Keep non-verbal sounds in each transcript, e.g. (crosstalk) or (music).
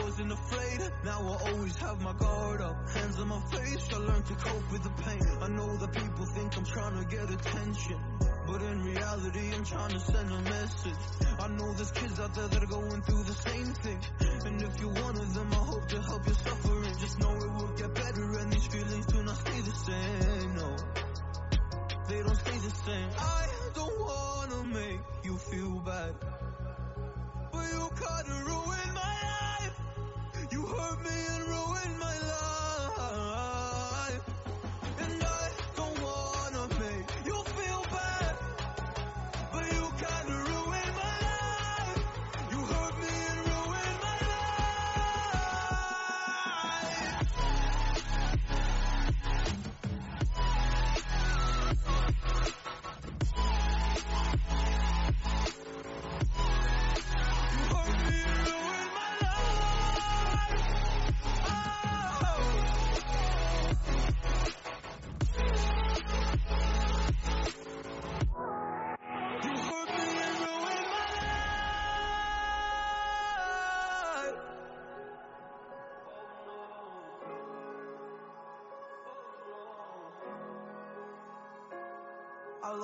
wasn't afraid. Now I always have my guard up. Hands on my face, I learned to cope with the pain. I know that people think I'm trying to get attention. But in reality, I'm trying to send a message. I know there's kids out there that are going through the same thing. And if you're one of them, I hope to help your suffering. Just know it will get better and these feelings do not stay the same. No, they don't stay the same. I don't wanna make you feel bad. But you life. You hurt me and ruined my life.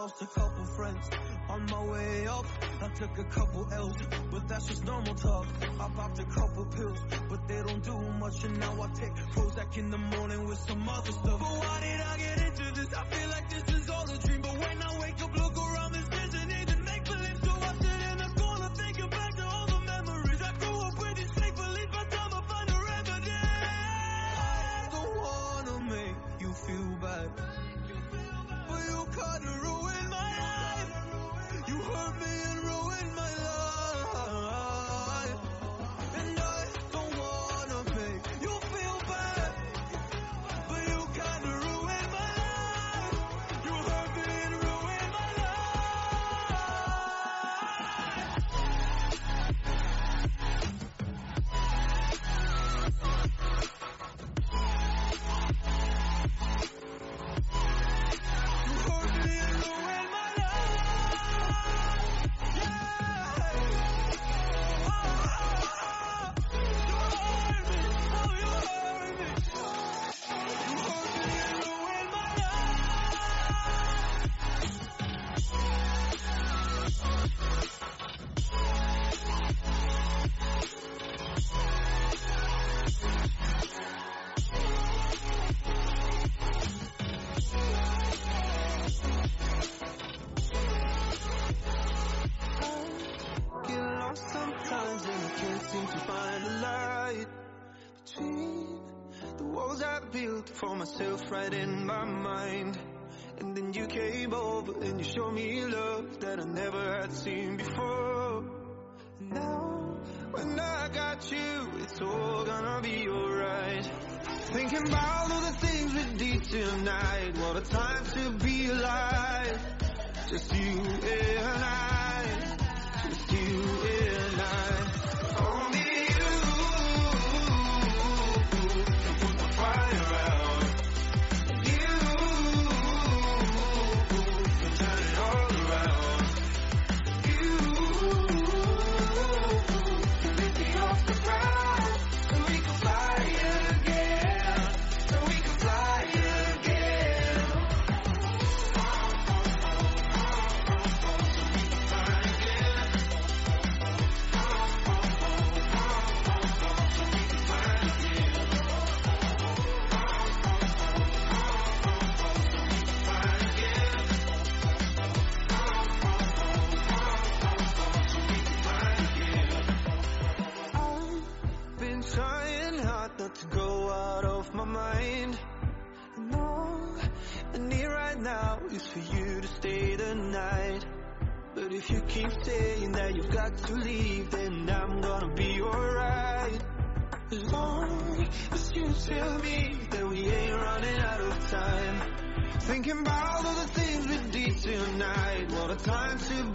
Lost a couple friends on my way up. I took a couple L's, but that's just normal talk. I popped a couple pills, but they don't do much. And now I take Prozac in the morning with some other stuff. But why did I get into this? I feel that I never had seen before. And now, when I got you, it's all gonna be alright. Thinking about all the things we did tonight. What a time to be alive. Just you time to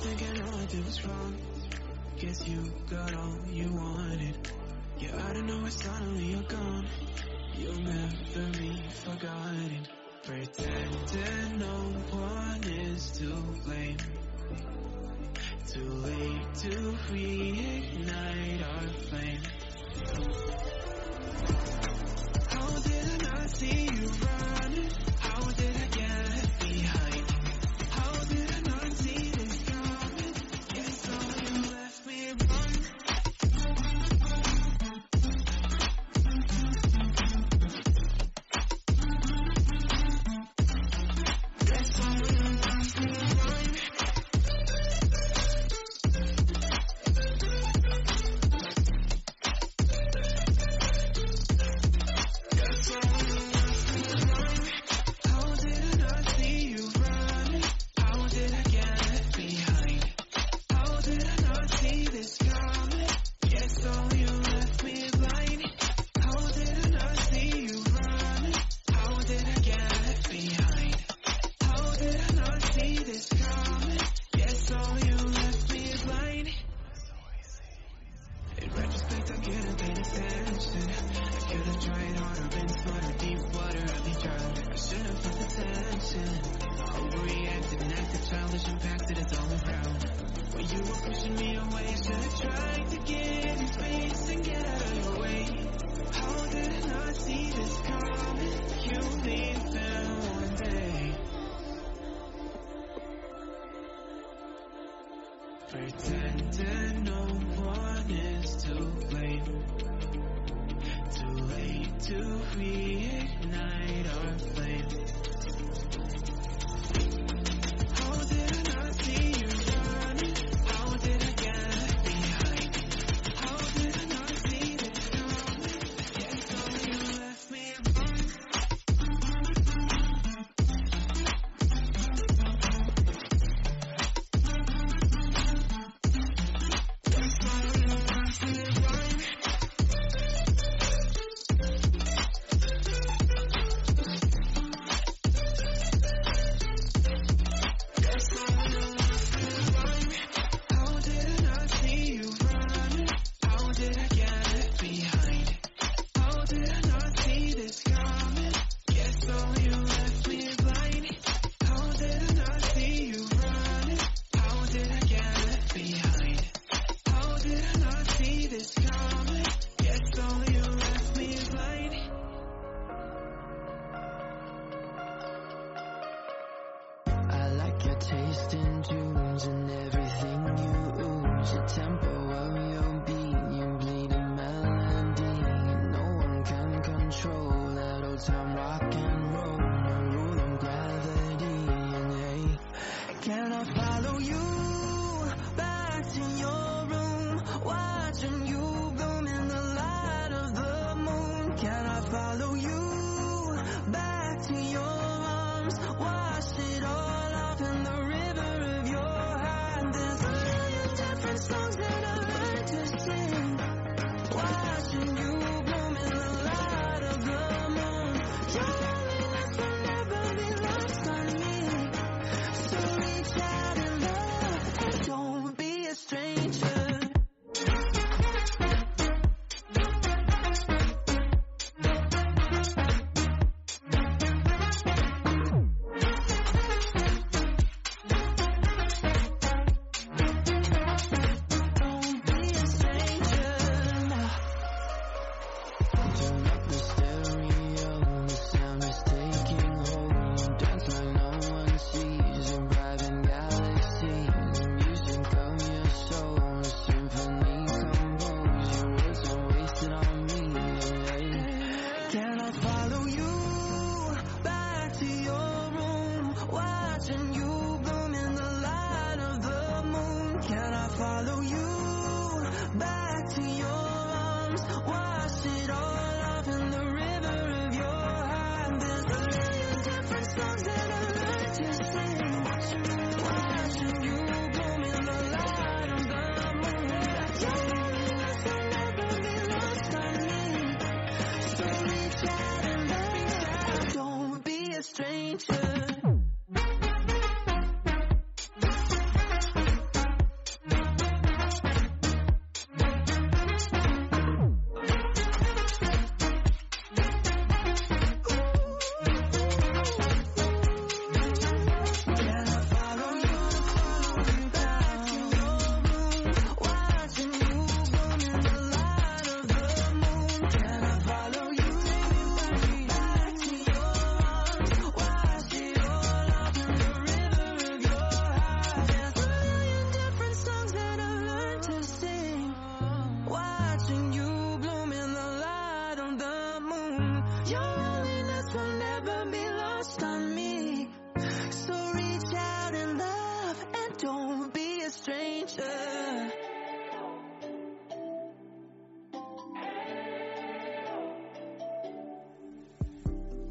think I know what was wrong. Guess you got all you wanted. Yeah, I don't know, why suddenly you're gone. You'll never be forgotten. Pretending no one is to blame. Too late to reignite our flame. How did I not see you right?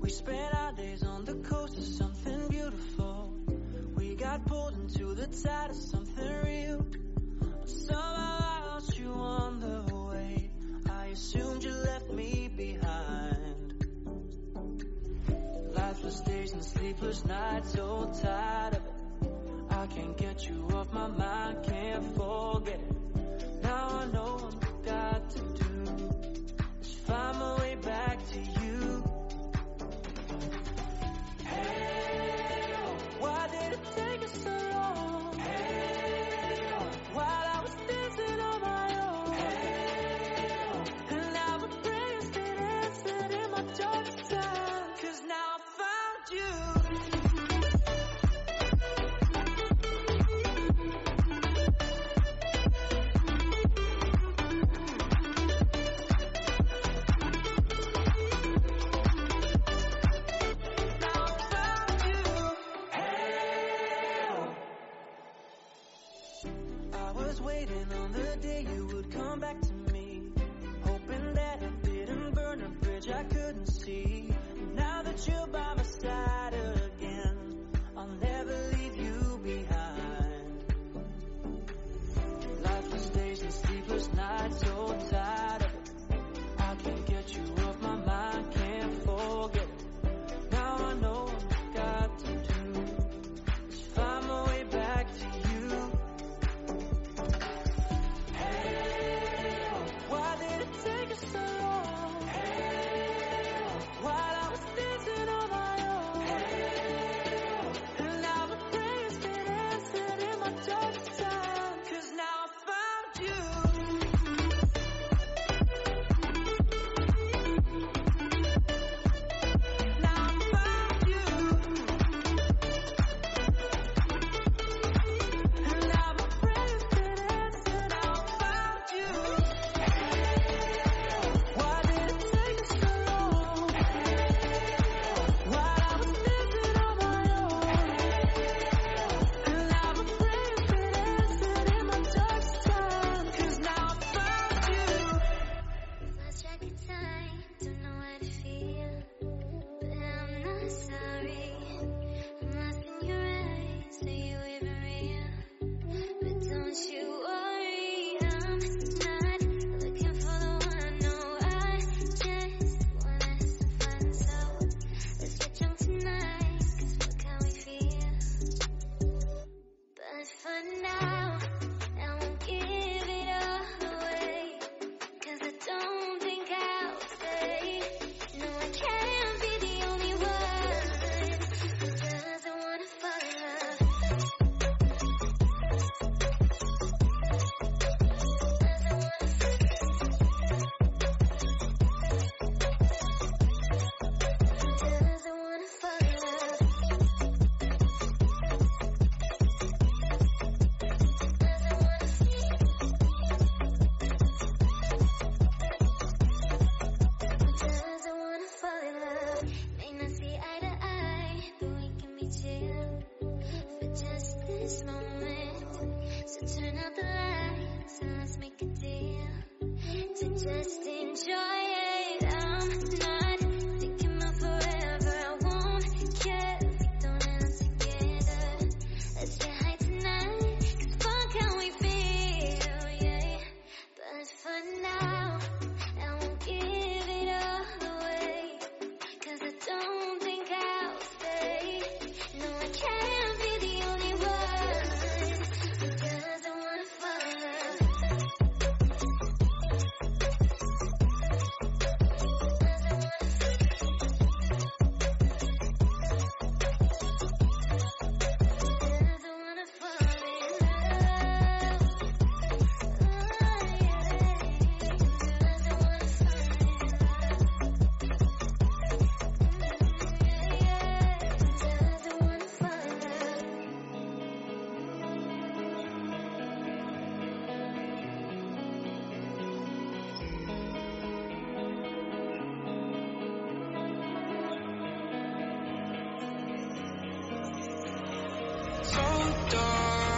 We spent our days on the coast of something beautiful. We got pulled into the tide of waiting on the day you Dark.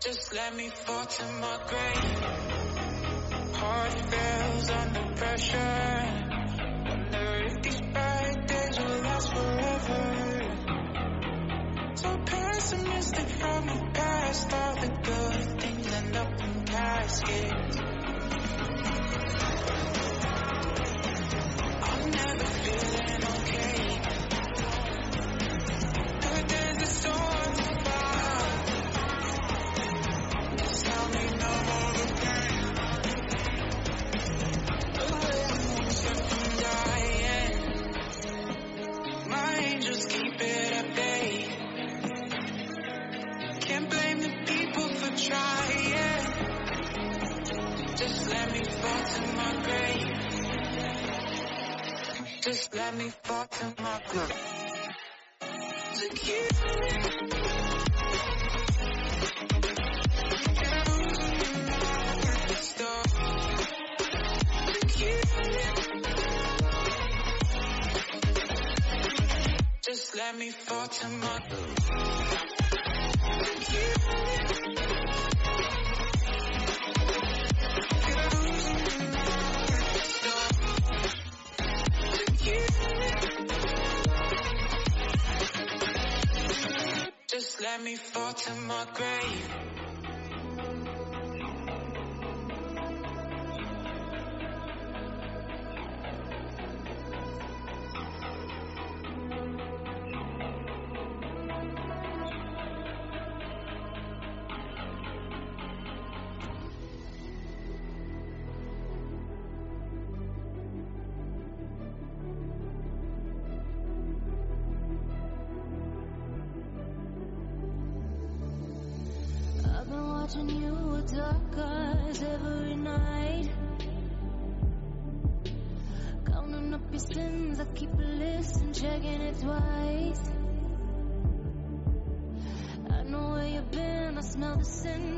Just let me fall to my grave. just let me fall to my to my grave. When you were dark eyes every night. Counting up your sins, I keep a list and checking it twice. I know where you've been, I smell the sin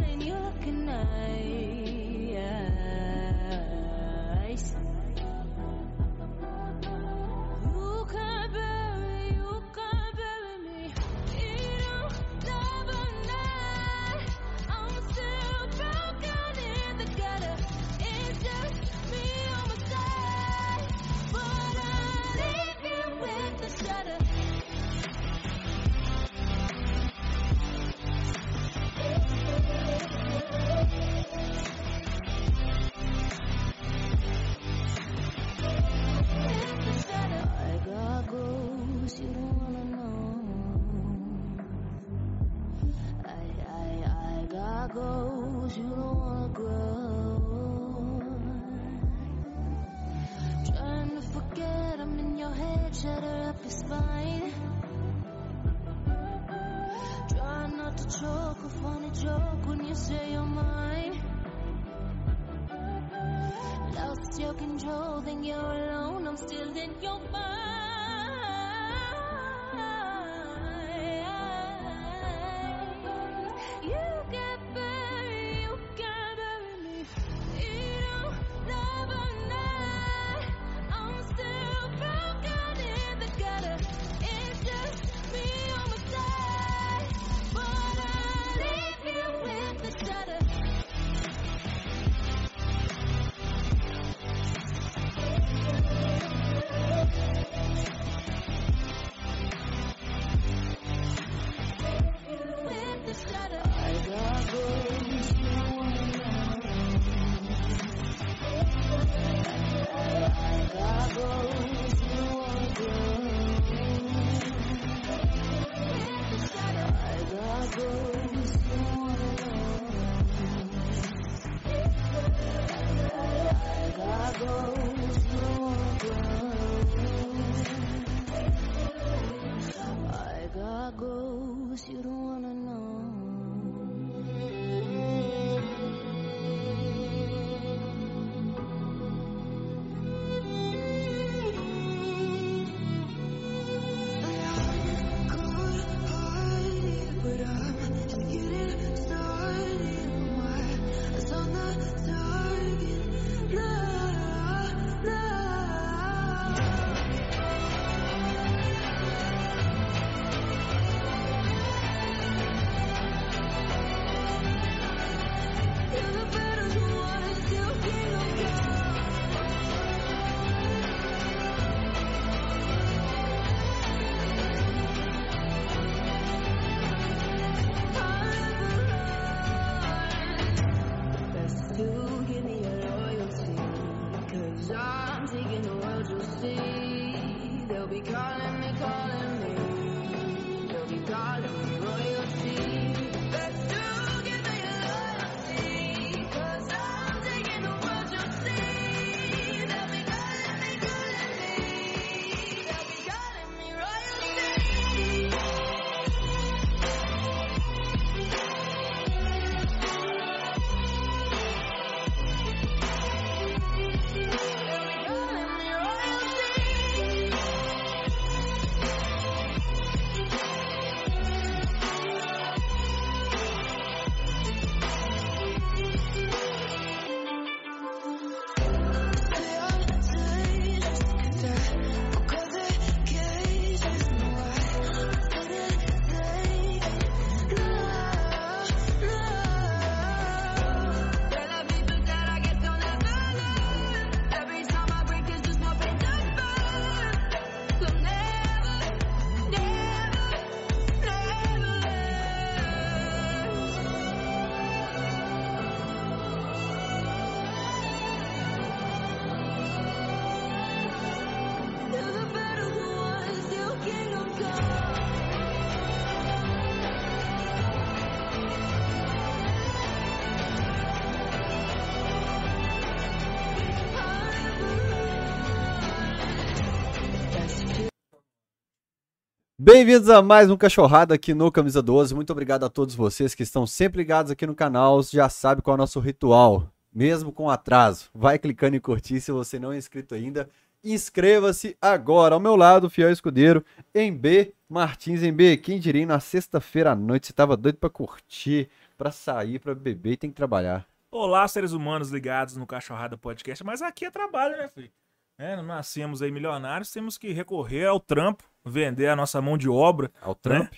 Bem-vindos a mais um Cachorrada aqui no Camisa 12. Muito obrigado a todos vocês que estão sempre ligados aqui no canal. Você já sabe qual é o nosso ritual, mesmo com atraso. Vai clicando em curtir se você não é inscrito ainda. Inscreva-se agora. Ao meu lado, fiel escudeiro, em B, Martins em B. Quem diria na sexta-feira à noite você tava doido pra curtir, pra sair, pra beber e tem que trabalhar. Olá, seres humanos ligados no Cachorrada Podcast. Mas aqui é trabalho, né, filho? É, nascemos aí milionários, temos que recorrer ao trampo, vender a nossa mão de obra. Ao Trump.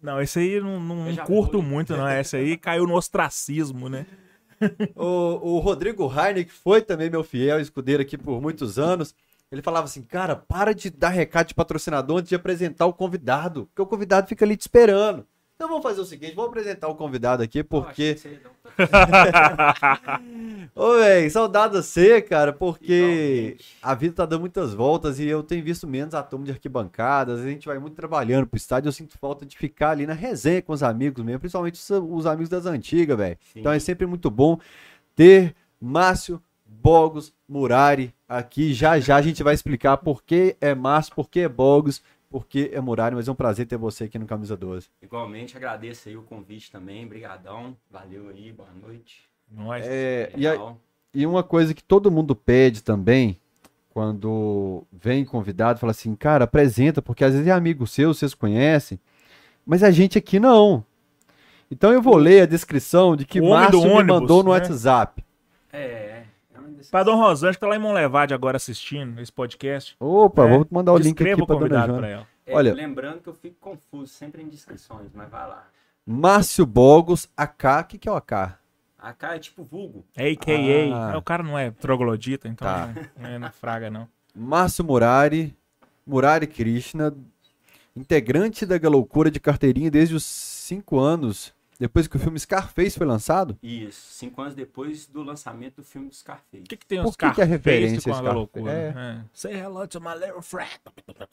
Não, esse aí não, não curto fui. muito, não. Esse aí caiu no ostracismo, né? (laughs) O, o Rodrigo Heine, que foi também meu fiel escudeiro aqui por muitos anos, ele falava assim, cara, para de dar recado de patrocinador antes de apresentar o convidado, porque o convidado fica ali te esperando. Então vamos fazer o seguinte, vamos apresentar o convidado aqui, porque... (laughs) Ô, véi, saudade de você, cara, porque Igualmente. a vida tá dando muitas voltas e eu tenho visto menos a turma de arquibancadas, a gente vai muito trabalhando pro estádio, eu sinto falta de ficar ali na resenha com os amigos mesmo, principalmente os, os amigos das antigas, velho. Então é sempre muito bom ter Márcio Bogos Murari aqui. Já já a gente vai explicar por que é Márcio, por que é Bogos, por que é Murari, mas é um prazer ter você aqui no Camisa 12. Igualmente, agradeço aí o convite também. Brigadão. Valeu aí, boa noite. Nós. É, e, a- Legal. e uma coisa que todo mundo pede também, quando vem convidado, fala assim, cara, apresenta, porque às vezes é amigo seu, vocês conhecem, mas a gente aqui não. Então eu vou ler a descrição de que O Márcio me ônibus, mandou no né? WhatsApp. É, é. é decisão. Pra Dom Rosângela, que tá lá em Monlevade agora assistindo esse podcast. Opa, É, vou mandar o link aqui o pra Dona Joana. pra ela. É, olha- Lembrando que eu fico confuso sempre em descrições, mas vai lá. Márcio Bogos, AK, o que, que é o AK? AK é tipo vulgo. A.K.A. Ah. É, O cara não é troglodita, então Tá. não, não é na fraga, não. Márcio Murari, Murari Krishna, integrante da Galoucura de carteirinha desde os 5 anos, depois que o filme Scarface foi lançado. Isso, cinco anos depois do lançamento do filme Scarface. O que, que tem Por os que que é Scarface referência com a Scarface? loucura? É. É. Say hello to my little friend.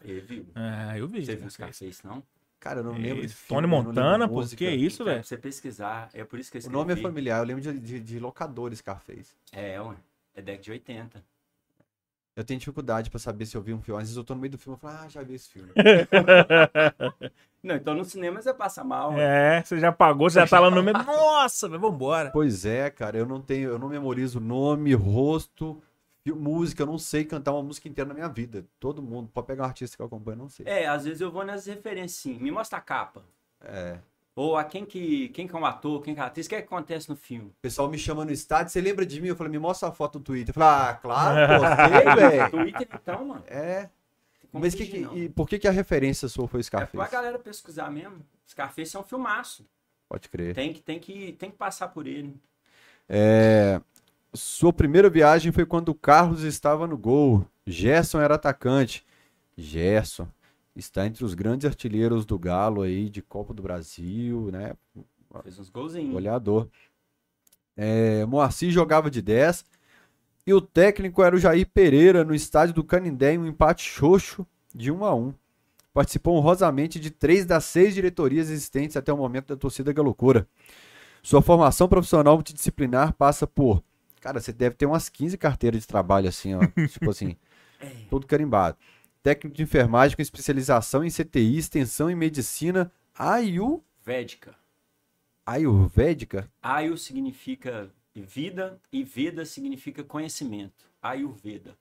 Você viu? É, eu vi. Você viu Scarface. Scarface, não? Cara, eu não lembro. Tony filme, lembro Montana, pô, que isso, Então, velho? pra você pesquisar, é por isso que eu O nome é familiar, eu lembro de, de, de locador Scarface. É, ué. É década de 80. Eu tenho dificuldade pra saber se eu vi um filme. Às vezes eu tô no meio do filme e falo, ah, já vi esse filme. (laughs) Não, então no cinema você passa mal. ué. É, você já pagou, você já tá lá no meio. (laughs) Nossa, mas vambora. pois é, cara, eu não tenho, eu não memorizo nome, rosto, música, eu não sei cantar uma música inteira na minha vida. Todo mundo, pode pegar um artista que eu acompanho, eu não sei. É, às vezes eu vou nas referências, sim. Me mostra a capa. É. Ou a quem que, quem que é um ator, quem que é a atriz, o que, é que acontece no filme? O pessoal me chama no estádio, você lembra de mim? Eu falei, me mostra a foto do Twitter. Eu falei, ah, claro, (laughs) sei, velho. Twitter, então, mano. É. Tem Mas que, que- e por que, que a referência sua foi É pra Scarface? galera pesquisar mesmo. Scarface é um filmaço. Pode crer. Tem que, tem que, tem que passar por ele. É, Sua primeira viagem foi quando o Carlos estava no gol. Gerson era atacante. Gerson está entre os grandes artilheiros do Galo aí, de Copa do Brasil, né? Fez uns golzinhos. Goleador. É, Moacir jogava de 10. E o técnico era o Jair Pereira no estádio do Canindé em um empate xoxo de 1 a 1 Participou honrosamente de três das seis diretorias existentes até o momento da torcida Galocura. Sua formação profissional multidisciplinar passa por. Cara, você deve ter umas 15 carteiras de trabalho assim, ó. (laughs) tipo assim, todo carimbado. Técnico de enfermagem com especialização em CTI, extensão em medicina Ayu, Védica. Ayurvédica. Ayu significa vida e Veda significa conhecimento. Ayurveda.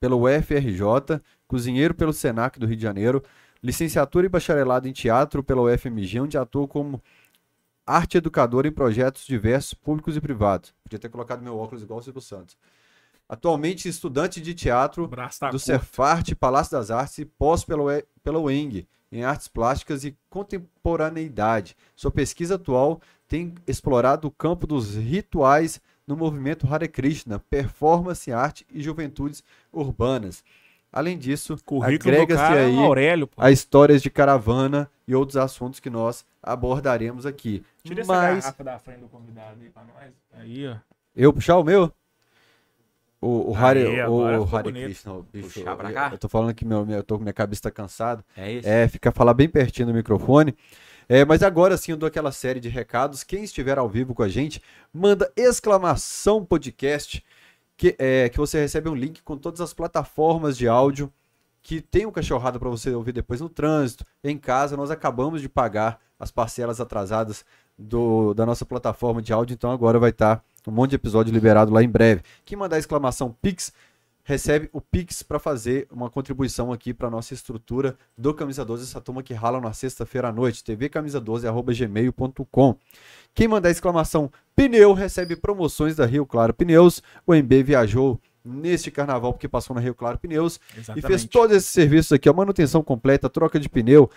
pelo UFRJ, cozinheiro pelo Senac do Rio de Janeiro, licenciatura e bacharelado em teatro pela UFMG, onde atua como arte educador em projetos diversos, públicos e privados. Podia ter colocado meu óculos igual o Silvio Santos. Atualmente estudante de teatro tá do. Cefarte, Palácio das Artes e pós pela, UE- pela UENG, em Artes Plásticas e Contemporaneidade. Sua pesquisa atual tem explorado o campo dos rituais no movimento Hare Krishna, performance, arte e juventudes urbanas. Além disso, agrega-se é aí Aurélio, a histórias de caravana e outros assuntos que nós abordaremos aqui. Tira essa Mas garrafa da frente do convidado aí pra nós. Aí, ó. eu puxar o meu? O, o Hare, o ficou Hare. Krishna, o bicho, Puxar pra eu- cá? Eu tô falando que meu, meu- eu tô, minha cabeça tá cansada. É isso? É, fica falar bem pertinho do microfone. É, mas agora sim eu dou aquela série de recados. Quem estiver ao vivo com a gente, manda exclamação podcast, que, é, que você recebe um link com todas as plataformas de áudio que tem um cachorrada para você ouvir depois no trânsito, em casa. Nós acabamos de pagar as parcelas atrasadas do, da nossa plataforma de áudio, então agora vai estar um monte de episódio liberado lá em breve. Quem mandar exclamação Pix recebe o Pix para fazer uma contribuição aqui para nossa estrutura do Camisa 12, essa turma que rala na sexta-feira à noite, tvcamisa12@gmail.com. Quem mandar exclamação pneu recebe promoções da Rio Claro Pneus. O MB viajou neste carnaval porque passou na Rio Claro Pneus e Exatamente. fez todos esses serviços aqui, ó, manutenção completa, troca de pneu,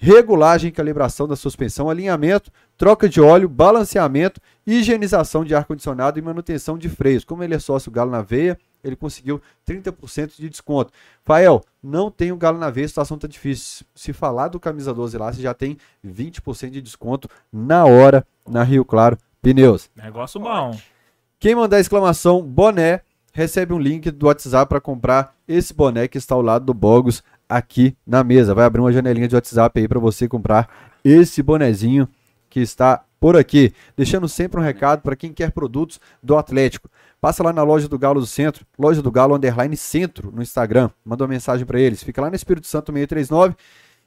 regulagem e calibração da suspensão, alinhamento, troca de óleo, balanceamento, higienização de ar-condicionado e manutenção de freios. Como ele é sócio Galo na Veia, ele conseguiu 30% de desconto. Fael, não tem o Galo na Veia, a situação tá difícil. Se falar do Camisa 12 lá, você já tem 20% de desconto na hora na Rio Claro Pneus. Negócio bom. Quem mandar exclamação boné recebe um link do WhatsApp para comprar esse boné que está ao lado do Bogos aqui na mesa. Vai abrir uma janelinha de WhatsApp aí para você comprar esse bonezinho que está por aqui. Deixando sempre um recado para quem quer produtos do Atlético. Passa lá na loja do Galo do Centro, loja do Galo Underline Centro no Instagram. Manda uma mensagem para eles. Fica lá no Espírito Santo 639.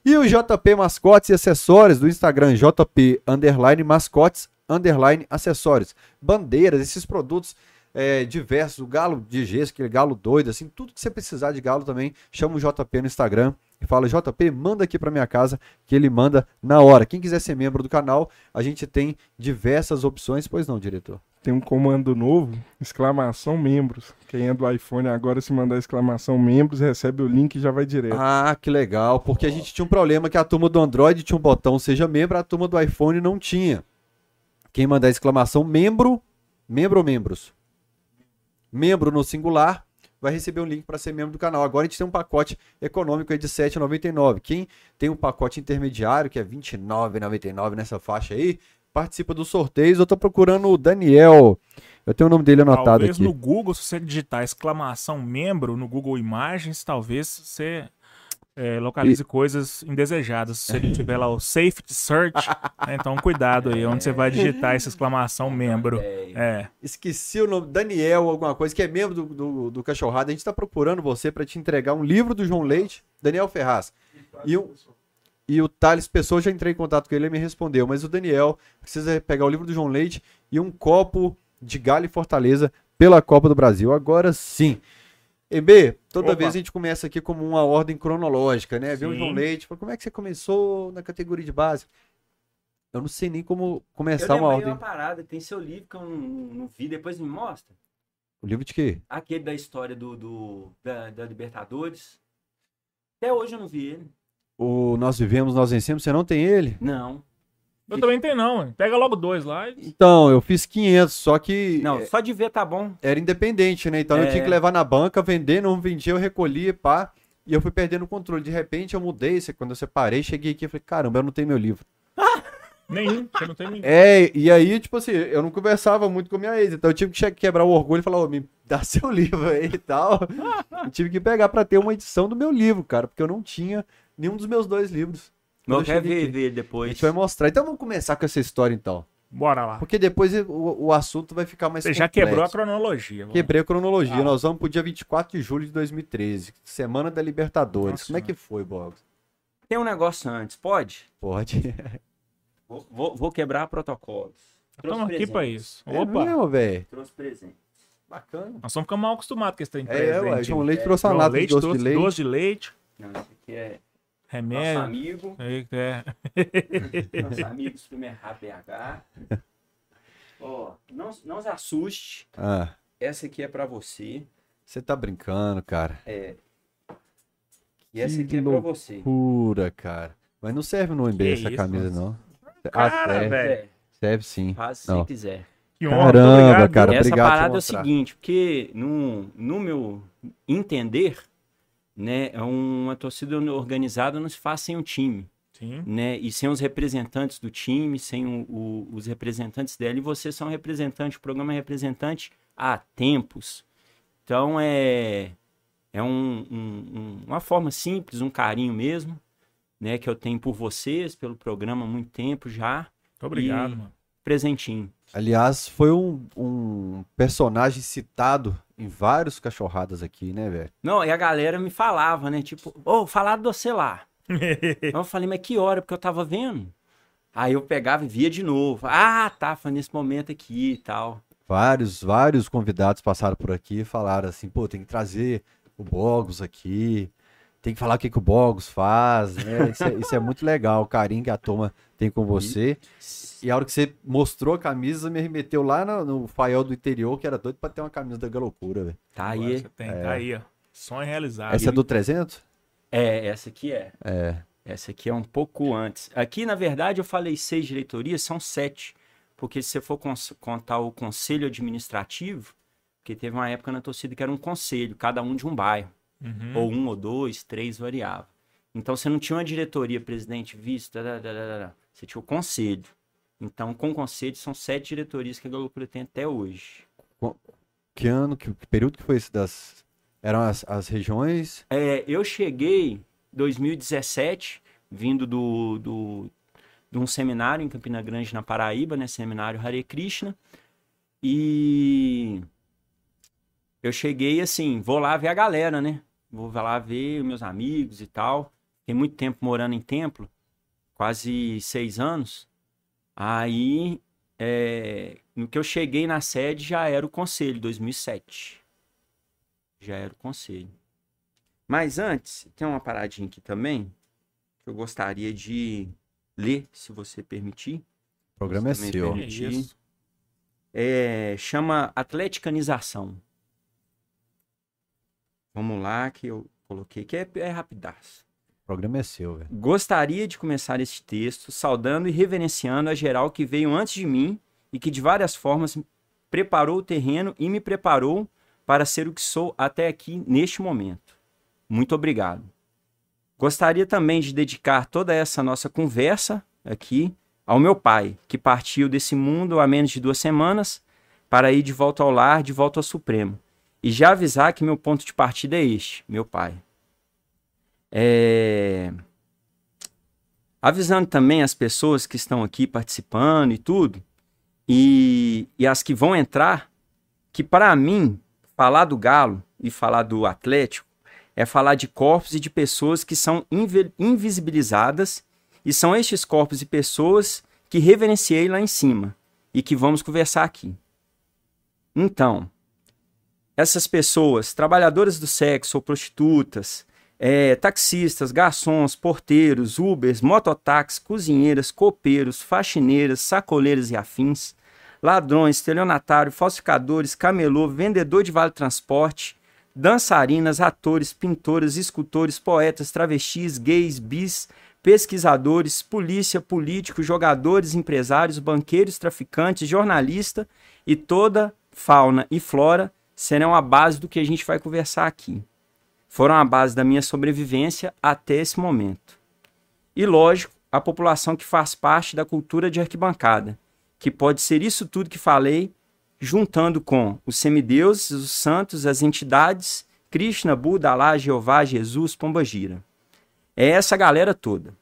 E o JP Mascotes e Acessórios do Instagram, JP Underline Mascotes Underline Acessórios. Bandeiras, esses produtos é, diversos, o galo de gesso, aquele galo doido, assim, tudo que você precisar de galo também, chama o JP no Instagram e fala, JP, manda aqui para minha casa, que ele manda na hora. Quem quiser ser membro do canal, a gente tem diversas opções, pois não, diretor? Tem um comando novo, exclamação membros. Quem é do iPhone agora, se mandar exclamação membros, recebe o link e já vai direto. Ah, que legal, porque a gente tinha um problema que a turma do Android tinha um botão seja membro, a turma do iPhone não tinha. Quem mandar exclamação membro, membro ou membros? Membro no singular, vai receber um link para ser membro do canal. Agora a gente tem um pacote econômico aí de R$ 7,99. Quem tem um pacote intermediário, que é R$ 29,99 nessa faixa aí, participa dos sorteios. Eu tô procurando o Daniel. Eu tenho o nome dele anotado Talvez aqui. no Google, se você digitar exclamação membro no Google Imagens, talvez você é, localize coisas indesejadas. Se ele tiver lá o Safety Search, né, então cuidado aí, onde você vai digitar essa exclamação membro. É, Esqueci o nome, Daniel, alguma coisa, que é membro do, do, do Cachorrada. A gente tá procurando você para te entregar um livro do João Leite, Daniel Ferraz. E, um, e o Thales Pessoa, já entrei em contato com ele, ele me respondeu. Mas o Daniel precisa pegar o livro do João Leite e um copo de Galo e Fortaleza pela Copa do Brasil. Agora sim. EB, toda Opa. vez a gente começa aqui como uma ordem cronológica, né? Vê o. João Leite, como é que você começou na categoria de base? Eu não sei nem como Eu começar uma ordem. uma parada, tem seu livro que eu não, não vi, depois me mostra. O livro de quê? Aquele da história do, do- da, da Libertadores. Até hoje eu não vi ele. O Nós Vivemos, Nós Vencemos, você não tem ele? Não. Eu também tenho não, hein. pega logo dois lá. e- Então, eu fiz 500, só que Não, é, só de ver tá bom. era independente, né? Então eu É. tinha que levar na banca, vender, não vendia, eu recolhia, pá. E eu fui perdendo o controle. De repente eu mudei, quando eu separei, cheguei aqui e falei, caramba, eu não tenho meu livro. (laughs) Nenhum, você não tem ninguém. É, e aí, tipo assim, eu não conversava muito com minha ex, então eu tive que quebrar o orgulho e falar, ô, me dá (laughs) seu livro aí e tal. e tive que pegar pra ter uma edição do meu livro, cara, porque eu não tinha nenhum dos meus dois livros. Quero cheguei ver, ele A depois. gente vai mostrar. Então vamos começar com essa história, então. Bora lá. Porque depois o, o assunto vai ficar mais Você já complexo. quebrou a cronologia. vamos. Quebrei a cronologia. Ah. Nós vamos pro dia 24 de julho de 2013, semana da Libertadores. Nossa, Como é que foi, Bogos? Tem um negócio antes, pode? Pode. (laughs) Vou, vou- vou quebrar protocolos. Trouxe Estamos aqui pra isso. É Opa, mesmo, velho. Trouxe presente. Bacana. nós estamos ficando mal acostumados com esse trem É, presente. ué, João. Leite trouxe João lata de Leite doce de trouxe leite. doce de leite, Não, esse aqui é nosso remédio. amigo. aí, é. (laughs) Nosso amigo Supermercado BH. Ó, não, não se assuste. Ah, Essa aqui é pra você. você tá brincando, cara. É. E essa Que aqui é pra você. Pura, cara. Mas não serve no MB Que essa isso, camisa, mano. não. Cara, ah, serve. velho. É, Serve sim. faz se Não. quiser. Que honra, Caramba, muito obrigado. cara. Essa obrigado parada é o seguinte, porque no, no meu entender, né, é uma torcida organizada não se faz sem um time, Sim. né, e sem os representantes do time, sem o- o- os representantes dela, e você são representante, o programa é representante há tempos. Então é, é um- um- um- uma forma simples, um carinho mesmo, né, que eu tenho por vocês, pelo programa há muito tempo já, Muito obrigado, E- mano. presentinho. Aliás, foi um, um personagem citado em vários cachorradas aqui, né, velho? Não, e a galera me falava, né? Tipo, ô, falaram de você lá. (laughs) eu falei, mas que hora? Porque eu tava vendo. Aí eu pegava e via de novo. Ah, tá, foi nesse momento aqui e tal. Vários, vários convidados passaram por aqui e falaram assim, pô, tem que trazer o Bogos aqui, tem que falar o que, que o Bogos faz, né? Isso é, isso é muito legal, o carinho que a turma tem com você. E a hora que você mostrou a camisa, me remeteu lá no, no Fael do interior, que era doido pra ter uma camisa da Galocura, velho. Tá aí. Você tem, tá aí, ó. Sonho realizado. Essa é do 300? É, essa aqui é. É. Essa aqui é um pouco antes. Aqui, na verdade, eu falei seis diretorias, são sete. Porque se você for contar o conselho administrativo, porque teve uma época na torcida que era um conselho, cada um de um bairro. Uhum. Ou um, ou dois, três, variava. Então você não tinha uma diretoria, presidente, vice, você tinha o conselho. Então, com o conselho, são sete diretorias que a Galocura tem até hoje. Que ano, que, que período que foi esse das... Eram as, as regiões? É, eu cheguei em 2017, vindo do, do, de um seminário em Campina Grande, na Paraíba, né? Seminário Hare Krishna. E eu cheguei assim, vou lá ver a galera, né? Vou lá ver os meus amigos e tal. Fiquei muito tempo morando em templo, quase seis anos. Aí, é, no que eu cheguei na sede, já era o conselho, 2007. Já era o conselho. Mas antes, tem uma paradinha aqui também que eu gostaria de ler, se você permitir. O programa é seu. É permitir. É, chama atleticanização. Vamos lá, que eu coloquei, que é, é rapidaço. O programa é seu, velho. Gostaria de começar este texto saudando e reverenciando a geral que veio antes de mim e que de várias formas preparou o terreno e me preparou para ser o que sou até aqui neste momento. Muito obrigado. Gostaria também de dedicar toda essa nossa conversa aqui ao meu pai, que partiu desse mundo há menos de duas semanas para ir de volta ao lar, de volta ao Supremo. E já avisar que meu ponto de partida é este, meu pai. É... Avisando também as pessoas que estão aqui participando e tudo, e, e as que vão entrar, que para mim, falar do Galo e falar do Atlético é falar de corpos e de pessoas que são invi- invisibilizadas, e são estes corpos e pessoas que reverenciei lá em cima e que vamos conversar aqui. Então, essas pessoas, trabalhadoras do sexo ou prostitutas, é, taxistas, garçons, porteiros, ubers, mototáxis, cozinheiras, copeiros, faxineiras, sacoleiras e afins, ladrões, estelionatário, falsificadores, camelô, vendedor de vale transporte, dançarinas, atores, pintores, escultores, poetas, travestis, gays, bis, pesquisadores, polícia, políticos, jogadores, empresários, banqueiros, traficantes, jornalista e toda fauna e flora serão a base do que a gente vai conversar aqui. Foram a base da minha sobrevivência até esse momento. E lógico, a população que faz parte da cultura de arquibancada, que pode ser isso tudo que falei, juntando com os semideuses, os santos, as entidades, Krishna, Buda, Alá, Jeová, Jesus, Pombagira. É essa galera toda.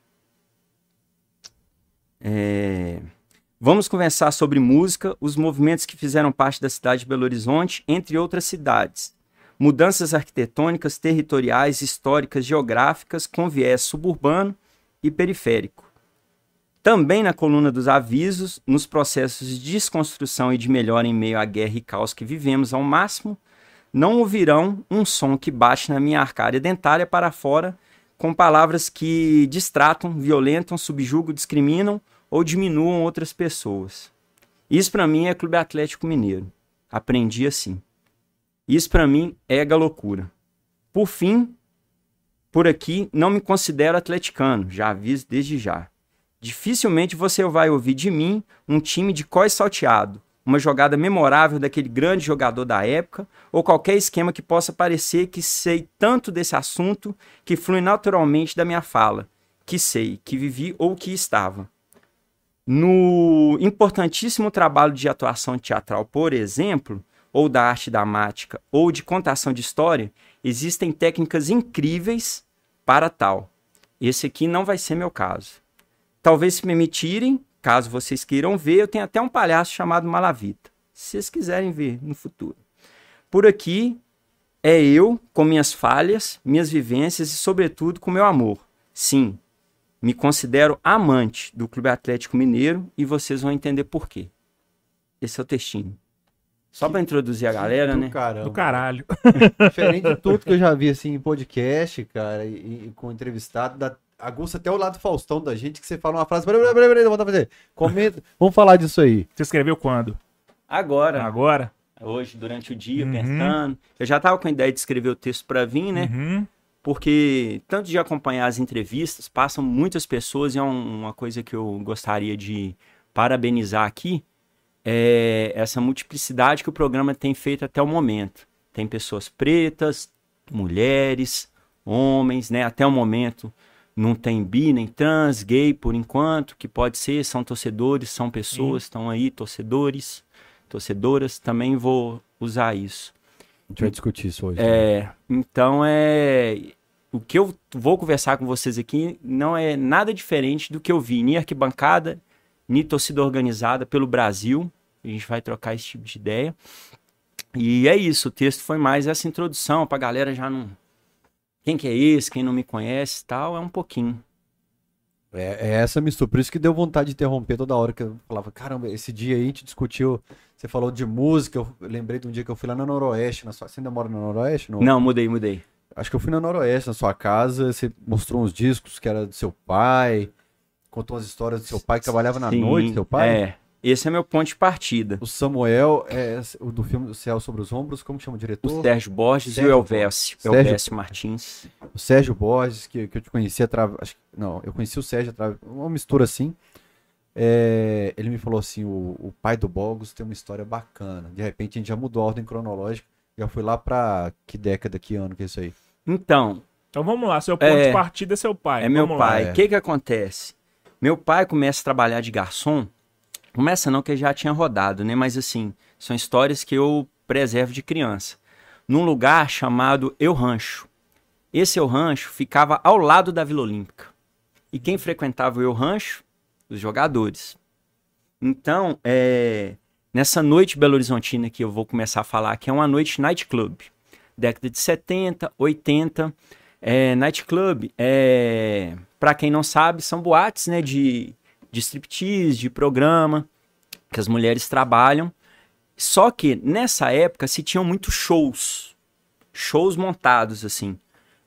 É, Vamos conversar sobre música, os movimentos que fizeram parte da cidade de Belo Horizonte, entre outras cidades. Mudanças arquitetônicas, territoriais, históricas, geográficas, com viés suburbano e periférico. Também na coluna dos avisos, nos processos de desconstrução e de melhora em meio à guerra e caos que vivemos ao máximo, não ouvirão um som que bate na minha arcária dentária para fora com palavras que distratam, violentam, subjugam, discriminam ou diminuam outras pessoas. Isso para mim é Clube Atlético Mineiro. Aprendi assim. Isso para mim é galocura. Por fim, por aqui não me considero atleticano, já aviso desde já. Dificilmente você vai ouvir de mim um time de cós salteado, uma jogada memorável daquele grande jogador da época, ou qualquer esquema que possa parecer que sei tanto desse assunto que flui naturalmente da minha fala, que sei, que vivi ou que estava. No importantíssimo trabalho de atuação teatral, por exemplo, ou da arte dramática, ou de contação de história, existem técnicas incríveis para tal. Esse aqui não vai ser meu caso. Talvez se me tirem caso vocês queiram ver, eu tenho até um palhaço chamado Malavita. Se vocês quiserem ver no futuro. Por aqui é eu com minhas falhas, minhas vivências e, sobretudo, com meu amor. Sim, me considero amante do Clube Atlético Mineiro e vocês vão entender por quê. Esse é o textinho. Só para introduzir a galera, Do né? caramba. Do caralho. (laughs) Diferente de tudo que eu já vi assim em podcast, cara, e, e com entrevistado, da, aguça até o lado Faustão da gente, que você fala uma frase. Peraí, peraí, peraí, a fazer. Comenta. (laughs) Vamos falar disso aí. Você escreveu quando? Agora, Agora? hoje, durante o dia, Uhum. pensando. Eu já tava com a ideia de escrever o texto para vir, né? Uhum. Porque tanto de acompanhar as entrevistas, passam muitas pessoas, e é um- uma coisa que eu gostaria de parabenizar aqui, é essa multiplicidade que o programa tem feito até o momento. Tem pessoas pretas, mulheres, homens, né? Até o momento não tem bi nem trans, gay por enquanto, que pode ser, são torcedores, são pessoas, estão aí, torcedores, torcedoras, também vou usar isso. A gente vai discutir isso hoje. É, então é. O que eu vou conversar com vocês aqui não é nada diferente do que eu vi nem arquibancada, nem torcida organizada pelo Brasil. A gente vai trocar esse tipo de ideia. E é isso, o texto foi mais essa introdução pra galera já não. Quem que é esse, quem não me conhece tal, é um pouquinho. É, é essa mistura. Por isso que deu vontade de interromper toda hora que eu falava, caramba, esse dia aí a gente discutiu. Você falou de música, eu lembrei de um dia que eu fui lá no Noroeste, na sua. Você ainda mora no Noroeste? No... Não, mudei, mudei. Acho que eu fui no Noroeste, na sua casa. Você mostrou uns discos que era do seu pai. Contou as histórias do seu pai que trabalhava na Sim, noite, seu pai? É. Esse é meu ponto de partida. O Samuel, é, o do filme O Céu sobre os Ombros, como chama o diretor? O Sérgio Borges Sérgio e o Elvésio. Sérgio- Elvésio Martins. O Sérgio Borges, que, que eu te conheci através. Não, eu conheci o Sérgio através. Uma mistura assim. É, ele me falou assim: o, o pai do Bogos tem uma história bacana. De repente a gente já mudou a ordem cronológica. Já fui lá pra que década, que ano que é isso aí? Então, Então vamos lá, seu ponto É. de partida é seu pai. É meu Vamos lá. pai. É. O que que acontece? Meu pai começa a trabalhar de garçom. Começa não, que já tinha rodado, né? Mas assim, são histórias que eu preservo de criança. Num lugar chamado Eu Rancho. Esse Eu Rancho ficava ao lado da Vila Olímpica. E quem frequentava o Eu Rancho? Os jogadores. Então, é, nessa noite Belo Horizontina que eu vou começar a falar, que é uma noite nightclub. Década de 70, 80. É, nightclub, é, para quem não sabe, são boates né, de, de striptease, de programa, que as mulheres trabalham. Só que nessa época se tinham muitos shows, shows montados assim,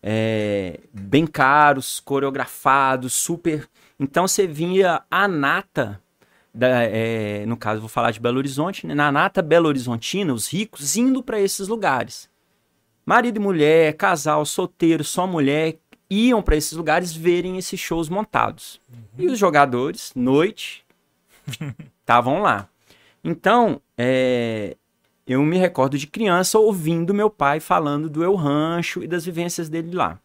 é, bem caros, coreografados, super. Então você vinha a nata, da, é, no caso vou falar de Belo Horizonte, né, na nata Belo Horizontina, os ricos indo para esses lugares. Marido e mulher, casal, solteiro, só mulher, iam para esses lugares verem esses shows montados. E os jogadores, noite, (laughs) estavam lá. Então, é, eu me recordo de criança ouvindo meu pai falando do Eu Rancho e das vivências dele lá.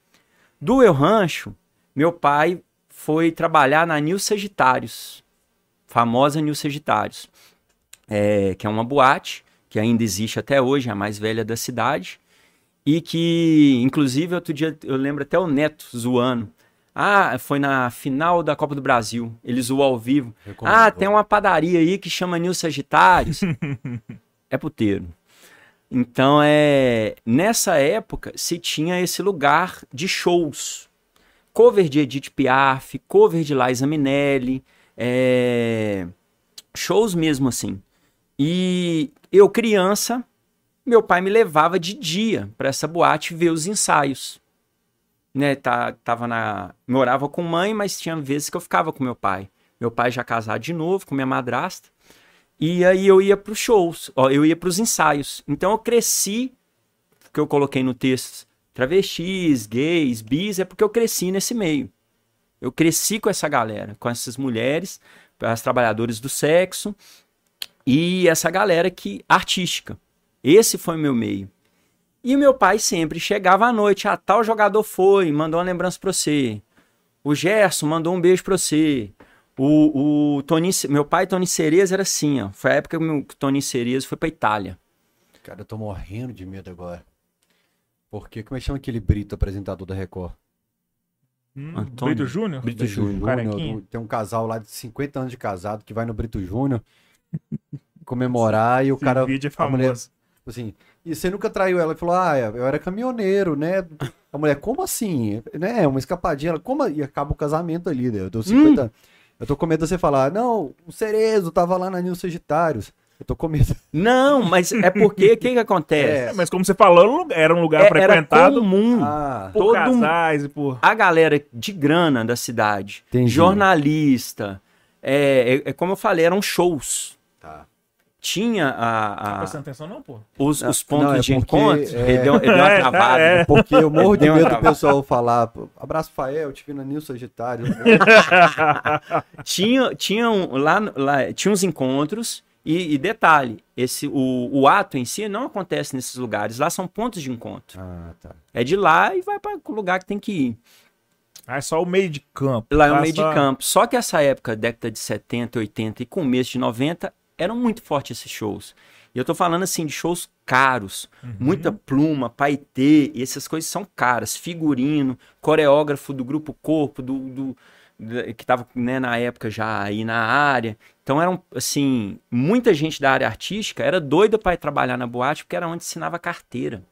Do Eu Rancho, meu pai foi trabalhar na Nil Sagitários, famosa Nil Sagitários, é, que é uma boate que ainda existe até hoje, é a mais velha da cidade, e que, inclusive, outro dia eu lembro até o Neto zoando. Ah, foi na final da Copa do Brasil. Ele zoou ao vivo. Ah, tem uma padaria aí que chama Nil Sagitários. (laughs) é puteiro. Então, é nessa época se tinha esse lugar de shows. Cover de Edith Piaf, cover de Liza Minelli, é, shows mesmo assim. E eu, criança, meu pai me levava de dia para essa boate ver os ensaios. Né, tá, tava na, morava com mãe, mas tinha vezes que eu ficava com meu pai. Meu pai já casado de novo com minha madrasta. E aí eu ia para os shows, ó, eu ia para os ensaios. Então eu cresci, que eu coloquei no texto, travestis, gays, bis, é porque eu cresci nesse meio. Eu cresci com essa galera, com essas mulheres, as trabalhadoras do sexo e essa galera que artística. Esse foi o meu meio. E meu pai sempre chegava à noite, ah, tal jogador foi, mandou uma lembrança pra você. O Gerson mandou um beijo pra você. O, o Tony, meu pai, Tony Cereza, era assim, ó. Foi a época que o Tony Cereza foi pra Itália. Cara, eu tô morrendo de medo agora. Porque, como é que chama aquele Brito, apresentador da Record? Hum, Antônio. Brito Júnior? Brito Brito Júnior. Tem um casal lá de 50 anos de casado que vai no Brito Júnior comemorar e o Esse cara. vídeo é a mulher, famoso. Assim, e você nunca traiu ela? Ele falou, ah, eu era caminhoneiro, né? A mulher, como assim? Né? Uma escapadinha. Ela, como? E acaba o casamento ali, né? Eu dou 50 anos. Eu tô com medo de você falar, não, o Cerezo tava lá na Nil Sagitários. Eu tô com medo. Não, mas é porque (laughs) o que, que acontece? É, mas como você falou, era um lugar É, era frequentado comum Ah, por todo casais e por... a galera de grana da cidade, Entendi. jornalista, é, é- é como eu falei, eram shows. Tá. Tinha Tá a- a- prestando atenção não, pô? os, os pontos não, é de porque, encontro. é- Ele, deu, ele deu uma (laughs) É, travada. é. porque eu morro de medo do pessoal falar, pô, abraço, Fael, te vi na Nil Sagitário. (laughs) Tinha, tinha um- lá, lá tinha uns encontros e, e detalhe, esse, o, o ato em si não acontece nesses lugares. Lá são pontos de encontro. ah, tá. É de lá e vai para o lugar que tem que ir. Ah, é só o meio de campo. Lá é o Tá meio só- de campo. Só que essa época, década de 70, 80 e começo de 90, eram muito fortes esses shows. E eu tô falando assim de shows caros, muita pluma, paetê, e essas coisas são caras. Figurino, coreógrafo do grupo Corpo, do, do- que tava né, na época já aí na área. Então eram assim, muita gente da área artística era doida para ir trabalhar na boate porque era onde ensinava carteira.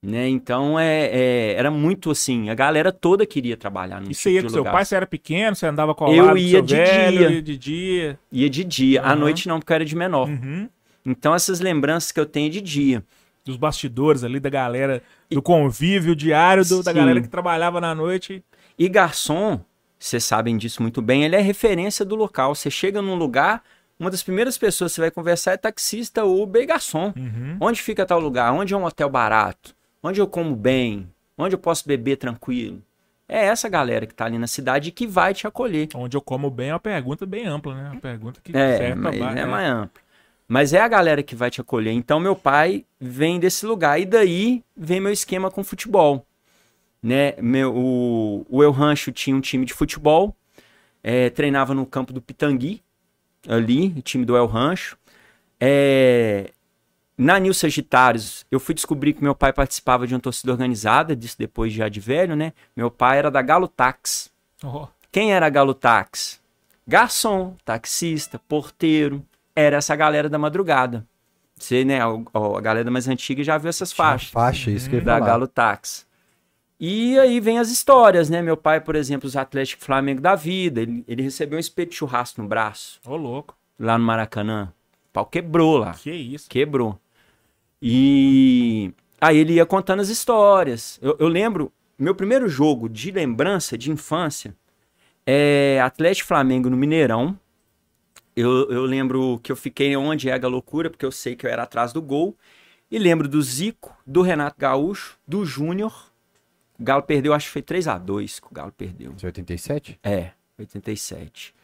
Né? Então é, é- era muito assim, a galera toda queria trabalhar no E você ia com seu pai, você era pequeno, você andava colado Eu com ia de velho, dia. ia de dia. Ia de dia, à Aham. noite não, porque eu era de menor. Uhum. Então essas lembranças que eu tenho de dia. Dos bastidores ali, da galera, do convívio diário do- da galera que trabalhava na noite. E garçom, vocês sabem disso muito bem, ele é referência do local. Você chega num lugar, uma das primeiras pessoas que você vai conversar é taxista, e garçom. Uhum. Onde fica tal lugar? Onde é um hotel barato? Onde eu como bem? Onde eu posso beber tranquilo? É essa galera que tá ali na cidade que vai te acolher. Onde eu como bem é uma pergunta bem ampla, né? Uma pergunta que É, serve mas é é. mais amplo. Mas é a galera que vai te acolher. Então, meu pai vem desse lugar. E daí vem meu esquema com futebol. Né? Meu, o, o El Rancho tinha um time de futebol. é, treinava no campo do Pitangui, ali, o time do El Rancho. É, na Nil Sagitários, eu fui descobrir que meu pai participava de uma torcida organizada, disso depois já de velho, né? Meu pai era da Galo Tax. Ó, Quem era Galo Táxi? Garçom, taxista, porteiro. Era essa galera da madrugada. Você, né, a, a galera mais antiga já viu essas faixas Faixa, isso que eu da falar. Galo Táxi. E aí vem as histórias, né? Meu pai, por exemplo, os Atlético Flamengo da vida, ele, ele recebeu um espeto de churrasco no braço, Ô, louco. lá no Maracanã. O pau quebrou lá. Que isso. Quebrou. E aí ele ia contando as histórias. Eu, eu lembro, meu primeiro jogo de lembrança de infância é Atlético Flamengo no Mineirão. Eu, eu lembro que eu fiquei onde é a loucura, porque eu sei que eu era atrás do gol. E lembro do Zico, do Renato Gaúcho, do Júnior. O Galo perdeu, acho que foi 3 a 2 que o Galo perdeu. De 87? É, 87.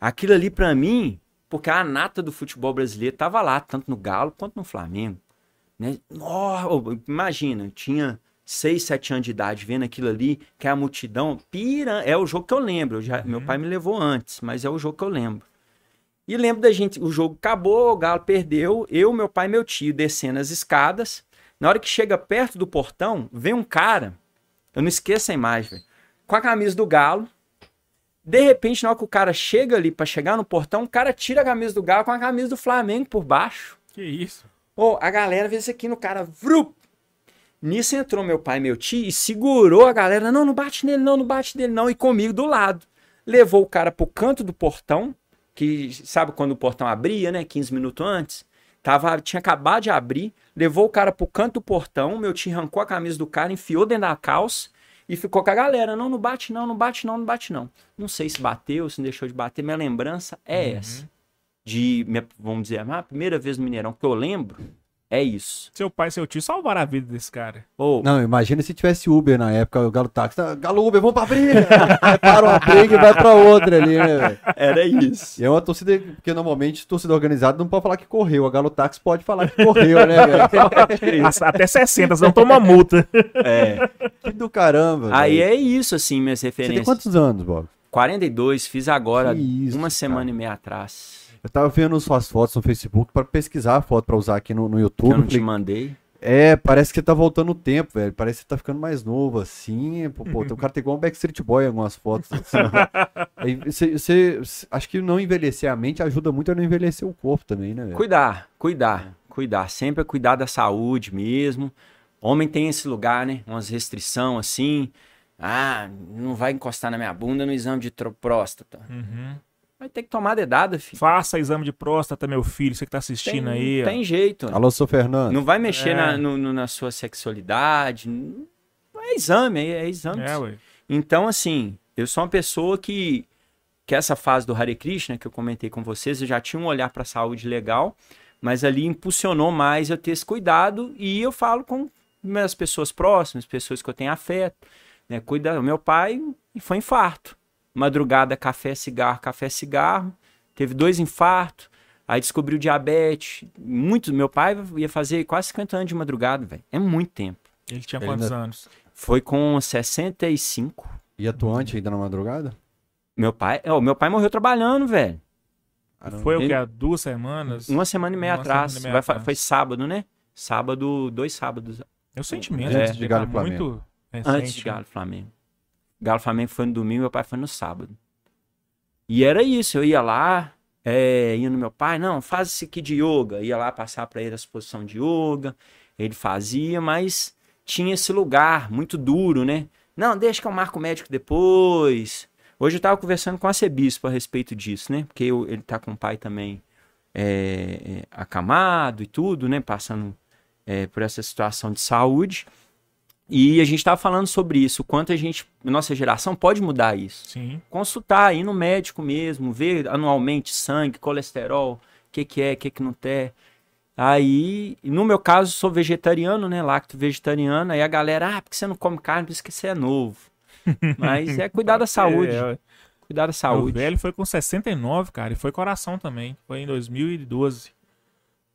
Aquilo ali pra mim, porque a nata do futebol brasileiro tava lá, tanto no Galo quanto no Flamengo. Né? Nó, imagina, eu tinha 6, 7 anos de idade vendo aquilo ali, que é a multidão, pira, é o jogo que eu lembro. já- Meu pai me levou antes, mas é o jogo que eu lembro. E lembro da gente, o jogo acabou, o Galo perdeu, eu, meu pai e meu tio descendo as escadas. Na hora que chega perto do portão, vem um cara, eu não esqueço a imagem, velho, com a camisa do Galo. De repente, na hora que o cara chega ali pra chegar no portão, o cara tira a camisa do Galo com a camisa do Flamengo por baixo. Que isso. Ô, a galera vê isso aqui no cara, vrup! Nisso entrou meu pai e meu tio e segurou a galera. Não, não bate nele, não, não bate nele, não. E comigo do lado. Levou o cara pro canto do portão, que sabe quando o portão abria, né? 15 minutos antes. Tava, tinha acabado de abrir. Levou o cara pro canto do portão. Meu tio arrancou a camisa do cara, enfiou dentro da calça e ficou com a galera. Não, não bate não, não bate não, não bate não. Não sei se bateu, se deixou de bater. Minha lembrança é essa. De, minha- vamos dizer, a primeira vez no Mineirão que eu lembro é isso. Seu pai e seu tio salvaram a vida desse cara. Ô, Não, imagina se tivesse Uber na época, o Galo Táxi. "Ah, Galo Uber, vamos pra briga! (laughs) Para uma briga e vai pra outra ali, né, velho? era isso. E é uma torcida, porque normalmente torcida organizada não pode falar que correu. A Galo Táxi pode falar que correu, né, velho? (laughs) Até 60, senão toma multa. É. Que do caramba. Aí velho. é isso, assim, minhas Você referências. tem quantos anos, Bob? 42, fiz agora isso, uma cara. semana e meia atrás. Eu tava vendo suas fotos no Facebook pra pesquisar a foto pra usar aqui no, no Que YouTube. eu não te mandei. É, parece que você tá voltando o tempo, velho. Parece que você tá ficando mais novo, assim. Pô, pô, o cara tem igual um Backstreet Boy em algumas fotos. Assim. (laughs) Aí você, você- acho que não envelhecer a mente ajuda muito a não envelhecer o corpo também, né, velho? Cuidar, cuidar, cuidar. Sempre é cuidar da saúde mesmo. Homem tem esse lugar, né? Umas restrição assim. Ah, não vai encostar na minha bunda no exame de próstata. Uhum. Vai ter que tomar dedada, filho. Faça exame de próstata, meu filho, você que tá assistindo tem, aí. ó. tem jeito. Alô, sou Fernando. Não vai mexer É. na, no- no- na sua sexualidade. Não É exame, é, é exame. É, ué. Então, assim, eu sou uma pessoa que, que essa fase do Hare Krishna, que eu comentei com vocês, eu já tinha um olhar para a saúde legal, mas ali impulsionou mais eu ter esse cuidado e eu falo com minhas pessoas próximas, pessoas que eu tenho afeto, né? Cuida, o meu pai foi infarto. Madrugada, café, cigarro, café, cigarro. Teve dois infartos. Aí descobriu diabetes. Muito, meu pai ia fazer quase 50 anos de madrugada, velho. É muito tempo. Ele tinha Ele quantos ainda- anos? Foi com 65. E atuante ainda na madrugada? Meu pai, ó, meu pai morreu trabalhando, velho. Caramba. Foi o Ele- que? Há duas semanas? Uma semana e meia Uma atrás. semana e meia Vai atrás. Foi sábado, né? Sábado, dois sábados. É o sentimento. É. Antes de Galo tá muito recente. Antes de Galo e Flamengo. Galo Flamengo foi no domingo, meu pai foi no sábado. E era isso, eu ia lá, é, ia no meu pai, não, faz isso aqui de yoga. Ia lá passar pra ele a exposição de yoga. Ele fazia, mas tinha esse lugar muito duro, né? Não, deixa que eu marco o médico depois. Hoje eu tava conversando com a Cebispo a respeito disso, né? Porque eu- ele tá com o pai também é, é, acamado e tudo, né? Passando é, por essa situação de saúde. E a gente estava falando sobre isso, o quanto a gente, nossa geração, pode mudar isso. Sim. Consultar, ir no médico mesmo, ver anualmente sangue, colesterol, o que, que é, o que, que não tem. Aí, no meu caso, sou vegetariano, né? Lacto vegetariano. Aí a galera, ah, porque você não come carne, por isso que você é novo. (laughs) Mas é cuidar da saúde. É, Cuidar da o saúde. velho foi com 69, cara, e foi coração também. Foi em 2012.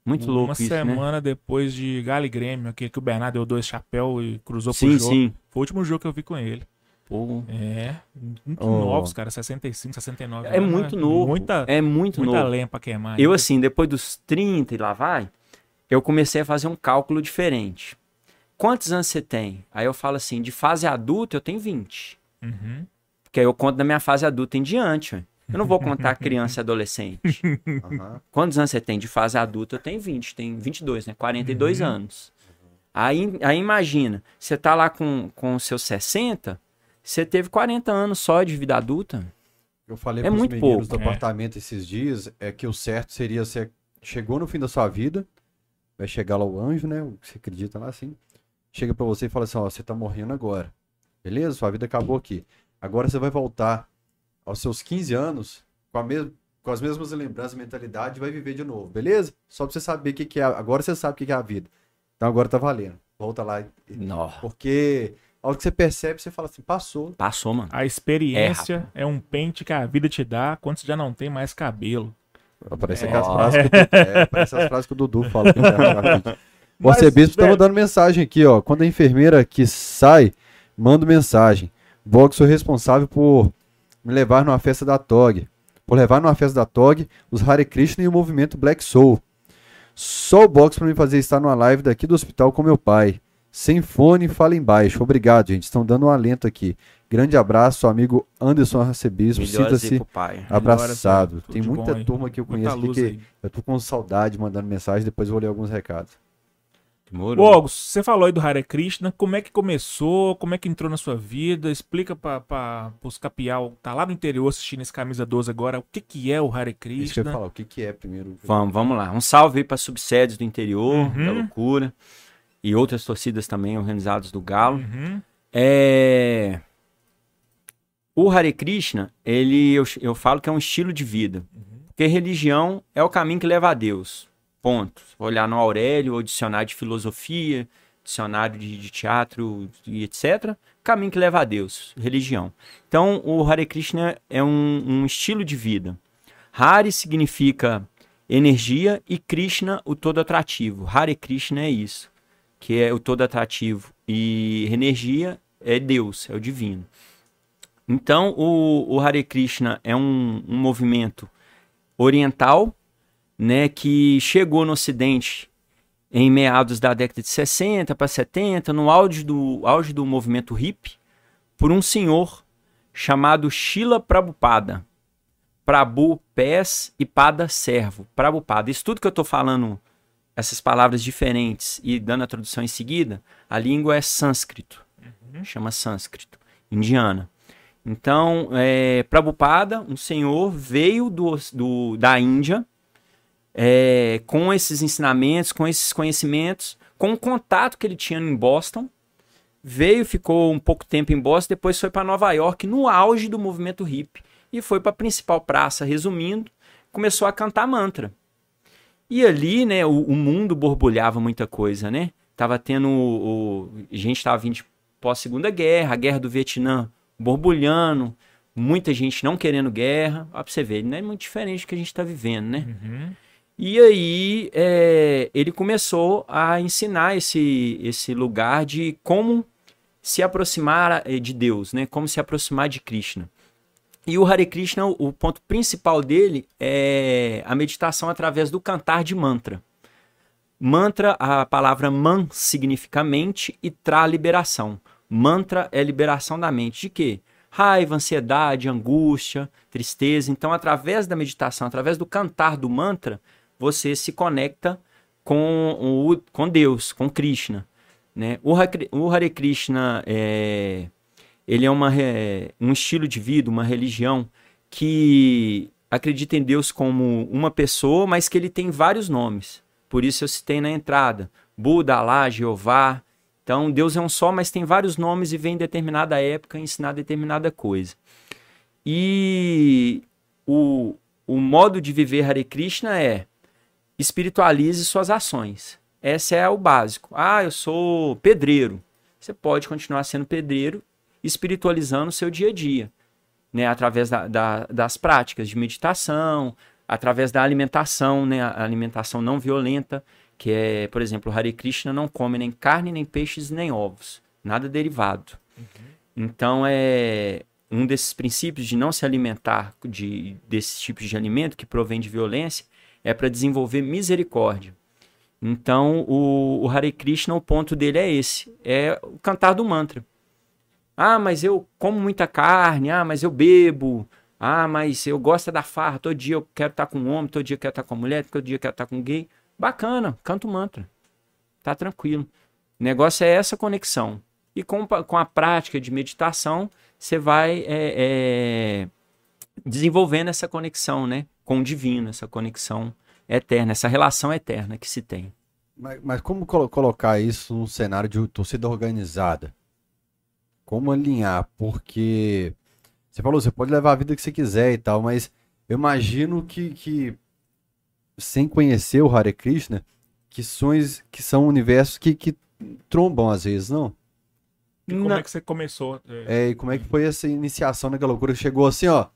Muito Uma louco isso, né? semana depois de Galo e Grêmio, aquele que o Bernardo deu dois chapéus e cruzou pro Sim, jogo. sim. Foi o último jogo que eu vi com ele. Pô, É, muito Oh. novos, cara, 65, 69. é muito novo. Muita, é muito muita novo. lenha pra queimar. Eu, ainda. assim, depois dos 30 e lá vai, eu comecei a fazer um cálculo diferente. Quantos anos você tem? Aí eu falo assim, de fase adulta eu tenho 20. Uhum. Porque aí eu conto da minha fase adulta em diante. Eu não vou contar criança e adolescente. Aham. Quantos anos você tem? De fase adulta eu tenho 20, tenho 22, né? 42 Uhum. anos. Aí, aí imagina, você tá lá com, com os seus 60, você teve 40 anos só de vida adulta. Eu falei É pros muito meninos pouco. do É. apartamento esses dias é que o certo seria você chegou no fim da sua vida, vai chegar lá o anjo, né? o que Você acredita lá assim. Chega pra você e fala assim, ó, você tá morrendo agora. Beleza? Sua vida acabou aqui. Agora você vai voltar aos seus 15 anos com, a mes com as mesmas lembranças e mentalidade vai viver de novo, beleza? Só pra você saber o que, que é. Agora você sabe o que, que é a vida. Então agora tá valendo. Volta lá. e- Porque a hora que você percebe, você fala assim, passou. passou, mano. A experiência é, um pente que a vida te dá quando você já não tem mais cabelo. Parece É. aquelas frases que, é, parece as frases que o Dudu fala. pro cara. O (laughs) Mas, arcebispo tá velho- mandando mensagem aqui, ó. Quando a enfermeira que sai, manda mensagem. Vogue sou responsável por me levar numa festa da TOG. Por levar numa festa da TOG os Hare Krishna e o movimento Black Soul. Só o box pra me fazer estar numa live daqui do hospital com meu pai. Sem fone, fala embaixo. Obrigado, gente. Estão dando um alento aqui. Grande abraço, amigo Anderson Arcebispo. Sinta-se abraçado. Tem muita bom aí. turma que eu conheço que aí. eu tô com saudade mandando mensagem, depois eu vou ler alguns recados. Demorou. Ô, August, você falou aí do Hare Krishna, como é que começou, como é que entrou na sua vida, explica para os capial, tá lá no interior assistindo esse Camisa 12 agora, o que que é o Hare Isso que eu Krishna? ia falar, o que, que é primeiro? Vamos, vamos lá. Um salve aí para subsedes do interior, Uhum. da loucura. E outras torcidas também organizadas do Galo. Uhum. É... O Hare Krishna, ele, eu, eu falo que é um estilo de vida. Porque religião é o caminho que leva a Deus. Ponto. Olhar no Aurélio, ou dicionário de filosofia, dicionário de, de teatro e etc. Caminho que leva a Deus. Religião. Então, o Hare Krishna é um, um estilo de vida. Hare significa energia e Krishna, o todo atrativo. Hare Krishna é isso, que é o todo atrativo. E energia é Deus, é o divino. Então, o, o Hare Krishna é um, um movimento oriental, né, que chegou no Ocidente em meados da década de 60 para 70, no auge do, auge do movimento hippie, por um senhor chamado Shila Prabhupada. Prabhu, pés e pada, servo. Prabhupada. Isso tudo que eu estou falando, essas palavras diferentes e dando a tradução em seguida, a língua é sânscrito. Chama sânscrito, indiana. Então, é, Prabhupada, um senhor, veio do, do- da Índia é, com esses ensinamentos, com esses conhecimentos, com o contato que ele tinha em Boston. Veio, ficou um pouco tempo em Boston, depois foi para Nova York, no auge do movimento hippie, e foi para a principal praça, resumindo, começou a cantar mantra. E ali, né, o, o mundo borbulhava muita coisa, né? Tava tendo o, o- a gente tava vindo pós-segunda guerra, a guerra do Vietnã borbulhando, muita gente não querendo guerra. Ó, pra você ver, não é muito diferente do que a gente tá vivendo, né? E aí é, ele começou a ensinar esse, esse lugar de como se aproximar eh, de Deus, né? Como se aproximar de Krishna. E o Hare Krishna, o ponto principal dele é a meditação através do cantar de mantra. Mantra, a palavra man significa mente e tra liberação. Mantra é liberação da mente. De quê? Raiva, ansiedade, angústia, tristeza. Então, através da meditação, através do cantar do mantra, você se conecta com, o, com Deus, com Krishna. Né? O, o Hare Krishna é, ele é uma, re- um estilo de vida, uma religião que acredita em Deus como uma pessoa, mas que ele tem vários nomes. Por isso eu citei na entrada: Buda, Alá, Jeová. Então Deus é um só, mas tem vários nomes e vem em determinada época ensinar determinada coisa. E o, o modo de viver Hare Krishna é espiritualize suas ações. Esse é o básico. Ah, eu sou pedreiro. Você pode continuar sendo pedreiro, espiritualizando o seu dia a dia, né? Através da- da- das práticas de meditação, através da alimentação, né? A alimentação não violenta, que é, por exemplo, o Hare Krishna não come nem carne, nem peixes, nem ovos, nada derivado. Então é um desses princípios de não se alimentar de desses tipos de alimento que provém de violência é para desenvolver misericórdia. Então o, o Hare Krishna, o ponto dele é esse, é o cantar do mantra. Ah, mas eu como muita carne, ah, mas eu bebo, ah, mas eu gosto é da farra, todo dia eu quero estar com um homem, todo dia eu quero estar com uma mulher, todo dia eu quero estar com gay. Bacana, canta o mantra. Tá tranquilo. O negócio é essa conexão. E com, com a prática de meditação, você vai é, é, desenvolvendo essa conexão, né? Com o divino, essa conexão eterna, essa relação eterna que se tem. Mas, mas como colo- colocar isso num cenário de torcida organizada? Como alinhar? Porque você falou, você pode levar a vida que você quiser e tal, mas eu imagino que, que sem conhecer o Hare Krishna, que são, que são universos que, que trombam às vezes, não? E como Não. é que você começou? É, É, e como é que foi essa iniciação naquela loucura chegou assim, ó?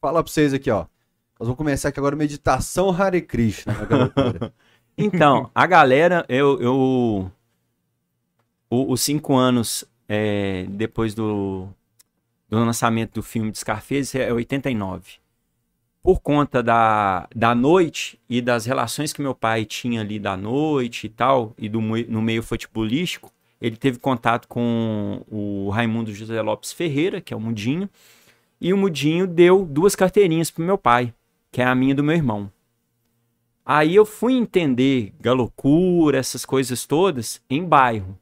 Fala pra vocês aqui, ó. Nós vamos começar aqui agora meditação Hare Krishna loucura. (laughs) Então, a galera, eu. eu os cinco anos é, depois do, do lançamento do filme de Scarface é 89. Por conta da, da noite e das relações que meu pai tinha ali da noite e tal, e do, no meio futebolístico, ele teve contato com o Raimundo José Lopes Ferreira, que é o Mudinho, e o Mudinho deu duas carteirinhas pro meu pai, que é a minha do meu irmão. Aí eu fui entender galocura, essas coisas todas, em bairro.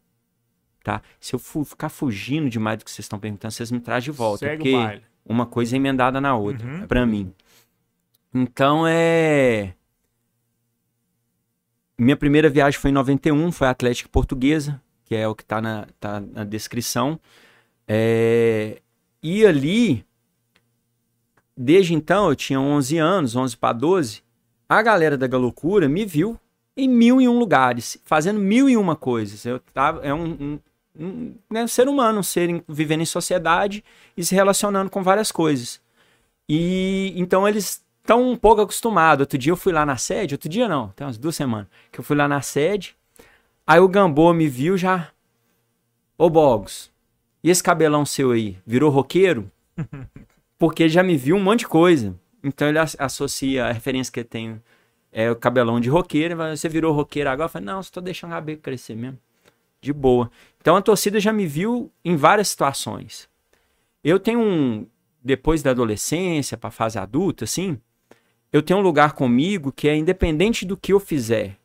Tá? Se eu ficar fugindo demais do que vocês estão perguntando, vocês me trazem de volta. Segue porque uma coisa é emendada na outra, Uhum. pra mim. Então é. Minha primeira viagem foi em 91, foi a Atlética Portuguesa, que é o que tá na, tá na descrição. É, E ali, desde então, eu tinha 11 anos, 11 para 12, a galera da Galocura me viu em mil e um lugares, fazendo mil e uma coisas. Eu tava, é um, um, um, né, um ser humano, um ser vivendo em sociedade e se relacionando com várias coisas. E então eles estão um pouco acostumados. Outro dia eu fui lá na sede, outro dia não, tem umas duas semanas, que eu fui lá na sede, aí o Gambô me viu já. Ô Bogos, e esse cabelão seu aí, virou roqueiro? (laughs) Porque ele já me viu um monte de coisa. Então ele as- associa a referência que eu tenho é o cabelão de roqueiro. Você virou roqueiro agora? Eu falei, não, tô deixando o cabelo crescer mesmo. De boa. Então a torcida já me viu em várias situações. Eu tenho um. Depois da adolescência, pra fase adulta, assim, eu tenho um lugar comigo que é independente do que eu fizer,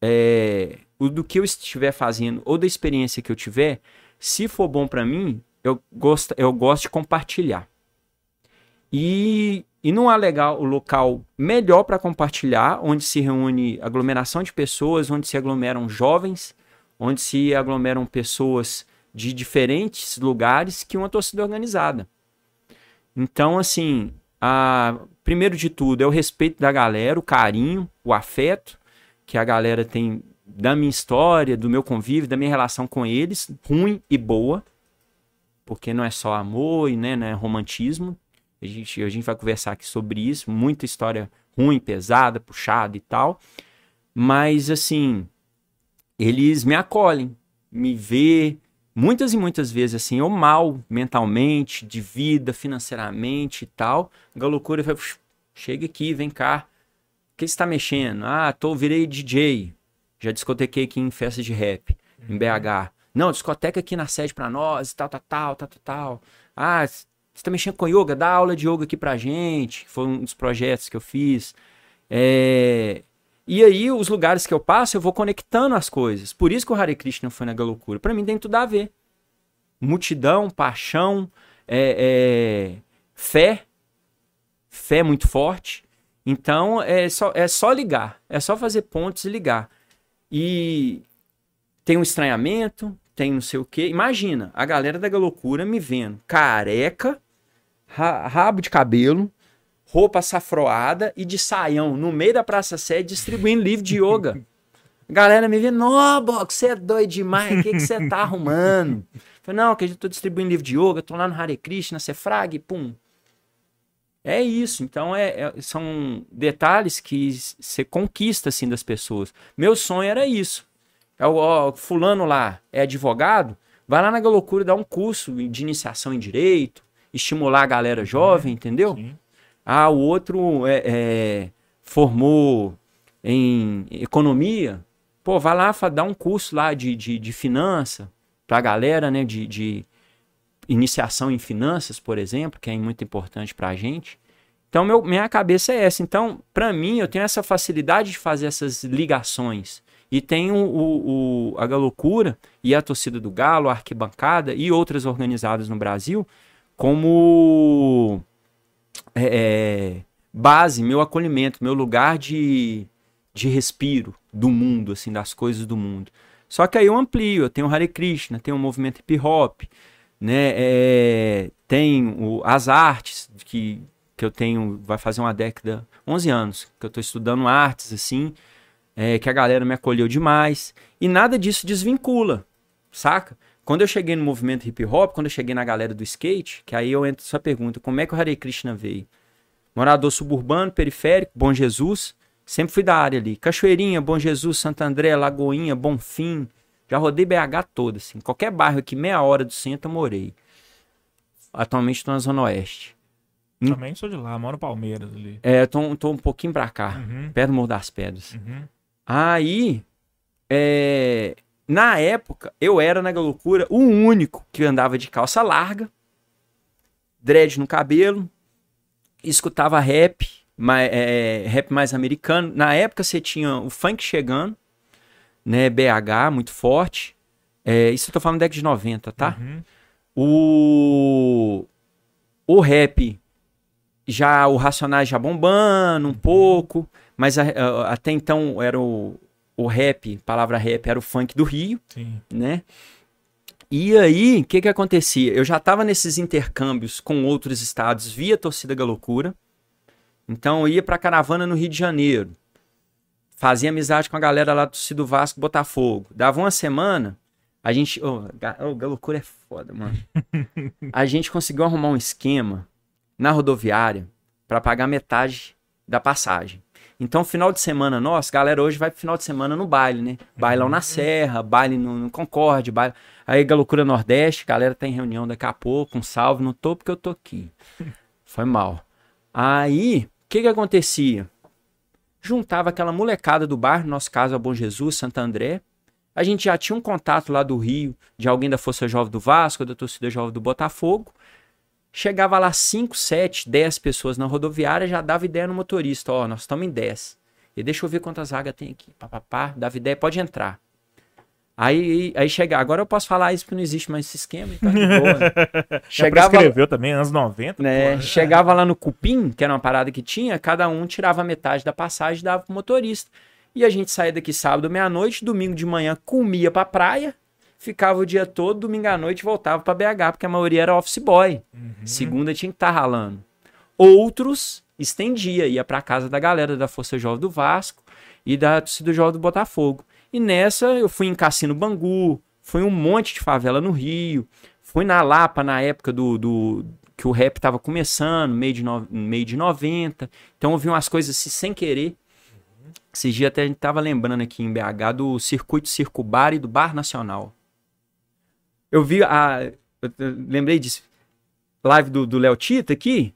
é, do que eu estiver fazendo ou da experiência que eu tiver, se for bom pra mim, eu gosto, eu gosto de compartilhar. E, e não há legal o local melhor para compartilhar, onde se reúne aglomeração de pessoas, onde se aglomeram jovens, onde se aglomeram pessoas de diferentes lugares que uma torcida organizada. Então, assim, a, primeiro de tudo é o respeito da galera, o carinho, o afeto que a galera tem da minha história, do meu convívio, da minha relação com eles, ruim e boa, porque não é só amor e né, é romantismo. A gente, a gente vai conversar aqui sobre isso, muita história ruim, pesada, puxada e tal. Mas assim, eles me acolhem, me vê muitas e muitas vezes assim, eu mal mentalmente, de vida, financeiramente e tal. A loucura "Pux, chega aqui, vem cá. O que você tá mexendo? Ah, tô, virei DJ. Já discotequei aqui em festa de rap, em BH. Não, discoteca aqui na sede pra nós, tal, tal, tal, tal, tal. Ah, você tá mexendo com yoga? Dá aula de yoga aqui pra gente. Foi um dos projetos que eu fiz. É... E aí, os lugares que eu passo, eu vou conectando as coisas. Por isso que o Hare Krishna foi na loucura. Pra mim tem tudo a ver. Multidão, paixão, é, é, fé. Fé muito forte. Então, é só, é só ligar. É só fazer pontos e ligar. E tem um estranhamento, tem não sei o quê. Imagina, a galera da loucura me vendo careca, rabo de cabelo, roupa safroada e de saião no meio da Praça Sede distribuindo livro de yoga. (laughs) A galera me vendo, não, Box, você é doido demais, o que você tá arrumando? Eu Falei, não, que eu tô distribuindo livro de yoga, tô lá no Hare Krishna, Cefrag, pum. É isso, então é, é- são detalhes que você conquista assim das pessoas. Meu sonho era isso. É o ó, fulano lá é advogado, vai lá na loucura dar um curso de iniciação em direito, estimular a galera jovem, entendeu? Sim. Ah, o outro é, é, formou em economia. Pô, vai lá dar um curso lá de, de, de finança pra galera, né? De, de iniciação em finanças, por exemplo, que é muito importante pra gente. Então, meu, minha cabeça é essa. Então, pra mim, eu tenho essa facilidade de fazer essas ligações. E tenho o, o, a Galocura e a torcida do Galo, a arquibancada e outras organizadas no Brasil como é, base, meu acolhimento, meu lugar de, de respiro do mundo, assim, das coisas do mundo. Só que aí eu amplio, eu tenho Hare Krishna, tenho o movimento hip hop, né? É, tem o- as artes que, que eu tenho, vai fazer uma década, 11 anos, que eu estou estudando artes, assim, é, que a galera me acolheu demais. E nada disso desvincula, saca? Quando eu cheguei no movimento hip hop, quando eu cheguei na galera do skate, que aí eu entro sua pergunta, como é que o Hare Krishna veio? Morador suburbano, periférico, Bom Jesus, sempre fui da área ali. Cachoeirinha, Bom Jesus, Santo André, Lagoinha, Bonfim, já rodei BH toda, assim. Qualquer bairro aqui, meia hora do centro, eu morei. Atualmente estou na Zona Oeste. Também sou de lá, moro no Palmeiras ali. É, tô, tô um pouquinho pra cá, Uhum, perto do Morro das Pedras. uhum. Aí, é, na época, eu era na loucura o único que andava de calça larga, dread no cabelo, escutava rap, mais, rap mais americano. Na época você tinha o funk chegando, né? BH muito forte. É, isso eu tô falando da década de 90, tá? Uhum. O, o rap, já o Racionais já bombando um pouco, mas a- a- até então era o, o rap, palavra rap, era o funk do Rio, Sim. né? E aí, o que que acontecia? Eu já tava nesses intercâmbios com outros estados via Torcida Galocura. Então eu ia pra caravana no Rio de Janeiro. Fazia amizade com a galera lá do Torcida do Vasco Botafogo. Dava uma semana, a gente. Ô, Ga- ô, Galocura é foda, mano. (laughs) a gente conseguiu arrumar um esquema na rodoviária pra pagar metade da passagem. Então, final de semana nosso, galera hoje vai pro final de semana no baile, né? Bailão na Serra, baile no, no Concorde, baile. Aí, Galocura Nordeste, galera tá em reunião daqui a pouco, um salve, não tô porque eu tô aqui. (laughs) Foi mal. Aí, o que que acontecia? juntava aquela molecada do bar, no nosso caso, a Bom Jesus, Santo André. A gente já tinha um contato lá do Rio, de alguém da Força Jovem do Vasco, da torcida jovem do Botafogo. Chegava lá 5, 7, 10 pessoas na rodoviária, já dava ideia no motorista, ó, nós estamos em 10. E deixa eu ver quantas vagas tem aqui. Pá, pá, pá, dava ideia, pode entrar. Aí, aí chega, agora eu posso falar isso porque não existe mais esse esquema, então de boa. né? (laughs) Já Chegava, prescreveu também, anos 90. né, pô. chegava lá no cupim, que era uma parada que tinha, cada um tirava metade da passagem e dava pro motorista. E a gente saía daqui sábado meia-noite, domingo de manhã comia pra praia, ficava o dia todo, domingo à noite voltava pra BH, porque a maioria era office boy. Segunda tinha que estar ralando. Outros estendia, ia pra casa da galera da Força Jovem do Vasco e da torcida jovem do Botafogo. E nessa eu fui em Cassino Bangu, fui um monte de favela no Rio, fui na Lapa na época do, do- que o rap tava começando, meio de, no- meio de 90. Então eu vi umas coisas assim sem querer. Esses dias até a gente tava lembrando aqui em BH do Circuito Circo Bar e do Bar Nacional. Eu vi a. eu- lembrei disso. Live do do Léo Tito aqui.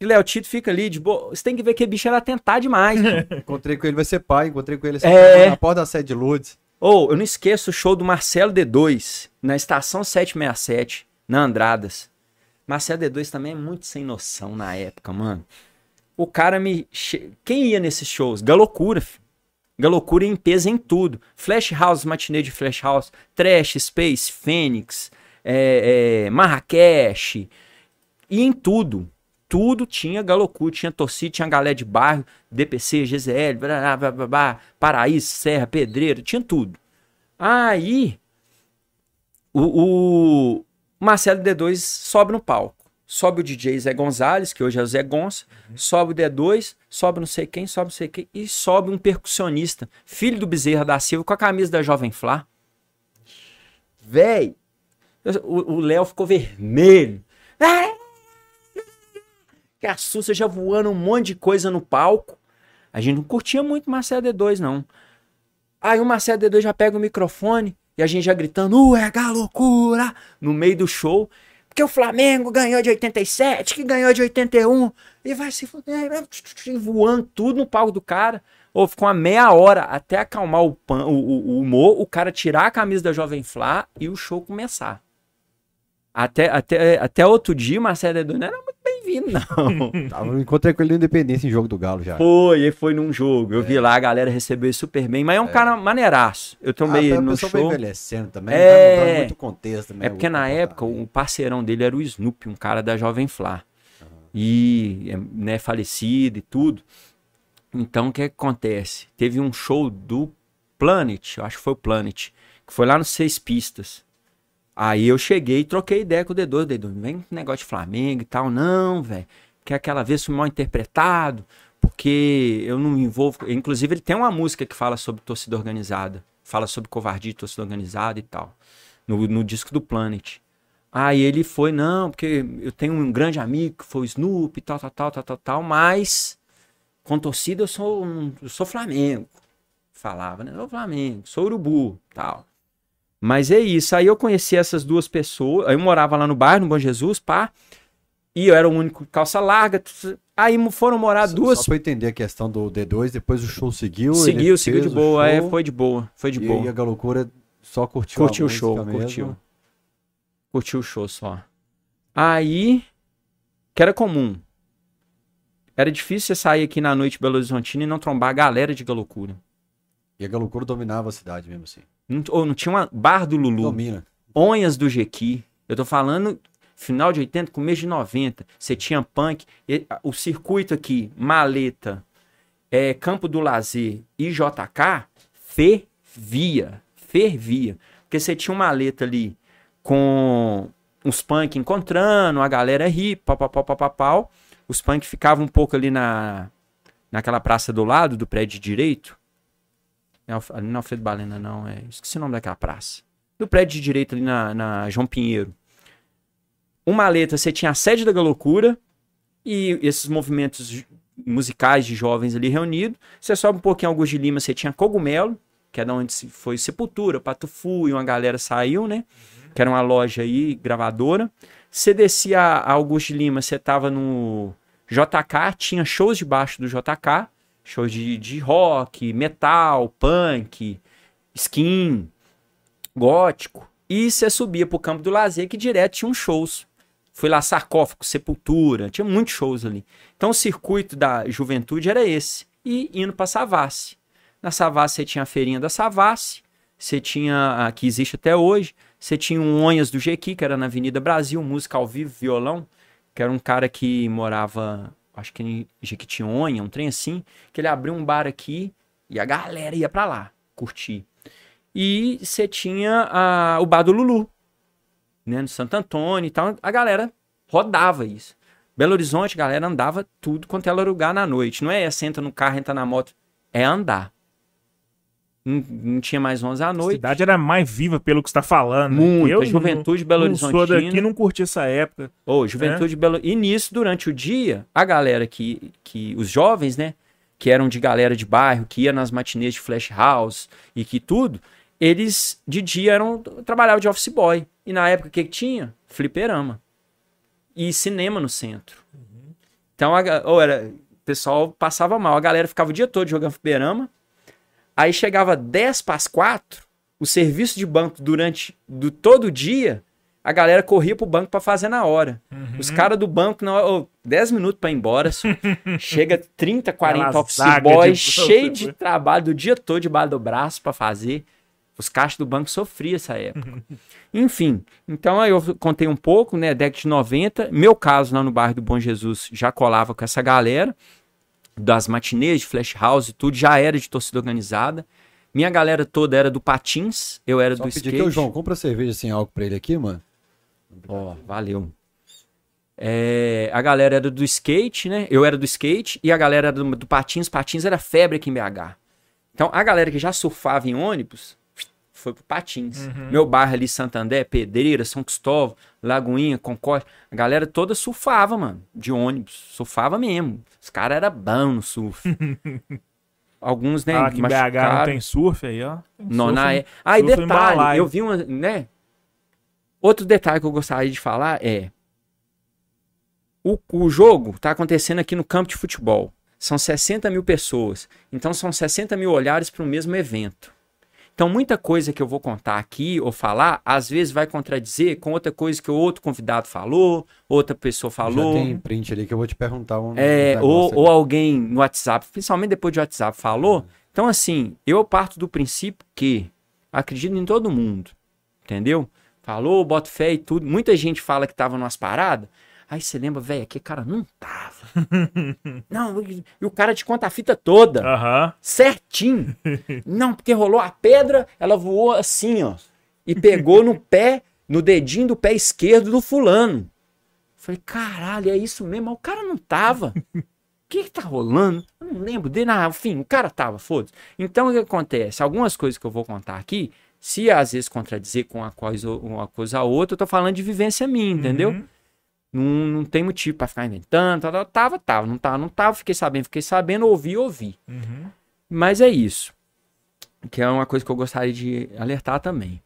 E Léo Tito fica ali de boa. Você tem que ver que bicho era tentar demais. (laughs) Encontrei com ele, vai ser pai. Encontrei com ele assim, É. na porta da sede de Lourdes. Ou, eu não esqueço o show do Marcelo D2 na estação 767, na Andradas. Marcelo D2 também é muito sem noção na época, mano. O cara me. Quem ia nesses shows? Galocura, filho. Galocura em peso em tudo. Flash House, matinê de Flash House, Trash, Space, Fênix, é, é, Marrakech. E em tudo. Tudo tinha Galocura, tinha torcida, tinha galera de bairro, DPC, GZL, blá, blá, blá, blá, Paraíso, Serra, Pedreira, tinha tudo. Aí, o, o Marcelo D2 sobe no palco. Sobe o DJ Zé Gonzalez, que hoje é o Zé Gonça, sobe o D2, sobe não sei quem, sobe não sei quem, e sobe um percussionista, filho do Bezerra da Silva, com a camisa da Jovem Flá. Véi, o Léo ficou vermelho. Que assusta, já voando um monte de coisa no palco. A gente não curtia muito Marcelo D2, não. Aí o Marcelo D2 já pega o microfone e a gente já gritando, uh, é loucura no meio do show. Porque o Flamengo ganhou de 87, que ganhou de 81, e vai se fuder, e voando tudo no palco do cara. Ou ficou uma meia hora até acalmar o, pan, o, o- o humor, o cara tirar a camisa da Jovem Flá e o show começar. Até, até, até outro dia, Marcelo D2 não era muito bem-vindo, não. (laughs) Tava, eu encontrei com ele no Independência em jogo do Galo já. Foi, ele foi num jogo. Eu vi lá, a galera recebeu ele super bem, mas é um cara maneiraço. Eu tomei Ah, ele o no vai show. envelhecendo também, É. vai mudando muito contexto também. É porque na época o parceirão dele era o Snoopy, um cara da Jovem Flá. E é, né, falecido e tudo. Então o que acontece? Teve um show do Planet, eu acho que foi o Planet, que foi lá nos Seis Pistas. Aí eu cheguei e troquei ideia com o D2. D2, vem negócio de Flamengo e tal. Não, velho. Que aquela vez foi mal interpretado, porque eu não me envolvo. Inclusive, ele tem uma música que fala sobre torcida organizada. Fala sobre covardia de torcida organizada e tal. No, no disco do Planet. Aí ele foi, não, porque eu tenho um grande amigo que foi o Snoopy, tal, tal, tal, tal, tal, tal, mas com torcida eu sou, eu sou Flamengo. Falava, né? Eu sou Flamengo, sou Urubu, tal. Mas é isso. Aí eu conheci essas duas pessoas. Aí eu morava lá no bairro, no Bom Jesus, pá. E eu era o único calça larga. Aí foram morar Só- duas. Só pra entender a questão do D2, depois o show seguiu. seguiu, seguiu de boa. É, foi de boa. Foi de e, boa. E a Galocura só curtiu Curtiu o show, música curtiu. mesmo. Curtiu o show só. Aí, que era comum. Era difícil você sair aqui na noite Belo Horizontina e não trombar a galera de Galocura. E a Galocura dominava a cidade mesmo assim. Não, ou não tinha uma bar do Lulu. Domina. Onhas do Jequi. Eu tô falando final de 80, começo de 90. Você tinha punk. e- o circuito aqui, Maleta, é, Campo do Lazer e JK, fervia. Fervia. Porque você tinha uma maleta ali com os punk encontrando, a galera ri, pau, pau, pau, pau, pau, pau. Os punk ficavam um pouco ali na, naquela praça do lado do prédio direito. É ali não é Alfredo Balena, não. É, esqueci o nome daquela praça. Do prédio de direito ali na, na João Pinheiro. Uma maleta, você tinha a sede da Galocura e esses movimentos musicais de jovens ali reunidos. Você sobe um pouquinho Augusto de Lima, você tinha Cogumelo, que é da onde foi Sepultura, Patufu e uma galera saiu, né? Que era uma loja aí, gravadora. Você descia a Augusto de Lima, você tava no JK, tinha shows debaixo do JK. Shows de, de rock, metal, punk, skin, gótico. E você subia pro campo do lazer que direto tinha uns shows. Foi lá sarcófago, sepultura, tinha muitos shows ali. Então o circuito da juventude era esse. E indo pra Savassi. Na Savassi você tinha a feirinha da Savassi, você tinha a que existe até hoje, você tinha um Onhas do Jequi, que era na Avenida Brasil, música ao vivo, violão, que era um cara que morava, acho que em Jequitinhonha, um trem assim, que ele abriu um bar aqui e a galera ia pra lá curtir. E você tinha a- o bar do Lulu, né, no Santo Antônio e tal, a galera rodava isso. Belo Horizonte, a galera andava tudo quanto era lugar na noite. Não é senta no carro, entra na moto, é andar. Não, não tinha mais 11 à A noite. cidade era mais viva pelo que você tá falando. né? Muito, Eu a juventude Belo não sou Horizontina. daqui, não curti essa época. Ô, Juventude Belo. E nisso, durante o dia, a galera que, que. Os jovens, né? Que eram de galera de bairro, que ia nas matinês de flash house e que tudo, eles de dia eram. trabalhavam de office boy. E na época o que, que tinha? Fliperama. E cinema no centro. Então, a, ô, era, o pessoal passava mal. A galera ficava o dia todo jogando fliperama. Aí chegava 10 para as 4, o serviço de banco durante do todo o dia, a galera corria pro banco para fazer na hora. Os caras do banco, na hora, ô, 10 minutos para ir embora, (laughs) chega 30, 40 Aquela office boys, de- cheio de trabalho do dia todo debaixo do braço para fazer. Os caixas do banco sofriam essa época. (laughs) Enfim, então aí eu contei um pouco, né, década de 90. Meu caso lá no bairro do Bom Jesus já colava com essa galera das matinês de flash house e tudo, já era de torcida organizada. Minha galera toda era do patins, eu era Só do skate. aqui, João, compra cerveja sem álcool pra ele aqui, mano. Ó, valeu. É, a galera era do skate, né? Eu era do skate e a galera era do, do patins. Patins era febre aqui em BH. Então, a galera que já surfava em ônibus foi pro patins. Meu bairro ali, Santander, Pedreira, São Cristóvão, Lagoinha, Concórdia. A galera toda surfava, mano, de ônibus. Surfava mesmo. Os caras eram bons no surf. (laughs) Alguns, né? Ah, que BH não tem surf aí, ó. Tem Não, surf, na é... Ah, surf em detalhe, eu vi uma, né? Outro detalhe que eu gostaria de falar é o, o jogo tá acontecendo aqui no campo de futebol. São 60 mil pessoas. Então são 60 mil olhares para o mesmo evento. Então muita coisa que eu vou contar aqui ou falar, às vezes vai contradizer com outra coisa que o outro convidado falou, outra pessoa falou. Já tem print ali que eu vou te perguntar um É, ou, ou alguém no WhatsApp, principalmente depois de WhatsApp, falou. Então, assim, eu parto do princípio que acredito em todo mundo, entendeu? Falou, boto fé e tudo. Muita gente fala que tava numas paradas. Aí você lembra, velho, aquele cara não tava. (laughs) não, e e o cara te conta a fita toda Aham. certinho. (laughs) Não, porque rolou a pedra, ela voou assim, ó. E pegou no pé, no dedinho do pé esquerdo do fulano. Falei, caralho, é isso mesmo? O cara não tava. O (laughs) que que tá rolando? Eu não lembro dele. Ah, enfim, o cara tava, foda-se. Então, o que acontece? Algumas coisas que eu vou contar aqui, se às vezes contradizer com uma coisa, uma coisa a outra, eu tô falando de vivência minha, entendeu? Uhum. Não, não tem motivo pra ficar inventando. Tal. Tava, tava. Não tava, não tava. Fiquei sabendo, fiquei sabendo. Ouvi, ouvi. Uhum. Mas é isso. Que é uma coisa que eu gostaria de alertar também.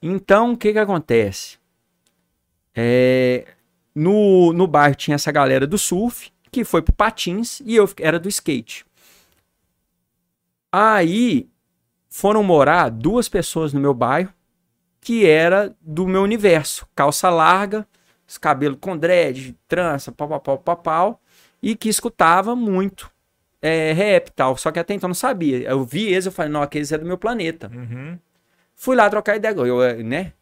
Então, o que que acontece? É, no, no bairro tinha essa galera do surf, que foi pro patins, e eu era do skate. Aí, foram morar duas pessoas no meu bairro, que era do meu universo. Calça larga, os cabelos com dread, trança, pau, pau, pau, pau, pau, e que escutava muito é, rap e tal. Só que até então não sabia. Eu vi eles, eu falei, não, aqueles é do meu planeta. Uhum. Fui lá trocar ideia, eu, eh, né?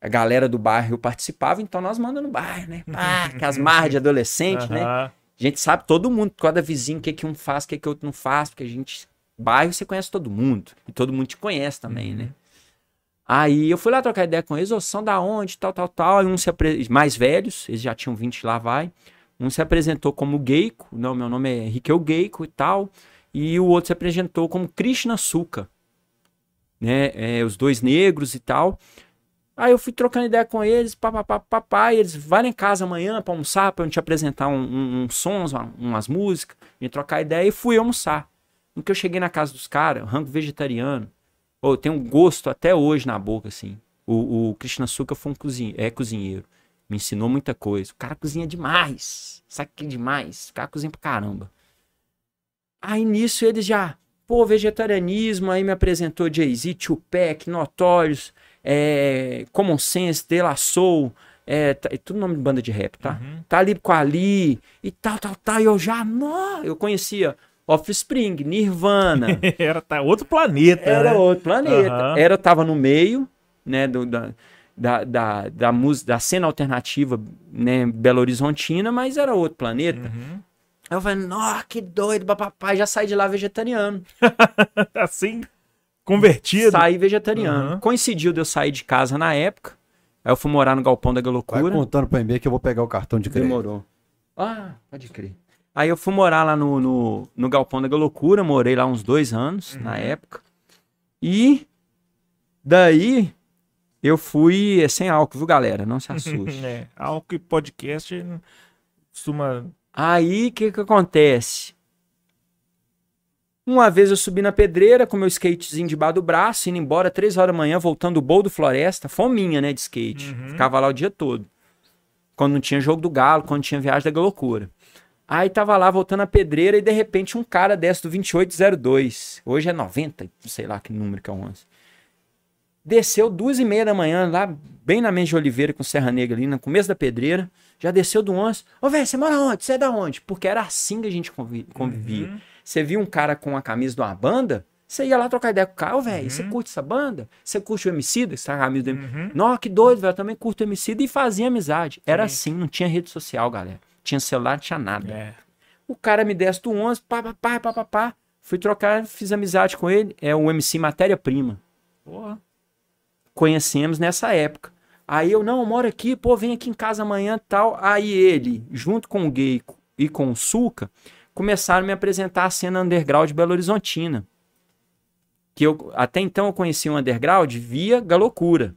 A galera do bairro participava, então nós mandamos no bairro, né? Pá, com as marras de adolescente, né? Aham. A gente sabe todo mundo, cada vizinho, o que, que um faz, o que, que outro não faz, porque a gente. Bairro você conhece todo mundo. E todo mundo te conhece também, né? Aí eu fui lá trocar ideia com eles, ô, são da onde, tal, tal, tal. Aí um se apre... mais velhos, eles já tinham 20 lá, vai. Um se apresentou como Geico, não, meu nome é Riquel Geico e tal. E o outro se apresentou como Krishna Suka, né? É, os dois negros e tal. Aí eu fui trocando ideia com eles, papapá, papai, eles lá em casa amanhã pra almoçar, pra eu te apresentar um- um- uns sons, uma- umas músicas, e trocar ideia, e fui almoçar. No que eu cheguei na casa dos caras, rango vegetariano, Tem um gosto até hoje na boca, assim. O, o Krishna Suka foi um cozinheiro, é cozinheiro. Me ensinou muita coisa. O cara cozinha demais. Sabe que é demais? O cara cozinha pra caramba. Aí nisso eles já, pô, vegetarianismo, aí me apresentou Jay-Z, Tupac, Notorious, é, Common Sense, De La Soul, é, tá- é tudo nome de banda de rap, tá? Talib Kweli e tal, tal, tal. E eu já, não, eu conhecia Offspring, Nirvana, (laughs) Era tá, outro planeta. era né? outro planeta. Aham. Era, tava no meio, né, do, da, da, da, da, música, da cena alternativa, né, Belo Horizontina, mas era outro planeta. Uhum. Aí eu falei, nossa, que doido, papai, já saí de lá vegetariano. (laughs) Assim, convertido. Saí vegetariano. Aham. Coincidiu de eu sair de casa na época. Aí eu fui morar no Galpão da Vai Galocura. contando pra mim que eu vou pegar o cartão de crédito. Demorou. Ah, pode crer. Aí eu fui morar lá no, no, no Galpão da Galocura, morei lá uns dois anos na época. E daí eu fui é, sem álcool, viu, galera? Não se (laughs) assuste. É, álcool e podcast costuma. Aí o que que acontece? Uma vez eu subi na pedreira com meu skatezinho debaixo do braço, indo embora três horas da manhã, voltando do Bowl do Floresta, fominha, né, de skate. Ficava lá o dia todo. Quando não tinha jogo do Galo, quando tinha viagem da loucura. Aí tava lá voltando a pedreira e de repente um cara desce do 2802. Hoje é 90, sei lá que número que é o 11. Desceu duas e meia da manhã, lá bem na Mendes de Oliveira com Serra Negra ali, no começo da pedreira. Já desceu do 11. Ô, velho, você mora onde? Você é da onde? Porque era assim que a gente convi- convivia. Você via um cara com a camisa de uma banda, você ia lá trocar ideia com o cara. Velho, você curte essa banda? Você curte o Emicida? Você tá com a camisa do Emicida? Nossa, que doido, velho. Eu também curto o Emicida e fazia amizade. Era assim, não tinha rede social, galera. Tinha celular, não tinha nada. É. O cara me desce do 11, pá, pá, pá, pá, pá, pá. Fui trocar, fiz amizade com ele. É o MC Matéria Prima. Porra. Conhecemos nessa época. Aí eu, não, eu moro aqui, pô, vem aqui em casa amanhã tal. Aí ele, junto com o Gay e com o Suca, começaram a me apresentar a cena underground Belo Horizontina. Que eu, até então eu conhecia o underground via Galocura.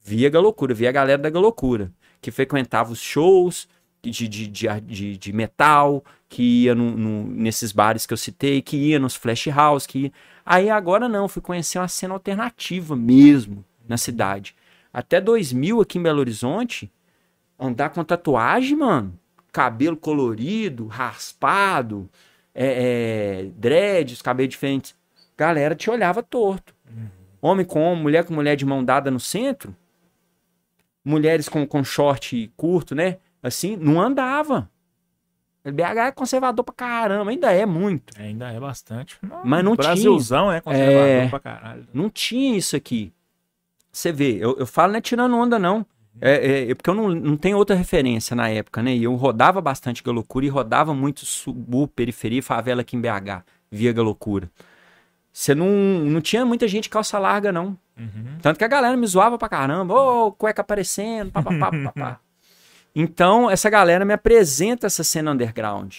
Via Galocura, via a galera da Galocura. Que frequentava os shows de, de, de, de, metal, que ia no, no- nesses bares que eu citei, que ia nos flash house, que ia... Aí agora não, fui conhecer uma cena alternativa mesmo na cidade. Até 2000 aqui em Belo Horizonte, andar com tatuagem, mano, cabelo colorido, raspado, é, é, dreads, cabelo diferente. Galera te olhava torto. Homem com homem, mulher com mulher de mão dada no centro, mulheres com, com short curto, né? Assim, não andava. O BH é conservador pra caramba, ainda é muito. Ainda é bastante. Mas não tinha. Brasilzão é conservador É. pra caralho. Não tinha isso aqui. Você vê, eu, eu falo não é tirando onda, não. É, é- é porque eu não, não tenho outra referência na época, né? E eu rodava bastante Galocura e rodava muito subúrbio, periferia favela aqui em BH, via Galocura. Você não, não tinha muita gente calça larga, não. Tanto que a galera me zoava pra caramba, ô, cueca aparecendo, papapá, papapá. (laughs) Então, essa galera me apresenta essa cena underground.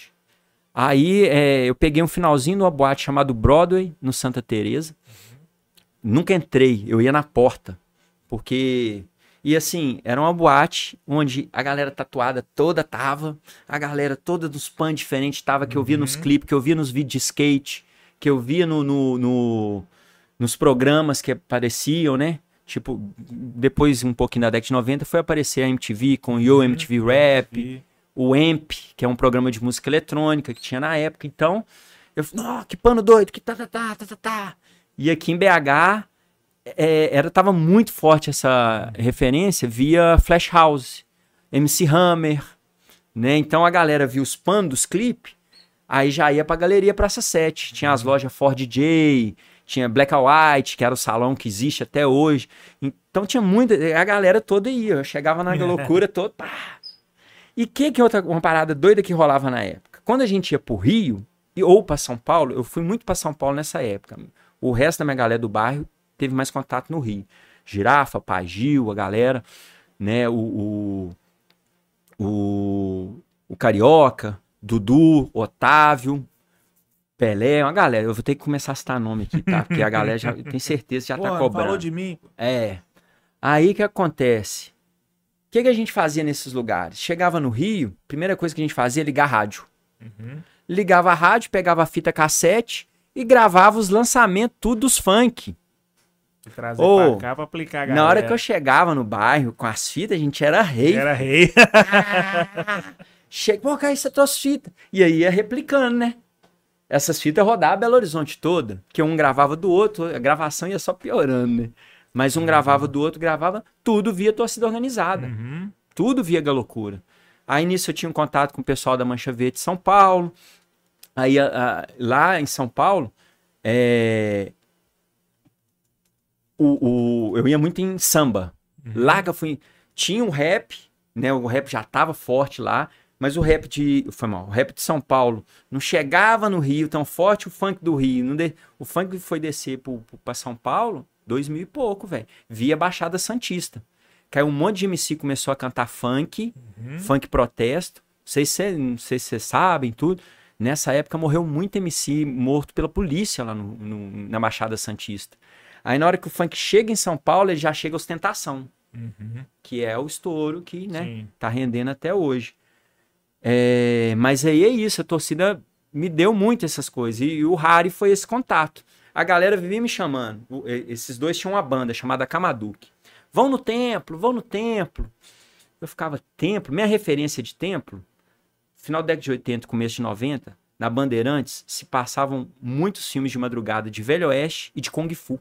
Aí é, eu peguei um finalzinho numa boate chamado Broadway, no Santa Teresa. Nunca entrei, eu ia na porta. Porque. E assim, era uma boate onde a galera tatuada toda tava, a galera toda dos pães diferentes tava, que eu via nos clipes, que eu via nos vídeos de skate, que eu via no, no- no- nos programas que apareciam, né? Tipo, depois, um pouquinho da década de 90, foi aparecer a MTV com o Yo MTV Rap o AMP, que é um programa de música eletrônica que tinha na época. Então, eu falei, "Nó, que pano doido, que tá, tá, tá, tá, tá, tá. E aqui em BH, é, era, tava muito forte essa referência via Flash House, MC Hammer, né? Então a galera via os panos dos clipes, aí já ia pra Galeria Praça 7. Tinha as lojas Ford DJ, tinha Black and White, que era o salão que existe até hoje. Então tinha muita. A galera toda ia. Eu chegava na (laughs) loucura toda. Pá. E que que outra uma parada doida que rolava na época? Quando a gente ia pro Rio e, ou pra São Paulo, eu fui muito pra São Paulo nessa época. O resto da minha galera do bairro teve mais contato no Rio. Girafa, Pagil, a galera, né? O, o, o, o Carioca, Dudu, Otávio, Pelé, uma galera. Eu vou ter que começar a citar nome aqui, tá? Porque a galera já tem certeza que já Pô, tá cobrando. falou de mim. É. Aí que acontece? O que, que a gente fazia nesses lugares? Chegava no Rio, primeira coisa que a gente fazia é ligar rádio. Ligava a rádio, pegava a fita cassete e gravava os lançamentos tudo dos funk. Trazer Ô, pra cá pra aplicar a Na hora galera. que eu chegava no bairro com as fitas, a gente era rei. Era rei. (laughs) Chega, pô, cara, você trouxe fita. E aí ia replicando, né? Essas fitas rodavam Belo Horizonte toda, que um gravava do outro, a gravação ia só piorando, né? Mas um gravava do outro, gravava tudo via torcida organizada. Uhum. Tudo via Galocura. Aí nisso eu tinha um contato com o pessoal da Mancha Verde de São Paulo. Aí a- a- lá em São Paulo, é, o, o- eu ia muito em samba. Lá que eu fui. Tinha um rap, né? O rap já tava forte lá, mas o rap de. Foi mal, o rap de São Paulo não chegava no Rio tão forte o funk do Rio. De- o funk foi descer pro, pra São Paulo, dois mil e pouco, velho. Via Baixada Santista. Caiu um monte de MC começou a cantar funk, funk protesto. Não sei se cê- não sei se vocês sabem tudo. Nessa época morreu muito MC morto pela polícia lá no- no- na Baixada Santista. Aí na hora que o funk chega em São Paulo, ele já chega a ostentação, Uhum. que é o estouro que, né, Sim. tá rendendo até hoje. É, mas aí é isso, a torcida me deu muito essas coisas. E, o Harry foi esse contato. A galera vivia me chamando. O- e- Esses dois tinham uma banda chamada Kamaduki. Vão no templo, vão no templo. Eu ficava, templo? Minha referência de templo, final da década de 80, começo de 90, na Bandeirantes, se passavam muitos filmes de madrugada de Velho Oeste e de Kung Fu.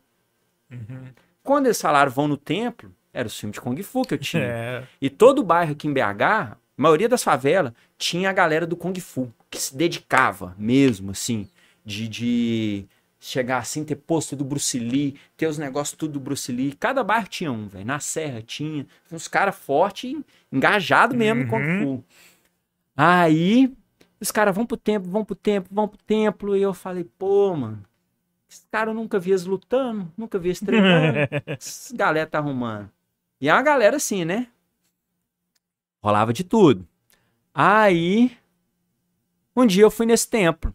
Quando eles falaram vão no templo, era o filme de Kung Fu que eu tinha. (laughs) É. E todo bairro aqui em BH, a maioria das favelas, tinha a galera do Kung Fu, que se dedicava mesmo, assim, de, de chegar assim, ter posto do Bruce Lee, ter os negócios tudo do Bruce Lee. Cada bairro tinha um, velho. Na Serra tinha. Uns caras fortes, engajados mesmo no Kung Fu. Aí, os caras vão pro templo, vão pro templo, vão pro templo. E eu falei, pô, mano, esse cara eu nunca vi eles lutando, nunca vi eles treinando. (laughs) Essa galera tá arrumando. E é uma galera assim, né? Rolava de tudo. Aí, um dia eu fui nesse templo.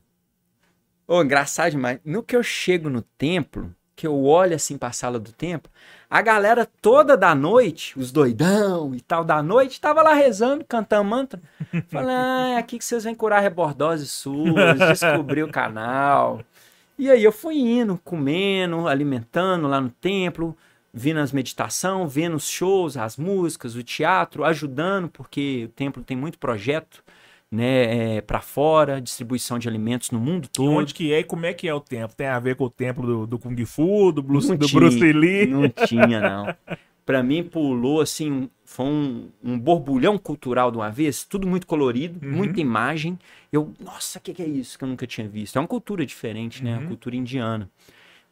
Ô, engraçado demais. No que eu chego no templo, que eu olho assim pra sala do templo, a galera toda da noite, os doidão e tal da noite, tava lá rezando, cantando mantra. (laughs) Falando, ah, é aqui que vocês vêm curar rebordose suas, descobrir o canal. E aí eu fui indo, comendo, alimentando lá no templo, vindo as meditação, vendo os shows, as músicas, o teatro, ajudando, porque o templo tem muito projeto, né, é, para fora, distribuição de alimentos no mundo E todo. onde que é e como é que é o templo? Tem a ver com o templo do, do Kung Fu, do, Bruce, Não do tinha, Bruce Lee? Não tinha, não. Pra mim, pulou assim, foi um, um borbulhão cultural de uma vez, tudo muito colorido, Uhum. muita imagem. Eu, nossa, o que, que é isso que eu nunca tinha visto? É uma cultura diferente, né? Uhum. Uma cultura indiana.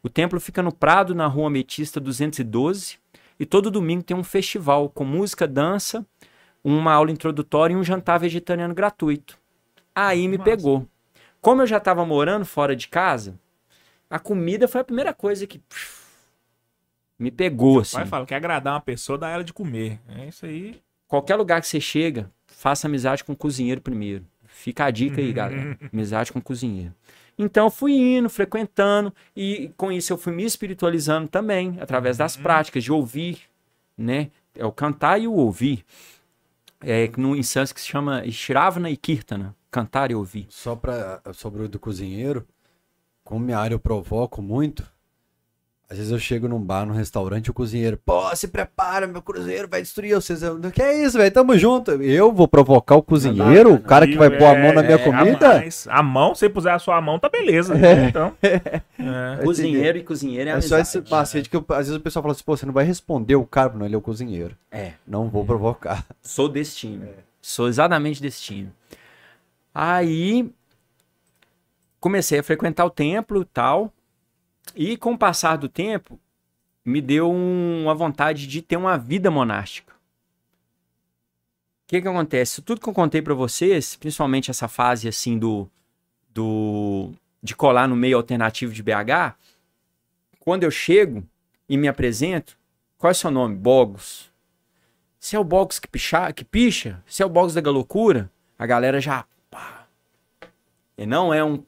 O templo fica no Prado, na Rua Ametista 212, e todo domingo tem um festival com música, dança, uma aula introdutória e um jantar vegetariano gratuito. Aí me Massa. pegou. Como eu já estava morando fora de casa, a comida foi a primeira coisa que pff, me pegou, assim. Vai falar, quer agradar uma pessoa, dá ela de comer. É isso aí. Qualquer lugar que você chega, faça amizade com o cozinheiro primeiro. Fica a dica aí, galera. (laughs) Amizade com o cozinheiro. Então eu fui indo, frequentando, e com isso eu fui me espiritualizando também, através das práticas, de ouvir, né? É o cantar e o ouvir. É, que no em sânscrito se chama Shravana e Kirtana, cantar e ouvir. Só pra, sobre o do cozinheiro, como minha área eu provoco muito, às vezes eu chego num bar, num restaurante, o cozinheiro, pô, se prepara, meu cozinheiro vai destruir vocês. Eu, que é isso, velho? Tamo junto. Eu vou provocar o cozinheiro, o cara que vai pôr a mão na minha É, comida? A, mais. a mão, se você puser a sua mão, tá beleza. né? Então. (laughs) É. Cozinheiro e cozinheiro é É só esse amizade. macete que eu- às vezes o pessoal fala assim, pô, você não vai responder o cara, não, ele é o cozinheiro. É. Não vou provocar. Sou desse time. Sou exatamente desse time. Aí comecei a frequentar o templo e tal. E com o passar do tempo, me deu um- uma vontade de ter uma vida monástica. O que que acontece? Tudo que eu contei pra vocês, principalmente essa fase assim do, do de colar no meio alternativo de BH, quando eu chego e me apresento, qual é o seu nome? Bogos. Se é o box que, picha, que picha, se é o box da galocura, a galera já. Pá. E não é um,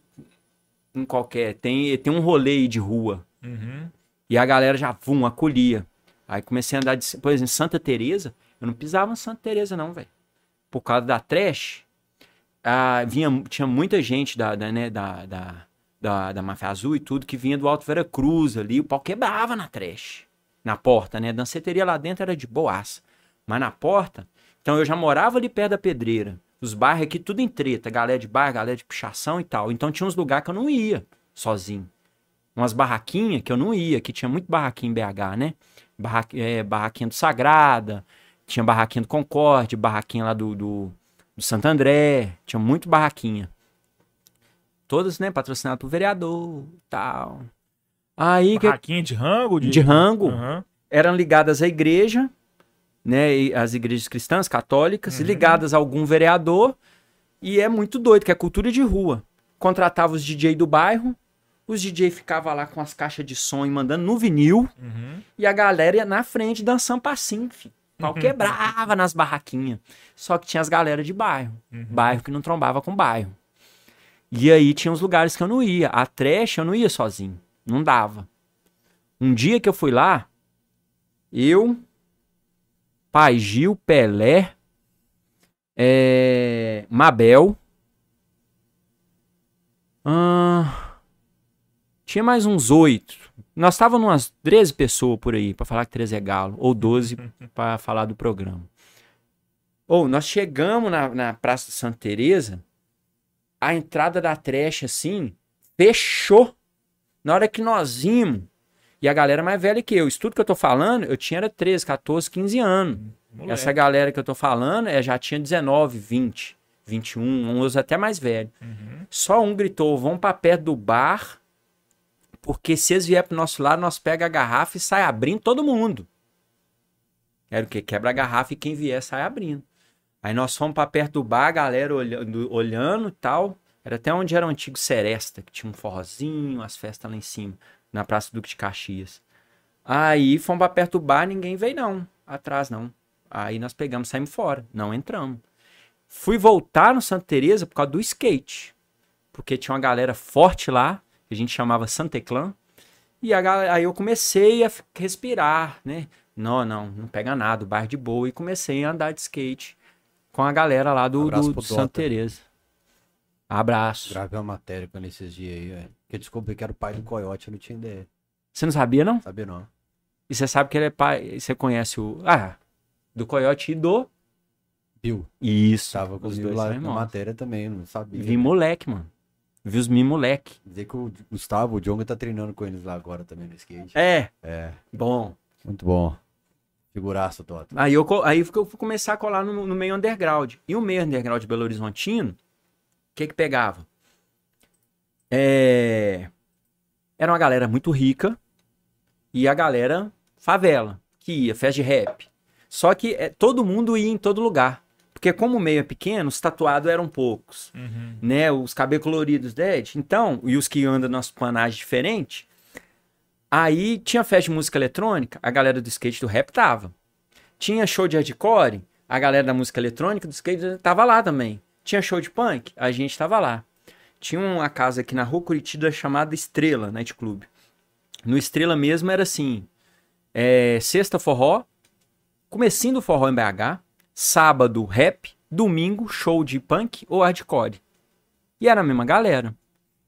um qualquer, tem, tem um rolê de rua. Uhum. E a galera já, vum, acolhia. Aí comecei a andar de. Por exemplo, Santa Teresa, eu não pisava em Santa Teresa, não, velho. Por causa da trash, ah, vinha, tinha muita gente da, da, né, da, da, da, da Máfia Azul e tudo que vinha do Alto Vera Cruz ali. O pau quebrava na trash. Na porta, né? Danceteria lá dentro era de boaça. Mas na porta. Então eu já morava ali perto da pedreira. Os bairros aqui tudo em treta, galera de bairro, galera de pichação e tal. Então tinha uns lugares que eu não ia sozinho. Umas barraquinhas que eu não ia, que tinha muito barraquinha em BH, né? Barra, é, barraquinha do Sagrada, tinha barraquinha do Concorde, barraquinha lá do, do, do Santo André, tinha muito barraquinha. Todas, né, patrocinadas por vereador e tal. Aí que Barraquinha de rango? de rango Aham. eram ligadas à igreja, né, e as igrejas cristãs, católicas, Uhum. ligadas a algum vereador, e é muito doido, que é cultura de rua. Contratava os DJ do bairro, os DJ ficavam lá com as caixas de som e mandando no vinil, Uhum. e a galera ia na frente dançando passinho, filho. Pau quebrava nas barraquinhas. Só que tinha as galera de bairro. Uhum. Bairro que não trombava com bairro. E aí tinha uns lugares que eu não ia. A trash eu não ia sozinho. Não dava. Um dia que eu fui lá, eu, Pai Gil, Pelé, é, Mabel. ah, tinha mais uns oito. Nós estávamos umas 13 pessoas por aí, pra falar que 13 é galo. Ou 12 (laughs) pra falar do programa. Ou nós chegamos na, na Praça de Santa Teresa, a entrada da trash, assim, fechou. Na hora que nós vimos, e a galera mais velha que eu, isso tudo que eu tô falando, eu tinha era 13, 14, 15 anos. Moleque. Essa galera que eu tô falando é, já tinha 19, 20, 21, uns até mais velho. Uhum. Só um gritou: vão pra perto do bar, porque se eles vierem pro nosso lado, nós pega a garrafa e sai abrindo todo mundo. Era o quê? Quebra a garrafa e quem vier sai abrindo. Aí nós fomos pra perto do bar, a galera olhando, olhando e tal. Era até onde era o antigo Seresta, que tinha um forrozinho, as festas lá em cima, na Praça Duque de Caxias. Aí fomos pra perto do bar, ninguém veio não, atrás não. Aí nós pegamos, saímos fora, não entramos. Fui voltar no Santa Teresa por causa do skate. Porque tinha uma galera forte lá, que a gente chamava Santeclã. E a galera, aí eu comecei a respirar, né? Não, não, não pega nada, o bairro de boa. E comecei a andar de skate com a galera lá do, Abraço do, do Santa. Teresa. Abraço. Gravei uma matéria com ele esses dias aí, velho. Que eu descobri que era o pai do não tinha ideia. Você não sabia, não? Sabia não. E você sabe que ele é pai. Você conhece o. Ah, do Coyote e do. Bill. Isso. Tava os comigo dois lá na matéria também, não sabia. Vi moleque, mano. Vi os mi moleque. Dizer que o Gustavo, o Jonga tá treinando com eles lá agora também no skate. É, É, bom. muito bom. Figuraço, Tota. Aí eu, aí eu fui começar a colar no, no meio underground. E o meio underground de Belo Horizontino, que que pegava? É... Era uma galera muito rica e a galera favela, que ia, festa de rap. Só que é, todo mundo ia em todo lugar. Porque como o meio é pequeno, os tatuados eram poucos. Uhum. né? Os cabelos coloridos dead. Então, e os que andam nas panagens diferentes. Aí tinha festa de música eletrônica, a galera do skate do rap tava. Tinha show de hardcore, a galera da música eletrônica do skate tava lá também. Tinha show de punk, a gente tava lá. Tinha uma casa aqui na rua Curitiba chamada Estrela Night Club. No Estrela mesmo era assim: é, sexta forró, comecinho do forró em BH, sábado rap, domingo show de punk ou hardcore. E era a mesma galera.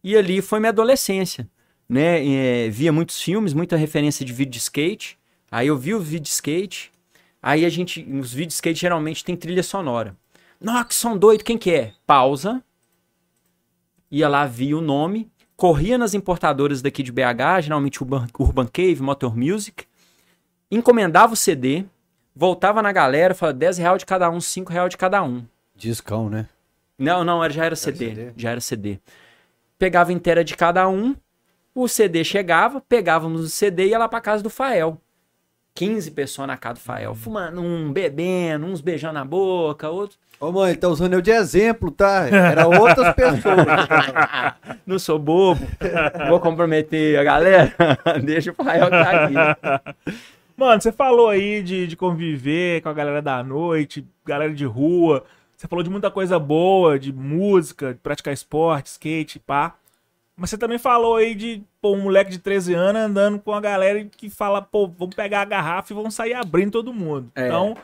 E ali foi minha adolescência. Né? É, via muitos filmes, muita referência de vídeo de skate. Aí eu vi o vídeo de skate. Aí a gente, os vídeos de skate geralmente tem trilha sonora. Nossa, que som doido, quem que é? Pausa. Ia lá, via o nome. Corria nas importadoras daqui de BH, geralmente Urban, Urban Cave, Motor Music. Encomendava o CD. Voltava na galera, falava 10 real de cada um, 5 real de cada um. Discão, né? Não, não, era- já era CD, CD? Já era CD. Pegava inteira de cada um. O CD chegava, pegávamos o CD e ia lá pra casa do Fael. 15 pessoas na casa do Fael, fumando, um bebendo, uns beijando na boca, outros. Ô mãe, ele tá usando eu de exemplo, tá? Era outras pessoas. (laughs) Não sou bobo, vou comprometer a galera. (laughs) Deixa o que tá aqui. Mano, você falou aí de, de conviver com a galera da noite, galera de rua. Você falou de muita coisa boa, de música, de praticar esporte, skate, pá. Mas você também falou aí de pô, um moleque de 13 anos andando com a galera que fala, pô, vamos pegar a garrafa e vamos sair abrindo todo mundo. É. Então,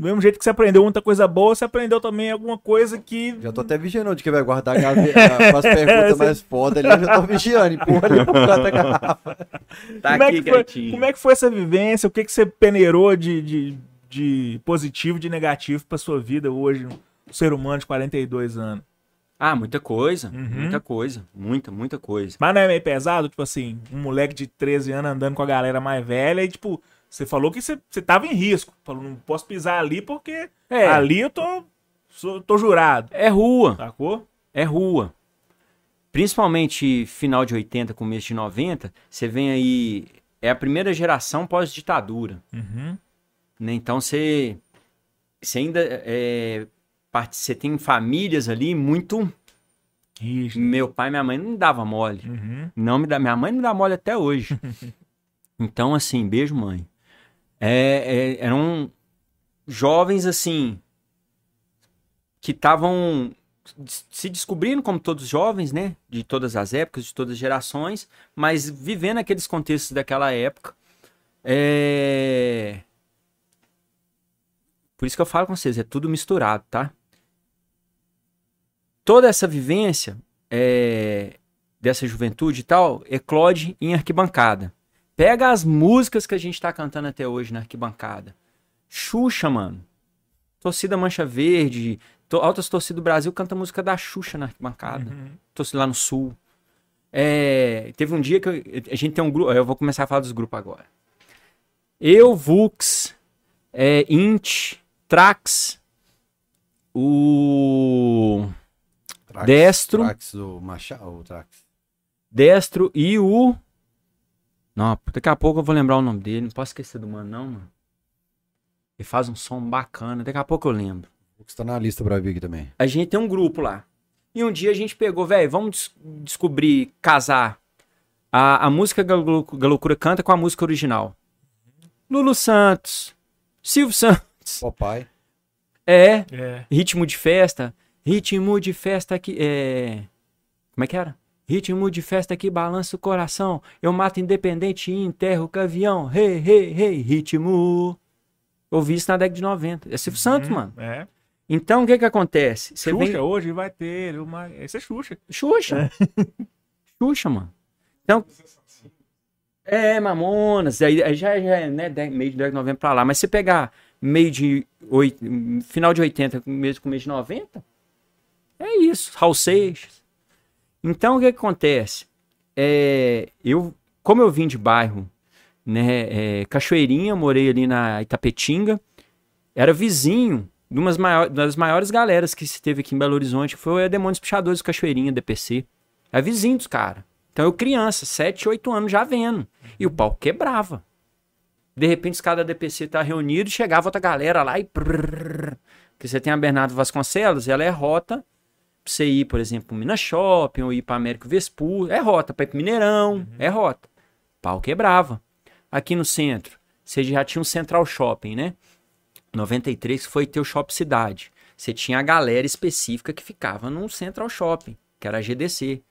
do mesmo jeito que você aprendeu muita coisa boa, você aprendeu também alguma coisa que. Já tô até vigiando de que vai guardar a gaveta com as perguntas (laughs) mais foda ali. Eu já tô vigiando, empurra ali pro canto da garrafa. Tá como, é aqui, que foi, como é que foi essa vivência? O que, que você peneirou de, de, de positivo, de negativo pra sua vida hoje? ser humano de 42 anos? Ah, muita coisa. Uhum. Muita coisa. Muita, muita coisa. Mas não é meio pesado? Tipo assim, um moleque de 13 anos andando com a galera mais velha e, tipo, você falou que você, você tava em risco. Falou, não posso pisar ali porque É. ali eu tô, sou- tô jurado. É rua. Sacou? É rua. Principalmente final de 80, começo de 90, você vem aí. É a primeira geração pós-ditadura. Uhum. né? Então você, você ainda é, você tem famílias ali muito. Rígido. Meu pai e minha mãe não dava mole. Uhum. Não me dá, minha mãe não dá mole até hoje. (laughs) então assim, beijo mãe. É, é, eram jovens assim que estavam se descobrindo como todos os jovens, né? De todas as épocas, de todas as gerações, mas vivendo aqueles contextos daquela época. É... Por isso que eu falo com vocês, é tudo misturado, tá? Toda essa vivência é, dessa juventude e tal, eclode em arquibancada. Pega as músicas que a gente tá cantando até hoje na arquibancada. Xuxa, mano. Torcida Mancha Verde, to, Altas Torcidas do Brasil canta música da Xuxa na arquibancada. Uhum. Torcida lá no Sul. É, teve um dia que eu- a gente tem um grupo. Eu vou começar a falar dos grupos agora. Eu, Vux, é, Int, Trax, o Trax, Destro. Trax, o Machado, o Trax. Destro e o. Não, daqui a pouco eu vou lembrar o nome dele. Não posso esquecer do mano, não, mano. Ele faz um som bacana. Daqui a pouco eu lembro. O que está na lista pra vir aqui também. A gente tem um grupo lá. E um dia a gente pegou, velho, vamos des- descobrir, casar a, a música que a Galocura canta com a música original. Lulu Santos, Silvio Santos. Papai. É, É. ritmo de festa. Ritmo de festa que. É... Como é que era? Ritmo de festa que balança o coração. Eu mato independente e enterro o cavião. Rei, rei, rei, ritmo. Eu vi isso na década de 90. É Silvio Santos, Uhum. mano. É. Então o que que acontece? Você Xuxa vem. hoje vai ter. Uma... Esse é Xuxa. Xuxa. (laughs) Xuxa, mano. Então. É, Mamonas. Aí, aí já, já é né, de- meio de 10 de novembro pra lá. Mas se pegar meio de. Oit... Final de 80, mesmo com mês de 90, é isso. Raul Seixas. Então o que, que acontece? É, eu, como eu vim de bairro, né, é, Cachoeirinha, morei ali na Itapetinga, era vizinho de umas das maiores galeras que se teve aqui em Belo Horizonte, que foi a Demônios Pichadores do Cachoeirinha, DPC. É vizinho dos caras. Então eu criança, 7, 8 anos já vendo. E o pau quebrava. De repente os caras da DPC tá reunido chegava outra galera lá e... Porque você tem a Bernardo Vasconcelos, ela é rota pra você ir, por exemplo, pro Minas Shopping ou ir pra Américo Vespucci. É rota pra ir pro Mineirão, é rota. Pau quebrava. Aqui no centro, você já tinha um Central Shopping, né? 93 foi ter o Shopping Cidade. Você tinha a galera específica que ficava no Central Shopping, que era a GDC.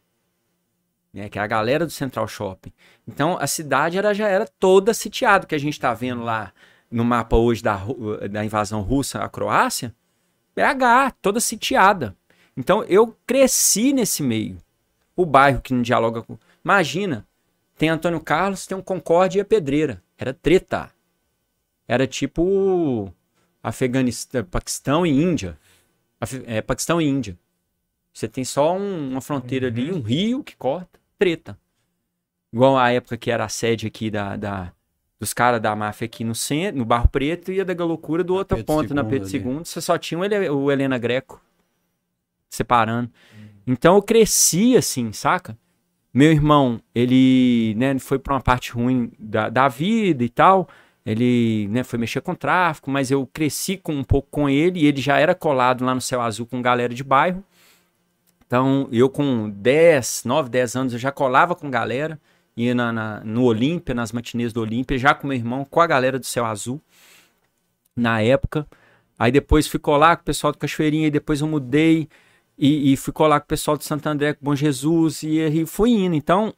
Né, que é a galera do Central Shopping. Então a cidade era, já era toda sitiada, que a gente está vendo lá no mapa hoje da, da invasão russa à Croácia. BH, toda sitiada. Então eu cresci nesse meio. O bairro que não dialoga com. Imagina, tem Antônio Carlos, tem um Concórdia e a Pedreira. Era treta. Era tipo Afeganistão, Paquistão e Índia. Afe- é, Paquistão e Índia. Você tem só um- uma fronteira ali, um rio que corta, treta. Igual a época que era a sede aqui da, da- dos caras da máfia aqui no centro, no Barro Preto, e a da Galocura do Pedro ponta, na Pedro. II. Você só tinha o Helena Greco separando. Então eu cresci assim, saca? Meu irmão, ele né, foi pra uma parte ruim da, da vida e tal. Ele né, foi mexer com tráfico, mas eu cresci com, um pouco com ele e ele já era colado lá no Céu Azul com galera de bairro. Então, eu com 10, 9, 10 anos, eu já colava com galera, ia na, na- no Olímpia, nas matinês do Olímpia, já com meu irmão, com a galera do Céu Azul, na época. Aí depois fui colar com o pessoal do Cachoeirinha, e depois eu mudei e, e fui colar com o pessoal de Santo André, com Bom Jesus, e aí fui indo. Então,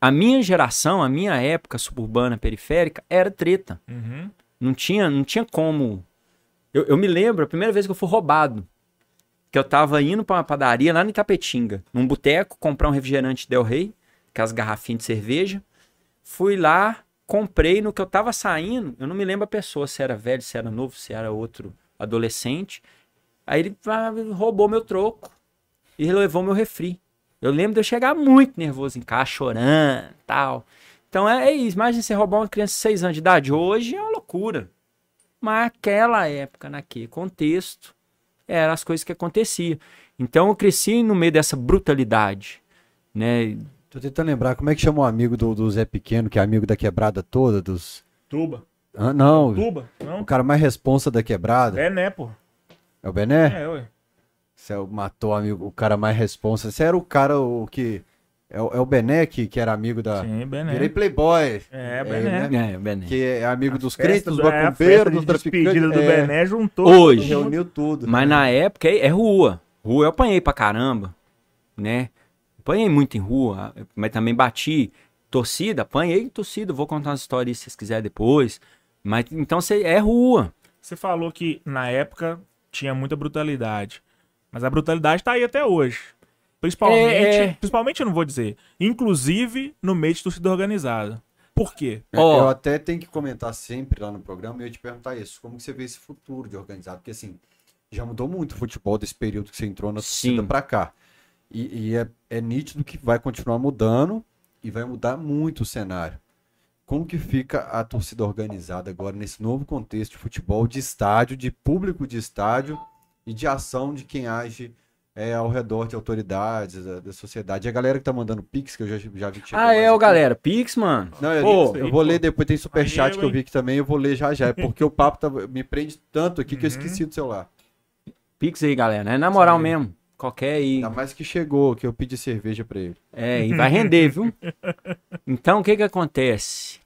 a minha geração, a minha época suburbana, periférica, era treta. Uhum. Não tinha, não tinha como. Eu, eu me lembro, a primeira vez que eu fui roubado. Que eu tava indo pra uma padaria lá no Itapetinga, num boteco, comprar um refrigerante Del Rey, com as garrafinhas de cerveja. Fui lá, comprei, no que eu tava saindo, eu não me lembro a pessoa, se era velho, se era novo, se era outro adolescente. Aí ele ah, roubou meu troco e levou meu refri. Eu lembro de eu chegar muito nervoso em casa, chorando tal. Então é, é isso. Imagina você roubar uma criança de 6 anos de idade. Hoje é uma loucura. Mas naquela época, naquele contexto, eram as coisas que aconteciam. Então eu cresci no meio dessa brutalidade. Né? Tô tentando lembrar como é que chama o amigo do, do Zé Pequeno, que é amigo da quebrada toda, dos. Tuba. Ah, não, Tuba? o Não? cara mais responsa da quebrada. É, né, pô? É o Bené? É, ué. Você matou o amigo, o cara mais responsa. Você era o cara o que. É, o- é o Bené que, que era amigo da. Sim, Bené. Virei Playboy. É, Bené. né? É, Bené. Que é amigo dos Festa crentes, dos do- é, a macumbeiros, festa dos de traficantes. despedida do é, Bené juntou. Hoje. Reuniu tudo. Mas na época é, é rua. Rua eu apanhei pra caramba, né? Apanhei muito em rua, mas também bati. Torcida, apanhei em torcida. Vou contar umas histórias se vocês quiserem depois. Mas então você é rua. Você falou que na época tinha muita brutalidade. Mas a brutalidade tá aí até hoje. Principalmente, É, é. principalmente eu não vou dizer, inclusive no meio de torcida organizada. Por quê? É, Ó. Eu até tenho que comentar sempre lá no programa e eu te perguntar isso. Como que você vê esse futuro de organizado? Porque assim, já mudou muito o futebol desse período que você entrou na torcida pra cá. E, e é, é nítido que vai continuar mudando e vai mudar muito o cenário. Como que fica a torcida organizada agora nesse novo contexto de futebol, de estádio, de público de estádio e de ação de quem age é, ao redor de autoridades, da, da sociedade? E a galera que tá mandando pix, que eu já, já vi que chegou Ah, é, aqui. galera. Pix, mano. Não, eu, Pô, eu vou ler depois, tem superchat Aí, que eu vi aqui também, eu vou ler já já. É porque o papo tá- me prende tanto aqui que eu esqueci do celular. Pix aí, galera. É na moral mesmo. Qualquer aí. Ainda mais que chegou, que eu pedi cerveja pra ele. É, e vai render, viu? (laughs) Então, o que que acontece?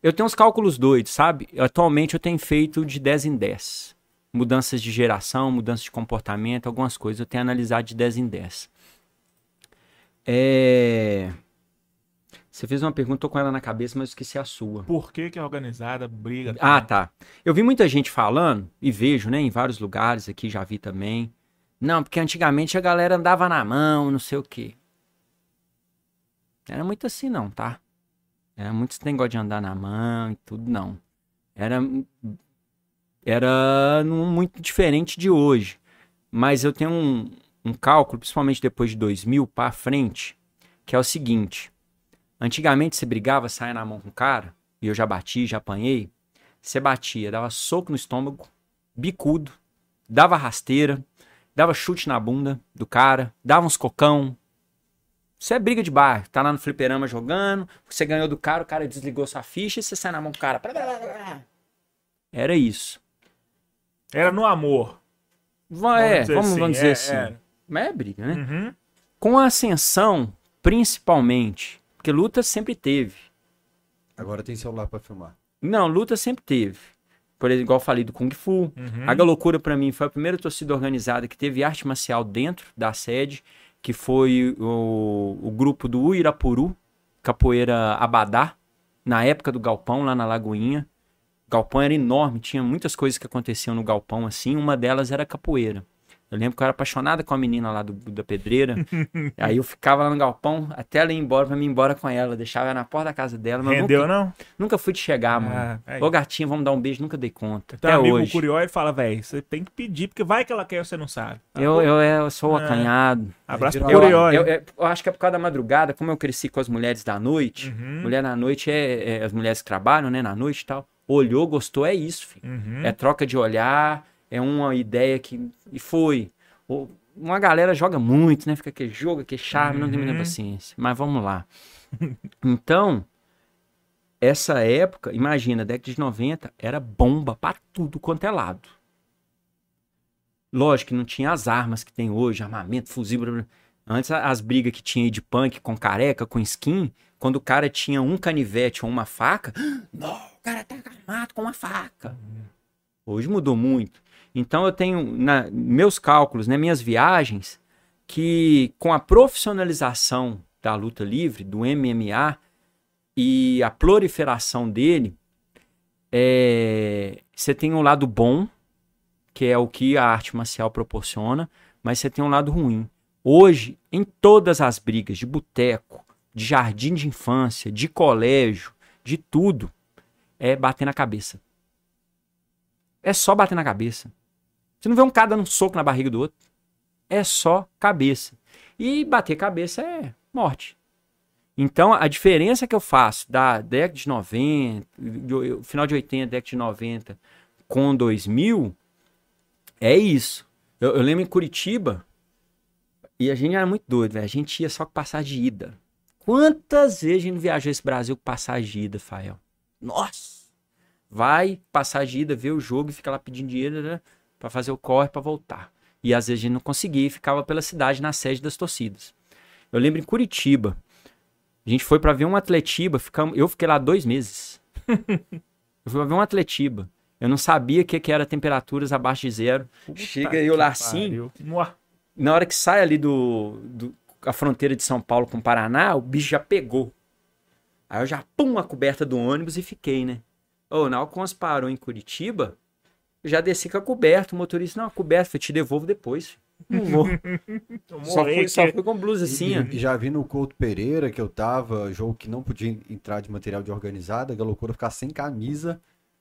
Eu tenho uns cálculos doidos, sabe? Atualmente eu tenho feito de 10 em 10. Mudanças de geração, mudanças de comportamento, algumas coisas eu tenho analisado de 10 em 10. É... Você fez uma pergunta, tô com ela na cabeça, mas eu esqueci a sua. Por que, que a organizada briga? Ah, tá. Eu vi muita gente falando, e vejo, né, em vários lugares aqui, já vi também. Não, porque antigamente a galera andava na mão, não sei o quê. Era muito assim, não, tá? Era muito esse negócio de andar na mão e tudo, não. Era, era muito diferente de hoje. Mas eu tenho um, um cálculo, principalmente depois de 2000 pra frente, que é o seguinte. Antigamente você brigava, saia na mão com o cara, e eu já bati, já apanhei. Você batia, dava soco no estômago, bicudo, dava rasteira, dava chute na bunda do cara, dava uns cocão. Isso é briga de bairro. Tá lá no fliperama jogando, você ganhou do cara, o cara desligou sua ficha e você sai na mão do cara. Era isso. Era no amor. É, dizer vamos, assim, vamos dizer é, assim. é. Mas é briga, né? Uhum. Com a ascensão, principalmente, porque luta sempre teve. Agora tem celular pra filmar. Não, luta sempre teve. Por exemplo, igual eu falei do Kung Fu. Uhum. A Galocura, pra mim, foi a primeira torcida organizada que teve arte marcial dentro da sede, que foi o, o grupo do Uirapuru, Capoeira Abadá, na época do Galpão, lá na Lagoinha. O galpão era enorme, tinha muitas coisas que aconteciam no galpão assim, uma delas era capoeira. Eu lembro que eu era apaixonada com a menina lá do, da pedreira. (laughs) aí eu ficava lá no galpão até ela ir embora pra mim ir embora com ela. Deixava ela na porta da casa dela. Mas Rendeu, nunca, não? nunca fui de chegar, mano. Aí. Ô gatinho, vamos dar um beijo, nunca dei conta. Teu até amigo hoje. curioso e fala, velho, você tem que pedir, porque vai que ela quer e você não sabe. Tá Eu, eu, eu sou É. acanhado. Abraço pro curioso. eu- eu- eu acho que é por causa da madrugada, como eu cresci com as mulheres da noite. Uhum. Mulher na noite é, é as mulheres que trabalham, né, na noite e tal. Olhou, gostou, é isso, filho. Uhum. É troca de olhar, é uma ideia que. E foi. Uma galera joga muito, né? Fica aquele jogo, aquele charme, não tem muita Uhum. paciência. Mas vamos lá. Então, essa época, imagina, década de 90, era bomba pra tudo quanto é lado. Lógico que não tinha as armas que tem hoje, armamento, fuzil. blá, blá. Antes, as brigas que tinha aí de punk com careca, com skin, quando o cara tinha um canivete ou uma faca, (gasps) não, o cara tá armado com uma faca. Hoje mudou muito. Então eu tenho na meus cálculos, né, minhas viagens, que com a profissionalização da luta livre, do MMA e a proliferação dele, é, você tem um lado bom, que é o que a arte marcial proporciona, mas você tem um lado ruim. Hoje, em todas as brigas de boteco, de jardim de infância, de colégio, de tudo, é bater na cabeça. É só bater na cabeça. Você não vê um cara dando um soco na barriga do outro. É só cabeça. E bater cabeça é morte. Então, a diferença que eu faço da década de 90, do- final de 80, década de 90 com 2000 é isso. Eu, eu lembro em Curitiba, e a gente era muito doido, velho. A gente ia só com passagem de ida. Quantas vezes a gente viajou esse Brasil com passagem de ida, Fael? Nossa! Vai, passagem de ida, vê o jogo e fica lá pedindo dinheiro pra fazer o corre pra voltar. E às vezes a gente não conseguia e ficava pela cidade na sede das torcidas. Eu lembro em Curitiba, a gente foi pra ver um Atletiba, ficamos, eu fiquei lá dois meses. (laughs) eu fui pra ver um Atletiba. Eu não sabia o que, que era temperaturas abaixo de zero. Chega eu lá assim, Pariu. Mua. na hora que sai ali do, do- a fronteira de São Paulo com o Paraná, o bicho já pegou. Aí eu já pum a coberta do ônibus e fiquei, né? Ô, na hora que o ônibus parou em Curitiba, já desci com a coberta. O motorista, não, a coberta, eu te devolvo depois. Não vou. (laughs) Só, fui, só fui com blusa assim, ó. E já vi no Couto Pereira que eu tava, jogo que não podia entrar de material de organizada, a loucura ficar sem camisa,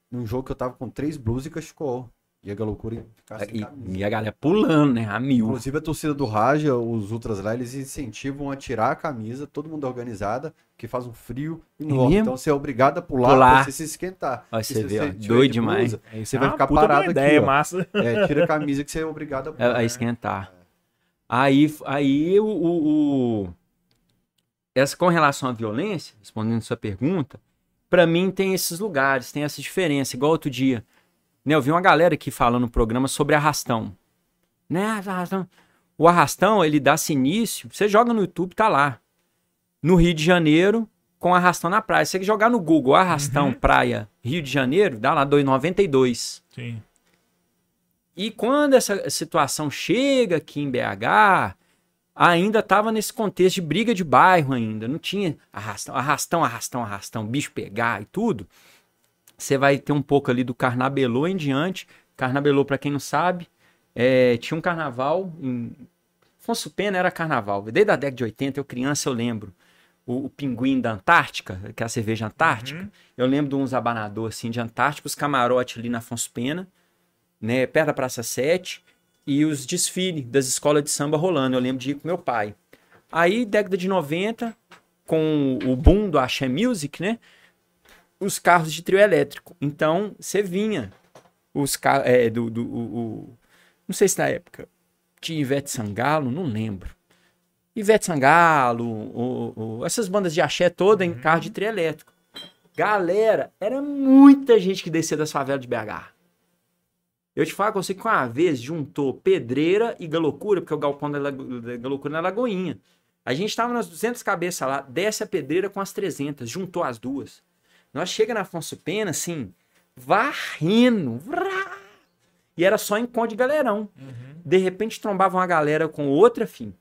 num jogo que eu tava com três blusas e cachecol. E a loucura ficar sem E, camisa. e a galera pulando, né? A mil. Inclusive a torcida do Raja, os ultras lá, eles incentivam a tirar a camisa, todo mundo é organizada, que faz um frio enorme. mesmo? Então você é obrigado a pular, Pular. pra você se esquentar. Ó, E você vê, ó, doido de demais. blusa, Você é vai ficar parado aqui, ideia ó. massa. É, tira a camisa que você é obrigado a (laughs) pular. a esquentar. Aí, aí o, o- o- essa com relação à violência, respondendo sua pergunta, pra mim tem esses lugares, tem essa diferença. Igual outro dia, né, eu vi uma galera aqui falando no programa sobre arrastão. Né, arrastão. O arrastão, ele dá-se início, você joga no YouTube, tá lá. No Rio de Janeiro, com arrastão na praia. Se você jogar no Google arrastão praia Rio de Janeiro, dá lá 2,92. Sim. E quando essa situação chega aqui em BH, ainda estava nesse contexto de briga de bairro ainda, não tinha arrastão, arrastão, arrastão, arrastão, bicho pegar e tudo. Você vai ter um pouco ali do Carnabelô em diante. Carnabelô, para quem não sabe, é, tinha um carnaval em Afonso Pena era carnaval. Desde a década de 80, eu criança, eu lembro. O, o pinguim da Antártica, que é a cerveja Antártica. Eu lembro de uns abanadores assim de Antártica, os camarotes ali na Afonso Pena né, perto da Praça 7, e os desfiles das escolas de samba rolando. Eu lembro de ir com meu pai. Aí, década de 90, com o boom do Axé Music, né? Os carros de trio elétrico. Então, você vinha. Os carros. É, do. do o- não sei se na época tinha Ivete Sangalo, não lembro. Ivete Sangalo, o- o- essas bandas de axé toda em carro de trio elétrico. Galera, era muita gente que descia das favelas de BH. Eu te falo que você que uma vez juntou Pedreira e Galocura, porque o galpão da, da Galocura na Lagoinha. A gente tava nas 200 cabeças lá, desce a Pedreira com as 300, juntou as duas. Nós chega na Afonso Pena, assim, varrendo, vrá, e era só encontro de galerão. De repente trombava uma galera com outra, fim.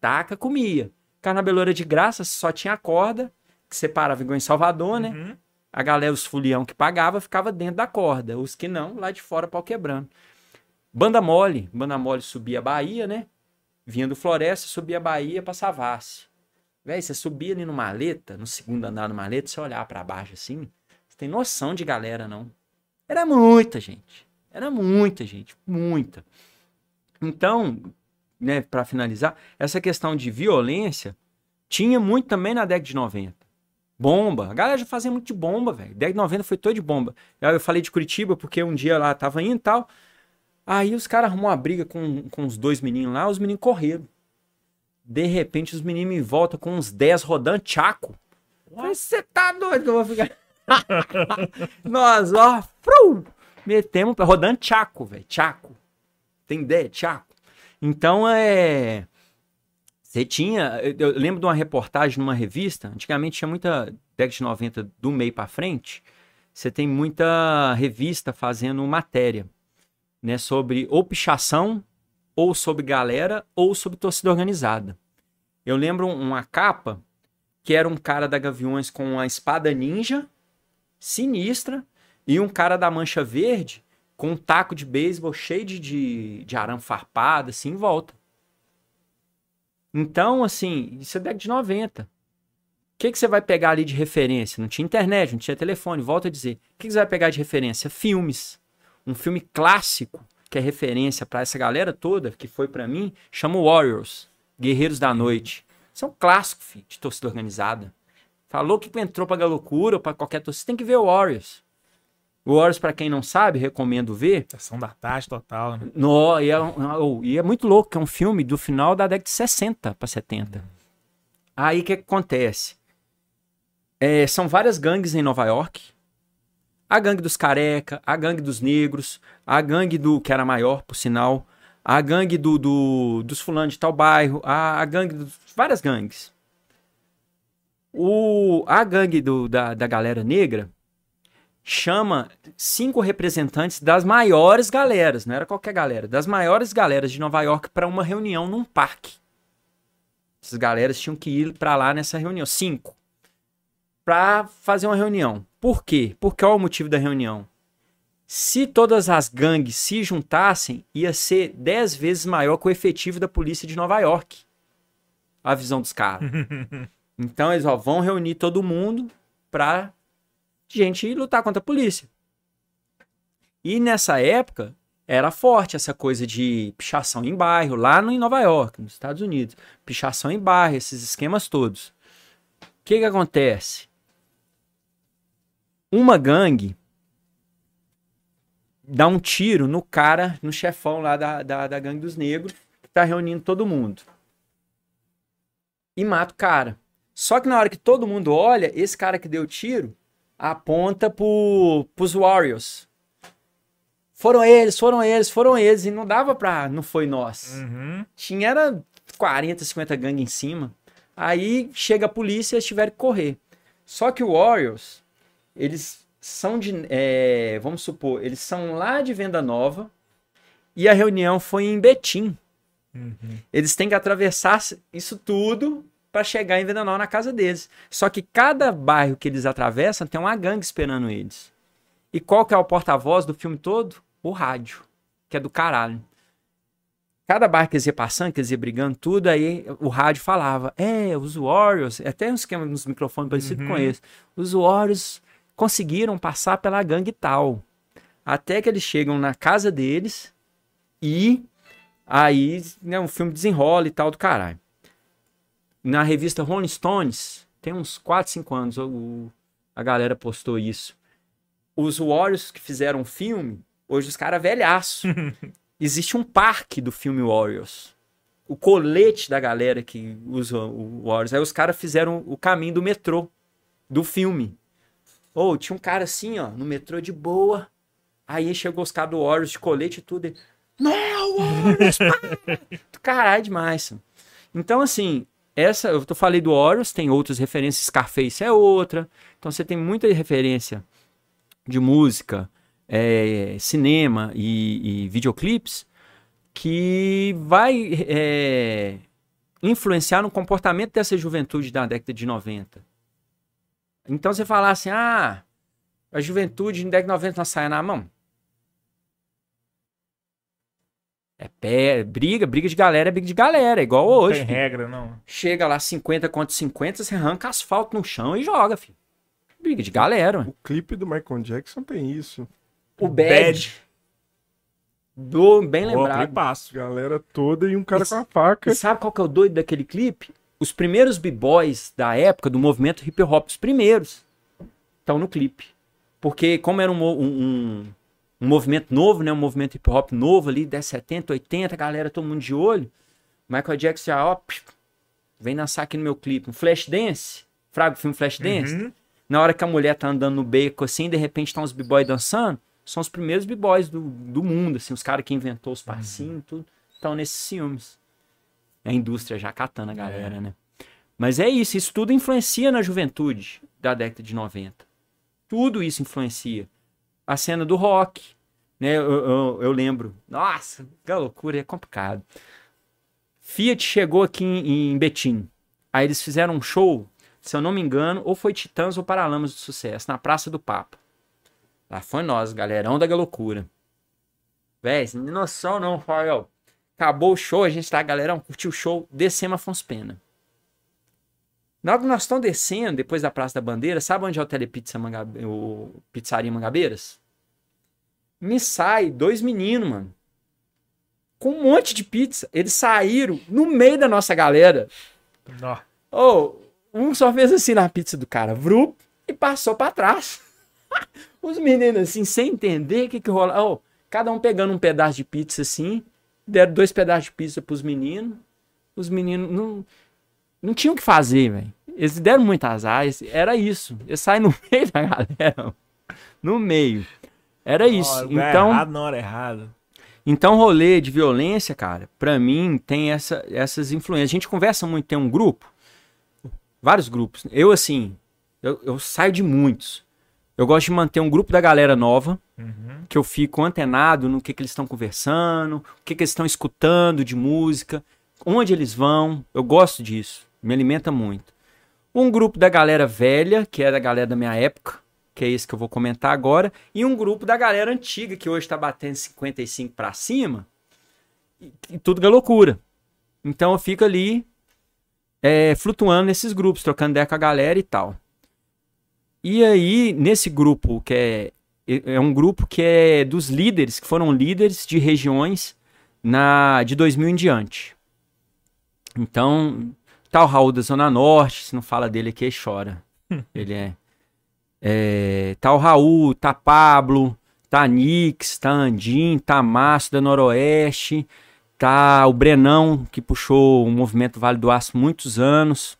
Taca, comia. Carnabelô era de graça, só tinha a corda, que separava igual em Salvador, né? Uhum. A galera, os fulião que pagava, ficava dentro da corda. Os que não, lá de fora, pau quebrando. Banda Mole. Banda Mole subia a Bahia, né? Vinha do Floresta, subia a Bahia pra Savassi. Véi, você subia ali no maleta, no segundo andar do maleta, você olhar pra baixo assim, você tem noção de galera, não. Era muita gente. Era muita gente. Muita. Então, né, pra finalizar, essa questão de violência tinha muito também na década de 90. Bomba. A galera já fazia muito de bomba, velho. Década de 90 foi todo de bomba. Eu falei de Curitiba porque um dia lá tava indo e tal. Aí os caras arrumou uma briga com, com os dois meninos lá, os meninos correram. De repente os meninos me voltam com uns 10 rodando tchaco. Você tá doido que eu vou ficar. (laughs) Nós, ó, fru, metemos rodando tchaco, velho. Tchaco. Tem ideia? Tchaco. Então é. Você tinha. Eu lembro de uma reportagem numa revista. Antigamente tinha muita. Década de 90 do meio pra frente. Você tem muita revista fazendo matéria. Né, sobre ou pichação, ou sobre galera, ou sobre torcida organizada. Eu lembro um- uma capa que era um cara da Gaviões com uma espada ninja sinistra e um cara da Mancha Verde com um taco de beisebol cheio de, de, de arame farpado, assim, em volta. Então, assim, isso é década de 90. O que, que você vai pegar ali de referência? Não tinha internet, não tinha telefone. Volto a dizer. O que, que você vai pegar de referência? Filmes. Um filme clássico que é referência pra essa galera toda, que foi pra mim, chama Warriors, Guerreiros da Noite. Isso é clássico, filho, de torcida organizada. Falou que entrou pra loucura ou pra qualquer torcida, tem que ver o Warriors. O Warriors, pra quem não sabe, recomendo ver. Sessão da tarde total, né? No, e, é, um- oh, e é muito louco, que é um filme do final da década de 60 para 70. Aí o que, que acontece? É, são várias gangues em Nova York. A gangue dos careca, a gangue dos negros, a gangue do que era maior, por sinal, a gangue do, do- dos fulanos de tal bairro, a, a gangue dos, várias gangues. O, a gangue do, da, da galera negra chama cinco representantes das maiores galeras, não era qualquer galera, das maiores galeras de Nova York para uma reunião num parque. Essas galeras tinham que ir para lá nessa reunião, cinco, para fazer uma reunião. Por quê? Por qual é o motivo da reunião? Se todas as gangues se juntassem, ia ser dez vezes maior que o efetivo da polícia de Nova York. A visão dos caras. (laughs) Então eles ó, vão reunir todo mundo pra gente lutar contra a polícia. E nessa época era forte essa coisa de pichação em bairro, lá no, em Nova York, nos Estados Unidos. Pichação em bairro, esses esquemas todos. O que que acontece? Uma gangue dá um tiro no cara, no chefão lá da, da, da gangue dos negros, que tá reunindo todo mundo. E mata o cara. Só que na hora que todo mundo olha, esse cara que deu o tiro aponta pro, pros Warriors. Foram eles, foram eles, foram eles. E não dava pra. Não foi nós. Uhum. Tinha era 40, 50 gangues em cima. Aí chega a polícia e eles tiveram que correr. Só que o Warriors, eles são de. é, vamos supor, eles são lá de Venda Nova. E a reunião foi em Betim. Eles têm que atravessar isso tudo para chegar em Venda Nova na casa deles. Só que cada bairro que eles atravessam tem uma gangue esperando eles. E qual que é o porta-voz do filme todo? O rádio, que é do caralho. Cada bairro que eles iam passando, que eles iam brigando, tudo, aí o rádio falava: É, os Warriors, até um esquema nos microfones parecido com esse. Os Warriors conseguiram passar pela gangue tal. Até que eles chegam na casa deles e aí né, o filme desenrola e tal do caralho. Na revista Rolling Stones, tem uns 4, 5 anos, o- a galera postou isso. Os Warriors que fizeram o filme, hoje os caras velhaço. (laughs) Existe um parque do filme Warriors. O colete da galera que usa o Warriors. Aí os caras fizeram o caminho do metrô do filme. Ou tinha um cara assim, ó, no metrô de boa. Aí chegou os caras do Warriors de colete e tudo. E, Não, Warriors! pá!" do (laughs) caralho demais. Então, assim, essa, eu tô falei do Warriors, tem outras referências, Scarface é outra. Então você tem muita referência de música, é, cinema e, e videoclipes que vai é, influenciar no comportamento dessa juventude da década de 90. Então você falar assim, ah, a juventude de 90 não sai na mão. É pé, briga, briga de galera, é briga de galera, é igual Não hoje. tem filho. regra, não. Chega lá 50 contra 50, você arranca asfalto no chão e joga, filho. Briga de galera. mano. O clipe do Michael Jackson tem isso. O Bad. Bad. Do, bem Pô, lembrado. clipaço. Galera toda e um cara Isso- com a faca. E sabe qual que é o doido daquele clipe? Os primeiros b-boys da época, do movimento hip hop, os primeiros, estão no clipe. Porque como era um, um, um- movimento novo, né? Um movimento hip hop novo ali, 10, 70, 80, a galera, todo mundo de olho. Michael Jackson já, ó, vem dançar aqui no meu clipe. Um flash dance. Fraga o filme Flash Dance. Uhum. Na hora que a mulher tá andando no beco assim, de repente tá uns b-boys dançando, são os primeiros b-boys do, do mundo, assim, os caras que inventou os passinhos, tudo, estão nesses filmes. A indústria já catando a galera, né? Mas é isso, isso tudo influencia na juventude da década de 90. Tudo isso influencia. A cena do rock, né? Eu, eu, eu lembro. Nossa, que loucura, é complicado. Fiat chegou aqui em, em Betim. Aí eles fizeram um show, se eu não me engano, ou foi Titãs ou Paralamas do Sucesso, na Praça do Papa. Lá foi nós, galerão da loucura. Véi, sem noção não, Rafael. Acabou o show, a gente tá, galerão, curtiu o show, descemos Afonso Pena. Na hora que nós estamos descendo, depois da Praça da Bandeira, sabe onde é o Telepizza Mangabe... o Pizzaria Mangabeiras? Me sai dois meninos, mano. com um monte de pizza. Eles saíram no meio da nossa galera. Nó. Ô, um só fez assim na pizza do cara, vrup, e passou pra trás. (laughs) Os meninos assim, sem entender o que que rola. Ô, cada um pegando um pedaço de pizza assim, deram dois pedaços de pizza pros meninos. Os meninos não, não tinham o que fazer, velho. Eles deram muito azar, esse- era isso. Eles saem no (laughs) meio da galera. No meio. Era isso. Lugar Então, errado na hora errada. então, rolê de violência, cara, pra mim tem essa- essas influências. A gente conversa muito, tem um grupo, vários grupos. Eu, assim, eu, eu saio de muitos. Eu gosto de manter um grupo da galera nova, Uhum. que eu fico antenado no que, que eles estão conversando, o que, que eles estão escutando de música, onde eles vão. Eu gosto disso, me alimenta muito. Um grupo da galera velha, que era a galera da minha época, que é esse que eu vou comentar agora, e um grupo da galera antiga, que hoje está batendo 55 para cima, e, e tudo é loucura. Então eu fico ali é, flutuando nesses grupos, trocando ideia com a galera e tal. E aí, nesse grupo, que é, é um grupo que é dos líderes, que foram líderes de regiões na de 2000 em diante. Então, tá o Raul da Zona Norte, se não fala dele aqui, chora. (laughs) Ele é, é. Tá o Raul, tá Pablo, tá Nix, tá Andim, tá Márcio da Noroeste, tá o Brenão, que puxou o movimento Vale do Aço muitos anos.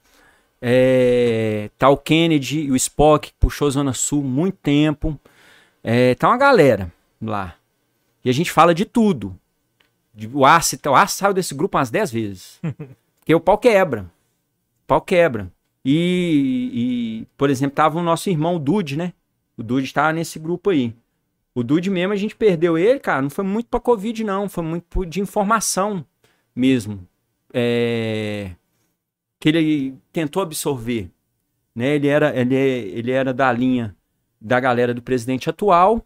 É, tá o Kennedy e o Spock, que puxou Zona Sul muito tempo. É, tá uma galera lá. E a gente fala de tudo. De- O Aço, o Aço saiu desse grupo umas 10 vezes. (laughs) Porque o pau quebra. O pau quebra. E, e, por exemplo, tava o nosso irmão, o Dude, né? O Dude tava nesse grupo aí. O Dude mesmo, a gente perdeu ele, cara. Não foi muito pra Covid, não. Foi muito de informação mesmo. É, Que ele tentou absorver. Né? Ele, era, ele, é- ele era da linha da galera do presidente atual,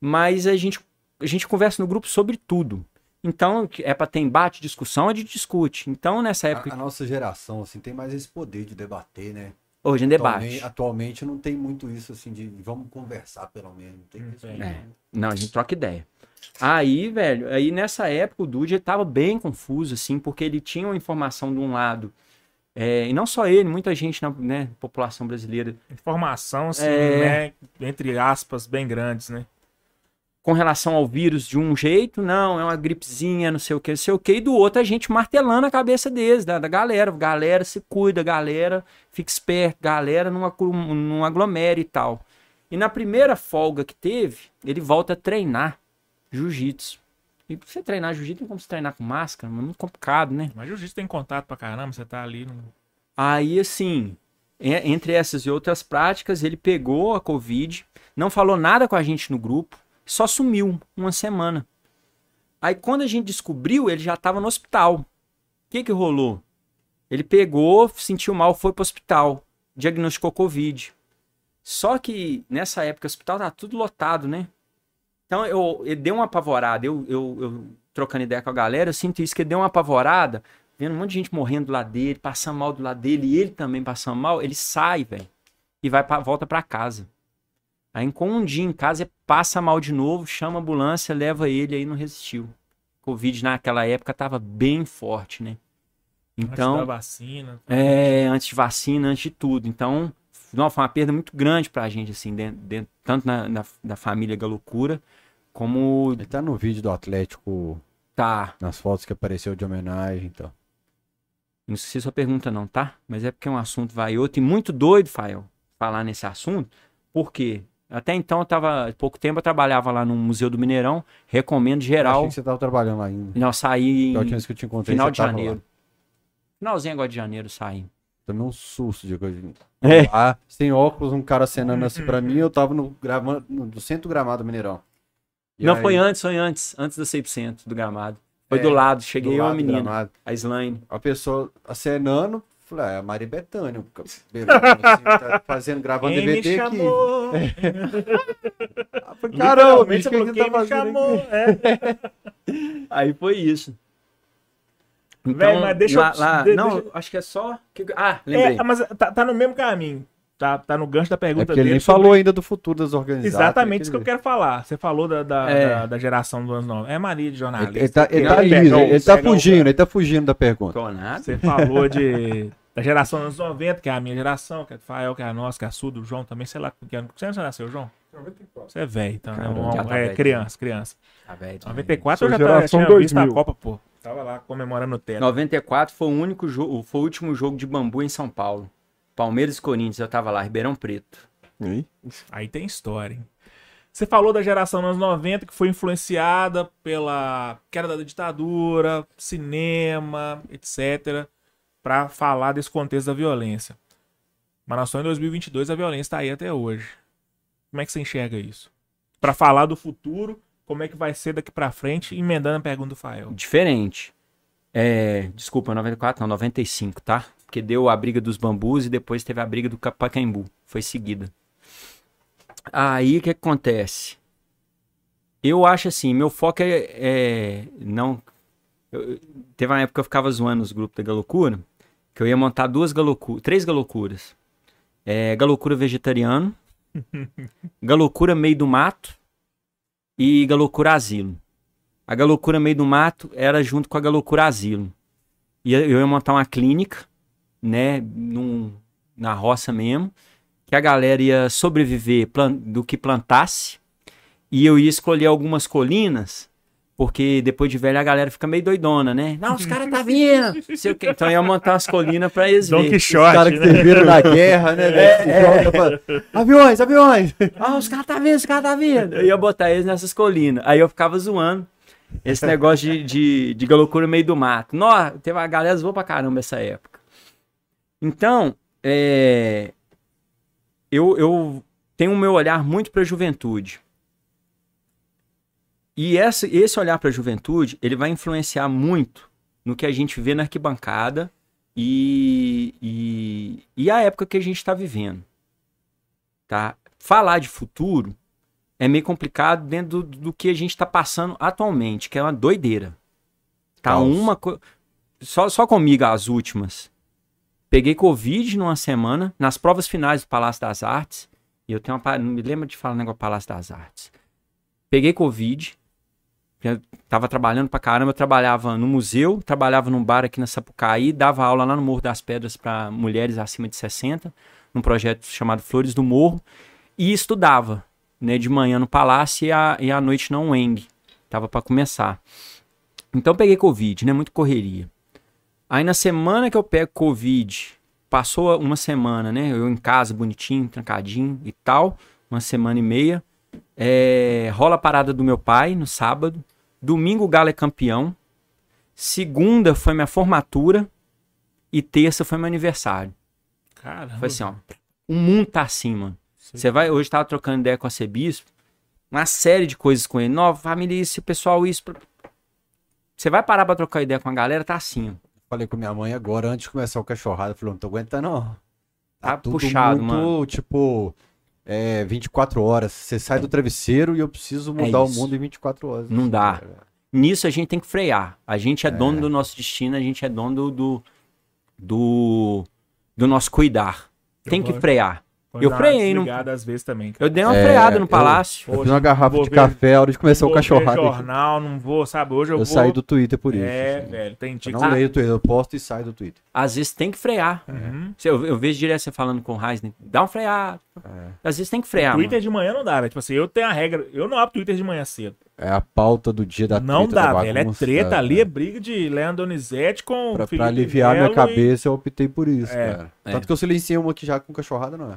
mas a gente, a gente conversa no grupo sobre tudo. Então, é pra ter embate, discussão, a gente discute. Então, nessa época, A, a nossa geração, assim, tem mais esse poder de debater, né? hoje em debate. Atualmente, atualmente não tem muito isso, assim, de vamos conversar, pelo menos. Não tem isso. tem. não. É. Não, a gente troca ideia. Aí, velho, aí nessa época o Dude ele tava bem confuso, assim, porque ele tinha uma informação de um lado. É, e não só ele, muita gente na né, população brasileira, Informação, assim, É. né? Entre aspas, bem grandes, né? com relação ao vírus de um jeito, não, é uma gripezinha, não sei o que, não sei o que, e do outro a gente martelando a cabeça deles, da, da galera. Galera se cuida, galera fica esperto, galera não, não aglomere e tal. E na primeira folga que teve, ele volta a treinar jiu-jitsu. E pra você treinar jiu-jitsu, tem como você treinar com máscara, mas é muito complicado, né? Mas jiu-jitsu tem contato pra caramba, você tá ali no... Aí, assim, e- entre essas e outras práticas, ele pegou a Covid, não falou nada com a gente no grupo, só sumiu uma semana. Aí, quando a gente descobriu, ele já estava no hospital. O que que rolou? Ele pegou, sentiu mal, foi pro hospital, diagnosticou Covid. Só que nessa época o hospital tá tudo lotado, né? Então eu, ele deu uma apavorada. Eu, eu, eu trocando ideia com a galera, eu sinto isso, que ele deu uma apavorada, vendo um monte de gente morrendo do lado dele, passando mal do lado dele, e ele também passando mal, ele sai, velho, e vai pra, volta pra casa. Aí com um dia em casa, ele passa mal de novo, chama a ambulância, leva ele, aí não resistiu. Covid naquela época tava bem forte, né? Antes Então, da vacina. é, antes de vacina, antes de tudo. Então, não, foi uma perda muito grande pra gente, assim, dentro, dentro- tanto na, na, da família Galocura, como Ele tá no vídeo do Atlético, tá. nas fotos que apareceu de homenagem, então. Não esqueci sua pergunta, não, tá? Mas é porque um assunto vai outro e muito doido, Fael, falar nesse assunto. Por quê? Até então eu tava. Há pouco tempo eu trabalhava lá no Museu do Mineirão. Recomendo Eu geral. Achei que você tava trabalhando lá ainda. Não, saí Da última vez que eu te encontrei, final de janeiro. lá. Finalzinho agora de janeiro saí. Tomei um susto de coisa. É. Lá, sem óculos, um cara acenando assim pra mim, eu tava no, gravando, no, centro gramado do Mineirão. E não, aí, foi antes, foi antes. Antes da 100% do gramado. Foi É, do lado. do Cheguei eu e lado a do menina, gramado. a Slane. A pessoa acenando, falei, ah, é a Mari Betânia, beleza, assim, tá fazendo, gravando Quem me DVD aqui. chamou? (laughs) Ah, falei, Caramba, Literalmente, bicho, o você que, tá me chamou? aqui? É. (laughs) Aí foi isso. Então, Véi, mas deixa eu- lá, lá- de- não, deixa- acho que é só. Ah, lembrei. É, mas tá, tá no mesmo caminho. Tá, tá no gancho da É pergunta porque ele dele. nem sobre- falou ainda do futuro das organizadas. Exatamente isso que eu ele- quero falar. Você falou da, da, É. da, da geração dos anos 90. É mania de jornalista. Ele, ele tá, ele tá liso, o- ele tá o- fugindo, ele tá fugindo da pergunta. Tô nada. Você falou de, da geração dos anos 90, que é a minha geração, que é do Fael, que é a nossa, que é a sua, do João também, sei lá. Que ano, que ano você nasceu, João? Você é velho, então, né? Um- tá é velho. criança, criança. Tá velho. 94 Sou eu já tava, tinha visto a 2000. Copa, pô. Tava lá comemorando o teto. 94 foi o único jogo, foi o último jogo de bambu em São Paulo. Palmeiras e Corinthians, eu tava lá, Ribeirão Preto. Aí, Aí tem história, hein? Você falou da geração dos anos 90 que foi influenciada pela queda da ditadura, cinema, etc, pra falar desse contexto da violência. Mas nós estamos em 2022, a violência tá aí até hoje. Como é que você enxerga isso? Pra falar do futuro, como é que vai ser daqui pra frente, emendando a pergunta do Fael. Diferente. É, desculpa, 94 não, 95, tá? Porque deu a briga dos bambus e depois teve a briga do Ca- Pacaembu. Foi seguida. Aí o que acontece? Eu acho assim, meu foco é, é não. eu- teve uma época que eu ficava zoando os grupos da Galocura, que eu ia montar duas galocuras, três galocuras. É, galocura vegetariano, (laughs) galocura meio do mato e galocura asilo. A galocura meio do mato era junto com a galocura asilo. E eu ia montar uma clínica, né, num- na roça mesmo, que a galera ia sobreviver do que plantasse, e eu ia escolher algumas colinas, porque depois de velho a galera fica meio doidona, né? Não, os caras tá vindo! não sei o quê. Então eu ia montar umas colinas pra eles Don verem. Os Quixote, caras que né? serviram na guerra, né? velho? Se joga pra- Aviões, aviões! Ah, os caras tá vindo, os caras tá vindo. Eu ia botar eles nessas colinas. Aí eu ficava zoando esse negócio de, de, de galocura no meio do mato. Nossa, teve a galera zoou pra caramba essa época. Então, é, eu, eu tenho o meu olhar muito pra juventude. E essa, esse olhar pra juventude, ele vai influenciar muito no que a gente vê na arquibancada e, e, e a época que a gente está vivendo tá? Falar de futuro é meio complicado dentro do, do que a gente está passando atualmente, que é uma doideira. Tá Caos. uma co... só, só comigo as últimas. Peguei Covid numa semana, nas provas finais do Palácio das Artes. E eu tenho uma. Não me lembro de falar negócio do Palácio das Artes. Peguei Covid. Tava trabalhando pra caramba. Eu trabalhava no museu, trabalhava num bar aqui na Sapucaí, dava aula lá no Morro das Pedras para mulheres acima de 60 num projeto chamado Flores do Morro, e estudava, né, de manhã no Palácio e, à- e à noite na UENG. Tava para começar. Então peguei Covid, né, muito correria. Aí na semana que eu pego Covid, passou uma semana, né, eu em casa bonitinho, trancadinho e tal, uma semana e meia. É, rola a parada do meu pai no sábado. Domingo o Galo é campeão. Segunda foi minha formatura. E terça foi meu aniversário. Caramba. Foi assim, ó. O mundo tá assim, mano. Você vai, hoje tava trocando ideia com a Cebispo, uma série de coisas com ele. Nova família, isso, pessoal, isso. Você vai parar pra trocar ideia com a galera, tá assim, ó. Falei com minha mãe agora, antes de começar o cachorrado, falou, não tô aguentando não. Tá tudo puxado, muito, mano. tipo, é, 24 horas. Você sai do travesseiro e eu preciso É mudar o isso. mundo em 24 horas. Não dá. É, Nisso a gente tem que frear. A gente é, dono do nosso destino, a gente é dono do, do, do, do nosso cuidar. Tem que frear. Eu freiei no- desligada às vezes também. cara. Eu dei uma É, freada no eu- palácio. Eu fiz uma garrafa vou de ver- café a hora de começar o cachorrado. aqui. jornal, não vou, sabe? Hoje eu, Eu vou... saí do Twitter por isso. É, assim. velho, tem Eu dia não que... leio o Twitter, eu posto e saio do Twitter. Às vezes tem que frear. Uhum. Eu, eu vejo direto você falando com o Heisner. Dá um freado. Às vezes tem que frear. Twitter mano. de manhã não dá, velho. Tipo assim, eu tenho a regra... Eu não abro Twitter de manhã cedo. É a pauta do dia da não treta, dá, da velho. É treta é. ali, é briga de Leandro Donizete com Pra, pra Felipe aliviar minha Melo e- cabeça, eu optei por isso, É, cara. é. Tanto que eu silenciei uma aqui já com cachorrada, não é?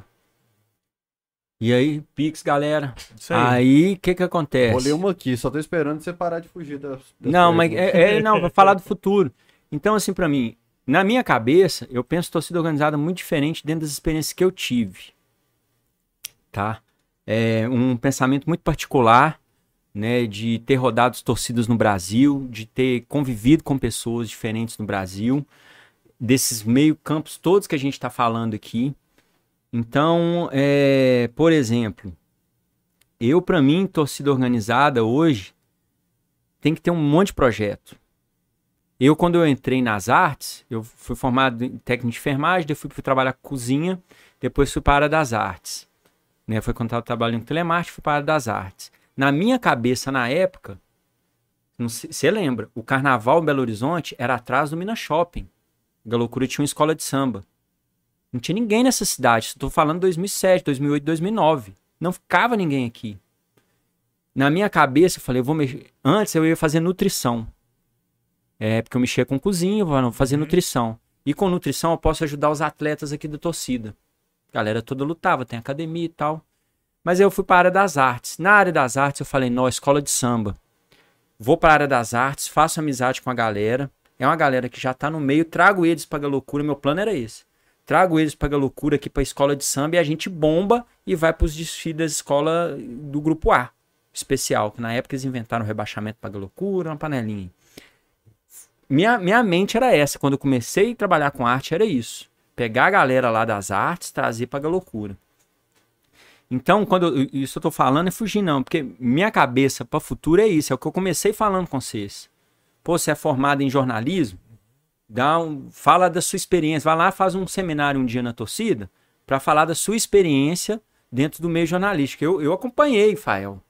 E aí, Pix, galera. Isso aí. O que que acontece? Vou ler uma aqui, só tô esperando você parar de fugir das. das Não, mas é, é- não, pra falar do futuro. Então, assim, pra mim, na minha cabeça, eu penso torcida organizada muito diferente dentro das experiências que eu tive. Tá? É um pensamento muito particular, né, de ter rodado as torcidas no Brasil, de ter convivido com pessoas diferentes no Brasil, desses meio campos todos que a gente está falando aqui. Então, é, por exemplo, eu, pra mim, torcida organizada hoje, tem que ter um monte de projeto. Eu, quando eu entrei nas artes, eu fui formado em técnico de enfermagem, depois fui, trabalhar com cozinha, depois fui para a área das artes. Né? Foi quando eu trabalhando com telemarketing, fui para a área das artes. Na minha cabeça, na época, você lembra, o carnaval em Belo Horizonte era atrás do Minas Shopping. Galocura tinha uma escola de samba. Não tinha ninguém nessa cidade. Estou falando 2007, 2008, 2009. Não ficava ninguém aqui. Na minha cabeça, eu falei, eu vou mexer. Antes eu ia fazer nutrição. É, porque eu mexia com cozinha, eu vou fazer nutrição. E com nutrição eu posso ajudar os atletas aqui da torcida. A galera toda lutava, tem academia e tal. Mas eu fui para a área das artes. Na área das artes eu falei, não, escola de samba. Vou para a área das artes, faço amizade com a galera. É uma galera que já tá no meio, trago eles para a loucura. Meu plano era esse. Trago eles para a loucura aqui para a escola de samba e a gente bomba e vai para os desfiles da escola do grupo A especial, que na época eles inventaram o rebaixamento para a loucura, uma panelinha. Minha, minha mente era essa, quando eu comecei a trabalhar com arte era isso. Pegar a galera lá das artes, trazer para a loucura. Então, quando eu, isso eu tô falando é fugir não, porque minha cabeça para futuro é isso, é o que eu comecei falando com vocês. Pô, você é formado em jornalismo? Dá um, fala da sua experiência, vai lá, faz um seminário um dia na torcida para falar da sua experiência dentro do meio jornalístico. Eu, eu acompanhei, Fael.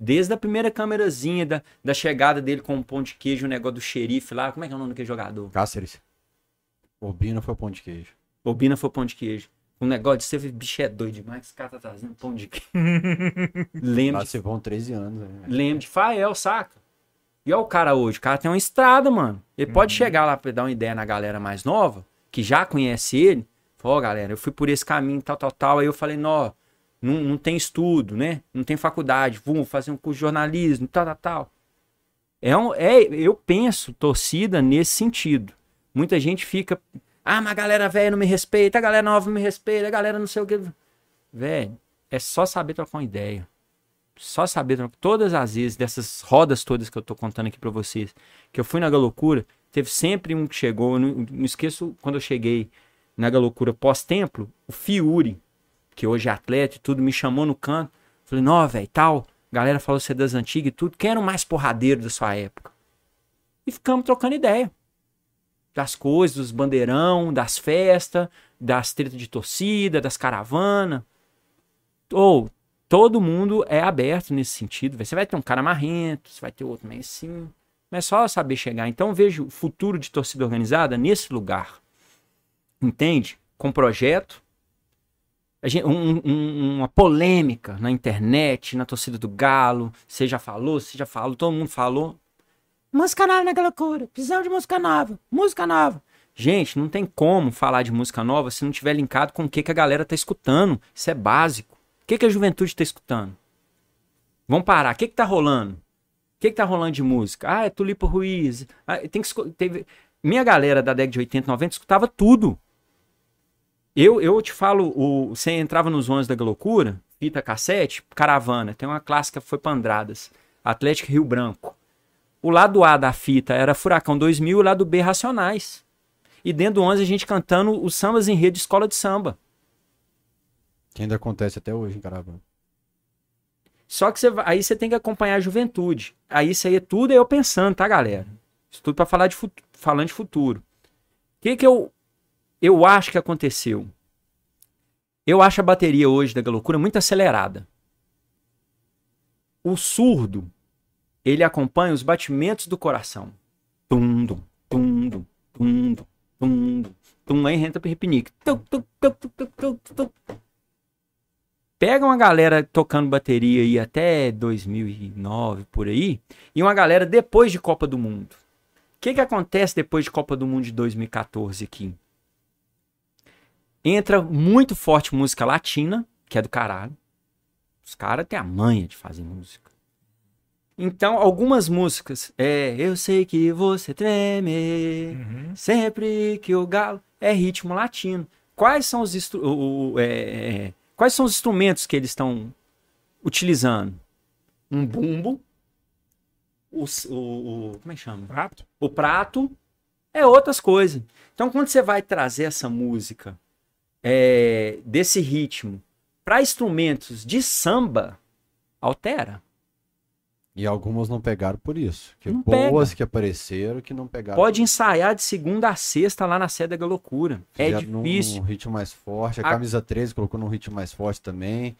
Desde a primeira câmerazinha da, da chegada dele com o pão de queijo, o negócio do xerife lá. Como é que é o nome daquele jogador? Cáceres. Urbina foi pão de queijo. Bobina foi pão de queijo. O negócio de ser bicho é doido demais. Esse cara tá trazendo pão de queijo. (laughs) Lembro Lá você vão 13 anos. Né? Lembro de Fael, saca? E olha o cara hoje, o cara tem uma estrada, mano. Ele pode Uhum. chegar lá pra dar uma ideia na galera mais nova, que já conhece ele. Ó, galera, eu fui por esse caminho, tal, tal, tal. Aí eu falei, nó, não, não tem estudo, né? Não tem faculdade. Vamos fazer um curso de jornalismo, tal, tal, tal. É um, é, eu penso torcida nesse sentido. Muita gente fica, ah, mas a galera velha não me respeita, a galera nova não me respeita, a galera não sei o que. Velho, é só saber trocar uma ideia só saber, todas as vezes, dessas rodas todas que eu tô contando aqui pra vocês, que eu fui na Galocura, teve sempre um que chegou, não, não esqueço quando eu cheguei na Galocura pós-templo, o Fiuri, que hoje é atleta e tudo, me chamou no canto, falei, não, velho, tal, galera falou você é das antigas e tudo, quem era o mais porradeiro da sua época? E ficamos trocando ideia. Das coisas, dos bandeirão, das festas, das tretas de torcida, das caravanas. Ou, todo mundo é aberto nesse sentido. Você vai ter um cara marrento, você vai ter outro meio assim. Mas é só saber chegar. Então vejo o futuro de torcida organizada nesse lugar. Entende? Com projeto. Gente- um- um- uma polêmica na internet, na torcida do Galo. Você já falou, você já falou, todo mundo falou. Música nova naquela loucura. Precisamos de música nova. Música nova. Gente, não tem como falar de música nova se não tiver linkado com o que, que a galera tá escutando. Isso é básico. O que, que a juventude está escutando? Vamos parar. O que, que tá rolando? O que, que tá rolando de música? Ah, é Tulipa Ruiz. Ah, tem que teve... Minha galera da década de 80, 90 escutava tudo. Eu, eu te falo, o... você entrava nos ônibus da loucura, fita cassete, caravana. Tem uma clássica que foi pra Andradas. Atlético Rio Branco. O lado A da fita era Furacão 2000 e o lado B Racionais. E dentro do 11 a gente cantando os sambas em rede de escola de samba. Que ainda acontece até hoje em. Só que você, aí você tem que acompanhar a juventude. Aí isso aí é tudo eu pensando, tá, galera? Isso tudo para falar de falando de futuro. O que que eu eu acho que aconteceu? Eu acho a bateria hoje da Galocura muito acelerada. O surdo, ele acompanha os batimentos do coração. Tum, dum, tum, dum, tum, dum, tum, aí entra pro repinique. Tum, tum, tum, tum, tum, tum, tum. Pega uma galera tocando bateria aí até 2009, por aí, e uma galera depois de Copa do Mundo. O que, que acontece depois de Copa do Mundo de 2014 aqui? Entra muito forte música latina, que é do caralho. Os caras têm a manha de fazer música. Então, algumas músicas, é, eu sei que você treme, sempre que o galo é ritmo latino. Quais são os, instru- o- o- é, é, quais são os instrumentos que eles estão utilizando? Um bumbo, o, o- o- como é que chama? Prato? O prato é outras coisas. Então, quando você vai trazer essa música é, desse ritmo para instrumentos de samba, altera. E algumas não pegaram por isso. Que Não boas pega. que apareceram que não pegaram. Pode ensaiar de segunda a sexta lá na sede da loucura. É Fizeram difícil. Num ritmo mais forte. A, A- camisa 13 colocou num ritmo mais forte também.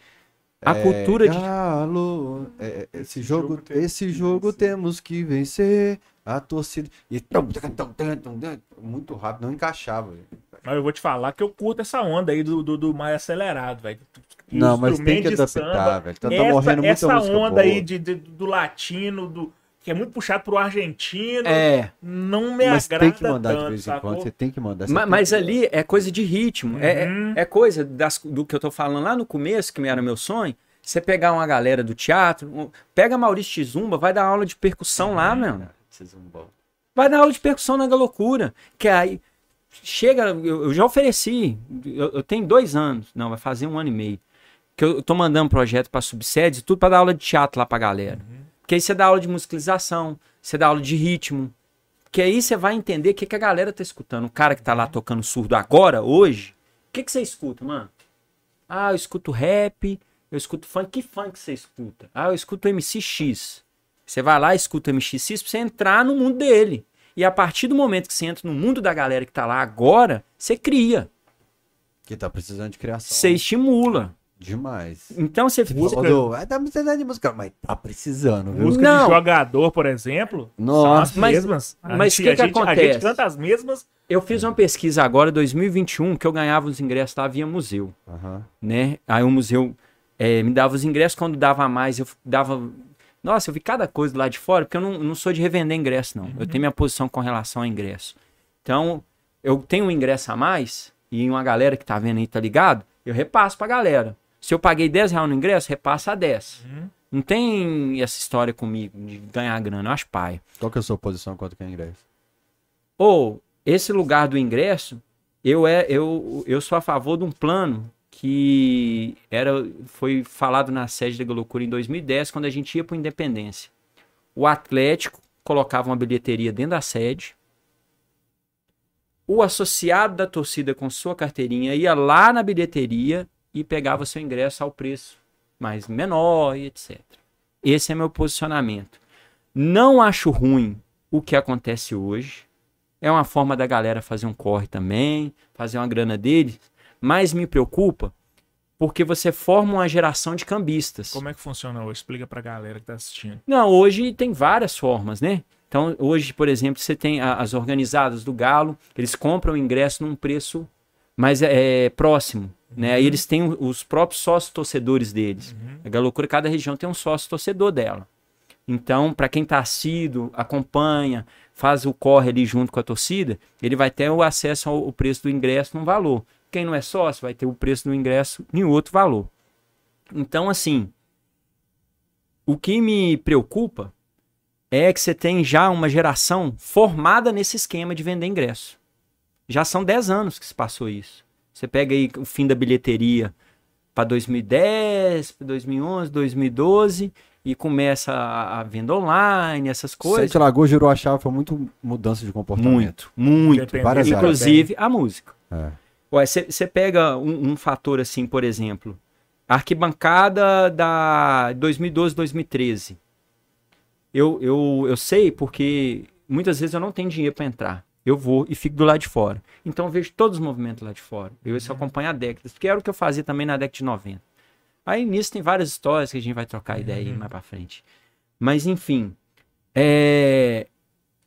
A cultura de- Galo, é, é, esse jogo, esse jogo temos que vencer. A torcida. E muito rápido, não encaixava. Mas eu vou te falar que eu curto essa onda aí do, do, do mais acelerado, velho. Não, mas tem que adaptar, samba. velho. Tá, tá essa, morrendo muita essa onda boa. aí de, de- do latino, do, que é muito puxado pro argentino, É. não me Mas agrada tem que mandar tanto, de vez em quando. Você tem que mandar. você Ma- tem Mas, que- ali é coisa de ritmo. É, Uhum. é, é coisa das- do que eu tô falando lá no começo, que era meu sonho. Você pegar uma galera do teatro, pega Maurício Tizumba, vai dar aula de percussão Uhum. lá, um bom. Vai dar aula de percussão na loucura. Que aí chega, eu, eu já ofereci, eu, eu tenho dois anos, não, vai fazer um ano e meio. Que eu tô mandando projeto pra subsedes, tudo pra dar aula de teatro lá pra galera. Porque aí você dá aula de musicalização, você dá aula de ritmo. Que aí você vai entender o que, que a galera tá escutando. O cara que tá lá tocando surdo agora, hoje, o que, que você escuta, mano? Ah, eu escuto rap, eu escuto funk. Que funk você escuta? Ah, eu escuto MCX. Você vai lá, escuta o MXX pra você entrar no mundo dele. E a partir do momento que você entra no mundo da galera que tá lá agora, você cria, Que tá precisando de criação. você estimula. Demais. Então você Música... Falou, ah, tá precisando de música, mas tá precisando, viu? Música Não. de jogador, por exemplo, são Nossa. as Mas- mesmas. A mas gente- que a que gente- A acontece? gente canta as mesmas. Eu fiz uma pesquisa agora, 2021, que eu ganhava os ingressos lá via museu, né? Aí o museu eh, me dava os ingressos, quando dava a mais, eu dava... Nossa, eu vi cada coisa lá de fora, porque eu não, não sou de revender ingresso, não. Eu tenho minha posição com relação ao ingresso. Então, eu tenho um ingresso a mais, e uma galera que tá vendo aí, tá ligado? Eu repasso pra galera. Se eu paguei 10 reais no ingresso, repassa a 10. Não tem essa história comigo de ganhar grana, eu acho paia. Qual que é a sua posição quanto que é ingresso? Ou esse lugar do ingresso, eu é eu, eu sou a favor de um plano que era foi falado na sede da Loucura em 2010, quando a gente ia para Independência. O Atlético colocava uma bilheteria dentro da sede. O associado da torcida com sua carteirinha ia lá na bilheteria e pegava seu ingresso ao preço mais menor e etc. Esse é meu posicionamento. Não acho ruim o que acontece hoje. É uma forma da galera fazer um corre também, fazer uma grana deles. Mas me preocupa porque você forma uma geração de cambistas. Como é que funciona hoje? Explica pra galera que tá assistindo. Não, hoje tem várias formas, né? Então, hoje, por exemplo, você tem as organizadas do Galo, eles compram o ingresso num preço mais é, próximo, né? Aí eles têm os próprios sócios torcedores deles. A Galocura, cada região tem um sócio torcedor dela. Então, para quem tá assíduo, acompanha, faz o corre ali junto com a torcida, ele vai ter o acesso ao, ao preço do ingresso num valor. Quem não é sócio vai ter o preço do ingresso em outro valor. Então, assim, o que me preocupa é que você tem já uma geração formada nesse esquema de vender ingresso. Já são 10 anos que se passou isso. Você pega aí o fim da bilheteria para 2010, para 2011, 2012 e começa a, a venda online, essas coisas. Sete Lagoas girou a chave, foi muito mudança de comportamento. Muito, muito. Várias Inclusive a música. É. Você pega um, um fator assim, por exemplo, a arquibancada da 2012, 2013. Eu, eu, eu sei porque muitas vezes eu não tenho dinheiro para entrar. Eu vou e fico do lado de fora. Então eu vejo todos os movimentos lá de fora. Eu isso acompanho há décadas, porque era o que eu fazia também na década de 90. Aí nisso tem várias histórias que a gente vai trocar ideia aí mais para frente. Mas enfim, é,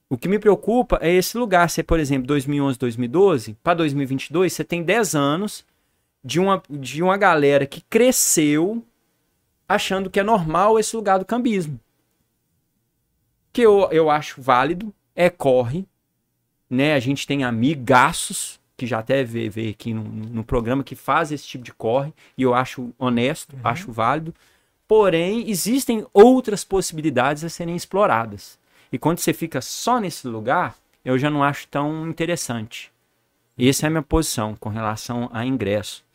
o que me preocupa é esse lugar. Você, por exemplo, 2011, 2012, para 2022, você tem 10 anos de uma, de uma galera que cresceu achando que é normal esse lugar do cambismo. Que eu, eu acho válido, é corre, né? A gente tem amigaços, que já até vê, vê aqui no, no programa, que faz esse tipo de corre, e eu acho honesto, acho válido. Porém, existem outras possibilidades a serem exploradas. E quando você fica só nesse lugar, eu já não acho tão interessante. Essa é a minha posição com relação a ingresso.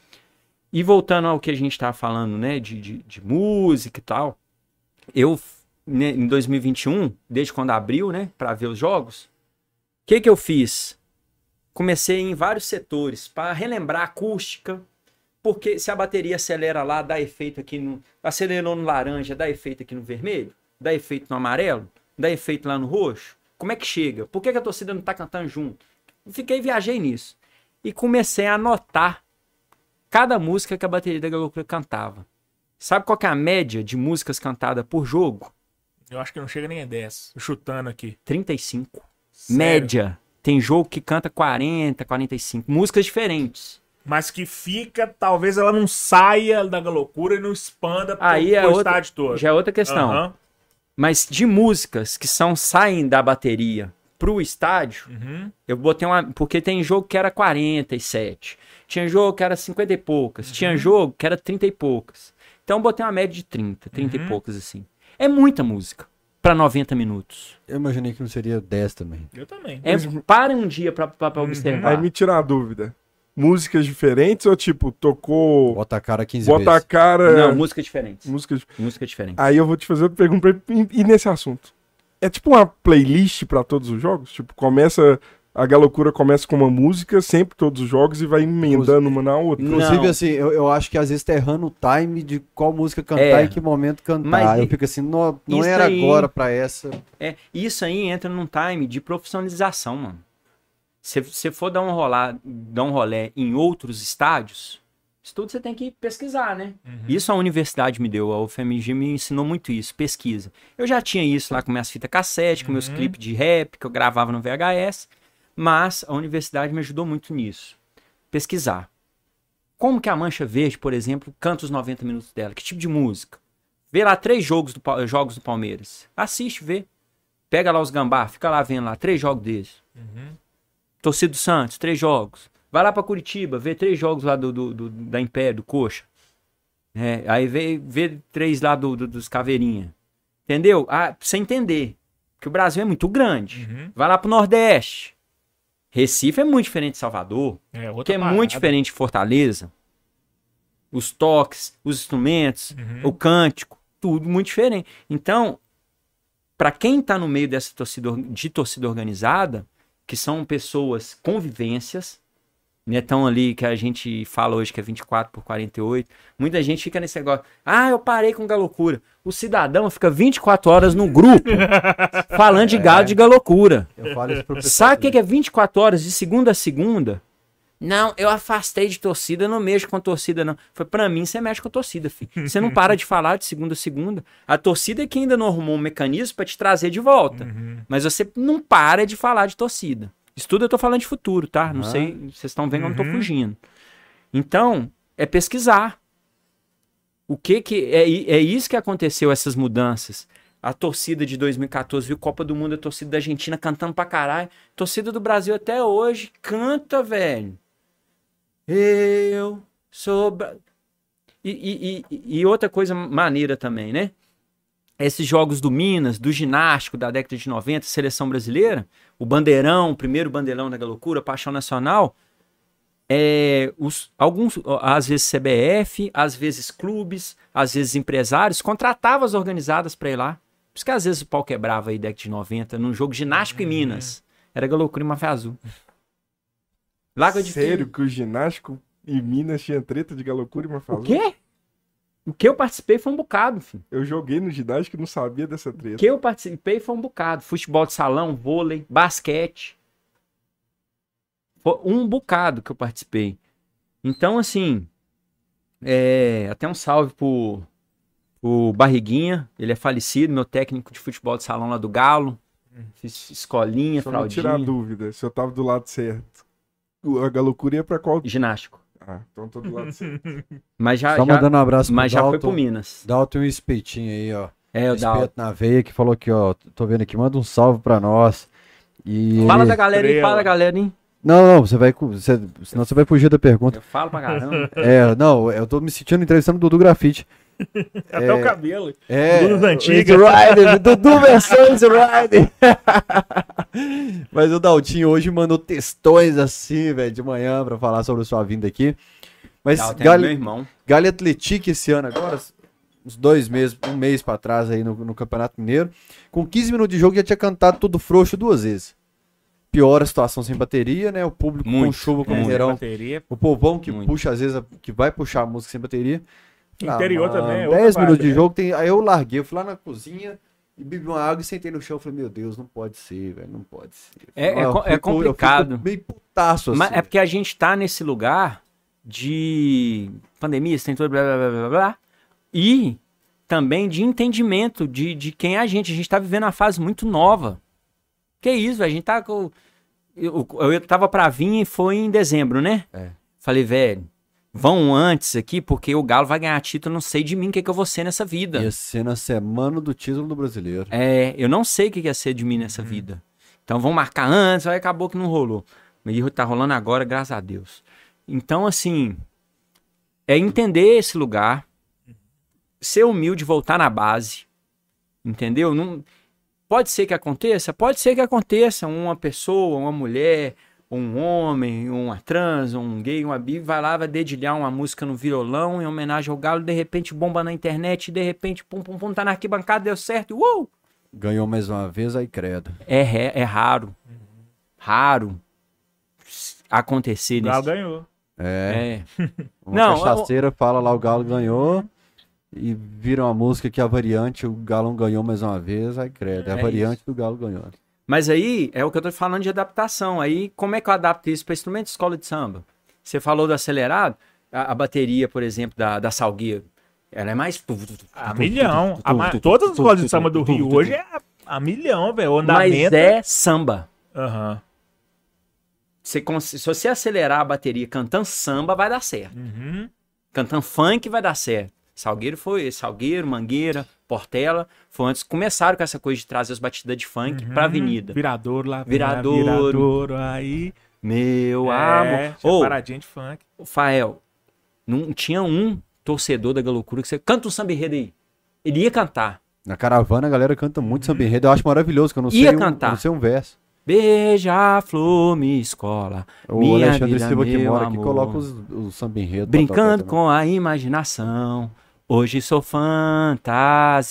E voltando ao que a gente estava falando, né, de, de, de música e tal, eu, né, em 2021, desde quando abriu, né, para ver os jogos, que que eu fiz? Comecei em vários setores para relembrar a acústica, porque se a bateria acelera lá, dá efeito aqui no. Acelerou no laranja, dá efeito aqui no vermelho. Dá efeito no amarelo? Dá efeito lá no roxo? Como é que chega? Por que, que a torcida não tá cantando junto? Fiquei, viajei nisso. E comecei a anotar cada música que a bateria da Galocura cantava. Sabe qual que é a média de músicas cantadas por jogo? Eu acho que não chega nem a 10. Chutando aqui. 35. Sério. Média. Tem jogo que canta 40, 45. Músicas diferentes. Mas que fica, talvez ela não saia da loucura e não expanda pro, Aí é outra, estádio todo. já é outra questão. Aham. Mas de músicas que são saem da bateria pro estádio, Uhum. eu botei uma. Porque tem jogo que era 47. Tinha jogo que era 50 e poucas. Uhum. Tinha jogo que era 30 e poucas. Então eu botei uma média de 30, 30 Uhum. e poucas assim. É muita música pra 90 minutos. Eu imaginei que não seria 10 também. Eu também. É, para um dia pra Uhum. observar. Aí me tira a dúvida. Músicas diferentes ou tipo, tocou. Bota a cara 15 Bota a vezes. cara. Não, música diferente. músicas. Música diferente. Aí eu vou te fazer outra pergunta pra ir nesse assunto. É tipo uma playlist pra todos os jogos? Tipo, começa. A Galocura começa com uma música, sempre todos os jogos, e vai emendando uma na outra. Inclusive, Não. assim, eu, eu acho que às vezes tá errando o time de qual música cantar É. e que momento cantar. Mas eu fico assim, não, não era aí- agora pra essa. É, isso aí entra num time de profissionalização, mano. Se você for dar um, rolar, dar um rolé em outros estádios, isso tudo você tem que pesquisar, né? Isso a universidade me deu, a UFMG me ensinou muito isso, pesquisa. Eu já tinha isso lá com minhas fitas cassete, com meus clipes de rap, que eu gravava no VHS, mas a universidade me ajudou muito nisso. Pesquisar. Como que a Mancha Verde, por exemplo, canta os 90 minutos dela? Que tipo de música? Vê lá três jogos do, jogos do Palmeiras. Assiste, vê. Pega lá os gambá, fica lá vendo lá, três jogos desses. Torcida do Santos, três jogos. Vai lá pra Curitiba, vê três jogos lá do, do- do- da Império, do Coxa. É, aí vê, vê três lá do, do- dos Caveirinha. Entendeu? Ah, pra você entender. Que o Brasil é muito grande. Vai lá pro Nordeste. Recife é muito diferente de Salvador. É, Que é parada. muito diferente de Fortaleza. Os toques, os instrumentos, Uhum. o cântico, tudo muito diferente. Então, para quem tá no meio dessa torcida or- de torcida organizada, que são pessoas convivências, né, tão ali que a gente fala hoje que é 24 por 48, muita gente fica nesse negócio, ah, eu parei com galocura. O cidadão fica 24 horas no grupo (laughs) falando de galo de galocura. Eu falo isso pro pessoal. Sabe o que que é 24 horas de segunda a segunda? Não, eu afastei de torcida, eu não mexo com torcida, não. Foi pra mim, você mexe com torcida, filho. (laughs) Você não para de falar de segunda a segunda. A torcida é que ainda não arrumou um mecanismo pra te trazer de volta. Mas você não para de falar de torcida. Isso tudo eu tô falando de futuro, tá? Não Aham. sei, vocês estão vendo que eu não tô fugindo. Então, é pesquisar. O que que é, é isso que aconteceu essas mudanças? A torcida de 2014 viu Copa do Mundo, a torcida da Argentina cantando pra caralho. A torcida do Brasil até hoje canta, velho. Eu sou. E, e, e, e outra coisa maneira também, né? Esses jogos do Minas, do ginástico da década de 90, seleção brasileira, o bandeirão, o primeiro bandeirão da loucura, Paixão Nacional, é, os, alguns, às vezes CBF, às vezes clubes, às vezes empresários, contratavam as organizadas para ir lá. Por isso que às vezes o pau quebrava aí, década de 90, num jogo ginástico em Minas. Era Galocura e Mafia Azul. Lago de Sério que o ginástico em Minas tinha treta de galocura e uma O quê? O que eu participei foi um bocado, filho. Eu joguei no ginástico e não sabia dessa O treta. que eu participei foi um bocado. Futebol de salão, vôlei, basquete. Foi um bocado que eu participei. Então, assim, é, até um salve pro, pro Barriguinha. Ele é falecido, meu técnico de futebol de salão lá do Galo. Fiz escolinha, Só me tirar a fraldinha, dúvida, se eu tava do lado certo. O- A galocura ia pra qual. ginástico. Ah, então tô do lado certo. (laughs) Mas já, Só já- mandando um abraço pro mas já foi Dalton. pro Minas. Dalton um espetinho aí, ó. É, o Dal. Espeto na veia que falou aqui, ó. Tô vendo aqui, manda um salve pra nós. E Fala da galera aí, Estrela. fala da galera, hein? Não, não, você vai. Você... Senão você vai fugir da pergunta. Eu falo pra caramba. É, não, eu tô me sentindo entrevistando o Dudu Grafite. (laughs) Até o cabelo. É. Antigas. Easy Rider, Dudu versão Easy Rider. Mas o Daltinho hoje mandou textões assim, velho, de manhã pra falar sobre a sua vinda aqui. Mas Gal... meu irmão. Galha Atletique esse ano agora, uns dois meses, um mês pra trás aí no, no Campeonato Mineiro, com 15 minutos de jogo já tinha cantado tudo frouxo duas vezes. Pior a situação sem bateria, né? O público com Muito, chuva, com é. Mineirão. Bateria. O povão que Muito. puxa, às vezes, a- que vai puxar a música sem bateria. Interior mano, também, é outra 10 vibe, minutos de jogo, tem... aí eu larguei, eu fui lá na cozinha, E bebi uma água e sentei no chão. Falei, meu Deus, não pode ser, velho. Não pode ser. É- é é fico- eu fico complicado. meio putaço assim. Mas é porque a gente tá nesse lugar de pandemia, você tem todo blá blá blá blá blá. E também de entendimento de, de quem é a gente. A gente tá vivendo uma fase muito nova. Que isso, velho? A gente tá com. Eu, eu tava pra vir e foi em dezembro, né? É. Falei, velho, vão antes aqui, porque o Galo vai ganhar título, não sei de mim o que, que eu vou ser nessa vida. Ia ser na semana do título do brasileiro. É, eu não sei o que ia ser de mim nessa vida. Então vamos marcar antes, aí acabou que não rolou. E tá rolando agora, graças a Deus. Então, assim, é entender esse lugar, ser humilde, voltar na base, entendeu? Não, pode ser que aconteça? Pode ser que aconteça. Uma pessoa, uma mulher, um homem, uma trans, um gay, uma bi, vai lá, vai dedilhar uma música no violão em homenagem ao Galo, de repente bomba na internet, de repente, pum, pum, pum, tá na arquibancada, deu certo, uou! Ganhou mais uma vez, aí credo. É, re- é raro. Raro acontecer O Galo nesse... ganhou. É. É. (laughs) Uma Não, cachaceira fala lá, o Galo ganhou. E vira uma música que a variante, o Galo ganhou mais uma vez, aí credo. É a É variante do Galo ganhou. Mas aí é o que eu tô falando de adaptação. Aí, como é que eu adapto isso para instrumento de escola de samba? Você falou do acelerado, a, a bateria, por exemplo, da, da Salgueiro, ela é mais. A milhão. A ma- Todas as escolas de samba do Rio hoje é a, a milhão, velho. O Mas andamento. é samba. Aham. Você, se você acelerar a bateria cantando samba, vai dar certo. Uhum. Cantando funk vai dar certo. Salgueiro foi Salgueiro, Mangueira, Portela. Foi antes que começaram com essa coisa de trazer as batidas de funk pra avenida. Viradouro lá. Viradouro. Viradouro aí. Meu é, amor. tinha Ô, paradinha de funk. Fael, não tinha um torcedor da Galocura que você canta um samba enredo aí. Ele ia cantar. Na caravana a galera canta muito samba enredo. Eu acho maravilhoso, que eu não Ia sei, um, cantar. eu não sei um verso. Beija-flor, me escola. O minha Alexandre vida, Silva que mora aqui amor. coloca os, os samba enredo. Brincando com a imaginação. Hoje sou fantasia.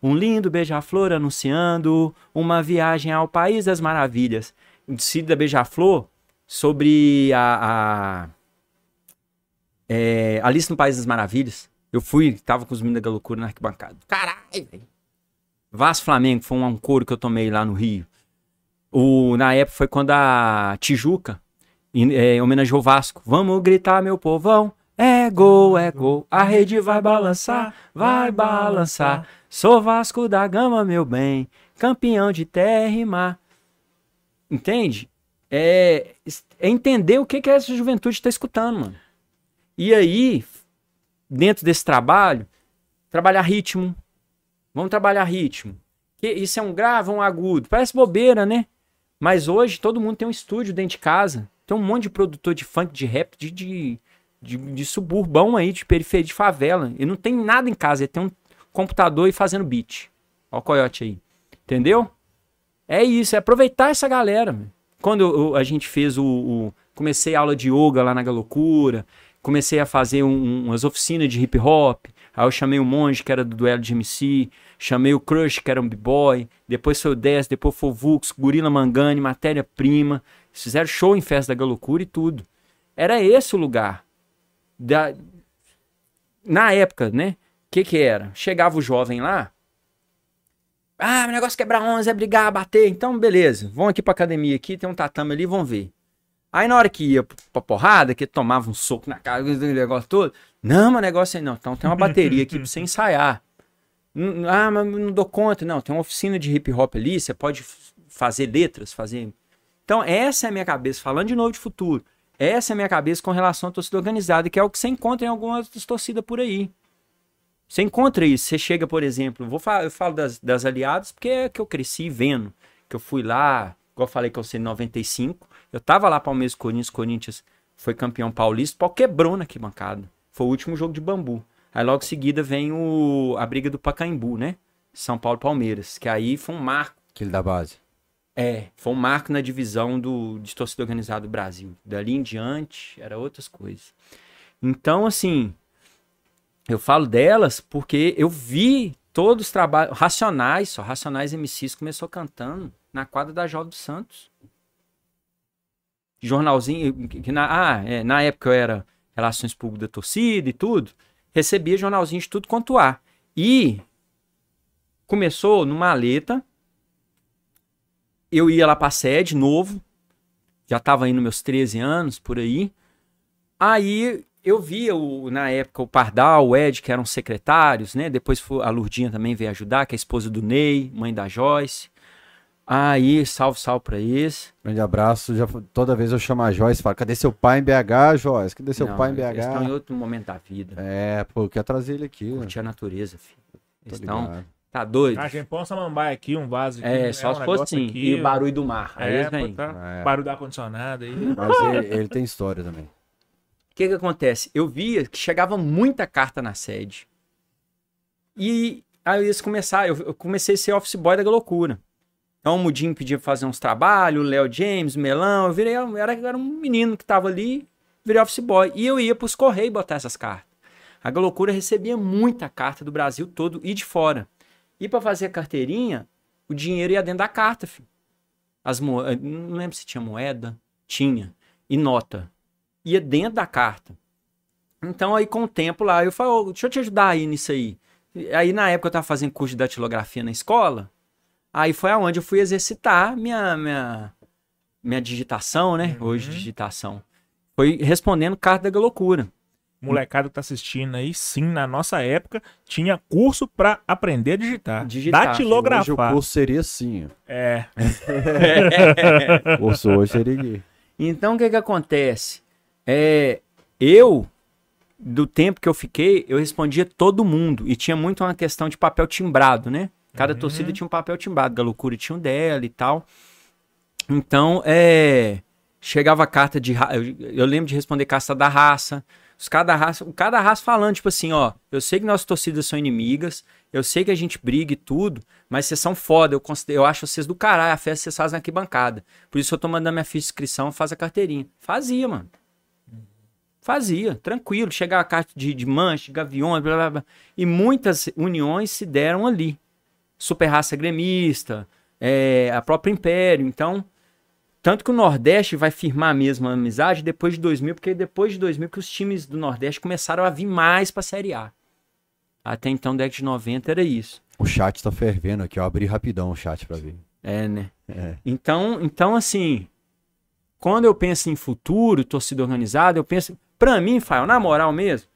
Um lindo beija-flor anunciando uma viagem ao País das Maravilhas. O Cid da Beija-Flor sobre a, a é, Alice no País das Maravilhas. Eu fui, tava com os meninos da loucura na arquibancada. Caralho, velho. Vasco Flamengo foi um, um couro que eu tomei lá no Rio. O, na época foi quando a Tijuca em- é, homenageou o Vasco. Vamos gritar, meu povão. É gol, é gol. A rede vai balançar, vai balançar. Sou Vasco da Gama, meu bem. Campeão de terra e mar. Entende? É, é entender o que, que essa juventude está escutando, mano. E aí, dentro desse trabalho, trabalhar ritmo. Vamos trabalhar ritmo. Que isso é um grave, um agudo. Parece bobeira, né? Mas hoje todo mundo tem um estúdio dentro de casa. Tem um monte de produtor de funk, de rap, de, de, de, de suburbão aí, de periferia, de favela. E não tem nada em casa. Ele tem um computador e fazendo beat. Ó o coiote aí. Entendeu? É isso, é aproveitar essa galera. Quando eu- a gente fez o, o- Comecei aula de yoga lá na Galocura. Comecei a fazer um- um- umas oficinas de hip hop. Aí eu chamei o Monge, que era do duelo de MC. Chamei o Crush, que era um b-boy. Depois foi o 10, depois foi o Vux, Gorila Mangani, Matéria-Prima. Eles Fizeram show em festa da Galocura e tudo. Era esse o lugar. Da... Na época, né? O que que era? Chegava o jovem lá. Ah, o negócio é quebrar 11, é brigar, bater. Então, beleza. Vão aqui pra academia aqui, tem um tatame ali, vão ver. Aí na hora que ia pra porrada, que tomava um soco na cara, aquele negócio todo. Não, o negócio aí não. Então tem uma bateria aqui pra você ensaiar. Ah, mas não dou conta. Não, tem uma oficina de hip hop ali, você pode fazer letras, fazer. Então, essa é a minha cabeça, falando de novo de futuro. Essa é a minha cabeça com relação à torcida organizada, que é o que você encontra em algumas torcidas por aí. Você encontra isso. Você chega, por exemplo, vou falar, eu falo das, das aliadas porque é que eu cresci vendo. Que eu fui lá, igual eu falei que eu sei em 95. Eu tava lá Palmeiras Corinthians, Corinthians foi campeão paulista, pau quebrou na bancada. Foi o último jogo de bambu. Aí logo em seguida vem o, a briga do Pacaembu, né? São Paulo Palmeiras. Que aí foi um marco. Aquele da base. É, foi um marco na divisão do, de torcida organizada do Brasil. Dali em diante, era outras coisas. Então, assim, eu falo delas porque eu vi todos os trabalhos. Racionais, só Racionais MCs começou cantando na quadra da Jovem dos Santos. Jornalzinho, que na, ah, é, na época eu era Relações Públicas da torcida e tudo, recebia jornalzinho de tudo quanto há. E começou no Maleta. Eu ia lá pra sede, novo. Já tava indo meus 13 anos, por aí. Aí eu via, o, na época, o Pardal, o Ed, que eram secretários, né? Depois a Lurdinha também veio ajudar, que é a esposa do Ney, mãe da Joyce. Aí, salve, salve pra eles. Grande abraço. Já, toda vez eu chamo a Joyce e falo, cadê seu pai em BH, Joyce? Cadê seu Não, pai em Eles estão em BH? outro momento da vida. É, pô, eu quero trazer ele aqui. Curtir a natureza, filho. Eles estão. Tá doido? A gente põe um samambaia aqui, um vaso aqui. É, né, só um se fosse assim. aqui, E o barulho do mar. Aí É, eles pô, vêm. tá. É. Barulho do ar-condicionado aí. Mas ele, ele tem história também. O que que acontece? Eu via que chegava muita carta na sede. E aí eles começaram, eu, eu comecei a ser office boy da loucura. Então o Mudinho pedia pra fazer uns trabalhos, o Léo James, o Melão, eu virei, eu era, eu era um menino que tava ali, virei office boy. E eu ia pros Correios botar essas cartas. A Galocura recebia muita carta do Brasil todo e de fora. E pra fazer a carteirinha, o dinheiro ia dentro da carta, filho. As mo... Não lembro se tinha moeda. Tinha. E nota. Ia dentro da carta. Então aí com o tempo lá, eu falei, "Ô, deixa eu te ajudar aí nisso aí. Aí na época eu tava fazendo curso de datilografia na escola. Aí foi aonde eu fui exercitar minha minha minha digitação, né? Hoje digitação. Foi respondendo carta da loucura. Molecada que tá assistindo aí, sim, na nossa época, tinha curso pra aprender a digitar. Digitar. Hoje o Datilografar. curso seria assim. ó. É. (laughs) O curso hoje seria. Então o que que acontece? É, eu do tempo que eu fiquei, eu respondia todo mundo e tinha muito uma questão de papel timbrado, né? Cada torcida tinha um papel timbrado, Galocura tinha um dela e tal. Então, é, chegava a carta de eu lembro de responder carta da raça. Os cada raça, cada raça falando tipo assim, ó, eu sei que nossas torcidas são inimigas, eu sei que a gente briga e tudo, mas vocês são foda, eu considero, eu acho vocês do caralho, a festa vocês fazem na arquibancada. Por isso eu tô mandando minha ficha de inscrição, faz a carteirinha. Fazia, mano. Fazia, tranquilo. Chegava a carta de, de manche, gaviões, blá, blá, blá. E muitas uniões se deram ali. Super raça gremista, é, a própria Império. Então, tanto que o Nordeste vai firmar mesmo a amizade depois de 2000, porque depois de 2000 que os times do Nordeste começaram a vir mais pra Série A. Até então, década de 90 era isso. O chat tá fervendo aqui, ó. Abri rapidão o chat pra ver. É, né? É. Então, então assim, quando eu penso em futuro, torcida organizada, eu penso, pra mim, Fael, na moral mesmo,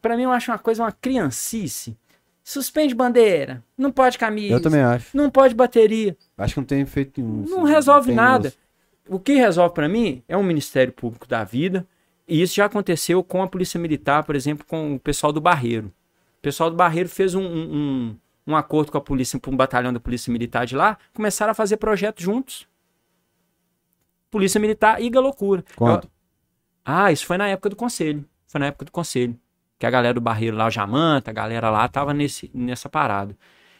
pra mim eu acho uma coisa, uma criancice. Suspende bandeira, não pode camisa, Eu também acho. não pode bateria, Acho que não tem feito nenhum. não resolve tem nada. uso. O que resolve pra mim é um Ministério Público da vida, e isso já aconteceu com a Polícia Militar, por exemplo, com o pessoal do Barreiro. O pessoal do Barreiro fez um, um, um- acordo com a polícia, com um batalhão da Polícia Militar de lá, começaram a fazer projetos juntos. Polícia Militar e Galocura. Quando? Eu- Ah, isso foi na época do conselho. Foi na época do conselho. Que a galera do Barreiro lá, o Jamanta, a galera lá, tava nesse, nessa parada.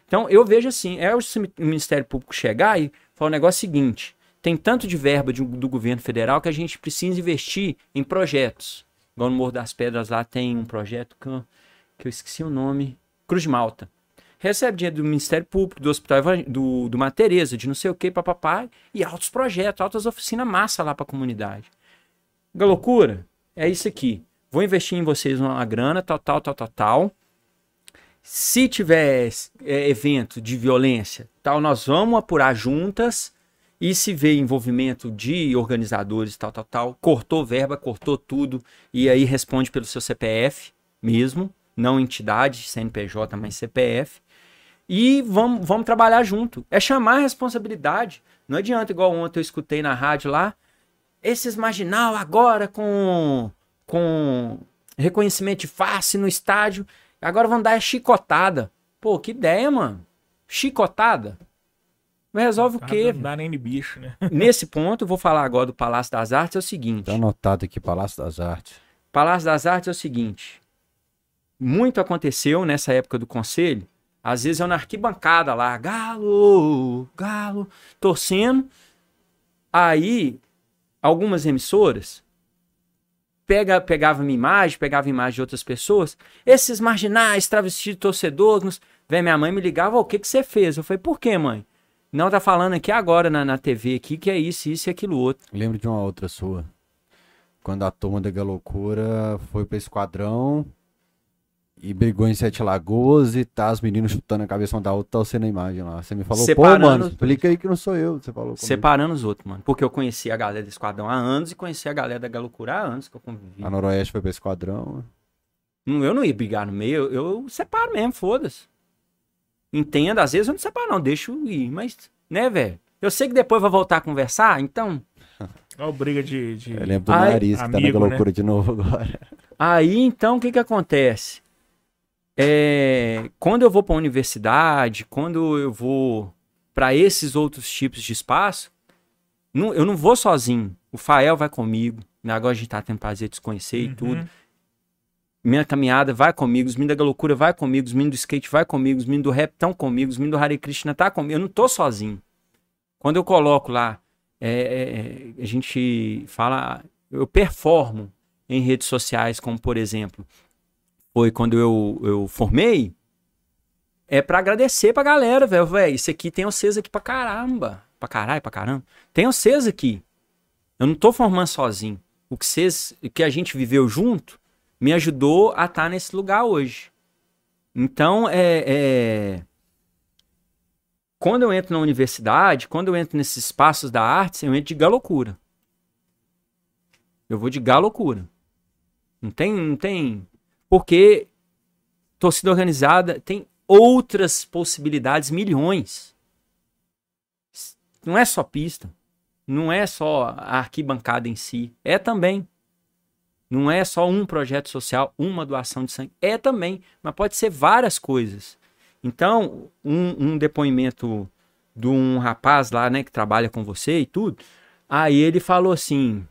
Então, eu vejo assim, é o Ministério Público chegar e falar o negócio seguinte, tem tanto de verba de- do governo federal que a gente precisa investir em projetos. Igual no Morro das Pedras lá tem um projeto que eu, que eu esqueci o nome, Cruz de Malta. Recebe dinheiro do Ministério Público, do Hospital do, do Uma Teresa, de não sei o que, papapá, e altos projetos, altas oficinas massa lá pra comunidade. Loucura, é isso aqui. Vou investir em vocês uma grana, tal, tal, tal, tal, tal. Se tiver é, evento de violência, tal, nós vamos apurar juntas. E se vê envolvimento de organizadores, tal, tal, tal, cortou verba, cortou tudo, e aí responde pelo seu CPF mesmo, não entidade, CNPJ, mas CPF. E vamos, vamos trabalhar junto. É chamar a responsabilidade. Não adianta, igual ontem eu escutei na rádio lá, esses marginal agora com, com reconhecimento de face no estádio, agora vão dar é chicotada. Pô, que ideia, mano. Chicotada? Mas resolve o quê? Não dá nem de bicho, né? (laughs) Nesse ponto, eu vou falar agora do Palácio das Artes, é o seguinte. Tá anotado aqui, Palácio das Artes. Palácio das Artes é o seguinte. Muito aconteceu nessa época do conselho. Às vezes eu na arquibancada lá, galo, galo, torcendo. Aí, algumas emissoras pega, pegava minha imagem, pegava imagem de outras pessoas. Esses marginais, travestidos de torcedores. Vem minha mãe me ligava, "Ô, o que, que você fez? Eu falei, por quê, mãe? Não, tá falando aqui agora na, na TV aqui que é isso, isso e aquilo outro. Lembro de uma outra sua. Quando a turma da Galocura foi pro esquadrão e brigou em Sete Lagoas e tá os meninos chutando a cabeça uma da outra, tá você na imagem lá. Você me falou, Separando pô, mano, explica aí que não sou eu. Você falou comigo. Separando os outros, mano. Porque eu conheci a galera do Esquadrão há anos e conheci a galera da Galocura há anos que eu convivi. A Noroeste foi pro esquadrão. Não, Eu não ia brigar no meio, eu, eu separo mesmo, foda-se. Entenda, às vezes eu não separo, não, deixo ir, mas, né, velho? Eu sei que depois vai voltar a conversar, então. Ó, briga de. de... Eu lembro do Ai, nariz que tá na amigo, né? loucura de novo agora. Aí, então, o que que acontece? É, quando eu vou pra universidade, quando eu vou pra esses outros tipos de espaço, não- eu não vou sozinho. O Fael vai comigo. né? Agora a gente tá tendo prazer de se conhecer e Uhum. tudo. Minha caminhada vai comigo, os meninos da loucura vai comigo, os meninos do skate vai comigo, os meninos do rap estão comigo, os meninos do Hare Krishna tá comigo. Eu não tô sozinho. Quando eu coloco lá, é, é, é, a gente fala, eu performo em redes sociais, como por exemplo, foi quando eu, eu formei, é pra agradecer pra galera, velho. Velho, isso aqui tem vocês aqui pra caramba. Pra caralho, pra caramba. Tem vocês aqui. Eu não tô formando sozinho. O que vocês, o que a gente viveu junto, me ajudou a estar nesse lugar hoje. Então, é, é, quando eu entro na universidade, quando eu entro nesses espaços da arte, eu entro de galocura. Eu vou de galocura. Não tem, não tem. Porque torcida organizada tem outras possibilidades, milhões. Não é só pista. Não é só a arquibancada em si. É também. Não é só um projeto social, uma doação de sangue. É também. Mas pode ser várias coisas. Então, um, um depoimento de um rapaz lá, né, que trabalha com você e tudo. Aí ele falou assim: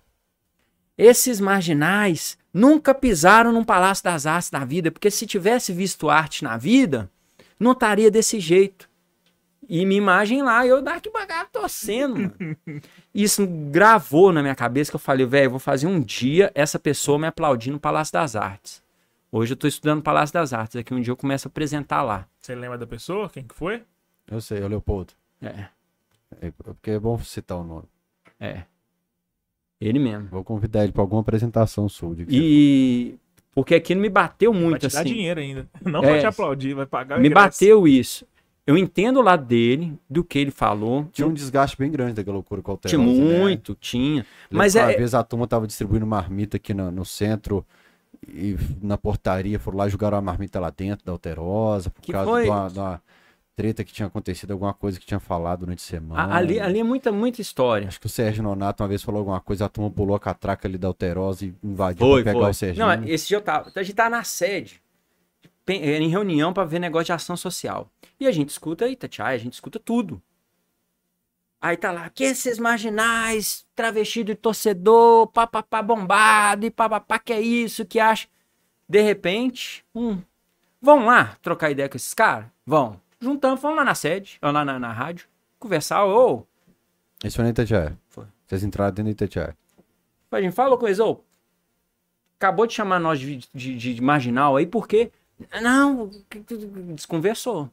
esses marginais nunca pisaram num Palácio das Artes na vida, porque se tivesse visto arte na vida, não estaria desse jeito. E minha imagem lá, eu da arquibancada torcendo, mano. Isso gravou na minha cabeça que eu falei, velho, eu vou fazer um dia essa pessoa me aplaudir no Palácio das Artes. Hoje eu tô estudando no Palácio das Artes, daqui um dia eu começo a apresentar lá. Você lembra da pessoa? Quem que foi? Eu sei, é o Leopoldo. É, É, porque é bom citar o nome. é. Ele mesmo. Vou convidar ele pra alguma apresentação sua. E porque aquilo me bateu Vai muito te dar assim. dinheiro ainda. Não É. vai te aplaudir, vai pagar o Me ingresso. bateu isso. Eu entendo o lado dele, do que ele falou. Tinha um desgaste bem grande daquela loucura com o Tinha Alterosa, né? muito, tinha. Mas Mas uma é. vez a turma tava distribuindo marmita aqui no, no centro e na portaria foram lá e jogaram a marmita lá dentro da Alterosa por Que causa foi? de uma, de uma treta que tinha acontecido, alguma coisa que tinha falado durante a semana. Ali, ali é muita, muita história. Acho que o Sérgio Nonato uma vez falou alguma coisa, a turma pulou a catraca ali da Alterosa e invadiu Foi, pra pegar foi. o Serginho. Não, esse dia eu tava. A gente tá na sede, em reunião pra ver negócio de ação social. E a gente escuta Itatiaia, a gente escuta tudo. Aí tá lá, que esses marginais, travestido de torcedor, papapá bombado e papapá, que é isso, que acha. De repente, um. Vão lá trocar ideia com esses caras? Vão. Juntamos, fomos lá na sede, ou lá na, na rádio, conversar, ô, Isso foi na Itatiaia. Foi. Vocês entraram dentro da Itatiaia. A gente falou com eles, ô, acabou de chamar nós de, de, de- de marginal aí, porque. Não, desconversou.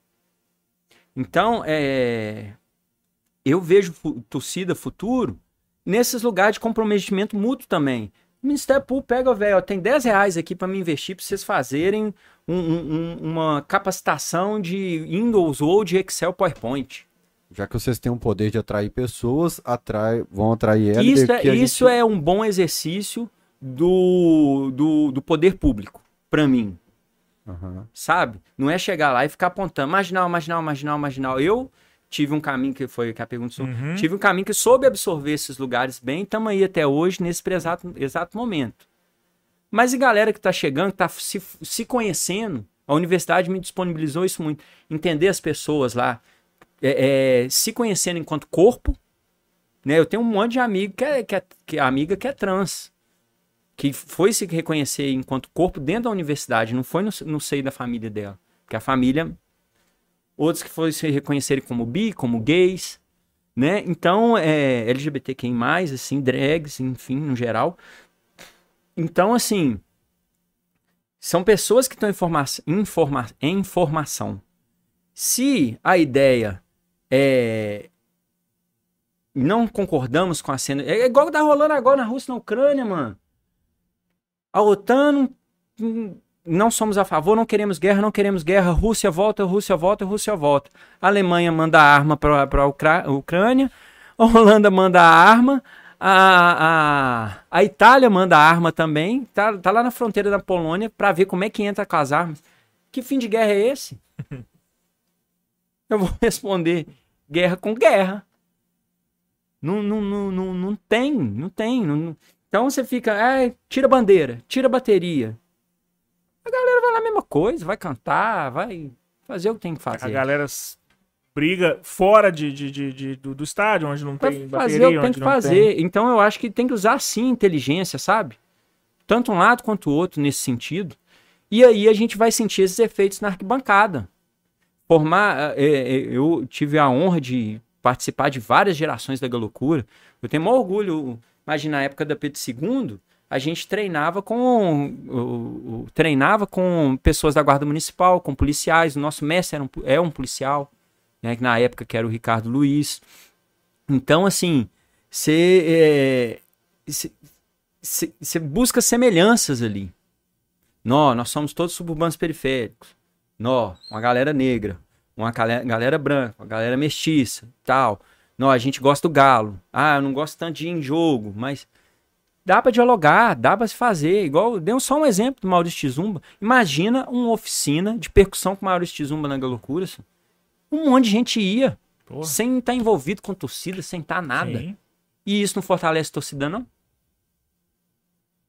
Então, é, eu vejo torcida futuro nesses lugares de comprometimento mútuo também. O Ministério Público pega, velho, tem 10 reais aqui para me investir para vocês fazerem um- um- um- uma capacitação de Windows ou de Excel PowerPoint. Já que vocês têm um poder de atrair pessoas, atrai, vão atrair ela. Isso, é, isso gente- é um bom exercício do, do, do poder público, para mim. Aham. sabe? Não é chegar lá e ficar apontando marginal, marginal, marginal, marginal. Eu tive um caminho que foi que a pergunta sua, Uhum. tive um caminho que soube absorver esses lugares bem, estamos aí até hoje nesse exato, exato momento. Mas e galera que está chegando, que está se, se conhecendo, a universidade me disponibilizou isso muito, entender as pessoas lá, é, é, se conhecendo enquanto corpo, né? Eu tenho um monte de amigo que é, que é, que é amiga que é trans, que foi se reconhecer enquanto corpo dentro da universidade, não foi no, no seio da família dela. Porque a família. Outros que foram se reconhecerem como bi, como gays, né? Então, é, LGBTQI, assim, drags, enfim, no geral. Então, assim. São pessoas que estão em, forma, em, forma, em formação. Se a ideia é. Não concordamos com a cena. É igual que tá rolando agora na Rússia, na Ucrânia, mano. A OTAN não, não- somos a favor, não queremos guerra, não queremos guerra. Rússia volta, Rússia volta, Rússia volta. A Alemanha manda arma para a Ucrâ Ucrânia, a Holanda manda arma, a, a, a Itália manda arma também, tá, tá lá na fronteira da Polônia para ver como é que entra com as armas. Que fim de guerra é esse? (laughs) Eu vou responder: guerra com guerra. Não, não, não, não, não tem, não tem. não- Então você fica, é, tira a bandeira, tira a bateria. A galera vai lá a mesma coisa, vai cantar, vai fazer o que tem que A fazer. galera s- briga fora de, de- de- de- do, do estádio, onde não Vai tem fazer bateria, o que tem que fazer. Então eu acho que tem que usar sim inteligência, sabe? Tanto um lado quanto o outro nesse sentido. E aí a gente vai sentir esses efeitos na arquibancada. Formar, é, é, eu tive a honra de participar de várias gerações da Galocura. Eu tenho maior orgulho. Imagina na época da Pedro II, a gente treinava com treinava com pessoas da guarda municipal, com policiais. O nosso mestre era um, é um policial, né, na época que era o Ricardo Luiz. Então, assim, você busca semelhanças ali. Nó, nós somos todos suburbanos periféricos. Nó, uma galera negra, uma gale- galera branca, uma galera mestiça, tal. Nó, a gente gosta do galo. Ah, eu não gosto tanto de ir em jogo, mas dá pra dialogar, dá pra se fazer. Igual, dei só um exemplo do Maurício Tizumba. Imagina uma oficina de percussão com o Maurício Tizumba na Galocura. assim. Um monte de gente ia, Porra. sem estar envolvido com torcida, sem estar nada. Sim. E isso não fortalece a torcida, não?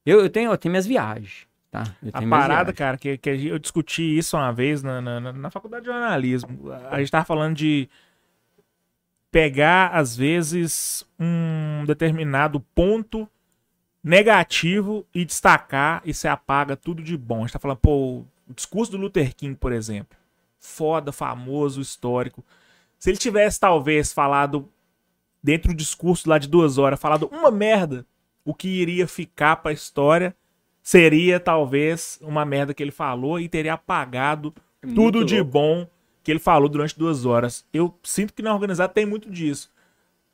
Eu, eu, tenho, eu tenho minhas viagens, tá? Eu A parada, viagens. cara, que, que eu discuti isso uma vez na, na, na- na faculdade de jornalismo. A gente tava falando de pegar, às vezes, um determinado ponto negativo e destacar e você apaga tudo de bom. A gente tá falando, pô, o discurso do Luther King, por exemplo. Foda, famoso, histórico. Se ele tivesse, talvez, falado dentro do discurso lá de duas horas, falado uma merda, o que iria ficar pra história seria talvez uma merda que ele falou e teria apagado tudo muito de louco. bom que ele falou durante duas horas. Eu sinto que na organizada tem muito disso.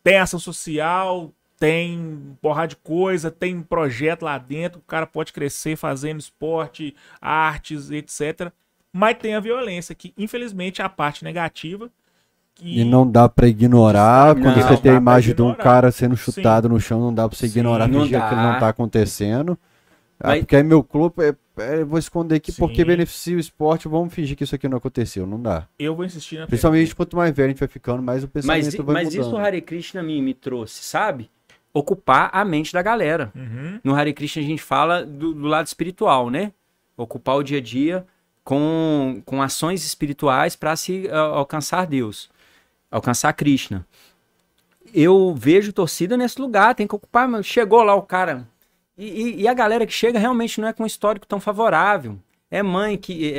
Tem ação social, tem porrada de coisa, tem projeto lá dentro, o cara pode crescer fazendo esporte, artes, etc. Mas tem a violência, que infelizmente é a parte negativa. que- E não dá pra ignorar, Não, quando você tem a pra imagem de um cara sendo chutado no chão, não dá pra você Sim, ignorar, fingir que não tá acontecendo. Ah, Mas- porque é meu clube, é, é, eu vou esconder aqui porque Sim. beneficia o esporte, vamos fingir que isso aqui não aconteceu, não dá. Eu vou insistir na Principalmente quanto mais velho a gente vai ficando, mais o pensamento Mas, vai mas isso mudando. o Hare Krishna me, me trouxe, sabe? Ocupar a mente da galera. Uhum. No Hare Krishna a gente fala do, do lado espiritual, né? Ocupar o dia a dia com, com ações espirituais para se ah, alcançar Deus, alcançar Krishna. Eu vejo torcida nesse lugar, tem que ocupar. mas Chegou lá o cara. E, e- e a galera que chega realmente não é com um histórico tão favorável. É mãe que é,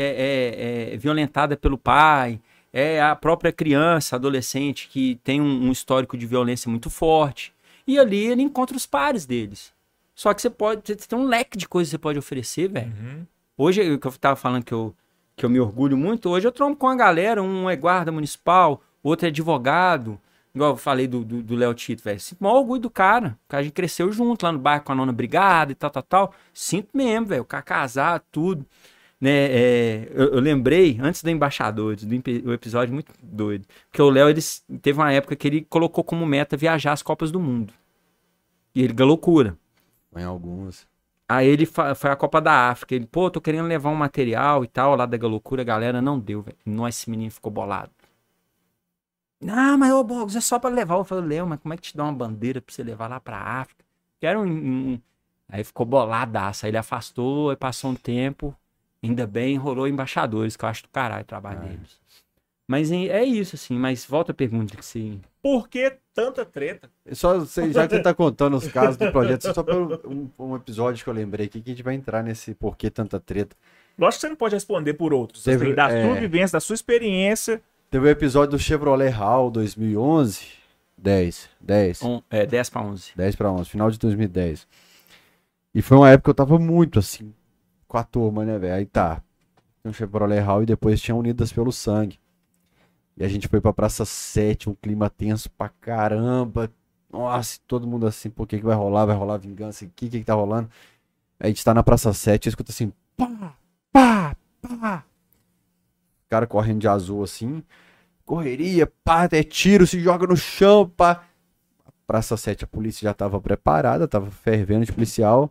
é- é violentada pelo pai, é a própria criança, adolescente que tem um, um histórico de violência muito forte. E ali ele encontra os pares deles. Só que você pode, você tem um leque de coisas que você pode oferecer, velho. Uhum. Hoje, o que eu tava falando que eu, que eu me orgulho muito, hoje eu trombo com a galera, um é guarda municipal, outro é advogado, igual eu falei do Léo do, Léo Tito, velho. Sinto o maior orgulho do cara. O cara a gente cresceu junto lá no bairro com a nona brigada e tal, tal, tal. Sinto mesmo, velho. O cara casar, tudo. Né, é, eu, eu lembrei, antes do Embaixadores, do episódio muito doido, que o Léo, ele teve uma época que ele colocou como meta viajar as Copas do Mundo. E ele loucura. Em algumas. Aí ele foi a Copa da África. Ele, pô, tô querendo levar um material e tal, lá da loucura, a galera não deu, velho. Nós, esse menino ficou bolado. Não, mas ô Bogos, é só pra levar. Eu falei, Léo, mas como é que te dá uma bandeira pra você levar lá pra África? Quero um. um- Aí ficou boladaço. Aí ele afastou, aí passou um tempo. Ainda bem, rolou embaixadores, que eu acho do caralho o trabalho É. deles. Mas é é isso, assim. Mas volta a pergunta que você. Por que tanta treta? Só, você- já que você tá contando os casos do projeto, só pelo um, um episódio que eu lembrei aqui, que a gente vai entrar nesse porquê tanta treta. Lógico que você não pode responder por outros. Teve- assim, da é. sua vivência, da sua experiência. Teve o episódio do Chevrolet Hall 2011. 10, 10. Um, é, 10 pra 11. 10 para 11, final de 2010. E foi uma época que eu tava muito assim, com a turma, né, velho? Aí tá. Um Chevrolet Hall e depois tinha Unidas pelo Sangue. E a gente foi pra Praça 7, um clima tenso pra caramba. Nossa, todo mundo assim, o que, que vai rolar? Vai rolar vingança aqui? O que, que tá rolando? Aí a gente tá na Praça 7 e escuta assim, pá, pá, pá. Cara correndo de azul assim. Correria, pá, até tiro, se joga no chão, pá. Praça 7, a polícia já tava preparada, tava fervendo de policial.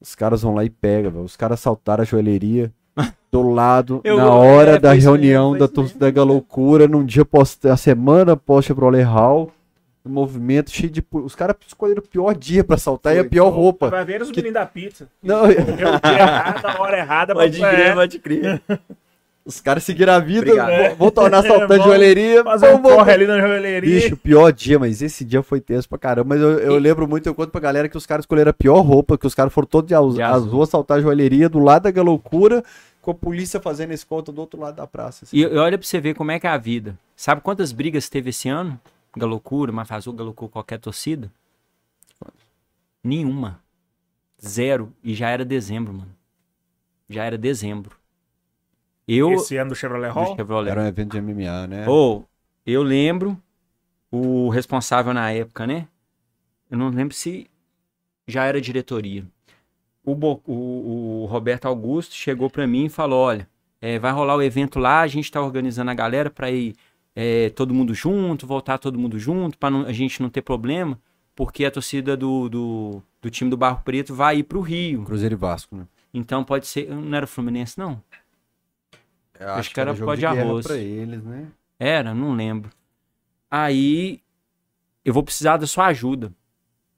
Os caras vão lá e pegam, velho. Os caras assaltaram a joalheria do lado, Eu- na hora é, da reunião mesmo, da torcida da loucura, num dia pós, a semana após Chevrolet Hall. Um movimento cheio de. Os caras escolheram o pior dia pra assaltar e a pior roupa. Vai ver os meninos da pizza. Não, Eu dia errado, a hora errada. Pode mas- crer, é, pode crer. Os caras seguiram a vida, Obrigado. vão, tornar (laughs) assaltante de vão joalheria. Fazer um corre ali na joalheria. Bicho, pior dia, mas esse dia foi tenso pra caramba. Mas eu, eu lembro muito, eu conto pra galera que os caras escolheram a pior roupa, que os caras foram todos de azul, De azul. azul assaltar a joalheria do lado da loucura, com a polícia fazendo escolta do outro lado da praça. assim. E, e olha pra você ver como é que é a vida. Sabe quantas brigas teve esse ano? Galocura, Mafazul, Galocura, qualquer torcida? Nenhuma. Zero. E já era dezembro, mano. Já era dezembro. Eu. Esse ano do Chevrolet do Hall. Chevrolet. Era um evento de MMA, né? Ou, eu lembro o responsável na época, né? Eu não lembro se já era diretoria. O, Bo- o- o Roberto Augusto chegou pra mim e falou: olha, é, vai rolar o evento lá, a gente tá organizando a galera pra ir é, todo mundo junto, voltar todo mundo junto, pra não- a gente não ter problema, porque a torcida do, do, do time do Barro Preto vai ir pro Rio. Cruzeiro e Vasco, né? Então pode ser. Não era Fluminense, não? Eu Acho que era jogo pó de arroz. pra eles, né? Era, não lembro. Aí eu vou precisar da sua ajuda.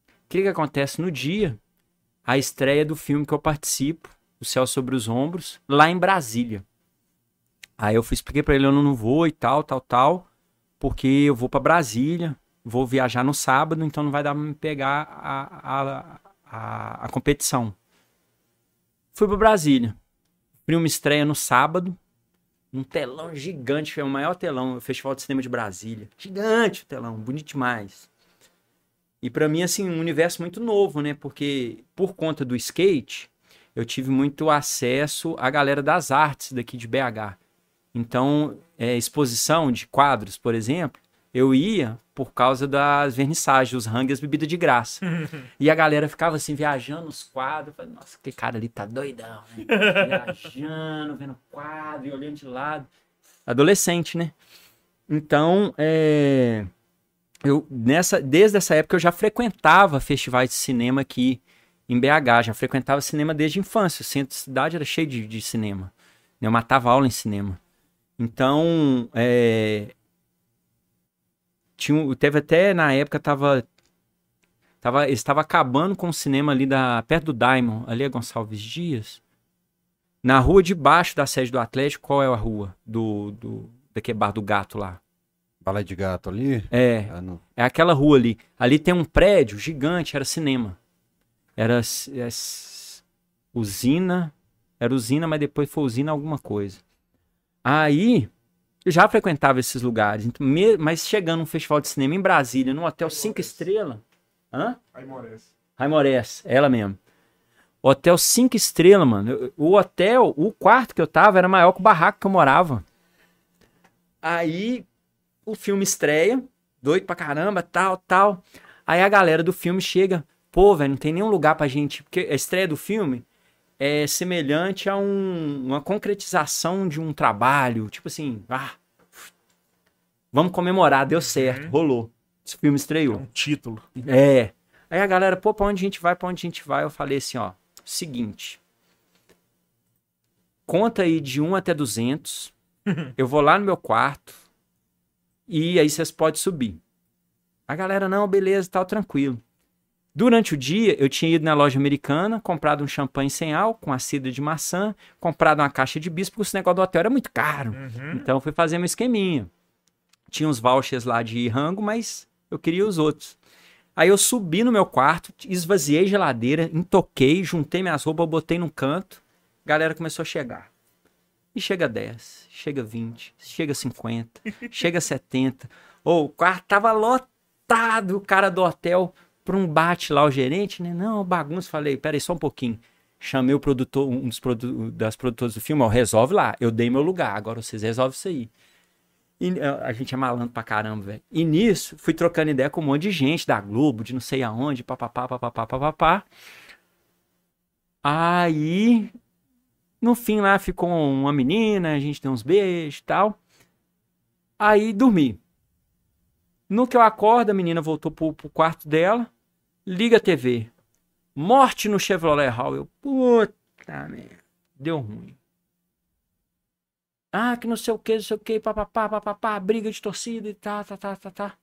O que, que acontece no dia? A estreia do filme que eu participo, O Céu sobre os Ombros, lá em Brasília. Aí eu fui, expliquei pra ele, eu não vou e tal, tal, tal, porque eu vou pra Brasília, vou viajar no sábado, então não vai dar pra me pegar a, a, a, a competição. Fui pra Brasília. O filme estreia no sábado, um telão gigante, foi o maior telão, o Festival de Cinema de Brasília. Gigante o telão, bonito demais. E pra mim, assim, um universo muito novo, né? Porque por conta do skate, eu tive muito acesso à galera das artes daqui de BH. Então, é, exposição de quadros, por exemplo, eu ia por causa das vernissagens, os hangers, bebida de graça. (laughs) e a galera ficava assim, viajando os quadros. Falei, Nossa, aquele cara ali tá doidão, né? (laughs) Viajando, vendo quadro e olhando de lado. Adolescente, né? Então, é, eu, nessa, desde essa época eu já frequentava festivais de cinema aqui em BH, já frequentava cinema desde a infância. O centro da cidade era cheio de, de cinema. Eu matava aula em cinema. Então, é, tinha, teve até na época tava tava estava acabando com o cinema ali da perto do Diamond, ali é Gonçalves Dias. Na rua de baixo da sede do Atlético, qual é a rua do do daquele bar do gato lá? Bala de gato ali. É, Ah, é aquela rua ali. Ali tem um prédio gigante, era cinema. Era é usina, era usina, mas depois foi usina alguma coisa. Aí, eu já frequentava esses lugares, então, me- mas chegando um festival de cinema em Brasília, num hotel cinco estrelas. Hã? Aí Morece. Raimorés, ela mesmo. Hotel cinco estrelas, mano. O hotel, o quarto que eu tava era maior que o barraco que eu morava. Aí o filme estreia, doido pra caramba, tal, tal. Aí a galera do filme chega, pô, velho, não tem nenhum lugar pra gente. Porque a estreia do filme é semelhante a um- uma concretização de um trabalho. Tipo assim, ah, vamos comemorar, deu certo, rolou. Esse filme estreou. Um título. É. Aí a galera, pô, pra onde a gente vai, pra onde a gente vai? Eu falei assim, ó, seguinte. Conta aí de 1 até 200. (laughs) eu vou lá no meu quarto. E aí vocês podem subir. A galera, não, beleza, tal, tranquilo. Durante o dia, eu tinha ido na loja americana, comprado um champanhe sem álcool, com a cidra de maçã, comprado uma caixa de bis, porque esse negócio do hotel era muito caro. Então, eu fui fazer meu esqueminha. Tinha uns vouchers lá de rango, mas eu queria os outros. Aí eu subi no meu quarto, esvaziei geladeira, entoquei, juntei minhas roupas, botei num canto. A galera começou a chegar. E chega 10, chega 20, chega 50, (laughs) chega 70. Ou o quarto tava lotado, o cara do hotel pra um bate lá, o gerente, né? Não, bagunça. Falei, peraí, só um pouquinho. Chamei o produtor, um dos produ das produtoras do filme, ó, resolve lá. Eu dei meu lugar, agora vocês resolvem isso aí. E, a a gente é malandro pra caramba, velho. E nisso, fui trocando ideia com um monte de gente da Globo, de não sei aonde, papapá, papapá, papapá. Aí, No fim lá ficou uma menina, a gente deu uns beijos e tal. Aí dormi. No que eu acordo, a menina voltou pro, pro quarto dela, liga a TV. Morte no Chevrolet Hall. Eu, puta merda, deu ruim. Ah, que não sei o que, não sei o que, papapá, papapá, briga de torcida e tá, tá, tá, tá, tá.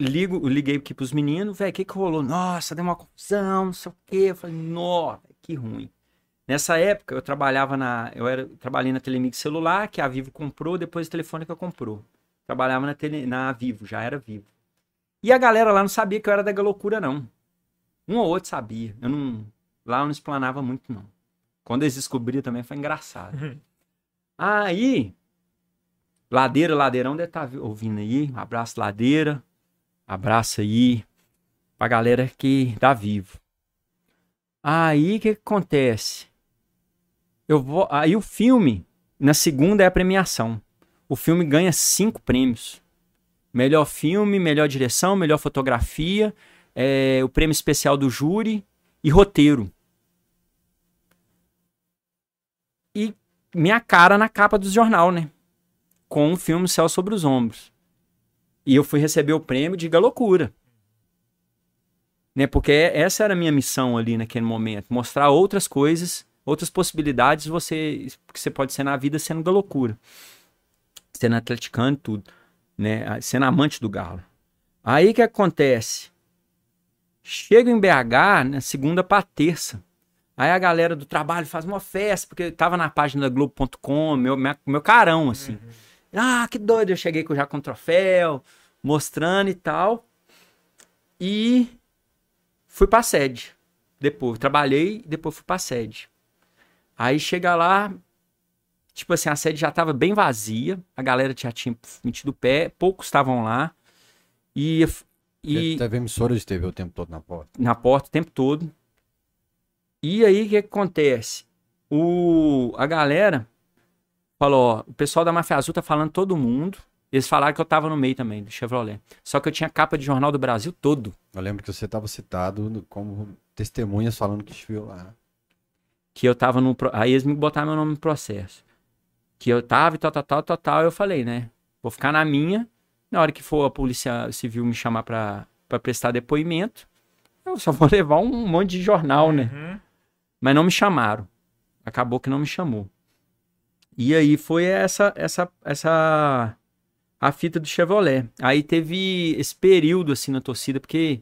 Ligo, liguei aqui pros meninos, velho, o que que rolou? Nossa, deu uma confusão, não sei o que. Eu falei, nossa, que ruim. Nessa época, eu trabalhava na. Eu era, trabalhei na Telemix celular, que a Vivo comprou, depois a Telefônica comprou. Trabalhava na, tele, na Vivo, já era Vivo. E a galera lá não sabia que eu era da Galocura, não. Um ou outro sabia. Eu não. Lá eu não explanava muito, não. Quando eles descobriram também foi engraçado. Aí. Ladeira, Ladeirão deve estar ouvindo aí. Abraço, Ladeira. Abraço aí pra galera que tá vivo. Aí o que, que acontece? Eu vou, aí o filme, na segunda é a premiação. O filme ganha cinco prêmios: melhor filme, melhor direção, melhor fotografia, é, o prêmio especial do júri e roteiro. E minha cara na capa do jornal, né? Com o filme Céu sobre os Ombros. E eu fui receber o prêmio de loucura. Né? Porque essa era a minha missão ali naquele momento. Mostrar outras coisas, outras possibilidades você, que você pode ser na vida sendo da loucura. Sendo atleticano e tudo. Né? Sendo amante do galo. Aí o que acontece? Chego em BH na segunda pra terça. Aí a galera do trabalho faz uma festa, porque tava na página da Globo.com, meu, minha- meu carão, assim. Ah, que doido, eu cheguei com já com troféu, mostrando e tal. E fui pra sede. Depois, trabalhei, depois fui pra sede. Aí chega lá, tipo assim, a sede já tava bem vazia, a galera já tinha metido o pé, poucos estavam lá. E, e Teve emissora de TV o tempo todo na porta. na porta o tempo todo. E aí o que, que acontece? O, a galera falou: ó, o pessoal da Máfia Azul tá falando todo mundo. Eles falaram que eu tava no meio também, do Chevrolet. Só que eu tinha capa de jornal do Brasil todo. Eu lembro que você estava citado como testemunhas falando que estiveu lá. Que eu tava no. Aí eles me botaram meu nome no processo. Que eu tava e tal, tal, tal, tal, tal. Eu falei, né? Vou ficar na minha. Na hora que for a polícia civil me chamar pra, pra prestar depoimento, eu só vou (laughs) levar um monte de jornal, né? Uhum. mas não me chamaram. Acabou que não me chamou. E aí foi essa essa essa a fita do Chevrolet. Aí teve esse período assim na torcida porque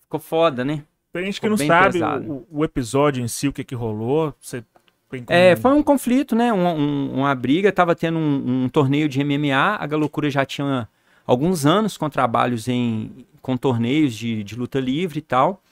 ficou foda, né? Pra gente que Ficou não bem sabe o, o episódio em si, o que que rolou, você tem É, foi um conflito, né? Um- um- uma briga. Tava tendo um, um torneio de MMA. A Galocura já tinha alguns anos com trabalhos em com torneios de, de luta livre e tal.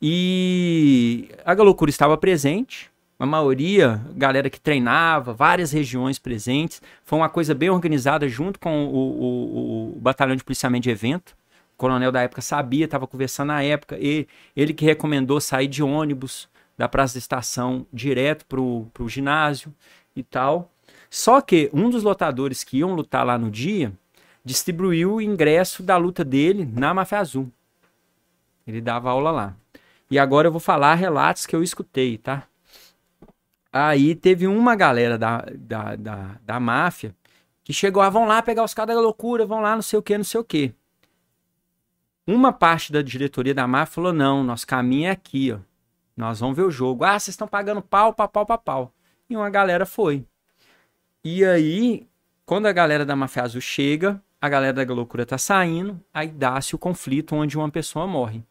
E a Galocura estava presente. A maioria, galera que treinava, várias regiões presentes. Foi uma coisa bem organizada junto com o, o- o batalhão de policiamento de evento. O coronel da época sabia, estava conversando na época. E ele que recomendou sair de ônibus da praça da estação direto pro, pro ginásio e tal. Só que um dos lutadores que iam lutar lá no dia distribuiu o ingresso da luta dele na Máfia Azul. Ele dava aula lá. E agora eu vou falar relatos que eu escutei, tá? Aí teve uma galera da, da, da, da máfia que chegou, ah, vão lá pegar os caras da loucura, vão lá, não sei o que, não sei o que. Uma parte da diretoria da máfia falou, não, nosso caminho é aqui, ó. Nós vamos ver o jogo. Ah, vocês estão pagando pau, pau, pau, pau, pau. E uma galera foi. E aí, quando a galera da Máfia Azul chega, a galera da loucura tá saindo, aí dá-se o conflito onde uma pessoa morre.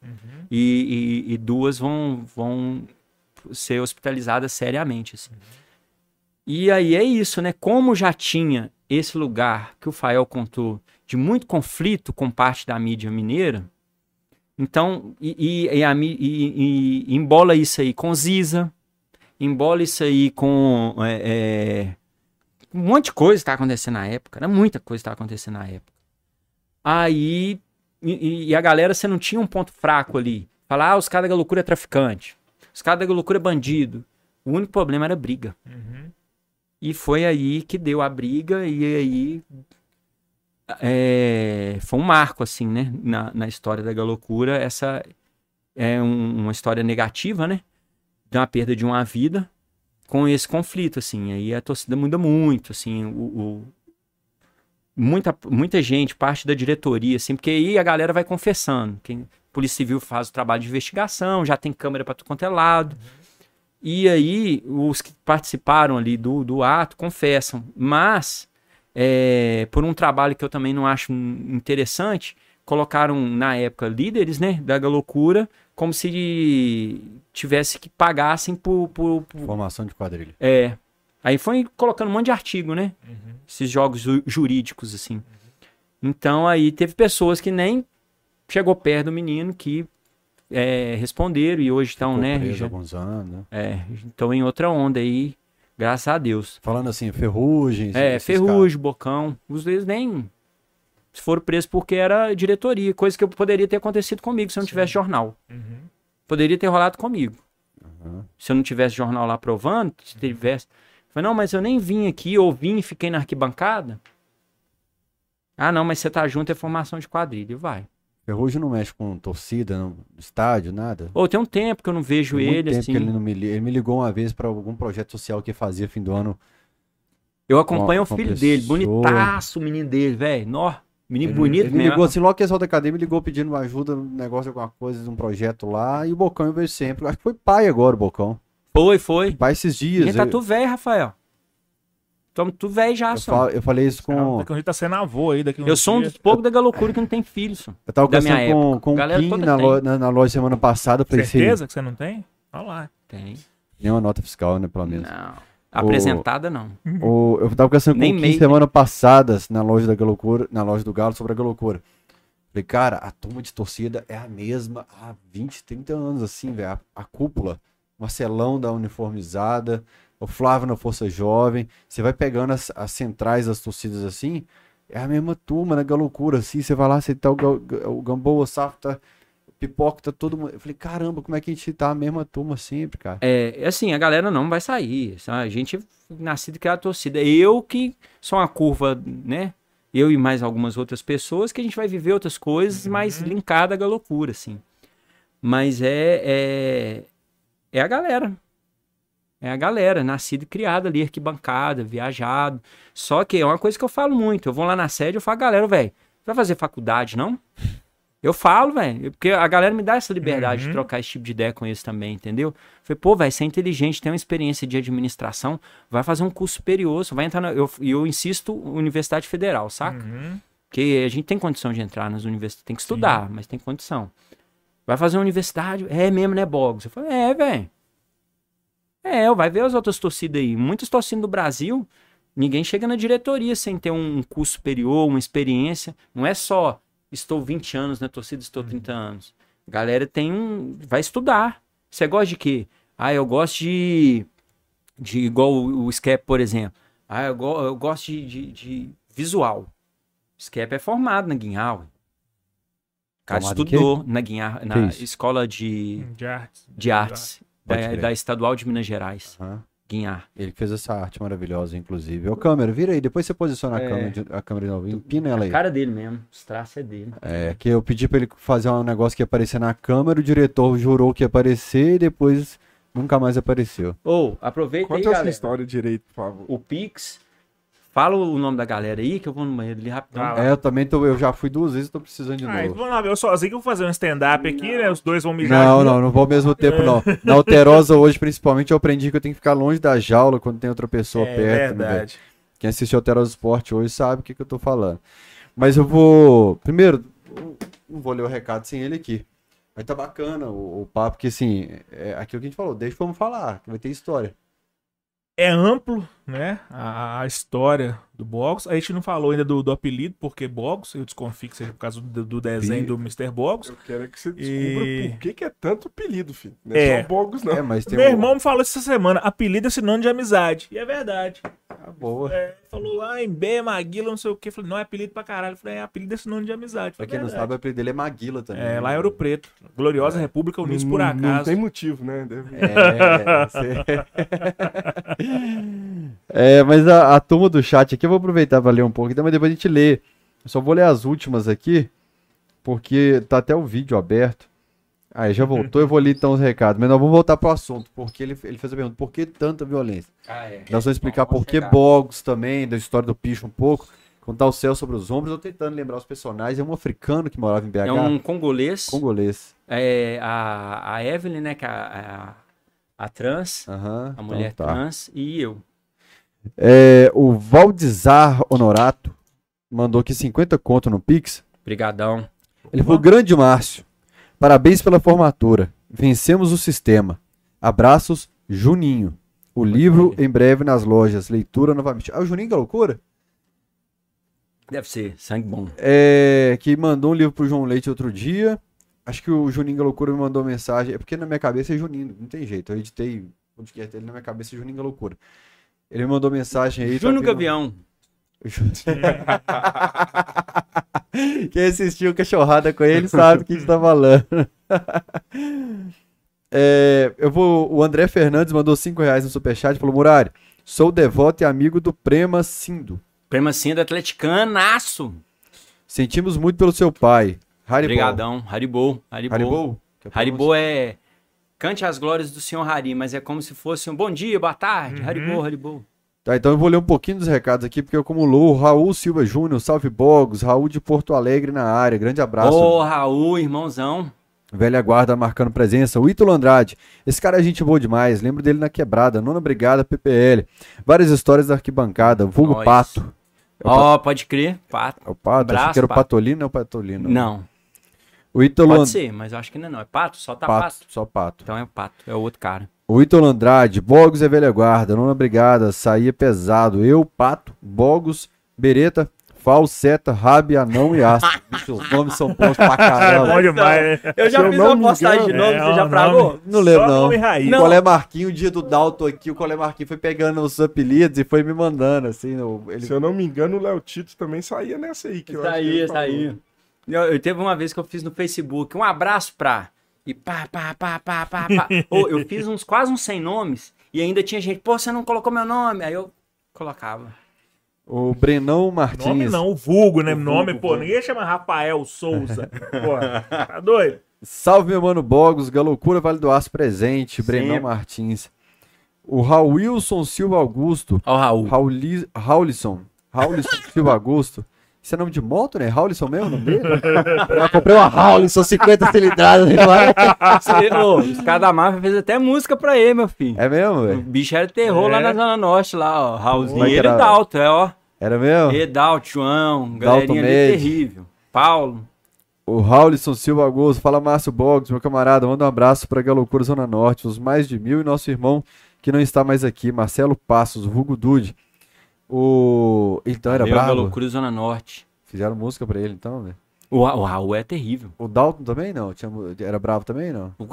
E, e- e duas vão, vão ser hospitalizadas seriamente. assim. E aí é isso, né? Como já tinha esse lugar que o Fael contou de muito conflito com parte da mídia mineira, então, e, e, e, e- e embola isso aí com Ziza, embola isso aí com é, é, um monte de coisa que tá acontecendo na época, era muita coisa que tá acontecendo na época. Aí, e a galera, você não tinha um ponto fraco ali. Falar, ah, os caras da loucura é traficante, os caras da loucura é bandido. O único problema era briga. Uhum. E foi aí que deu a briga, e aí é, foi um marco, assim, né? Na, na história da Galocura. Essa é um- uma história negativa, né? uma perda de uma vida com esse conflito, assim. Aí a torcida muda muito, assim, o, o- muita, muita gente, parte da diretoria, assim, porque aí a galera vai confessando. Quem, Polícia Civil faz o trabalho de investigação, já tem câmera para tudo quanto é lado. E aí, os que participaram ali do, do ato confessam. Mas, é, por um trabalho que eu também não acho interessante, colocaram na época líderes né, da loucura como se tivesse que pagassem por, por, por- Formação de quadrilha. é. Aí foi colocando um monte de artigo, né? Esses jogos ju- jurídicos, assim. Então aí teve pessoas que nem chegou perto do menino que é, responderam e hoje estão, né? preso há já- alguns anos, né? é, estão em outra onda aí, graças a Deus. Falando assim, ferrugem. É, Ferrugem, Bocão, os dois nem foram presos porque era diretoria, coisa que poderia ter acontecido comigo se eu não tivesse jornal. Poderia ter rolado comigo. Se eu não tivesse jornal lá provando, se tivesse. Eu Falei, não, mas eu nem vim aqui, eu vim e fiquei na arquibancada. Ah, não, mas você tá junto, é formação de quadrilha. Vai. Ferrugem não mexe com torcida no estádio, nada. Ou tem um tempo que eu não vejo Tem muito ele, tempo assim. que ele não me Ele me ligou uma vez pra algum projeto social que fazia fim do ano. Eu acompanho com o filho dele, bonitaço o menino dele, velho. Nó, menino Ele, bonito ele me mesmo. ligou assim, logo que ele saiu da academia, me ligou pedindo uma ajuda no negócio, alguma coisa, um projeto lá. E o Bocão eu vejo sempre. Acho que foi pai agora, o Bocão. Foi, foi. Pai esses dias. Ele tá eu, tu velho, Rafael. Tamo tu velho já, eu, só. falo- eu falei isso com. Daqui a gente tá sendo avô aí, daqui Eu sou um dos poucos da galocura que não tem filho, só. Eu tava conversando com, com o Kim na, lo- na, na loja semana passada. Eu falei, se Certeza que você não tem? Olha lá. Tem. nenhuma nota fiscal, né, pelo menos. Não. Apresentada, não. O- eu tava conversando Nem com o Kim meio, semana passada na loja da Galocura, na loja do Galo sobre a Galocura. Falei, cara, a turma de torcida é a mesma há 20, 30 anos, assim, velho. A, a cúpula, Marcelão da uniformizada, o Flávio na Força Jovem. Você vai pegando as, as centrais das torcidas assim, é a mesma turma na Galocura, assim. Você vai lá, você tá o, o Gamboa, o Safo, tá, o Pipoca, tá todo mundo. Eu falei, caramba, como é que a gente tá a mesma turma sempre, cara? É, assim, a galera não vai sair. sabe? A gente é nascido e criado torcida. Eu que sou uma curva, né? Eu e mais algumas outras pessoas que a gente vai viver outras coisas mais linkada à loucura, assim. Mas é, é, é a galera. É a galera, nascida e criada ali, arquibancada, viajado. Só que é uma coisa que eu falo muito. Eu vou lá na sede, eu falo, galera, velho, vai fazer faculdade, não? Eu falo, velho, porque a galera me dá essa liberdade de Uhum. trocar esse tipo de ideia com eles também, entendeu? Falei, pô, vai ser inteligente, tem uma experiência de administração, vai fazer um curso superior, você vai entrar na. Eu, e eu insisto, Universidade Federal, saca? Uhum. Porque a gente tem condição de entrar nas universidades, tem que estudar, mas tem condição. Vai fazer uma universidade, é mesmo, né, Bogos? Eu falei, é, velho. É, vai ver as outras torcidas aí. Muitas torcidas do Brasil, ninguém chega na diretoria sem ter um curso superior, uma experiência. Não é só estou 20 anos na torcida, estou 30 anos. A galera tem um. Vai estudar. Você gosta de quê? Ah, eu gosto de. de igual o, Scap, por exemplo. Ah, eu, go- eu gosto de, de- de visual. O Scap é formado na Guinhal. O cara estudou na Guinhal, na escola de, De artes. de artes da, da Estadual de Minas Gerais. Aham. Guinhar. Ele fez essa arte maravilhosa, inclusive. Ô, câmera, vira aí. Depois você posiciona a É. câmera, de- a câmera de novo. Empina ela A aí. cara dele mesmo. Os traços é dele. É, que eu pedi pra ele fazer um negócio que ia aparecer na câmera, o diretor jurou que ia aparecer e depois nunca mais apareceu. Ou, aproveita aí, Conta essa galera. história direito, por favor. O Pix. Fala o nome da galera aí, que eu vou no banheiro ali rapidão. Lá. É, eu também tô, eu já fui duas vezes e tô precisando de Ah, então novo. vamos lá, eu sozinho que vou fazer um stand-up aqui, né? Os dois vão mijar. Não, não, não vou ao mesmo tempo, não. Na Alterosa hoje, principalmente, eu aprendi que eu tenho que ficar longe da jaula quando tem outra pessoa É perto. né, verdade. Quem assistiu Alterosa Esporte hoje sabe o que, que eu tô falando. Mas eu vou. Primeiro, não vou ler o recado sem ele aqui. Mas tá bacana o, o papo, porque assim, é aquilo que a gente falou, deixa vamos falar, que vai ter história. É amplo, né? A, a história do Bogos. A gente não falou ainda do, do apelido, porque Bogos, eu desconfio que seja por causa do, do desenho do Mr. Bogos. Eu quero é que você descubra E- por que, que é tanto apelido, filho. Não é, É. só Bogos, não. É, mas tem Meu um- irmão me falou essa semana, apelido é sinônimo de amizade. E é verdade. Ah, boa. É, falou, ah, em B, Maguila, não sei o quê. Falei, não, é apelido pra caralho. Falei, é apelido é sinônimo de amizade. Pra Falei, quem não verdade. sabe, o apelido dele é Maguila também. É, né? lá em Ouro Preto. Gloriosa República Unidos Não- por não- acaso. Não tem motivo, né? Deve- (laughs) (laughs) É, mas a, a turma do chat aqui, eu vou aproveitar pra ler um pouco, então, mas depois a gente lê. Eu só vou ler as últimas aqui, porque tá até o vídeo aberto. Aí já voltou, eu vou ler então os recados. Mas nós vamos voltar pro assunto, porque ele, ele fez a pergunta, por que tanta violência? Ah, é. Nós vamos explicar Vamos por que. Bogos também, da história do Picho um pouco, contar o céu sobre os ombros, eu tentando lembrar os personagens. É um africano que morava em BH, É um congolês. congolês. É, a, a Evelyn, né? Que é a, a, a trans, Aham, a mulher então tá. trans, e eu. É, o Valdizar Honorato mandou aqui 50 conto no Pix. Brigadão. Ele falou, grande Márcio, parabéns pela formatura. Vencemos o sistema. Abraços, Juninho. O livro em breve nas lojas. Leitura novamente. Ah, o Juninho que é loucura? Deve ser sangue bom. É, que mandou um livro pro João Leite outro dia. Acho que o Juninho Loucura me mandou mensagem. É porque na minha cabeça é Juninho, não tem jeito. Eu editei o podcast dele na minha cabeça é Juninho Loucura. Ele mandou mensagem aí. tá Júnior pedindo- Gavião. (laughs) Quem assistiu cachorrada com ele sabe do que a gente tá falando. (laughs) É, eu vou. O André Fernandes mandou 5 reais no Superchat e falou: Murari, sou devoto e amigo do Prema Sindo. Prima Cinda Atleticanaço. Sentimos muito pelo seu pai. Haribo. Brigadão. Haribo. Haribo. Haribo? Que é pra Haribo é... Cante as glórias do senhor Hari, mas é como se fosse um bom dia, boa tarde. Haribo, Haribo. Tá, então eu vou ler um pouquinho dos recados aqui, porque acumulou o Raul Silva Júnior, Salve Bogos, Raul de Porto Alegre na área. Grande abraço. Ô, Raul, irmãozão. Velha guarda marcando presença. O Ítalo Andrade. Esse cara é gente boa demais. Lembro dele na quebrada. Nona Brigada, PPL. Várias histórias da arquibancada. Vulgo Nós. Pato. É Ó, pode crer. Pato. é o Pato? Achei Abraço, que era o Pato. Patolino, não é o Patolino. Não, O Ítalo pode ser, mas eu acho que não é não. É pato? Só tá Pato, pato. Só Pato. Então é pato, é o outro cara. O Ítalo Andrade. Bogos é velha guarda. Nona Brigada. Saía pesado. Eu, Pato, Bogos, Bereta, Falseta, Rabi, Anão e Astro. (laughs) Bicho, os nomes são bons pra É bom demais, né? Eu já Se eu fiz uma me postagem de nome, É, você já o fragou? Não lembro, Só não. nome raiz. O. Colé Marquinho, o dia do Dalton aqui, o Colé Marquinho foi pegando os apelidos e foi me mandando, assim. no- ele... Se eu não me engano, o Léo Tito também saía nessa aí. Que eu Isso Eu, eu teve uma vez que eu fiz no Facebook, um abraço pra. E pá, pá, pá, pá, pá, pá. (laughs) Eu fiz uns quase uns 100 nomes e ainda tinha gente, pô, você não colocou meu nome. Aí eu colocava. O Brenão Martins. Nome não, o vulgo, né? O nome, vulgo, pô, vulgo. ninguém chama Rafael Souza. (laughs) pô, tá doido? Salve, meu mano Bogos, Galocura Vale do Aço presente, Brenão. Martins. O Raul Wilson Silva Augusto. Ó, o Raul. Rauli... Raulisson. Raulisson (laughs) Silva Augusto. Isso é nome de moto, né? Raulisson mesmo, o nome dele? (laughs) Eu comprei uma Raulisson 50 cilindradas. Você- ô, os caras da máfia fez até música pra ele, meu filho. É mesmo, O velho? bicho era terror lá É. na Zona Norte, lá, ó. Raulzinho. É que Ele era? e Dalto, é, ó. Era mesmo? Edalto, João, Dalton galerinha ali terrível. Paulo. O Raulisson Silva Augusto, fala Márcio Boggs, meu camarada, manda um abraço para Galocura Zona Norte, os mais de mil e nosso irmão que não está mais aqui, Marcelo Passos, Vulgo Dude. O... Então era Meu, bravo? Loucura Zona Norte. Fizeram música pra ele então, velho? O, o Raul é terrível. O Dalton também não? Tinha Era bravo também não? (laughs)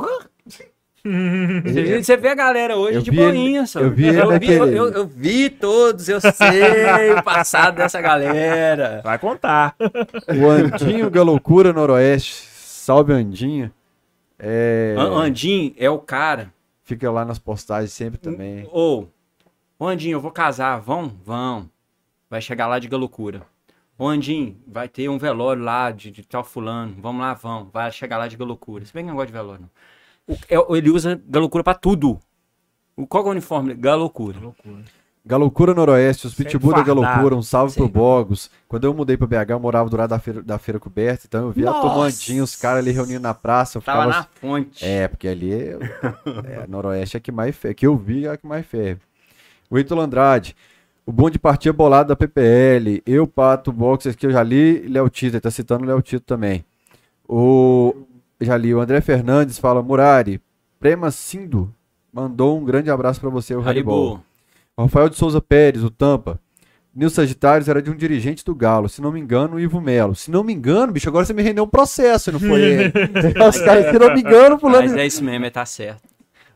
Você, você vê a galera hoje de vi ele- boinha, só. eu vi ele eu, vi, eu, eu- eu vi todos, eu sei o passado dessa galera. Vai contar. O Andinho Galocura Noroeste, salve Andinho. É... An- Andim é o cara. Fica lá nas postagens sempre também. Ô, ô Andinho, eu vou casar, vão? Vão. Vai chegar lá de galocura. Ô Andinho, vai ter um velório lá de, de tal fulano. Vamos lá, vão. Vai chegar lá de galocura. Se bem que não gosto de velório, não. O- é- ele usa galocura pra tudo. O, qual que é o uniforme? dele? Galocura. Galocura Noroeste, os Pitbull da. Galocura, um salve pro. Bogos. Quando eu mudei pra BH, eu morava do lado da feira, da feira coberta, então eu via tomandinha, os caras ali reunindo na praça. Eu Tava ficava... na fonte. É, porque ali é, é, Noroeste é que mais ferve. Que eu vi é a que mais ferve. O Ítalo Andrade. O bonde partia bolado da PPL. Eu, Pato, Boxers, que eu já li. Léo Tito, ele tá citando o Léo Tito também. O. Já li. O André Fernandes fala: Murari, Prema Sindo mandou um grande abraço pra você, o. Haribo. Rafael de Souza Pérez, o Tampa. Nil Sagitários era de um dirigente do Galo, se não me engano, o Ivo Melo. Se não me engano, bicho, agora você me rendeu um processo, não foi ele? (laughs) Os caras, se não me engano, fulano. Mas é isso mesmo, é tá certo.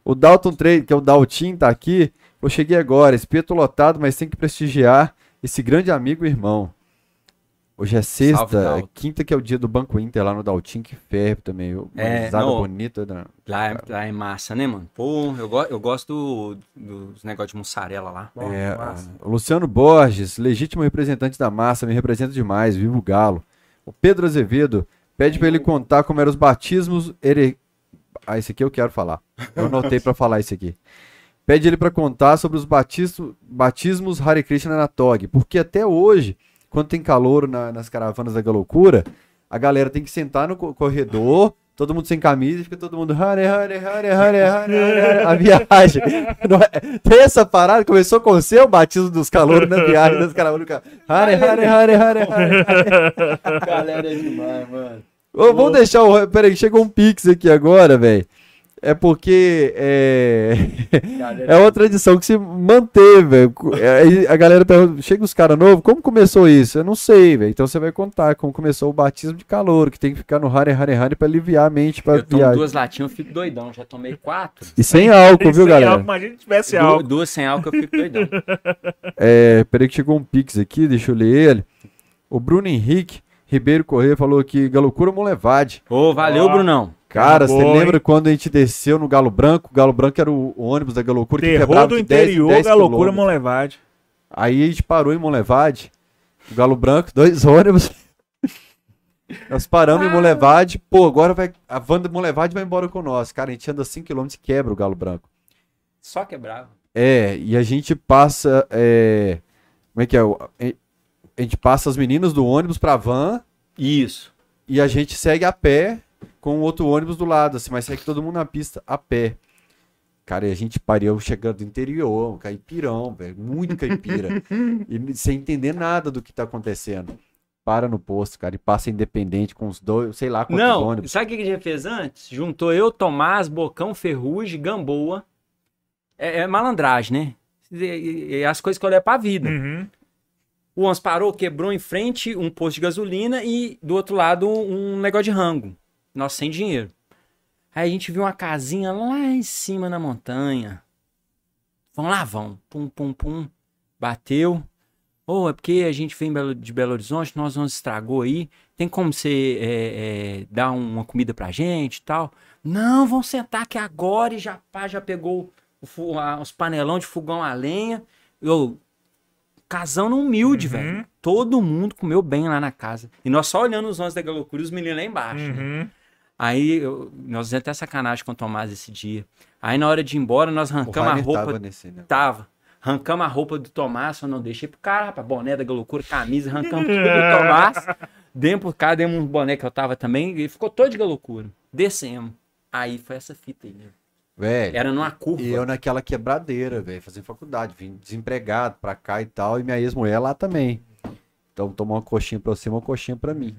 O Dalton Trade, que é o Daltin, tá aqui. Eu cheguei agora, espeto lotado, mas tem que prestigiar esse grande amigo e irmão. Hoje é Salve, sexta, Dalton. quinta que é o dia do Banco Inter lá no Daltin, que ferve também. Uma É, não. bonita. né? Lá é, lá é massa, né, mano? Pô, eu, go eu gosto do- dos negócios de mussarela lá. É, o Luciano Borges, legítimo representante da massa, me representa demais, viva o Galo. O Pedro Azevedo pede pra ele contar como eram os batismos here- Ah, esse aqui eu quero falar. Eu anotei pra falar esse aqui. Pede ele pra contar sobre os batismo- batismos Hare Krishna na Tog. Porque até hoje, quando tem calor na- nas caravanas da Galocura, a galera tem que sentar no co- corredor, todo mundo sem camisa, e fica todo mundo Hare Hare Hare Hare Hare Hare A viagem. (laughs) É- Tem essa parada, começou com o seu batismo dos calouros na viagem das caravanas. Hare Hare Hare Hare Hare. (laughs) Galera é demais, mano. Ô, vamos deixar o. Peraí, chegou um Pix aqui agora, velho. É porque é. (laughs) É uma tradição que se manteve, velho. Aí A galera pergunta, chega os caras novos, como começou isso? Eu não sei, velho. Então você vai contar como começou o batismo de calor, que tem que ficar no Hare Hare Hare pra aliviar a mente pra Eu tomo viagem. duas latinhas, eu fico doidão. Já tomei quatro. E sem álcool, viu, Sem galera? álcool, Imagina se tivesse Du- álcool. duas sem álcool, eu fico doidão. (laughs) É, peraí que chegou um Pix aqui, deixa eu ler ele. O Bruno Henrique Ribeiro Corrêa falou aqui, Galocura Molevade. Ô, valeu, Ó. Brunão. Cara, você lembra quando a gente desceu no Galo Branco? O Galo Branco era o, ônibus da Galocura que Terror quebrava do 10 interior 10 da loucura quilômetros. Monlevade. Aí a gente parou em Monlevade, o Galo Branco, dois (laughs) ônibus. Nós paramos em Monlevade, pô, agora vai, a van de Monlevade vai embora com nós. Cara, a gente anda 5km e quebra o Galo Branco. Só quebrava. É, e a gente passa, é, como é que é? A gente passa as meninas do ônibus pra van Isso. e a gente segue a pé com o outro ônibus do lado, assim, mas segue todo mundo na pista a pé. Cara, e a gente pariu chegando do interior, um caipirão, velho, muito caipira. e sem entender nada do que tá acontecendo. Para no posto, cara, e passa independente com os dois, sei lá quantos Não, ônibus. sabe o que a gente fez antes? Juntou eu, Tomás, Bocão, Ferrugem, Gamboa. É, é malandragem, né? E- e- e as coisas que eu levo pra vida. Uhum. O ônibus parou, quebrou em frente um posto de gasolina e do outro lado um negócio de rango. Nós sem dinheiro. Aí a gente viu uma casinha lá em cima na montanha. Vamos lá, vão. Pum, pum, pum. Bateu. Ô, é porque a gente veio em Belo- de Belo Horizonte, nós nos estragou aí. Tem como você é, é, dar uma comida pra gente e tal? Não, vão sentar aqui agora e já, pá, já pegou o a- os panelão de fogão a lenha. Eu, casão no humilde, Uhum. velho. Todo mundo comeu bem lá na casa. E nós só olhando os ônibus da loucura e os meninos lá embaixo. né? Uhum. Aí eu- nós fizemos até sacanagem com o Tomás esse dia. Aí na hora de ir embora, nós arrancamos a roupa. tava nesse, né? Tava. Arrancamos a roupa do Tomás, só não deixei pro cara, rapaz. Boné da loucura, camisa, arrancamos tudo do (laughs) Tomás. Demos pro cara, demos um boné que eu tava também. E ficou todo de loucura. Descemos. Aí foi essa fita aí. né? Velho, Era numa curva. e eu naquela quebradeira, velho, fazendo faculdade, vim desempregado pra cá e tal, e minha ex-mulher lá também. Então tomou uma coxinha pra você, uma coxinha pra mim.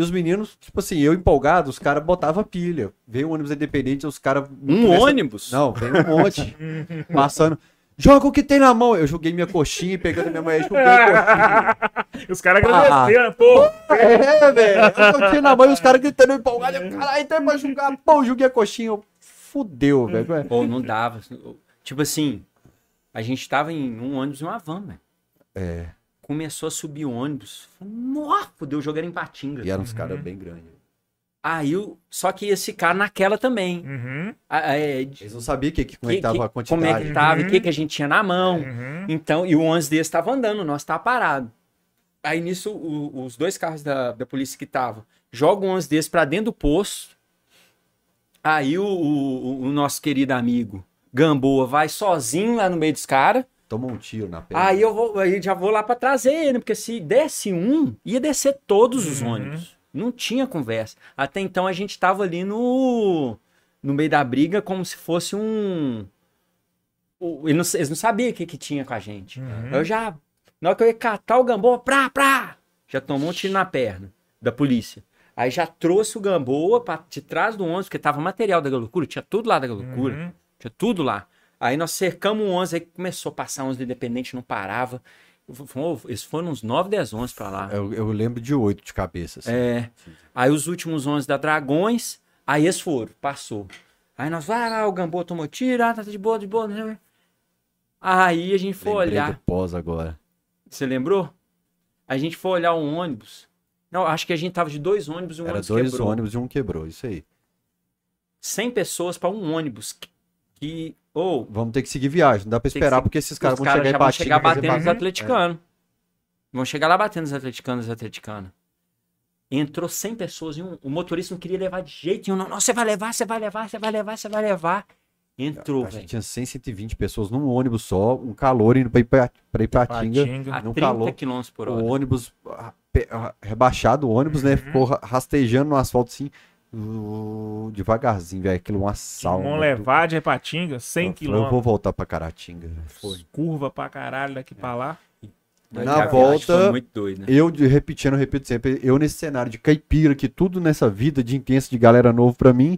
E os meninos, tipo assim, eu empolgado, os caras botavam pilha. Veio um ônibus independente, os caras. Um começa- ônibus? Não, veio um monte. (laughs) passando. Joga o que tem na mão. Eu joguei minha coxinha, pegando minha mulher, joguei a coxinha. (laughs) Os caras agradeceram, pô. É, velho. Eu coxinha na mão e os caras gritando empolgado. Eu, caralho, tem pra jogar. Pô, joguei a coxinha. Eu, Fudeu, velho. Ou não dava. Tipo assim, a gente tava em um ônibus e uma van, velho. É. Começou a subir o ônibus. Nossa, fudeu, jogar em Patinga. E eram uns caras bem grandes. Aí, eu- só que esse cara naquela também. Uhum. É, de- Eles não sabiam que, que, como é que que- tava a quantidade. como é que tava, o Uhum. que, que a gente tinha na mão. Uhum. Então, e o ônibus desse estava andando, o nosso tava parado. Aí nisso, o- os dois carros da, da polícia que estavam jogam o ônibus desse pra dentro do poço. Aí o, o- o nosso querido amigo Gamboa vai sozinho lá no meio dos caras. Tomou um tiro na perna. Aí eu vou, aí já vou lá pra trazer ele, porque se desse um, ia descer todos os ônibus. Não tinha conversa. Até então a gente tava ali no no meio da briga como se fosse um eles não, eles não sabiam o que, que tinha com a gente. Eu já na hora que eu ia catar o Gamboa, prá, prá, já tomou um tiro na perna da polícia. Aí já trouxe o Gamboa pra de trás do ônibus, porque tava material da loucura, tinha tudo lá da loucura. Uhum. Tinha tudo lá. Aí nós cercamos o 11, aí começou a passar 11 independente, não parava. Foi- Eles foram uns 9, 10 11 pra lá. Eu, eu lembro de oito de cabeça. assim. É. Aí os últimos 11 da Dragões, aí eles foram, passou. Aí nós, vai lá, o Gambô tomou tiro, ah, tá de boa, de boa. né? Aí a gente foi Lembrei olhar. do pós agora. Você lembrou? A gente foi olhar o ônibus. Não, acho que a gente tava de dois ônibus e um Era ônibus dois quebrou. ônibus e um quebrou, isso aí. 100 pessoas pra um ônibus. Que, ou Vamos ter que seguir viagem. Não dá pra que esperar ser- porque esses caras os vão caras chegar vão chegar batendo nos bagunça. atleticanos. Vão chegar lá batendo nos atleticanos e atleticanas. Entrou 100 pessoas e um- o motorista não queria levar de jeito nenhum. Não, não, você vai levar, você vai levar, você vai levar, você vai levar. Entrou, velho. tinha 100, 120 pessoas num ônibus só, um calor indo pra, Ipa- pra Ipatinga. Patinga. A no 30 calor, km por hora. O ônibus ah, ah, rebaixado, o ônibus, né? Ficou ra- rastejando no asfalto assim, uh, devagarzinho, velho. Aquilo é um assalto. Vamos levar de Repatinga, 100 Eu vou quilômetros. voltar pra Caratinga. Foi. Curva pra caralho daqui pra lá. A Na volta, doido, né? Eu, de- repetindo, eu repito sempre, eu nesse cenário de caipira, que tudo nessa vida de intenso de galera novo pra mim,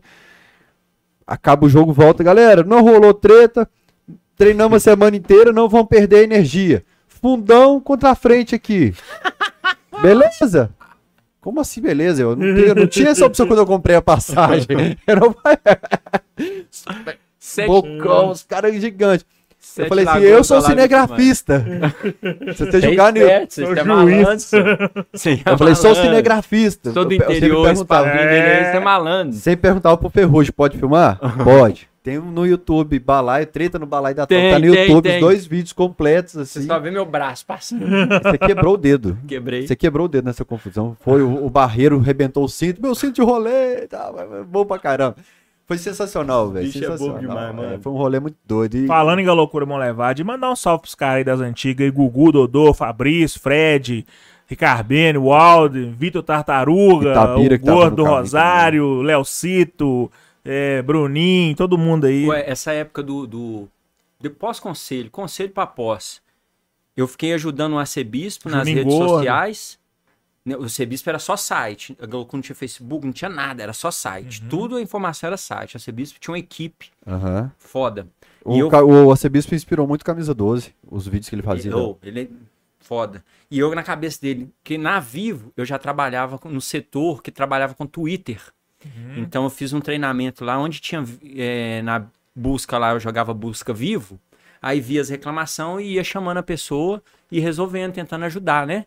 acaba o jogo, volta, galera, não rolou treta, treinamos a (laughs) semana inteira, não vão perder a energia. Fundão contra a frente aqui. (laughs) Beleza? Como assim, beleza? Eu não, tinha- não tinha essa opção quando eu comprei a passagem. (laughs) Era um Sete, bocão, os caras gigantes. Eu sete falei assim, eu sou cinegrafista. (laughs) Você Tem jogar no esperto, você é malandro, é Eu falei, sou malandro. cinegrafista. Sou do Eu eu interior, É. você é malandro. Sempre perguntava pro Ferrugem, pode filmar? (laughs) Pode. Tem no YouTube, Balai, treta no Balai da Top. Tem, Tá no tem, YouTube, tem. dois vídeos completos, Você assim. só vê meu braço passando. Você quebrou o dedo. (laughs) Quebrei. Você quebrou o dedo nessa confusão. Foi o, o barreiro, rebentou o cinto. Meu cinto de rolê, tá, bom pra caramba. Foi sensacional, velho. É bom sensacional. demais, é, mano. foi um rolê muito doido. E... Falando em Galocura Molevade, mandar um salve pros caras aí das antigas, aí, Gugu, Dodô, Fabrício, Fred, Ricardene, Walden, Vitor Tartaruga, Itabira, o Gordo do Rosário, Léo Cito, é, Bruninho, todo mundo aí. Ué, essa época do, do, de pós-conselho, conselho pra pós, eu fiquei ajudando o arcebispo nas redes Gordo. sociais. Né, O arcebispo era só site. Não tinha Facebook, não tinha nada, era só site. Tudo a informação era site. O arcebispo tinha uma equipe Aham. foda. O, E eu- o arcebispo inspirou muito Camisa 12, os vídeos que ele fazia. Oh, ele é foda. E eu na cabeça dele, que na Vivo eu já trabalhava no setor que trabalhava com Twitter. Então eu fiz um treinamento lá onde tinha é, na busca lá, eu jogava busca vivo, aí via as reclamações e ia chamando a pessoa e resolvendo, tentando ajudar, né?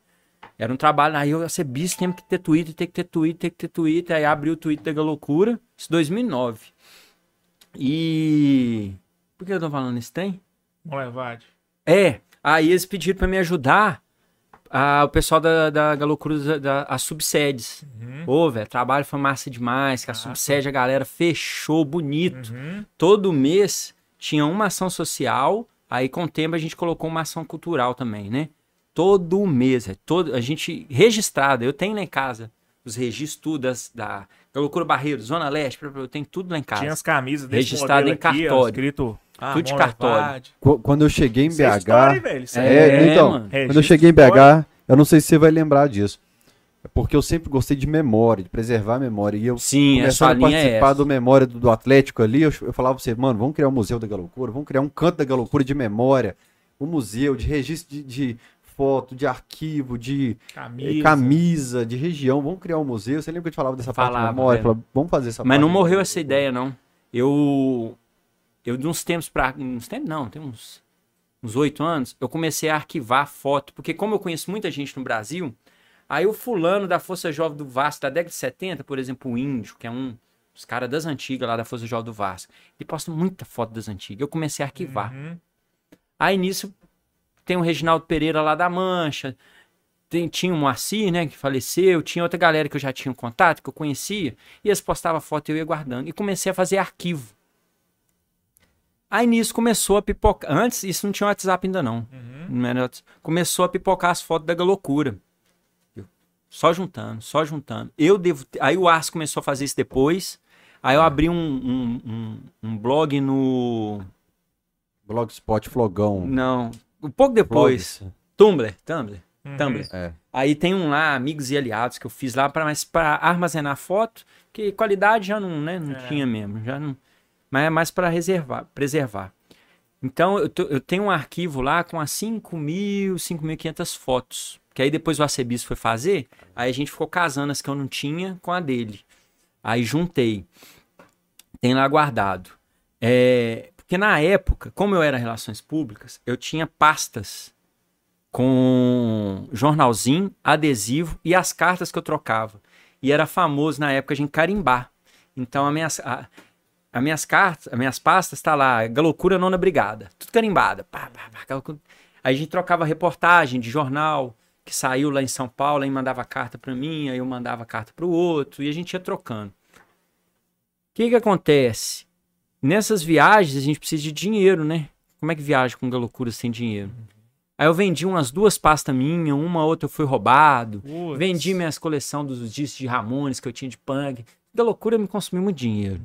Era um trabalho, aí eu ia ser bis, tem que ter Twitter, tem que ter Twitter, tem que ter Twitter, aí abri o Twitter da loucura, isso 2009. E... Por que eu tô falando isso, tem? Molevade. É, aí eles pediram pra me ajudar a- o pessoal da, da Galocruz, da, da, as subsedes. Ô, velho, trabalho foi massa demais, que a subsede a galera fechou bonito. Todo mês tinha uma ação social, aí com o tempo a gente colocou uma ação cultural também, né? Todo mês, é todo, a gente registrado, eu tenho lá em casa os registros tudo das, da Galocura Barreiro, Zona Leste, eu tenho tudo lá em casa. Tinha as camisas desse Registrado em aqui, cartório. escrito ah, Tudo de cartório. Qu- Quando eu cheguei em é BH. história, velho? É, É, então, mano. quando eu cheguei em. BH, eu não sei se você vai lembrar disso. É porque eu sempre gostei de memória, de preservar a memória. E eu Sim, a sua começando a linha é participar do memória do, do Atlético ali, eu, eu falava pra você, mano, vamos criar um museu da Galocura, vamos criar um canto da Galocura de memória, um museu de registro de, de foto, de arquivo, de eh, Camisa. camisa. de região, vamos criar um museu. Você lembra que eu te falava dessa parte Falava, de memória? Falava, vamos fazer essa Mas parte não de morreu essa ideia, não. Eu, eu de uns tempos pra. Uns tempos não, tem uns uns oito anos, eu comecei a arquivar foto, porque como eu conheço muita gente no Brasil, aí o fulano da Força Jovem do Vasco da década de 70, por exemplo, o Índio, que é um dos caras das antigas lá da Força Jovem do Vasco, ele posta muita foto das antigas. Eu comecei a arquivar. Uhum. Aí nisso tem o Reginaldo Pereira lá da Mancha, tem- tinha o Moacir, né, que faleceu, tinha outra galera que eu já tinha um contato, que eu conhecia, e eles postavam foto e eu ia guardando. E comecei a fazer arquivo. Aí nisso começou a pipocar. Antes, isso não tinha WhatsApp ainda não. Não era WhatsApp. Começou a pipocar as fotos da loucura. Só juntando, só juntando. Eu devo. ter- Aí o Ars começou a fazer isso depois. Aí eu abri um, um, um- um blog no. Blogspot, Flogão. Não. Um pouco depois. Tumblr. Tumblr. Uhum. Tumblr. É. Aí tem um lá, Amigos e Aliados, que eu fiz lá para armazenar foto, que qualidade já não, né, não É. tinha mesmo, já não, mas é mais para reservar, preservar. Então eu, eu tenho um arquivo lá com as 5 mil, 5.500 fotos, que aí depois o arcebispo foi fazer, aí a gente ficou casando as que eu não tinha com a dele. Aí juntei. Tem lá guardado. É, porque na época, como eu era relações públicas, eu tinha pastas com jornalzinho, adesivo e as cartas que eu trocava. E era famoso na época a gente carimbar. Então, as minhas, a, as minhas cartas, as minhas pastas, tá lá, Galocura Nona Brigada, tudo carimbada. Pá, pá, pá, Galocura. Aí a gente trocava reportagem de jornal. que saiu lá em São Paulo, aí mandava carta pra mim, aí eu mandava carta pro outro, e a gente ia trocando. O que que acontece? Nessas viagens a gente precisa de dinheiro, né? Como é que viaja com loucura sem dinheiro? Aí eu vendi umas duas pastas minhas, uma outra eu fui roubado. Vendi minhas coleção dos discos de Ramones que eu tinha de punk. Da loucura me consumiu muito dinheiro.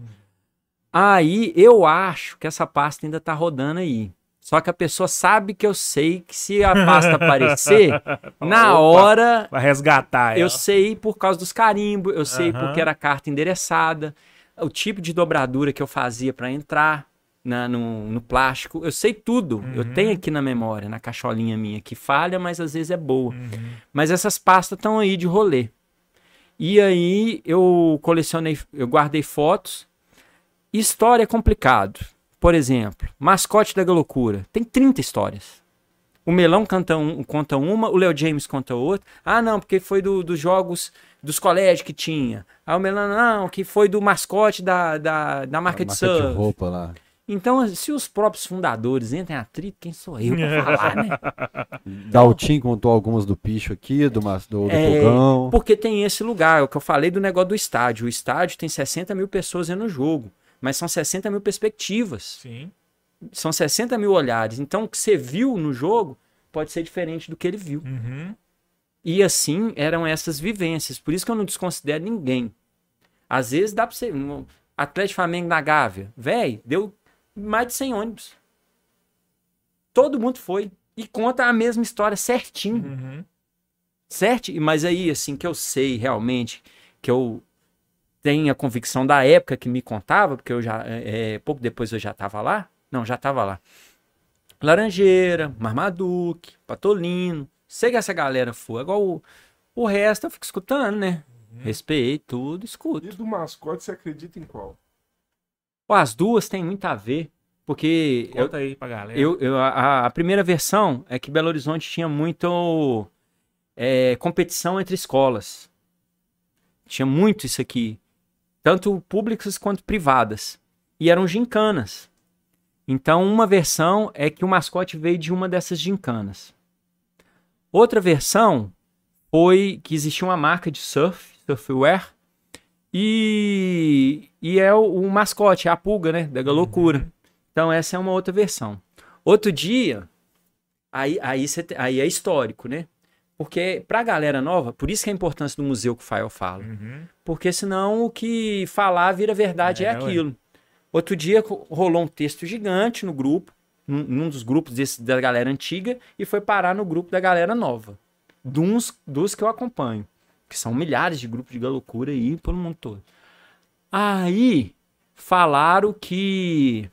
Aí eu acho que essa pasta ainda tá rodando aí. Só que a pessoa sabe que eu sei que se a pasta aparecer, (laughs) na Opa. hora Vai resgatar eu ela. sei por causa dos carimbos, eu sei Aham. porque era carta endereçada, o tipo de dobradura que eu fazia para entrar na- no, no plástico, eu sei tudo. Eu Uhum. tenho aqui na memória, na cacholinha minha, que falha, mas às vezes é boa. Uhum. Mas essas pastas estão aí de rolê. E aí eu colecionei, eu guardei fotos. História é complicado. Por exemplo, Mascote da Loucura. Tem 30 histórias. O Melão canta um- conta uma, o Leo James conta outra. Ah, não, porque foi do- dos jogos dos colégios que tinha. Ah, o Melão, não, que foi do mascote da, da, da marca, de marca surf. de roupa lá. Então, se os próprios fundadores entram em atrito, quem sou eu pra (laughs) falar, né? Daltin contou algumas do Picho aqui, do, do, do É, Fogão. Porque tem esse lugar, é o que eu falei do negócio do estádio. O estádio tem 60 mil pessoas no jogo, mas são 60 mil perspectivas, Sim. são 60 mil olhares. Então, o que você viu no jogo pode ser diferente do que ele viu. Uhum. E assim eram essas vivências. Por isso que eu não desconsidero ninguém. Às vezes dá pra você. Um Atlético Flamengo na Gávea, velho, deu mais de 100 ônibus. Todo mundo foi. E conta a mesma história certinho. Uhum. Certo? E- Mas aí, assim, que eu sei realmente, que eu tenho a convicção da época que me contava, porque eu já, é, é, pouco depois eu já tava lá. Não, já tava lá. Laranjeira, Marmaduke, Patolino. Sei que essa galera foi. Agora o, o resto eu fico escutando, né? Respeito tudo, escuto. E do mascote, você acredita em qual? Ó, As duas têm muito a ver, porque eu, Conta aí pra galera. Eu, eu- a, a primeira versão é que Belo Horizonte tinha muito é, competição entre escolas. Tinha muito isso aqui. Tanto públicas quanto privadas. E eram gincanas. Então, uma versão é que o mascote veio de uma dessas gincanas. Outra versão foi que existia uma marca de surf, surfwear, e, e é o, o mascote, é a pulga, né? Da loucura. Então, essa é uma outra versão. Outro dia, aí, aí, cê aí é histórico, né? Porque pra galera nova, por isso que é a importância do museu que o Fael fala. Uhum. Porque senão o que falar vira verdade é, É, ué. aquilo. Outro dia ro- rolou um texto gigante no grupo, num, num dos grupos desse, da galera antiga, e foi parar no grupo da galera nova. Uns, dos que eu acompanho. Que são milhares de grupos de galocura aí pelo mundo todo. Aí falaram que.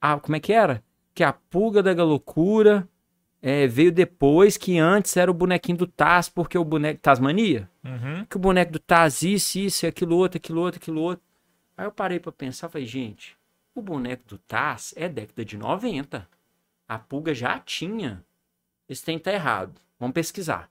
Ah, como é que era? Que a pulga da galocura é, veio depois, que antes era o bonequinho do Taz, porque o boneco. Tasmania? Uhum. que o boneco do Taz, isso, isso, aquilo outro, aquilo outro, aquilo outro. Aí eu parei pra pensar, falei, gente, o boneco do Taz é década de 90. A pulga já tinha. Esse tem tá errado. Vamos pesquisar.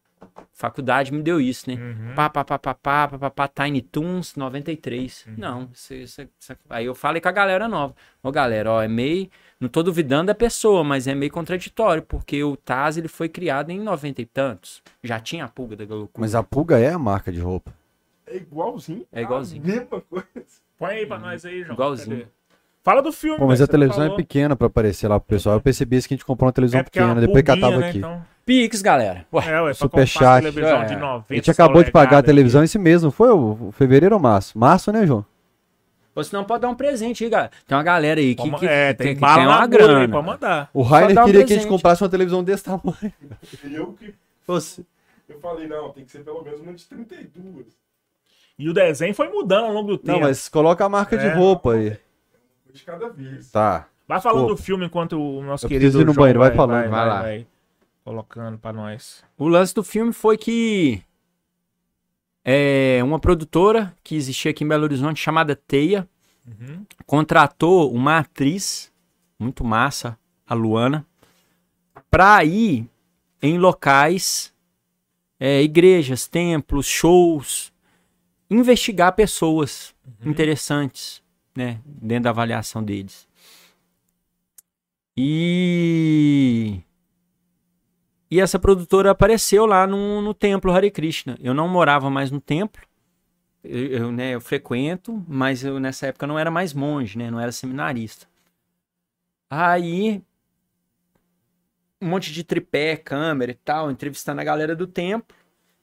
Faculdade me deu isso, né? Uhum. Pá, pá, pá, pá, pá, pá, pá, pá, Tiny Toons 93. Não, isso, isso, isso- aí eu falei com a galera nova. Ô, galera, ó, é meio. Não tô duvidando da pessoa, mas é meio contraditório, porque o Taz ele foi criado em 90 e tantos. Já tinha a pulga da loucura. Mas a Pulga é a marca de roupa. É igualzinho. É igualzinho. A mesma coisa. Põe aí pra nós aí, João. Igualzinho. Cadê? Fala do filme. Pô, mas velho, a você televisão falou. é pequena pra aparecer lá pro pessoal. Eu percebi isso que a gente comprou uma televisão É porque é pequena, uma depois catava né, aqui. então. Pix, galera. Ué, É, ué, Superchat. comprar a televisão de É. 90 A gente acabou de pagar a televisão esse mês, não foi? O o fevereiro ou março? Março, né, João? Ou senão pode dar um presente aí, galera. Tem uma galera aí que, que, é, que- tem que bala tem na uma grana. pra mandar. O Rainer um queria que a gente presente. comprasse uma televisão desse tamanho. Eu que. Fosse- Eu falei, não, tem que ser pelo menos uma de 32. E o desenho foi mudando ao longo do tempo. Não, mas coloca a marca de É. roupa aí. De cada vez. Tá. Vai falando do filme enquanto o nosso Eu querido preciso ir no João banheiro, vai falando. Vai, Vai lá. vai colocando pra nós. O lance do filme foi que é, uma produtora que existia aqui em Belo Horizonte chamada Teia Uhum. contratou uma atriz muito massa, a Luana, pra ir em locais, é, igrejas, templos, shows, investigar pessoas interessantes, né, dentro da avaliação deles. E E essa produtora apareceu lá no, no templo Hare Krishna. Eu não morava mais no templo. Eu, eu, né, eu frequento, mas eu nessa época não era mais monge, né? Não era seminarista. Aí um monte de tripé, câmera e tal, entrevistando a galera do templo.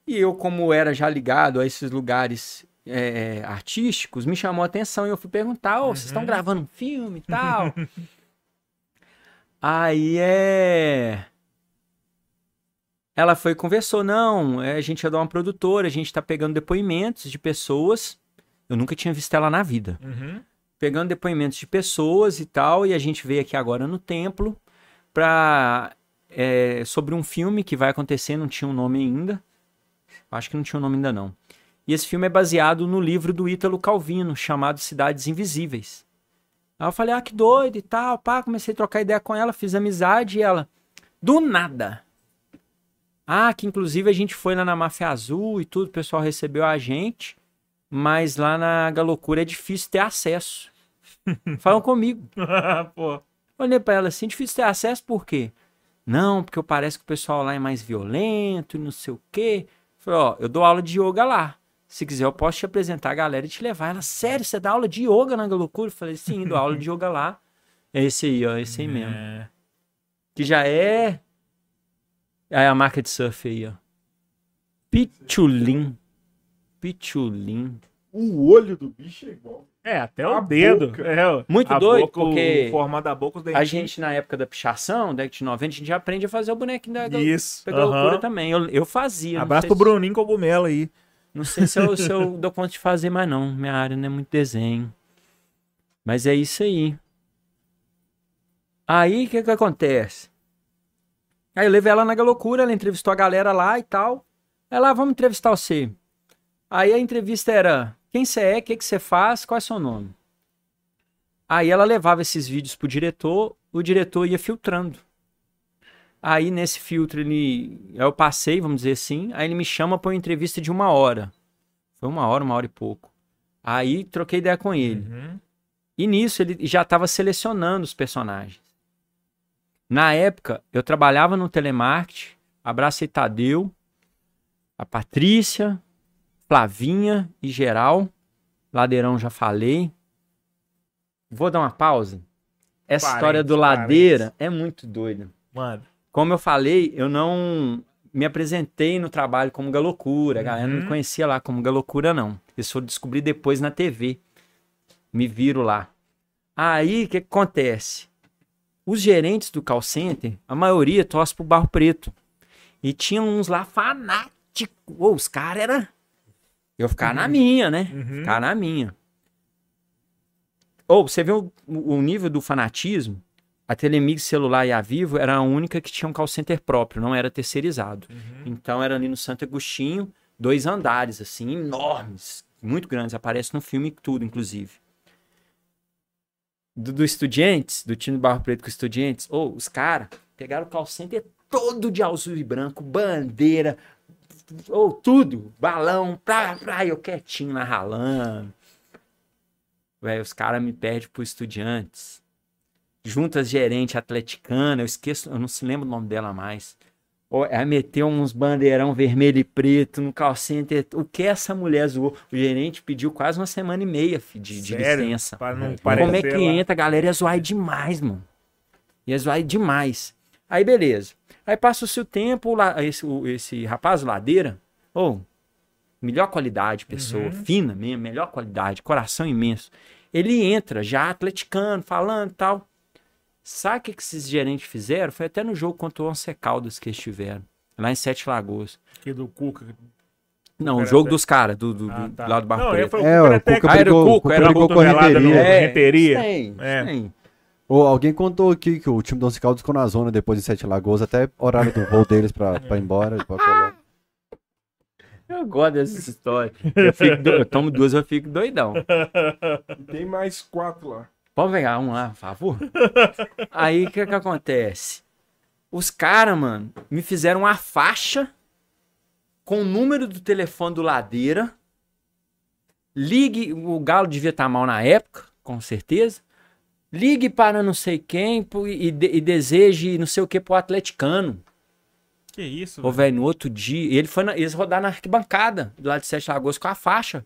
E eu, como era já ligado a esses lugares é, artísticos, me chamou a atenção e eu fui perguntar: Ô, vocês estão gravando um filme e tal? (laughs) Aí é. Ela foi e conversou: não, é, a gente é de uma produtora, a gente tá pegando depoimentos de pessoas. Eu nunca tinha visto ela na vida. Uhum. Pegando depoimentos de pessoas e tal, e a gente veio aqui agora no templo pra. é, sobre um filme que vai acontecer, não tinha um nome ainda. Acho que não tinha um nome ainda não. E esse filme é baseado no livro do Ítalo Calvino, chamado Cidades Invisíveis. Aí eu falei, ah, que doido e tal, pá, comecei a trocar ideia com ela, fiz amizade e ela, do nada. Ah, que inclusive a gente foi lá na Máfia Azul e tudo, o pessoal recebeu a gente, mas lá na Galocura é difícil ter acesso. (laughs) Falam comigo. (laughs) Pô. Olhei pra ela assim, difícil ter acesso por quê? Não, porque parece que o pessoal lá é mais violento e não sei o quê. Falei, ó, eu dou aula de yoga lá. Se quiser, eu posso te apresentar a galera e te levar. Ela, sério, você dá aula de yoga na Galocura? Eu falei, sim, dou aula de yoga lá. É esse aí, ó, esse aí mesmo. (laughs) É. Que já é. É a marca de surf aí, ó. Pichulin. Pichulin. O olho do bicho é igual. É, até o A dedo. É. Muito doido, boca, porque O formato da boca, A gente, na época da pichação, década de 90, a gente já aprende a fazer o bonequinho da, da, Isso. da aham. também. Eu, eu fazia. Abraço pro se- Bruninho Cogumelo aí. Não sei se eu, se eu (laughs) dou conta de fazer mais não. Minha área não é muito desenho. Mas é isso aí. Aí, o que que acontece? Aí eu levei ela na loucura, ela entrevistou a galera lá e tal. Ela, "Ah, vamos entrevistar você. Aí a entrevista era, quem você é, o que que você faz, qual é seu nome? Aí ela levava esses vídeos pro diretor, o diretor ia filtrando. Aí nesse filtro ele. Eu passei, vamos dizer assim. Aí ele me chama para uma entrevista de uma hora. Foi uma hora, uma hora e pouco. Aí troquei ideia com ele. Uhum. E nisso ele já estava selecionando os personagens. Na época, eu trabalhava no telemarketing. Abraço aí, Tadeu, a Patrícia, Flavinha e geral. Ladeirão já falei. Vou dar uma pausa. Essa história do. Ladeira é muito doida. Mano. Como eu falei, eu não me apresentei no trabalho como Galocura. A galera não me Uhum. conhecia lá como Galocura, não. Isso eu descobri depois na TV. Me viro lá. Aí, o que, que acontece? Os gerentes do call center, a maioria torce pro Barro Preto. E tinha uns lá fanáticos. Ô, os caras eram... Eu ficava na minha, né? Uhum. Ficar na minha. Ou, você vê o, o nível do fanatismo? A Telemig celular e a Vivo era a única que tinha um call center próprio, não era terceirizado. Então era ali no Santo Agostinho, dois andares, assim, enormes, muito grandes. Aparece no filme tudo, inclusive. Do, do Estudiantes, do time do Barro Preto com Estudiantes, ou os caras pegaram o call center todo de azul e branco, bandeira, ou tudo, balão, pra, pra, eu quietinho lá ralando. Velho, os caras me perdem pro Estudiantes. Juntas gerente atleticana, eu esqueço, eu não se lembro o nome dela mais. Ó, Ela meteu uns bandeirão vermelho e preto no call center. O que essa mulher zoou? O gerente pediu quase uma semana e meia de, de Sério? licença. Não Como é parecer que lá. entra, a galera ia zoar demais, mano. Ia zoar demais. Aí, beleza. Aí passa-se o tempo, lá, esse, esse rapaz, Ladeira, ô, melhor qualidade, pessoa, Uhum. fina mesmo, melhor qualidade, coração imenso. Ele entra já atleticano, falando e tal. Sabe o que, que esses gerentes fizeram? Foi até no jogo contra o Once Caldas que eles tiveram, lá em Sete Lagoas. Aqui do Cuca. Não, o jogo dos caras, do, do, Ah, do- tá. lá do Barro Não, Preto. ele foi o É, Cuca o Cuca Ah, era o brigou, Cuca, era o brigou com a no- renteria. É, renteria. Sim, É. sim. Ô, alguém contou aqui que o time do Once Caldas ficou na zona depois de Sete Lagoas, até horário do voo deles pra, pra ir embora. pra. Eu gosto dessas histórias. Eu, fico do- eu tomo duas, eu fico doidão. (laughs) Tem mais quatro lá. Pode pegar um lá, por favor? (laughs) Aí o que que acontece? Os caras, mano, me fizeram uma faixa com o número do telefone do Ladeira. Ligue, o Galo devia estar mal na época, com certeza. Ligue para não sei quem e, de- e deseje não sei o que pro atleticano. Que isso, Ô, velho. velho, no outro dia, ele foi na- eles rodaram na arquibancada do lado de Sete Lagoas com a faixa.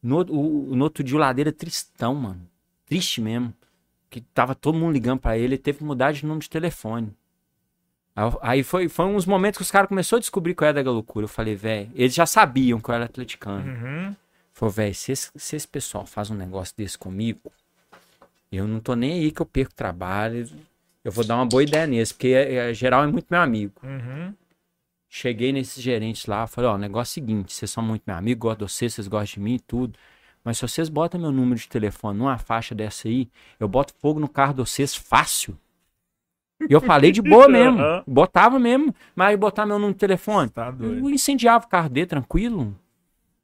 No, o- no outro dia o Ladeira tristão, mano. Triste mesmo. Que tava todo mundo ligando pra ele, ele teve que mudar de número de telefone. Aí- foi, foi uns momentos que os caras começaram a descobrir que eu era da loucura. Eu falei, velho, eles já sabiam que eu era atleticano. Uhum. Falei, velho, se esse, se esse pessoal faz um negócio desse comigo, eu não tô nem aí que eu perco trabalho. Eu vou dar uma boa ideia nesse, porque é, é, geral é muito meu amigo. Uhum. Cheguei nesses gerentes lá, falei, ó, o negócio é o seguinte, vocês são muito meu amigo, gosto de vocês, vocês gostam de mim e tudo. Mas se vocês botam meu número de telefone numa faixa dessa aí, eu boto fogo no carro de vocês fácil. E eu falei de boa (laughs) mesmo. Botava mesmo. Mas aí botar meu número de telefone, Tá eu incendiava o carro dele, tranquilo.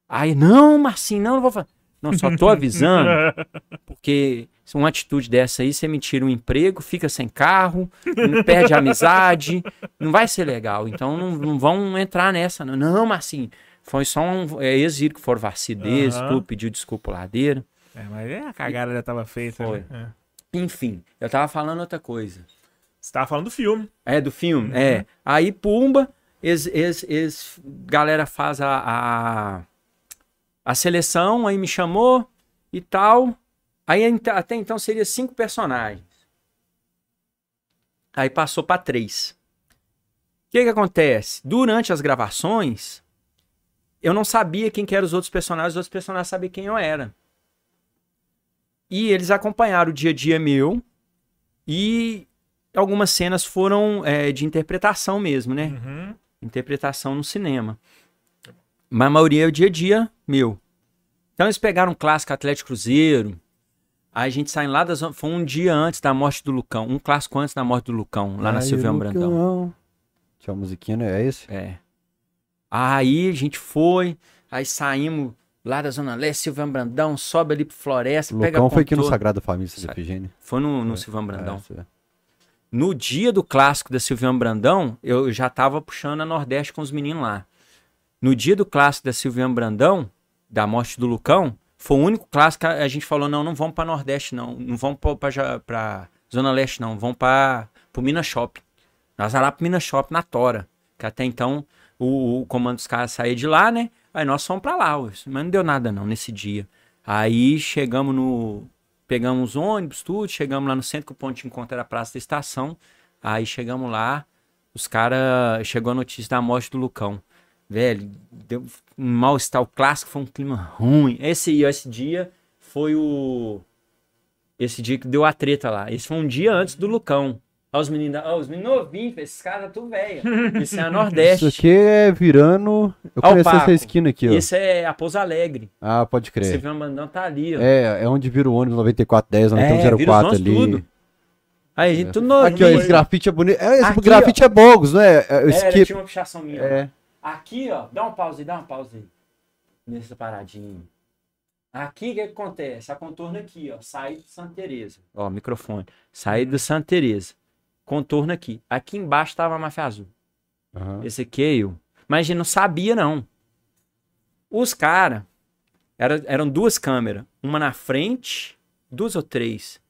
Aí, não, Marcinho, não, não vou fazer. Não, só tô avisando, (laughs) porque uma atitude dessa aí, você me tira um emprego, fica sem carro, perde a amizade, não vai ser legal. Então não, não vão entrar nessa. Não, não Marcinho. Foi só um. É, viram que foram vacilo deles, Aham. tudo, pediu desculpa ladeira. É, mas é, a cagada já tava feita. Foi. Né? É. Enfim, eu tava falando outra coisa. Você tava falando do filme. É, do filme? É. Aí, pumba, eles, eles, eles- galera faz a, a, a seleção, aí me chamou e tal. Aí até então seria cinco personagens. Aí passou pra três. O que que acontece? Durante as gravações, eu não sabia quem que eram os outros personagens, os outros personagens sabiam quem eu era. E eles acompanharam o dia a dia meu e algumas cenas foram é, de interpretação mesmo, né? Uhum. Interpretação no cinema. Mas a maioria é o dia a dia meu. Então eles pegaram um clássico Atlético Cruzeiro. Aí a gente sai lá da zona. Foi um dia antes da morte do Lucão. Um clássico antes da morte do Lucão, lá na Ai, Silviano Brandão. Lucão. Tinha uma musiquinha, não é esse? É. Aí a gente foi, aí saímos lá da Zona Leste, Silviano Brandão, sobe ali pro Floresta, pega Lucão foi aqui no. Sagrada Família, Sa- Efigênia. Foi no, no Silviano Brandão. É, isso é. No dia do clássico da Silviano Brandão, eu já tava puxando a Nordeste com os meninos lá. No dia do clássico da Silviano Brandão, da morte do Lucão, foi o único clássico que a a gente falou: não, não vamos pra Nordeste, não. Não vamos pra Zona Leste, não. Vamos pra, pro Minas Shopping. Nós vamos lá pro Minas Shopping na Tora. Que até então o, o comando dos caras saía de lá, né? Aí nós fomos pra lá, mas não deu nada não nesse dia. Aí chegamos no. Pegamos os ônibus, tudo, chegamos lá no centro, que o ponto de encontro era a Praça da Estação. Aí chegamos lá, os caras. Chegou a notícia da morte do Lucão. Velho, deu um mal-estar. O clássico foi um clima ruim. Esse, esse dia foi o. Esse dia que deu a treta lá. Esse foi um dia antes do Lucão. Olha os meninos, ó, os meninos novinhos, esses caras tudo velho. Isso é a (laughs) Nordeste. Isso aqui é virando. Eu Ó o conheci essa esquina aqui, ó. Esse é a Pouso Alegre. Ah, pode Você crer. vê o Bandão tá ali, ó. É, é onde vira o ônibus 9410, onde É, tem vira os 04 ônibus ali. tudo. Aí, gente, tudo novinho. Aqui, ó, esse grafite é bonito. É, esse Aqui, grafite é bogos, não é? É, Esse É, aqui... tinha uma pichação minha. É. Aqui, ó, dá uma pausa aí, dá uma pausa aí. Nessa paradinha. Aqui, o que, que acontece? A contorno aqui, ó, sai de Santa Teresa. Ó, microfone. Sai de Santa Teresa. Contorno aqui. Aqui embaixo tava a máfia azul. Aham. Esse aqui é eu. Mas a gente não sabia, não. Os caras era, eram duas câmeras. Uma na frente, duas ou três?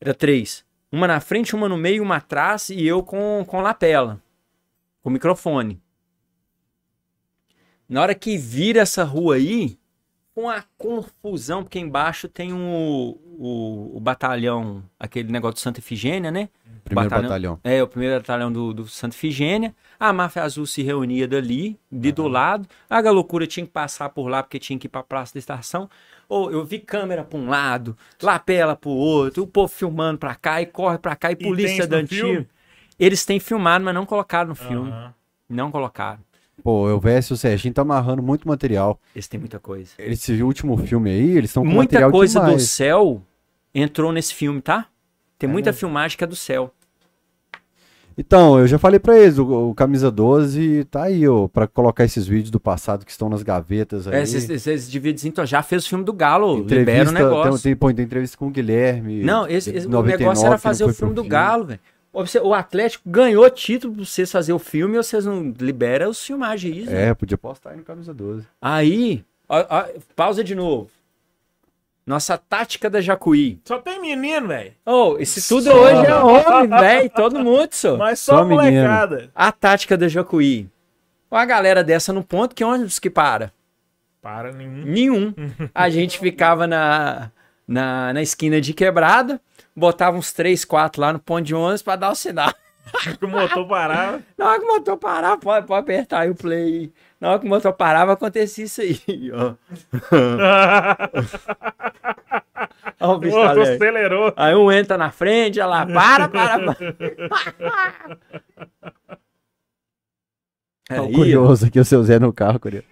Era três. Uma na frente, uma no meio, uma atrás e eu com, com lapela. Com microfone. Na hora que vira essa rua aí, com a confusão, porque embaixo tem o, o, o batalhão, aquele negócio de Santa Efigênia, né? Primeiro Batalhão. batalhão. É, o primeiro batalhão do, do Santa Efigênia. A máfia azul se reunia dali, de do lado. A galocura tinha que passar por lá porque tinha que ir pra Praça da Estação. Ou eu vi câmera pra um lado, lapela pro outro, o povo filmando pra cá e corre pra cá e tem polícia dando filme? tiro. Eles têm filmado, mas não colocaram no filme. Aham. Não colocaram. Pô, o VS e o Serginho tá amarrando muito material. Eles têm muita coisa. Esse último filme aí, eles estão com Muita material coisa do demais. céu entrou nesse filme, tá? Tem É muita filmagem que é do céu. Então, eu já falei pra eles, o, o Camisa 12 tá aí, ó, pra colocar esses vídeos do passado que estão nas gavetas aí. É, Esses esses divididos, então, já fez o filme do Galo, libera o entrevista, negócio. tem, tem, pô, tem entrevista com o Guilherme. Não, esse, esse- o 99, negócio era fazer o filme do Galo, velho. O Atlético ganhou título pra vocês fazer o filme e vocês não liberam os filmagens né? É, podia postar aí no Camisa 12. Aí, ó, ó, pausa de novo. Nossa tática da Jacuí. Só tem menino, velho. Oh, esse tudo hoje é homem, velho. Todo mundo, só. Mas só, Só menino. molecada. A tática da Jacuí. Uma galera dessa no ponto, que ônibus que para? Para nenhum. Nenhum. (laughs) A gente ficava na, na, na esquina de quebrada, botava uns três, quatro lá no ponto de ônibus pra dar o sinal. o motor parava. (laughs) Na hora que o motor parava, pode, pode apertar aí o play. Na hora que o motor parava, acontecia isso aí. (laughs) Ó, (laughs) Ó o o bicho motor alegre. acelerou. Aí um entra na frente, olha lá, para, para, para. Ó. curioso aqui o seu Zé no carro, curioso.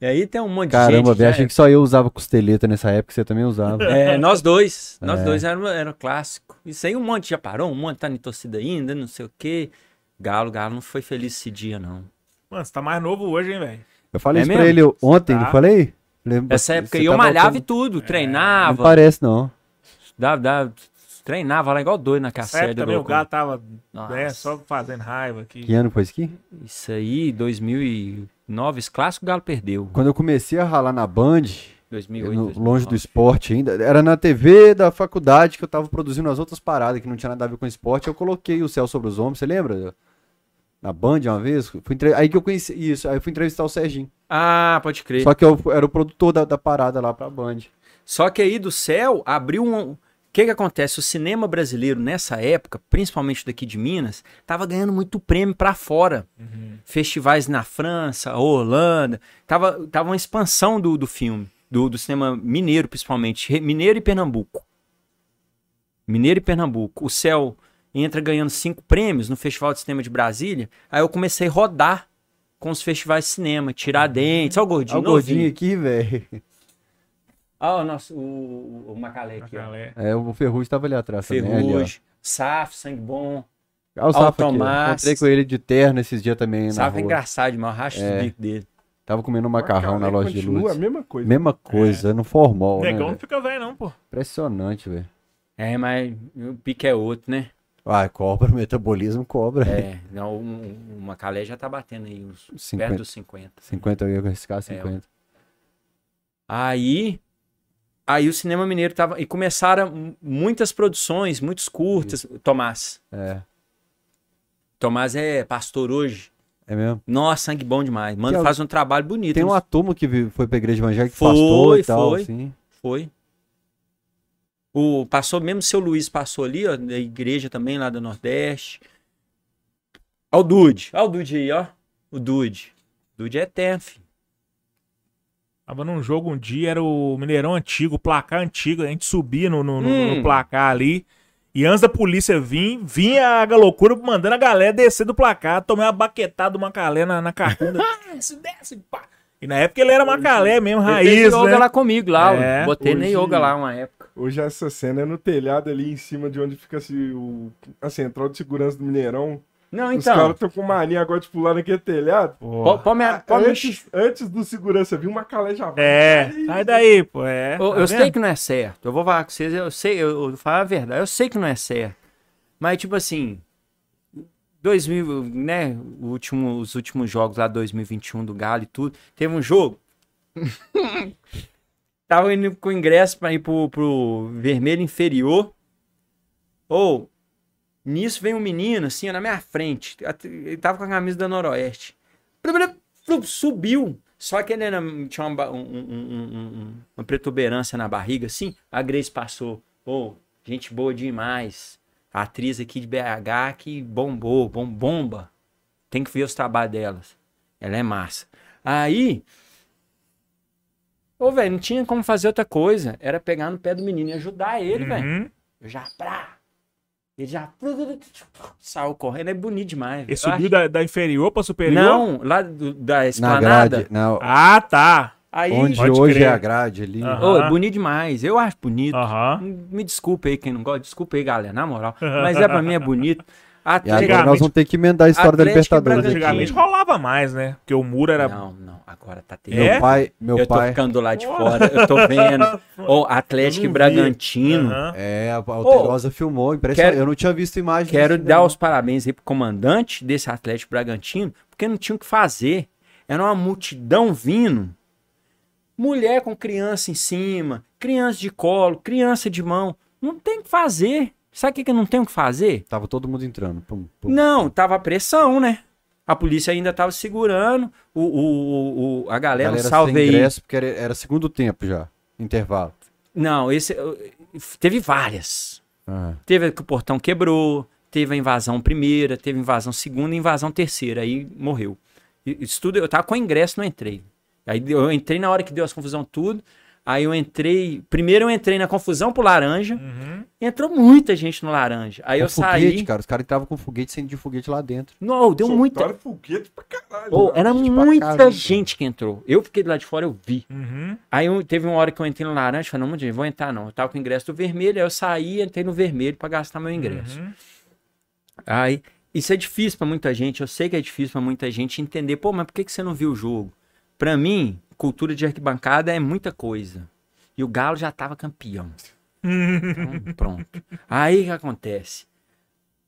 E aí tem um monte de Caramba, gente. velho, já- achei que só eu usava costeleta nessa época, você também usava. É, nós dois. Nós É. dois era, era clássico. Isso aí um monte já parou, um monte tá em torcida ainda, não sei o quê. Galo, Galo não foi feliz esse dia, não. Mano, você tá mais novo hoje, hein, velho? Eu falei É isso pra mesmo? ele ontem, Tá. não falei? Lembra- Essa época eu malhava com- e tudo, Não treinava. parece, não. dava, dava- treinava lá igual doido na época também o gato tava né, só fazendo raiva aqui. Que ano foi isso aqui? Isso aí, 2009, esse clássico o Galo perdeu. Quando eu comecei a ralar na Band, 2008, no- 2009. longe do esporte ainda, era na TV da faculdade que eu tava produzindo as outras paradas que não tinha nada a ver com esporte, eu coloquei o Céu sobre os Homens, você lembra? Na Band uma vez, fui entre- aí que eu conheci isso, aí eu fui entrevistar o Serginho. Ah, pode crer. Só que eu era o produtor da, da parada lá pra Band. Só que aí do céu abriu um. O que que acontece? O cinema brasileiro nessa época, principalmente daqui de Minas, tava ganhando muito prêmio pra fora. Festivais na França, Holanda. Tava, tava uma expansão do, do filme, do, do cinema mineiro principalmente. Mineiro e Pernambuco. Mineiro e Pernambuco. O céu entra ganhando cinco prêmios no Festival de Cinema de Brasília. Aí eu comecei a rodar com os festivais de cinema, Tiradentes. Olha o gordinho. Olha o gordinho aqui, velho. Olha o nosso, o, o, o Macalé aqui. Galera. É, o Ferrugem tava ali atrás também. ali, ó. Ferrugem, Saf, Sangue Bom. Olha o. Automás. Encontrei com ele de terno esses dias também na Saf é engraçado demais, eu racho É. o bico dele. Tava comendo um macarrão na Macalé loja de continua luz. a mesma coisa. Mesma coisa, no formal, né? Negão não velho? fica velho, não, pô. Impressionante, velho. É, mas o pique é outro, né? Ah, cobra, o (laughs) metabolismo cobra. É, não, o, o Macalé já tá batendo aí, uns, 50. perto dos 50. 50 eu ia arriscar É, 50. Aí, aí o cinema mineiro tava, e começaram muitas produções, muitos curtas. Tomás, É, Tomás é pastor hoje. é mesmo. Nossa, sangue bom demais. Mano, faz um trabalho bonito. Tem uma turma que foi pra igreja evangélica que Foi, pastor e tal, foi. assim. Foi. O passou mesmo seu Luiz passou ali, ó, da igreja também lá do Nordeste. Ó o Dude, ó o Dude aí, ó. O Dude. Dude é eterno, filho. Tava num jogo um dia, era o Mineirão antigo, o placar antigo, a gente subia no, no, Hum. no placar ali. E antes da polícia vir, vinha a galocura mandando a galera descer do placar, tomei uma baquetada do Macalé na, na cacunda. (laughs) desce, desce, pá. E na época ele era Macalé mesmo, Ele raiz, fez yoga né? lá comigo, lá. É. eu Botei na Hoje- yoga lá uma época. Hoje essa cena é no telhado ali em cima de onde fica assim, o, a central de segurança do Mineirão. Não, Os então. caras estão com mania agora de pular naquele telhado. Pô, pô, me- pô, me- Antes, antes do segurança vir, uma vai. É, sai daí, pô, é. Eu, tá eu vendo? sei que não é certo. Eu vou falar com vocês, eu sei, eu, eu vou falar a verdade. Eu sei que não é certo. Mas, tipo assim, 2000, né? o último, os últimos jogos lá, 2021 do Galo e tudo. Teve um jogo. (laughs) Tava indo com ingresso pra ir pro, pro vermelho inferior. Ou, nisso vem um menino, assim, na minha frente. Ele tava com a camisa da Noroeste. Subiu. Só que ele era- tinha uma, um- um- um- um- uma protuberância na barriga, assim. A Grace passou. Ô, gente boa demais. A atriz aqui de BH que bombou, bom, bomba. Tem que ver os trabalhos delas. Ela é massa. Aí. Ô, velho, não tinha como fazer outra coisa. Era pegar no pé do menino e ajudar ele, velho. Uhum. Eu já. Pra, ele já. Saiu correndo. É bonito demais. Ele subiu acho- da, da inferior pra superior? Não, lá do- da Na esplanada. grade, na, Ah, tá. Aí. onde hoje crer. é a grade ali. Ô, é bonito demais. Eu acho bonito. Me desculpa aí quem não gosta. Desculpa aí, galera, na moral. (laughs) Mas é pra mim é bonito. E agora Atlético... nós vamos ter que emendar a história da Atlético Libertadores. Antigamente rolava mais, né? Porque o muro era. Não, não. Agora tá Meu É? terrível. pai, meu eu tô pai. ficando do lado de fora. Eu tô vendo. (laughs) Ô, Atlético Eu e. Bragantino. Aham. É, a Alterosa filmou, impressionante. quero- eu não tinha visto imagem Quero dar não. os parabéns aí pro comandante desse Atlético Bragantino, porque não tinha o que fazer. Era uma multidão vindo. Mulher com criança em cima, criança de colo, criança de mão. Não tem o que fazer. Sabe o que, que não tem o que fazer? Tava todo mundo entrando. Pum, pum. Não, tava a pressão, né? A polícia ainda tava segurando. O, o, o- a galera, Galera sem aí. ingresso, porque era, era segundo tempo já. Intervalo. Não, esse teve várias. Ah, Teve a que o portão quebrou, teve a invasão primeira, teve a invasão segunda invasão terceira. Aí morreu. Isso tudo, eu tava com ingresso, não entrei. Aí eu entrei na hora que deu as confusão tudo. Aí eu entrei. Primeiro eu entrei na confusão pro laranja. Uhum. Entrou muita gente no laranja. Aí com eu foguete, saí. cara. Os caras entravam com foguete sem de foguete lá dentro. Não, deu muita. Soltaram foguete pra caralho. Né? era gente pra muita gente que entrou. Eu fiquei do lado de fora, eu vi. Uhum. Aí eu- teve uma hora que eu entrei no laranja, falei, não, gente, vou entrar não. Eu tava com o ingresso do vermelho, aí eu saí e entrei no vermelho pra gastar meu ingresso. Uhum. Aí, isso é difícil pra muita gente, eu sei que é difícil pra muita gente entender, pô, mas por que, que você não viu o jogo? Pra mim, cultura de arquibancada é muita coisa. E o Galo já tava campeão. Então, pronto. Aí o que acontece?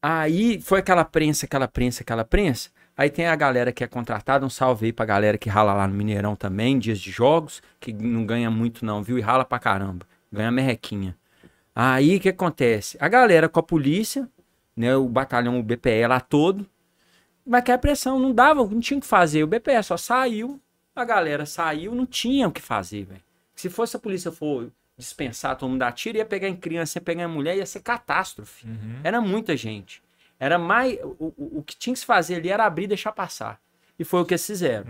Aí foi aquela prensa, aquela prensa, aquela prensa. Aí tem a galera que é contratada, um salve aí pra galera que rala lá no Mineirão também, dias de jogos, que não ganha muito não, viu? E rala pra caramba. Ganha merrequinha. Aí o que acontece? A galera com a polícia, né, o batalhão, o BPE lá todo, vai cair a pressão, não dava, não tinha o que fazer. O BPE só saiu, a galera saiu, não tinha o que fazer, velho. Se fosse a polícia for dispensar todo mundo dar tiro, ia pegar em criança, ia pegar em mulher, ia ser catástrofe. Era muita gente. Era mais. O, o, o que tinha que se fazer ali era abrir e deixar passar. E foi o que eles fizeram.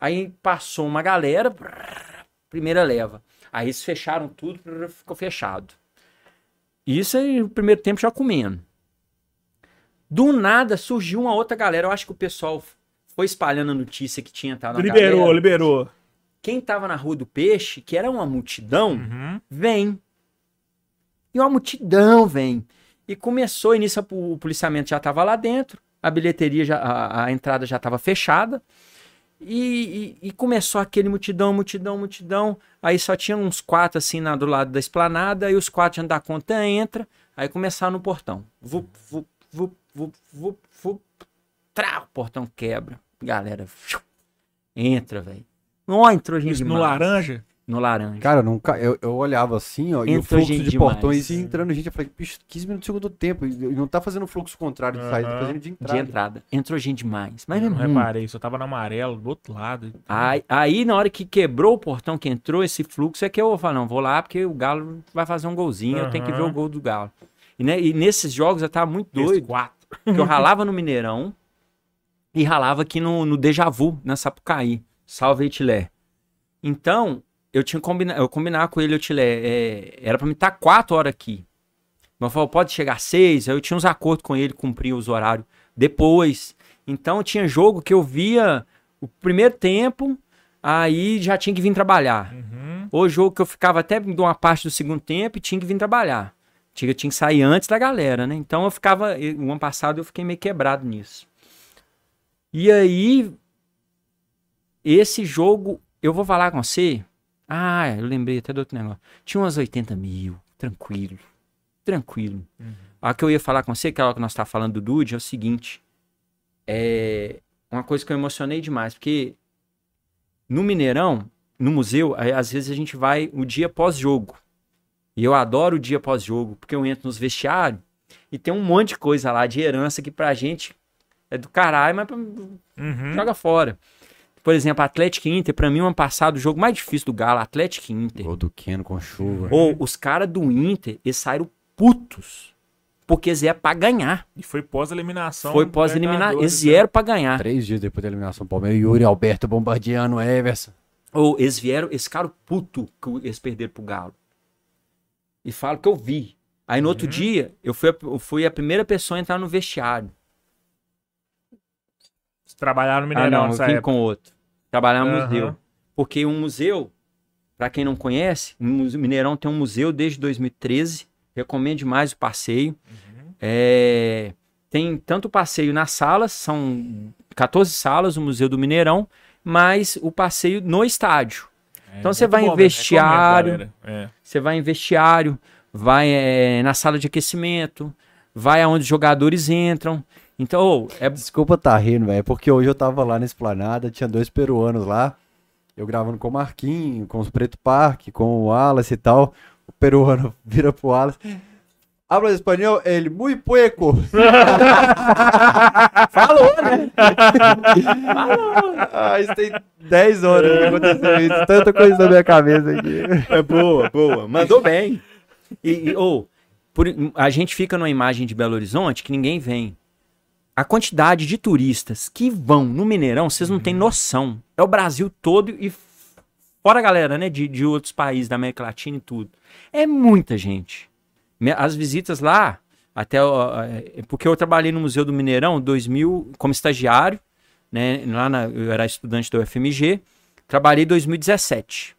Aí passou uma galera, brrr, primeira leva. Aí eles fecharam tudo, brrr, ficou fechado. Isso aí, o primeiro tempo já comendo. Do nada surgiu uma outra galera. Eu acho que o pessoal foi espalhando a notícia que tinha tá na Liberou, galera. liberou. Quem tava na Rua do Peixe, que era uma multidão, Uhum. vem. E uma multidão vem. E começou, e nisso o policiamento já estava lá dentro, a bilheteria, já, a, a entrada já estava fechada. E, e- e começou aquele multidão, multidão, multidão. Aí só tinha uns quatro assim na- do lado da esplanada, aí os quatro já da conta entra. Aí começaram no portão. Vup, vup, vup, vup, vup, vup. Trá, o portão quebra. Galera, entra, velho. Não entrou gente Isso no demais. laranja. No laranja. Cara, nunca, eu, eu olhava assim, ó, e o Entrou fluxo gente de portões demais. ia entrando gente. Eu falei, bicho, 15 minutos do segundo tempo. E não tá fazendo fluxo contrário de saída, tá fazendo de de entrada. entrada. Entrou gente demais. Mas Eu não muito. reparei, só tava no amarelo, do outro lado. Aí, aí, na hora que quebrou o portão, que entrou esse fluxo, é que eu vou falar, não, vou lá porque o Galo vai fazer um golzinho, eu tenho que ver o gol do Galo. E, né, e nesses jogos eu tava muito Esse doido, quatro. que eu ralava no Mineirão e ralava aqui no, no Deja Vu, na Sapucaí. Salve, Itilé. Então, eu tinha combina, eu combinava com ele, Itilé, é, era pra mim estar quatro horas aqui. Mas eu falava, pode chegar seis, aí eu tinha uns acordos com ele, cumpria os horários depois. Então tinha jogo que eu via o primeiro tempo, aí já tinha que vir trabalhar. Uhum. Ou jogo que eu ficava até de uma parte do segundo tempo e tinha que vir trabalhar. Tinha, tinha que sair antes da galera, né? Então eu ficava. O ano passado eu fiquei meio quebrado nisso. E aí, esse jogo, eu vou falar com você. Ah, eu lembrei até do outro negócio. Tinha umas 80 mil, tranquilo. Tranquilo. A que eu ia falar com você, que é que nós estávamos falando do Dude, é o seguinte. É uma coisa que eu emocionei demais, porque no Mineirão, no museu, às vezes a gente vai o dia pós-jogo. E eu adoro o dia pós-jogo, porque eu entro nos vestiários e tem um monte de coisa lá de herança que pra gente é do caralho, mas Uhum. joga fora. Por exemplo, Atlético e Inter, pra mim, o ano passado, o jogo mais difícil do Galo, Atlético e Inter. Gol do Keno com chuva. Ou os caras do Inter, eles saíram putos. Porque eles vieram pra ganhar. E foi pós-eliminação. Foi. Libertadores, Eles né? vieram pra ganhar. Três dias depois da eliminação, Palmeiras, Yuri Alberto bombardeando o Everson. Ou eles vieram, eles ficaram puto que eles perderam pro Galo. E falo que eu vi. Aí no Uhum. outro dia, eu fui, a, eu fui a primeira pessoa a entrar no vestiário. Vocês Trabalharam no Ah, Mineirão não, eu nessa vim época. com outro. Trabalhar no Aham. museu. Porque um museu, pra quem não conhece, o Mineirão tem um museu desde 2013. Recomendo demais o passeio. Uhum. É, tem tanto o passeio nas salas, são 14 salas, o Museu do Mineirão, mas o passeio no estádio. É, Então você vai em bom, vestiário. É. Você vai em vestiário, vai é, na sala de aquecimento, vai aonde os jogadores entram. Então, ô, é Desculpa tá rindo, velho, porque hoje eu tava lá na esplanada, tinha dois peruanos lá. Eu gravando com o Marquinho, com os Preto Parque, com o Wallace e tal. O peruano (laughs) vira pro Wallace. Habla espanhol, ele muito pueco. (laughs) Falou, né? (laughs) ah, isso tem 10 horas que aconteceu isso. Tanta coisa na minha cabeça aqui. É boa, boa. Mandou bem. E, e, ô, por- a gente fica numa imagem de Belo Horizonte que ninguém vem. A quantidade de turistas que vão no Mineirão, vocês não têm noção. É o Brasil todo e fora a galera, né, de, de outros países da América Latina e tudo. É muita gente. As visitas lá, até é, porque eu trabalhei no Museu do Mineirão 2000 como estagiário, né, lá na- eu era estudante da UFMG, trabalhei em 2017.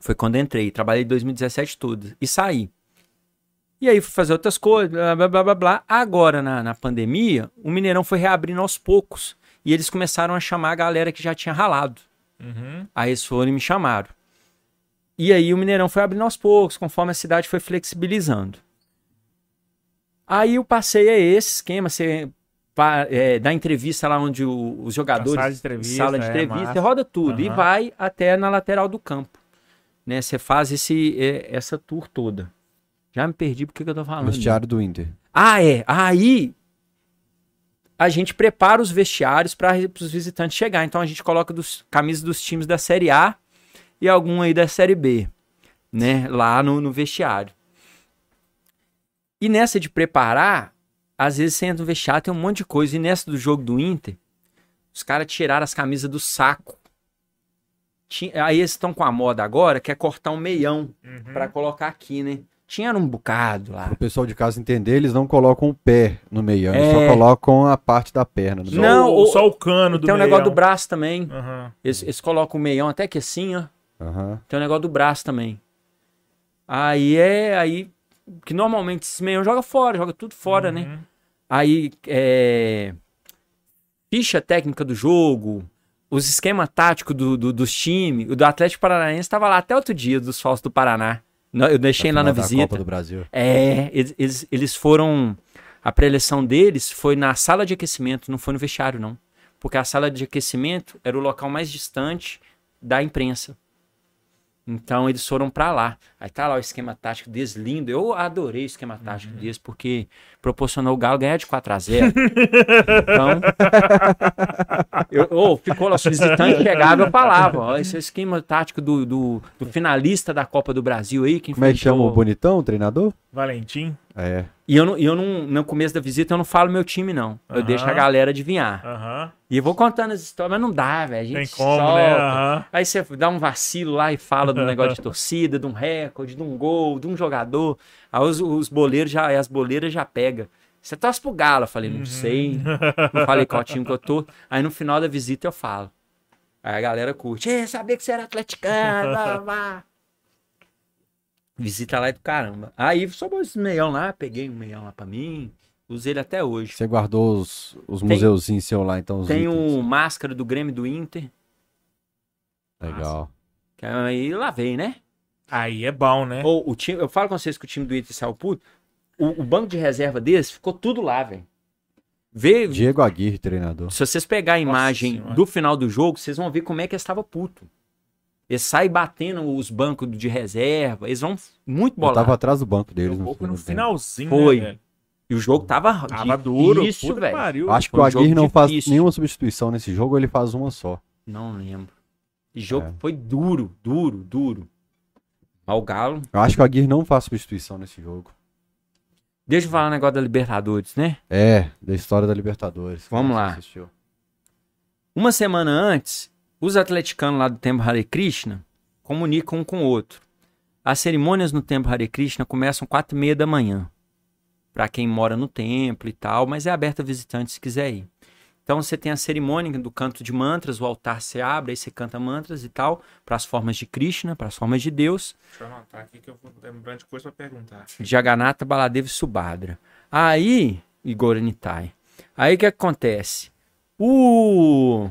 Foi quando entrei. Trabalhei 2017 tudo. E saí. E aí fui fazer outras coisas, blá blá blá blá. Agora, na, na pandemia, o Mineirão foi reabrindo aos poucos. E eles começaram a chamar a galera que já tinha ralado. Uhum. Aí eles foram e me chamaram. E aí o Mineirão foi abrindo aos poucos, conforme a cidade foi flexibilizando. Aí eu passei a esse esquema, você é, dá entrevista lá onde o- os jogadores. sala de entrevista, sala de é, entrevista, massa. você roda tudo e Aham. vai até na lateral do campo. Né? Você faz esse, é, essa tour toda. Já me perdi porque que eu tô falando. Vestiário do Inter. Ah, é. Aí a gente prepara os vestiários para os visitantes chegar. Então a gente coloca dos, camisas dos times da Série A e algum aí da Série B, né? Lá no, no vestiário. E nessa de preparar, às vezes você entra no vestiário, tem um monte de coisa. E nessa do jogo do Inter, os caras tiraram as camisas do saco. Aí eles estão com a moda agora, que é cortar um meião Uhum. para colocar aqui, né? Tinha um bocado lá. O pessoal de casa entender, eles não colocam o pé no meião, eles É. só colocam a parte da perna. Não, o, o- só o cano do Tem um negócio do meião. braço também. Aham. Eles, eles colocam o meião até que assim, ó. Aham. Tem um negócio do braço também. Aí é. Aí. Que normalmente esse meião joga fora, joga tudo fora, né? Uhum. Aí é. Ficha técnica do jogo, os esquemas táticos do, do- dos times. O do Atlético Paranaense estava lá até outro dia, dos Falsos do Paraná. Eu deixei lá na visita. Copa do Brasil. É, eles, eles, eles foram. A preleção deles foi na sala de aquecimento, não foi no vestiário, não. Porque a sala de aquecimento era o local mais distante da imprensa. Então eles foram pra lá. Aí tá lá o esquema tático deles lindo. Eu adorei o esquema tático deles porque proporcionou o Galo ganhar de 4 a 0 Então. (laughs) Eu, ô, ficou lá, os visitantes chegavam eu falava: ó, esse é o esquema tático do, do, do finalista da Copa do Brasil aí. Que Como é que chama o bonitão, o treinador? Valentim. É. e eu, não, e eu não, no começo da visita, eu não falo meu time, não. Eu Aham. deixo a galera adivinhar. Aham. E eu vou contando as histórias, mas não dá, velho. A gente Tem como, solta. né? Aham. Aí você dá um vacilo lá e fala do negócio de (laughs) torcida, de um recorde, de um gol, de um jogador. Aí os, os boleiros já, as boleiras já pegam. Você torce pro Galo? Eu falei, não Uhum. sei. Não falei qual time que eu tô. Aí no final da visita eu falo. Aí a galera curte. Sabia que você era atleticano, blá, blá, blá. Visita lá é do caramba. Aí sobrou esse meião lá, peguei um meião lá pra mim. Usei ele até hoje. Você guardou os, os Tem- museuzinhos seu lá, então. Os Tem itens. o máscara do Grêmio do Inter. Legal. Que aí lavei, né? Aí é bom, né? Ou o time, eu falo com vocês que o time do Inter saiu puto. O, o banco de reserva deles ficou tudo lá, velho. Vê, Diego Aguirre, treinador. se vocês pegar a imagem Senhora. do final do jogo, vocês vão ver como é que eles estavam puto. Eles saem batendo os bancos de reserva, eles vão muito Eu bolados. tava atrás do banco deles. No foi no finalzinho, Foi. né? E o jogo tava, Tava duro. que velho. Acho que Foi o um Aguirre não faz nenhuma substituição nesse jogo, ou ele faz uma só. Não lembro. E jogo É. foi duro, duro, duro. Mas o Galo. Eu acho que o Aguirre não faz substituição nesse jogo. Deixa eu falar um negócio da Libertadores, né? É, da história da Libertadores. Vamos lá. assistiu. Uma semana antes, os atleticanos lá do Templo Hare Krishna comunicam um com o outro. As cerimônias no Templo Hare Krishna começam quatro e meia da manhã. Para quem mora no templo e tal, mas é aberto a visitante se quiser ir. Então você tem a cerimônia do canto de mantras, o altar se abre, aí você canta mantras e tal, para as formas de Krishna, para as formas de Deus. Deixa eu anotar aqui que eu vou lembrando de coisa pra perguntar. Jagannatha, Baladev e Subhadra. Aí, e Goranitai. Aí o que acontece? O...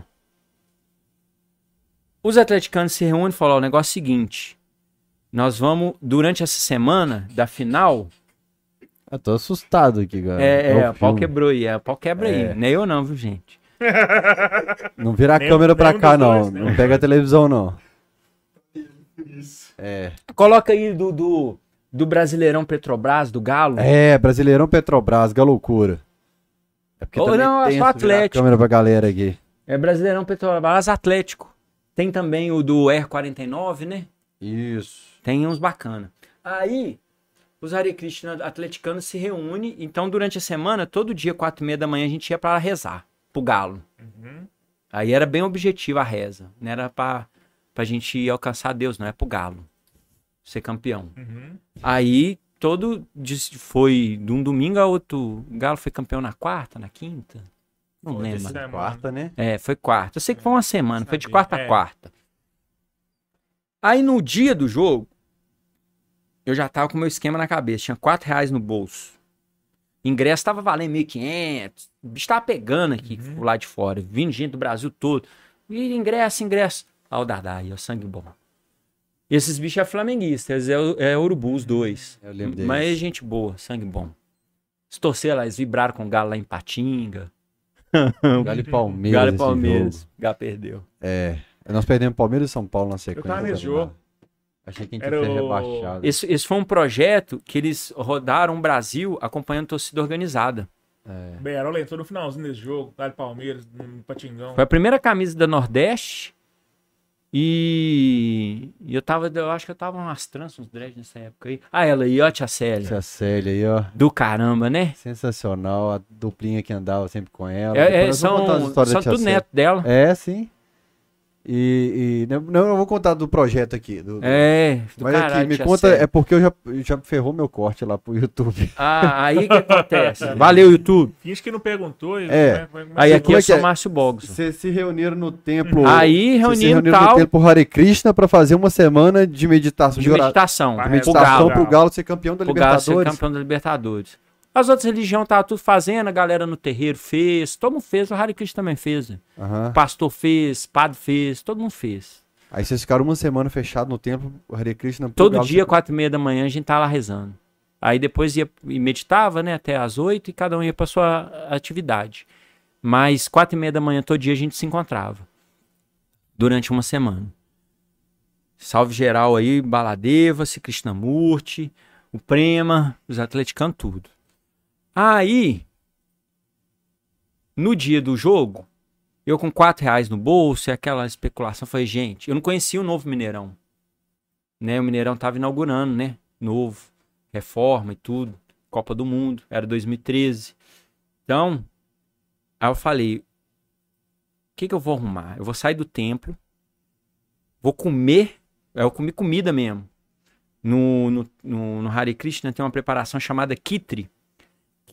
Os atleticanos se reúnem e falam, o negócio é o seguinte, nós vamos, durante essa semana da final, Eu tô assustado aqui, cara. é, é, o o pau quebrou aí, é, o pau quebra É. aí, nem eu não, viu gente? (laughs) Não vira a Nem- câmera pra cá, não. dois, né? Não pega a televisão, não. É. Coloca aí do, do, do Brasileirão Petrobras, do Galo. É, Brasileirão Petrobras, loucura. É porque Ou não, é tem só esse virar a Atlético. câmera pra galera aqui. É Brasileirão Petrobras Atlético. Tem também o do R49, né? Isso. Tem uns bacana. Aí, os Hare Krishna atleticanos se reúnem. Então, durante a semana, todo dia, quatro e meia da manhã, a gente ia pra rezar, pro Galo. Aí era bem objetivo a reza. Não era pra, pra gente ir alcançar Deus, não é pro Galo. Ser campeão. Uhum. Aí, todo. Foi de um domingo a outro. O Galo foi campeão na quarta, na quinta? Não Foi lembro. Semana. Quarta, né? É, foi quarta. Eu sei que foi uma semana, foi de quarta É. a quarta. Aí no dia do jogo, eu já tava com o meu esquema na cabeça. Tinha 4 reais no bolso. Ingresso tava valendo 1.500. O bicho tava pegando aqui, Uhum. lá de fora. Vindo gente do Brasil todo. E ingresso, ingresso. Ah, o Dadá aí, ó, sangue bom. Esses bichos é flamenguistas, é, o- é urubu os dois. Eu lembro deles. Mas é gente boa, sangue bom. Se torcer lá, eles vibraram com o Galo lá em Patinga. (laughs) Galo e Palmeiras. Galo e Palmeiras. Galo perdeu. É. Nós perdemos Palmeiras e São Paulo na sequência. tava nesse tá jogo. ligado? Achei que a gente Era ia ser o- rebaixado. Esse, esse foi um projeto que eles rodaram o Brasil acompanhando torcida organizada. É. Beirol entrou no finalzinho desse jogo, Galo e Palmeiras, no Patingão. Foi a primeira camisa da Nordeste. E, e eu tava, eu acho que eu tava umas tranças, uns dreads nessa época aí. Ah, ela aí, ó, tia Célia. Essa Célia aí, ó. Do caramba, né? Sensacional. A duplinha que andava sempre com ela. É, é, são são tia tudo neto dela. É, sim. E, e- não, não, eu vou contar do projeto aqui. do- do- É, do Mas caralho, aqui, me conta, Célia. é porque eu já, já ferrou meu corte lá pro YouTube. Ah, aí que acontece. (laughs) Valeu, YouTube. Finge que não perguntou. É. né, Aí aqui eu é sou é? Márcio Bogos. Vocês se reuniram no templo. Aí reuniram reuniram tal no templo Hare Krishna pra fazer uma semana de meditação. de ora- meditação. de de Pro meditação Galo. pro Galo ser campeão da Pro Galo ser Libertadores. campeão da Libertadores. As outras religiões estavam tudo fazendo, a galera no terreiro fez, todo mundo fez, o Hare Krishna também fez. né? Aham. O pastor fez, padre fez, todo mundo fez. Aí vocês ficaram uma semana fechado no templo Hare Krishna. Todo dia, ser- quatro e meia da manhã, a gente tava lá rezando. Aí depois ia e meditava, né, até as oito e cada um ia pra sua atividade. Mas quatro e meia da manhã, todo dia a gente se encontrava. Durante uma semana. Salve geral aí, Baladeva-se, Krishnamurti, o Prema, os atleticanos, tudo. Aí, no dia do jogo, eu com quatro reais no bolso e aquela especulação, falei, gente, eu não conhecia o novo Mineirão né? O Mineirão tava inaugurando, né? Novo, reforma e tudo. Copa do Mundo, era 2013. Então, aí eu falei, o que que eu vou arrumar? Eu vou sair do templo, vou comer, eu comi comida mesmo. No, no, no, no Hare Krishna tem uma preparação chamada kitri,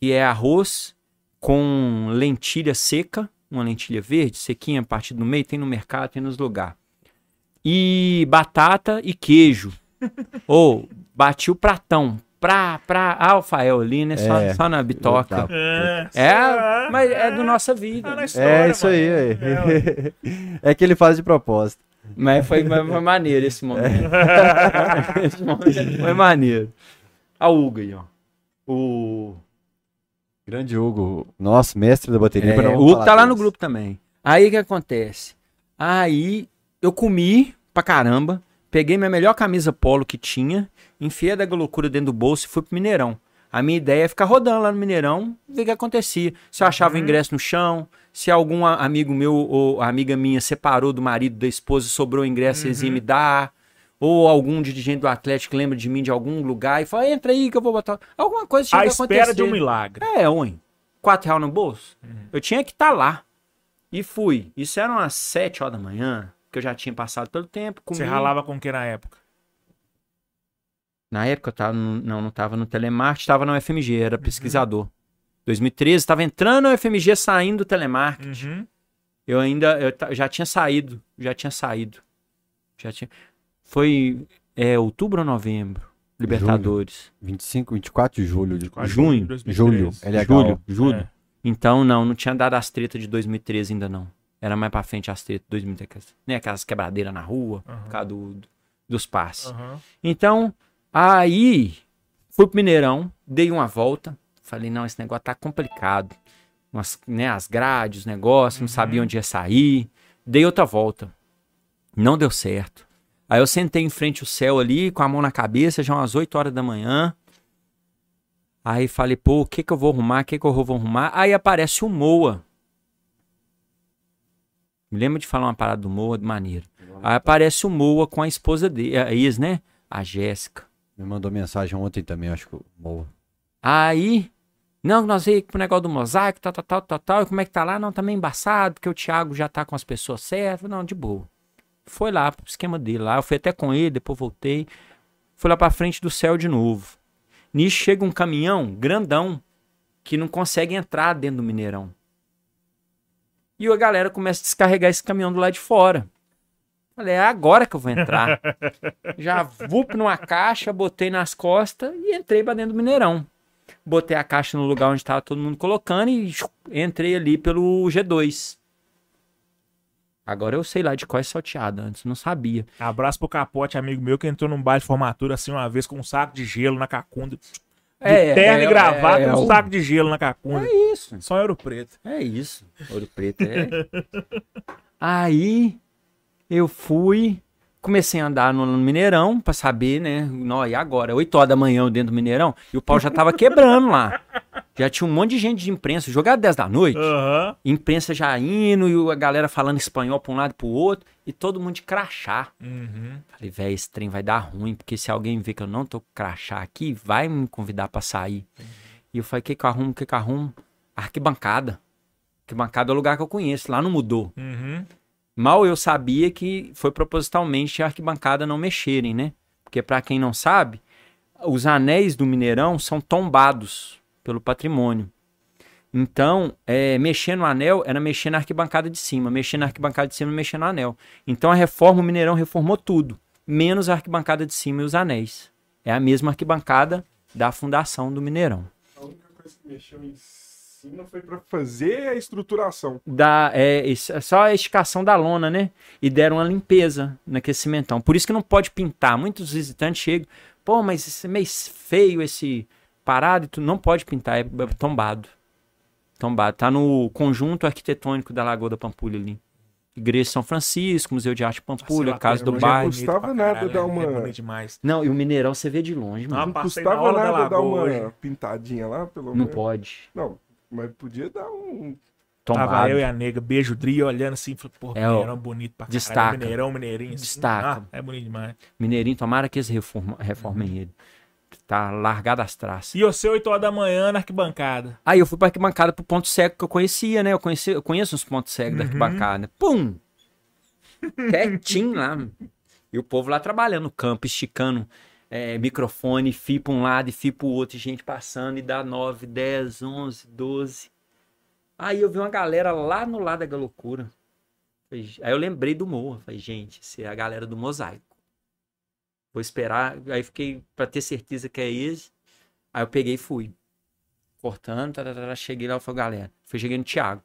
que é arroz com lentilha seca, uma lentilha verde, sequinha, partida no meio, tem no mercado, tem nos lugares e batata e queijo. (laughs) Ou bati o pratão. Pra, pra Alfael ali, né? Só, É. só na bitoca. É, É, mas é do nossa vida. Tá na né? história, É isso aí, mano. aí. (laughs) É que ele faz de propósito. Mas foi, foi foi maneiro esse momento. (laughs) esse momento foi maneiro. A Hugo aí, ó. O, Grande Hugo, nosso mestre da bateria. é, o Hugo tá lá no grupo também. Aí o que acontece? Aí eu comi pra caramba, peguei minha melhor camisa polo que tinha, enfiei da loucura dentro do bolso e fui pro Mineirão. A minha ideia é ficar rodando lá no Mineirão, ver o que acontecia. Se eu achava o ingresso no chão, se algum amigo meu ou amiga minha separou do marido da esposa e sobrou o ingresso, eles iam me dar. Ou algum dirigente do Atlético lembra de mim de algum lugar e fala, entra aí que eu vou botar. Alguma coisa tinha À que espera acontecer. de um milagre. É, ué. Quatro reais no bolso. Uhum. Eu tinha que estar lá. E fui. Isso eram umas sete horas da manhã, que eu já tinha passado pelo tempo. Comi. Você ralava com o que na época? Na época eu tava no, não, não tava no telemarketing, tava na UFMG, Uhum. era pesquisador. 2013, tava entrando na UFMG, saindo do telemarketing. Uhum. Eu ainda, eu ta- já tinha saído, já tinha saído. Já tinha... Foi é, outubro ou novembro? Libertadores. 25, 24 de julho. De... Quase Junho, 2013. Julho. Ele é Julho, julho. É. Então, não, não tinha dado as tretas de 2013 ainda não. Era mais pra frente as tretas de 2013. Nem aquelas quebradeiras na rua, Aham. por causa do, dos passes. Aham. Então, aí, fui pro Mineirão, dei uma volta. Falei, não, esse negócio tá complicado. umas, né, as grades, os negócios, não sabia onde ia sair. Dei outra volta. Não deu certo. Aí eu sentei em frente ao céu ali, com a mão na cabeça, já umas 8 horas da manhã. Aí falei, pô, o que que eu vou arrumar? O que que eu vou arrumar? Aí aparece o Moa. Me lembro de falar uma parada do Moa de maneira. Aí aparece o Moa com a esposa dele, a ex, né? A Jéssica. Me mandou mensagem ontem também, acho que o Moa. Aí, não, nós veio pro negócio do mosaico, tal, tal, tal, tal, tal. E como é que tá lá? Não, tá meio embaçado, porque o Thiago já tá com as pessoas certas. Não, de boa. Foi lá pro esquema dele lá. Eu fui até com ele, depois voltei. Fui lá pra frente do céu de novo. Nisso chega um caminhão grandão que não consegue entrar dentro do Mineirão. E a galera começa a descarregar esse caminhão do lado de fora. Falei, é agora que eu vou entrar. (laughs) Já vup numa caixa, botei nas costas e entrei pra dentro do Mineirão. Botei a caixa no lugar onde tava todo mundo colocando e entrei ali pelo G2. Agora eu sei lá de qual é salteada, antes não sabia. Abraço pro Capote, amigo meu, que entrou num baile de formatura assim uma vez com um saco de gelo na cacunda. De É, terno é, e gravata é, e um é, saco de gelo na cacunda. É isso. Só Ouro Preto. É isso. Ouro preto é. (laughs) Aí eu fui, comecei a andar no, Mineirão pra saber, né? Nó, e agora? 8 horas da manhã eu dentro do Mineirão e o pau já tava quebrando lá. Já tinha um monte de gente de imprensa, jogado 10 da noite. Aham. Imprensa já indo e a galera falando espanhol pra um lado e pro outro e todo mundo de crachá. Uhum. Falei, velho, esse trem vai dar ruim, porque se alguém ver que eu não tô com crachá aqui, vai me convidar pra sair. E eu falei, o que que eu arrumo, o que que eu arrumo? Arquibancada. Arquibancada é o lugar que eu conheço, lá não mudou. Uhum. Mal eu sabia que foi propositalmente a arquibancada não mexerem, né? Porque pra quem não sabe, os anéis do Mineirão são tombados pelo patrimônio. Então, é, mexer no anel era mexer na arquibancada de cima, mexer na arquibancada de cima, mexer no anel. Então a reforma, o Mineirão reformou tudo, menos a arquibancada de cima e os anéis. É a mesma arquibancada da fundação do Mineirão. A única coisa que mexeu em cima foi pra fazer a estruturação. da, é, é só a esticação da lona, né? E deram uma limpeza naquele cimentão. Por isso que não pode pintar. Muitos visitantes chegam, pô, mas isso é meio feio esse parado e tu não pode pintar, é é tombado. Tombado. Tá no conjunto arquitetônico da Lagoa da Pampulha ali. Igreja de São Francisco, Museu de Arte Pampulha, Casa do Bairro. bonito Custava nada caralho, dar uma- É demais. Não, e o Mineirão você vê de longe, Ah, mano. Não na custava nada dar uma hoje. pintadinha lá, pelo Não menos. pode. Não, mas podia dar um. Tava Tombado. eu e a nega, beijo Dri, olhando assim, falei, pô, É, Mineirão bonito pra caralho. destaca. Mineirão, Mineirinho. assim. Destaca. Ah, é bonito demais. Mineirinho, tomara que eles reforma- reformem Uhum. ele. Tá largado as traças. E você, 8 horas da manhã, na arquibancada. Aí eu fui pra arquibancada pro ponto cego que eu conhecia, né? Eu, conheci, eu conheço os pontos cegos Uhum. da arquibancada. Pum! Quietinho lá. E o povo lá trabalhando no campo, esticando é, microfone, fio pra um lado e fio pro outro, e gente passando, e dá 9, 10, 11, 12. Aí eu vi uma galera lá no lado da loucura. Aí eu lembrei do Moa. Falei, gente, isso é a galera do mosaico. Vou esperar. Aí fiquei pra ter certeza que é eles. Aí eu peguei e fui. Cortando, tá, tá, tá, tá, cheguei lá e falei, galera. Fui, cheguei no Thiago.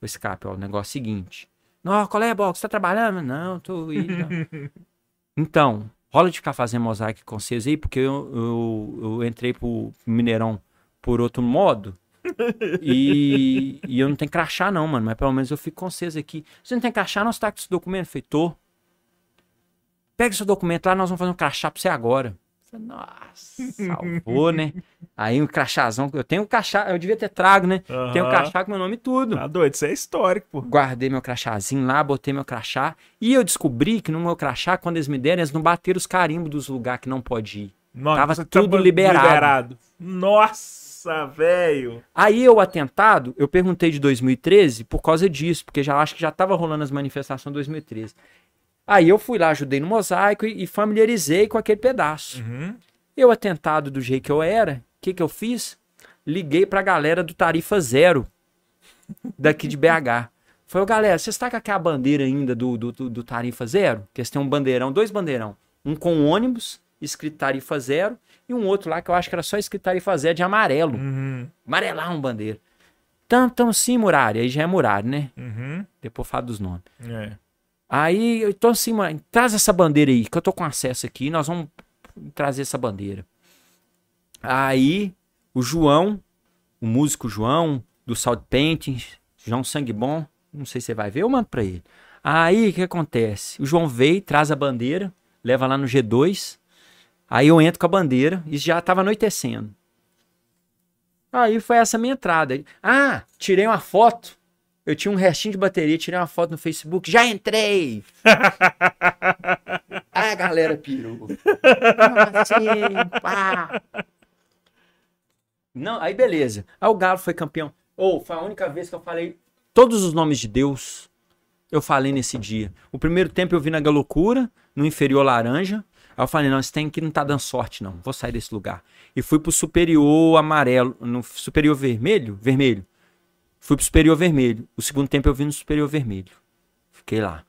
O escape, ó, o negócio é o seguinte. Não, qual é, Box? Você tá trabalhando? Não, tô indo. (laughs) então, rola de ficar fazendo mosaico com vocês aí, porque eu, eu, eu entrei pro Mineirão por outro modo. (laughs) e, e eu não tenho crachá, não, mano. Mas pelo menos eu fico com vocês aqui. Você não tem crachá? Você tá com esse documento? Tô. Pega seu documento lá, nós vamos fazer um crachá pra você agora. Nossa, salvou, né? Aí um crachazão. Eu tenho um crachá, eu devia ter trago, né? Tenho um crachá com meu nome e tudo. Tá doido, isso é histórico, pô. Guardei meu crachazinho lá, botei meu crachá. E eu descobri que no meu crachá, quando eles me deram, eles não bateram os carimbos dos lugares que não pode ir. Nossa, Tava você tudo liberado. Nossa, velho. Aí eu, atentado, eu perguntei de 2013 por causa disso, porque já acho que já tava rolando as manifestações de 2013. Aí eu fui lá, ajudei no mosaico e, e familiarizei com aquele pedaço. Uhum. Eu, atentado do jeito que eu era, o que, que eu fiz? Liguei pra galera do Tarifa Zero, daqui de BH. Falei, galera, vocês estão com aquela bandeira ainda do, do, do- Tarifa Zero? Que eles têm um bandeirão, dois bandeirão. Um com ônibus, escrito Tarifa Zero, e um outro lá que eu acho que era só escrito Tarifa Zero de amarelo. Uhum. Amarelão bandeira. Tão, tão sim, Muralha. Aí já é Muralha, né? Uhum. Depois falo dos nomes. É. Aí eu tô assim, mano, traz essa bandeira aí, que eu tô com acesso aqui, nós vamos trazer essa bandeira. Aí o João, o músico João, do Salt Painting, João Sangue Bom. Não sei se você vai ver, eu mando pra ele. Aí o que acontece? O João veio, traz a bandeira, leva lá no G2. Aí eu entro com a bandeira e já tava anoitecendo. Aí foi essa minha entrada. Ah, tirei uma foto. Eu tinha um restinho de bateria, tirei uma foto no Facebook. Já entrei! (laughs) ah, a galera pirou. Assim, pá. Não, aí beleza. Aí o Galo foi campeão. Ou foi a única vez que eu falei todos os nomes de Deus. Eu falei nesse dia. O primeiro tempo eu vi na Galocura, no inferior laranja. Aí eu falei, não, esse tem que não tá dando sorte, não. Vou sair desse lugar. E fui pro superior amarelo, no superior vermelho, vermelho. Fui pro superior vermelho. O segundo tempo eu vi no superior vermelho. Fiquei lá.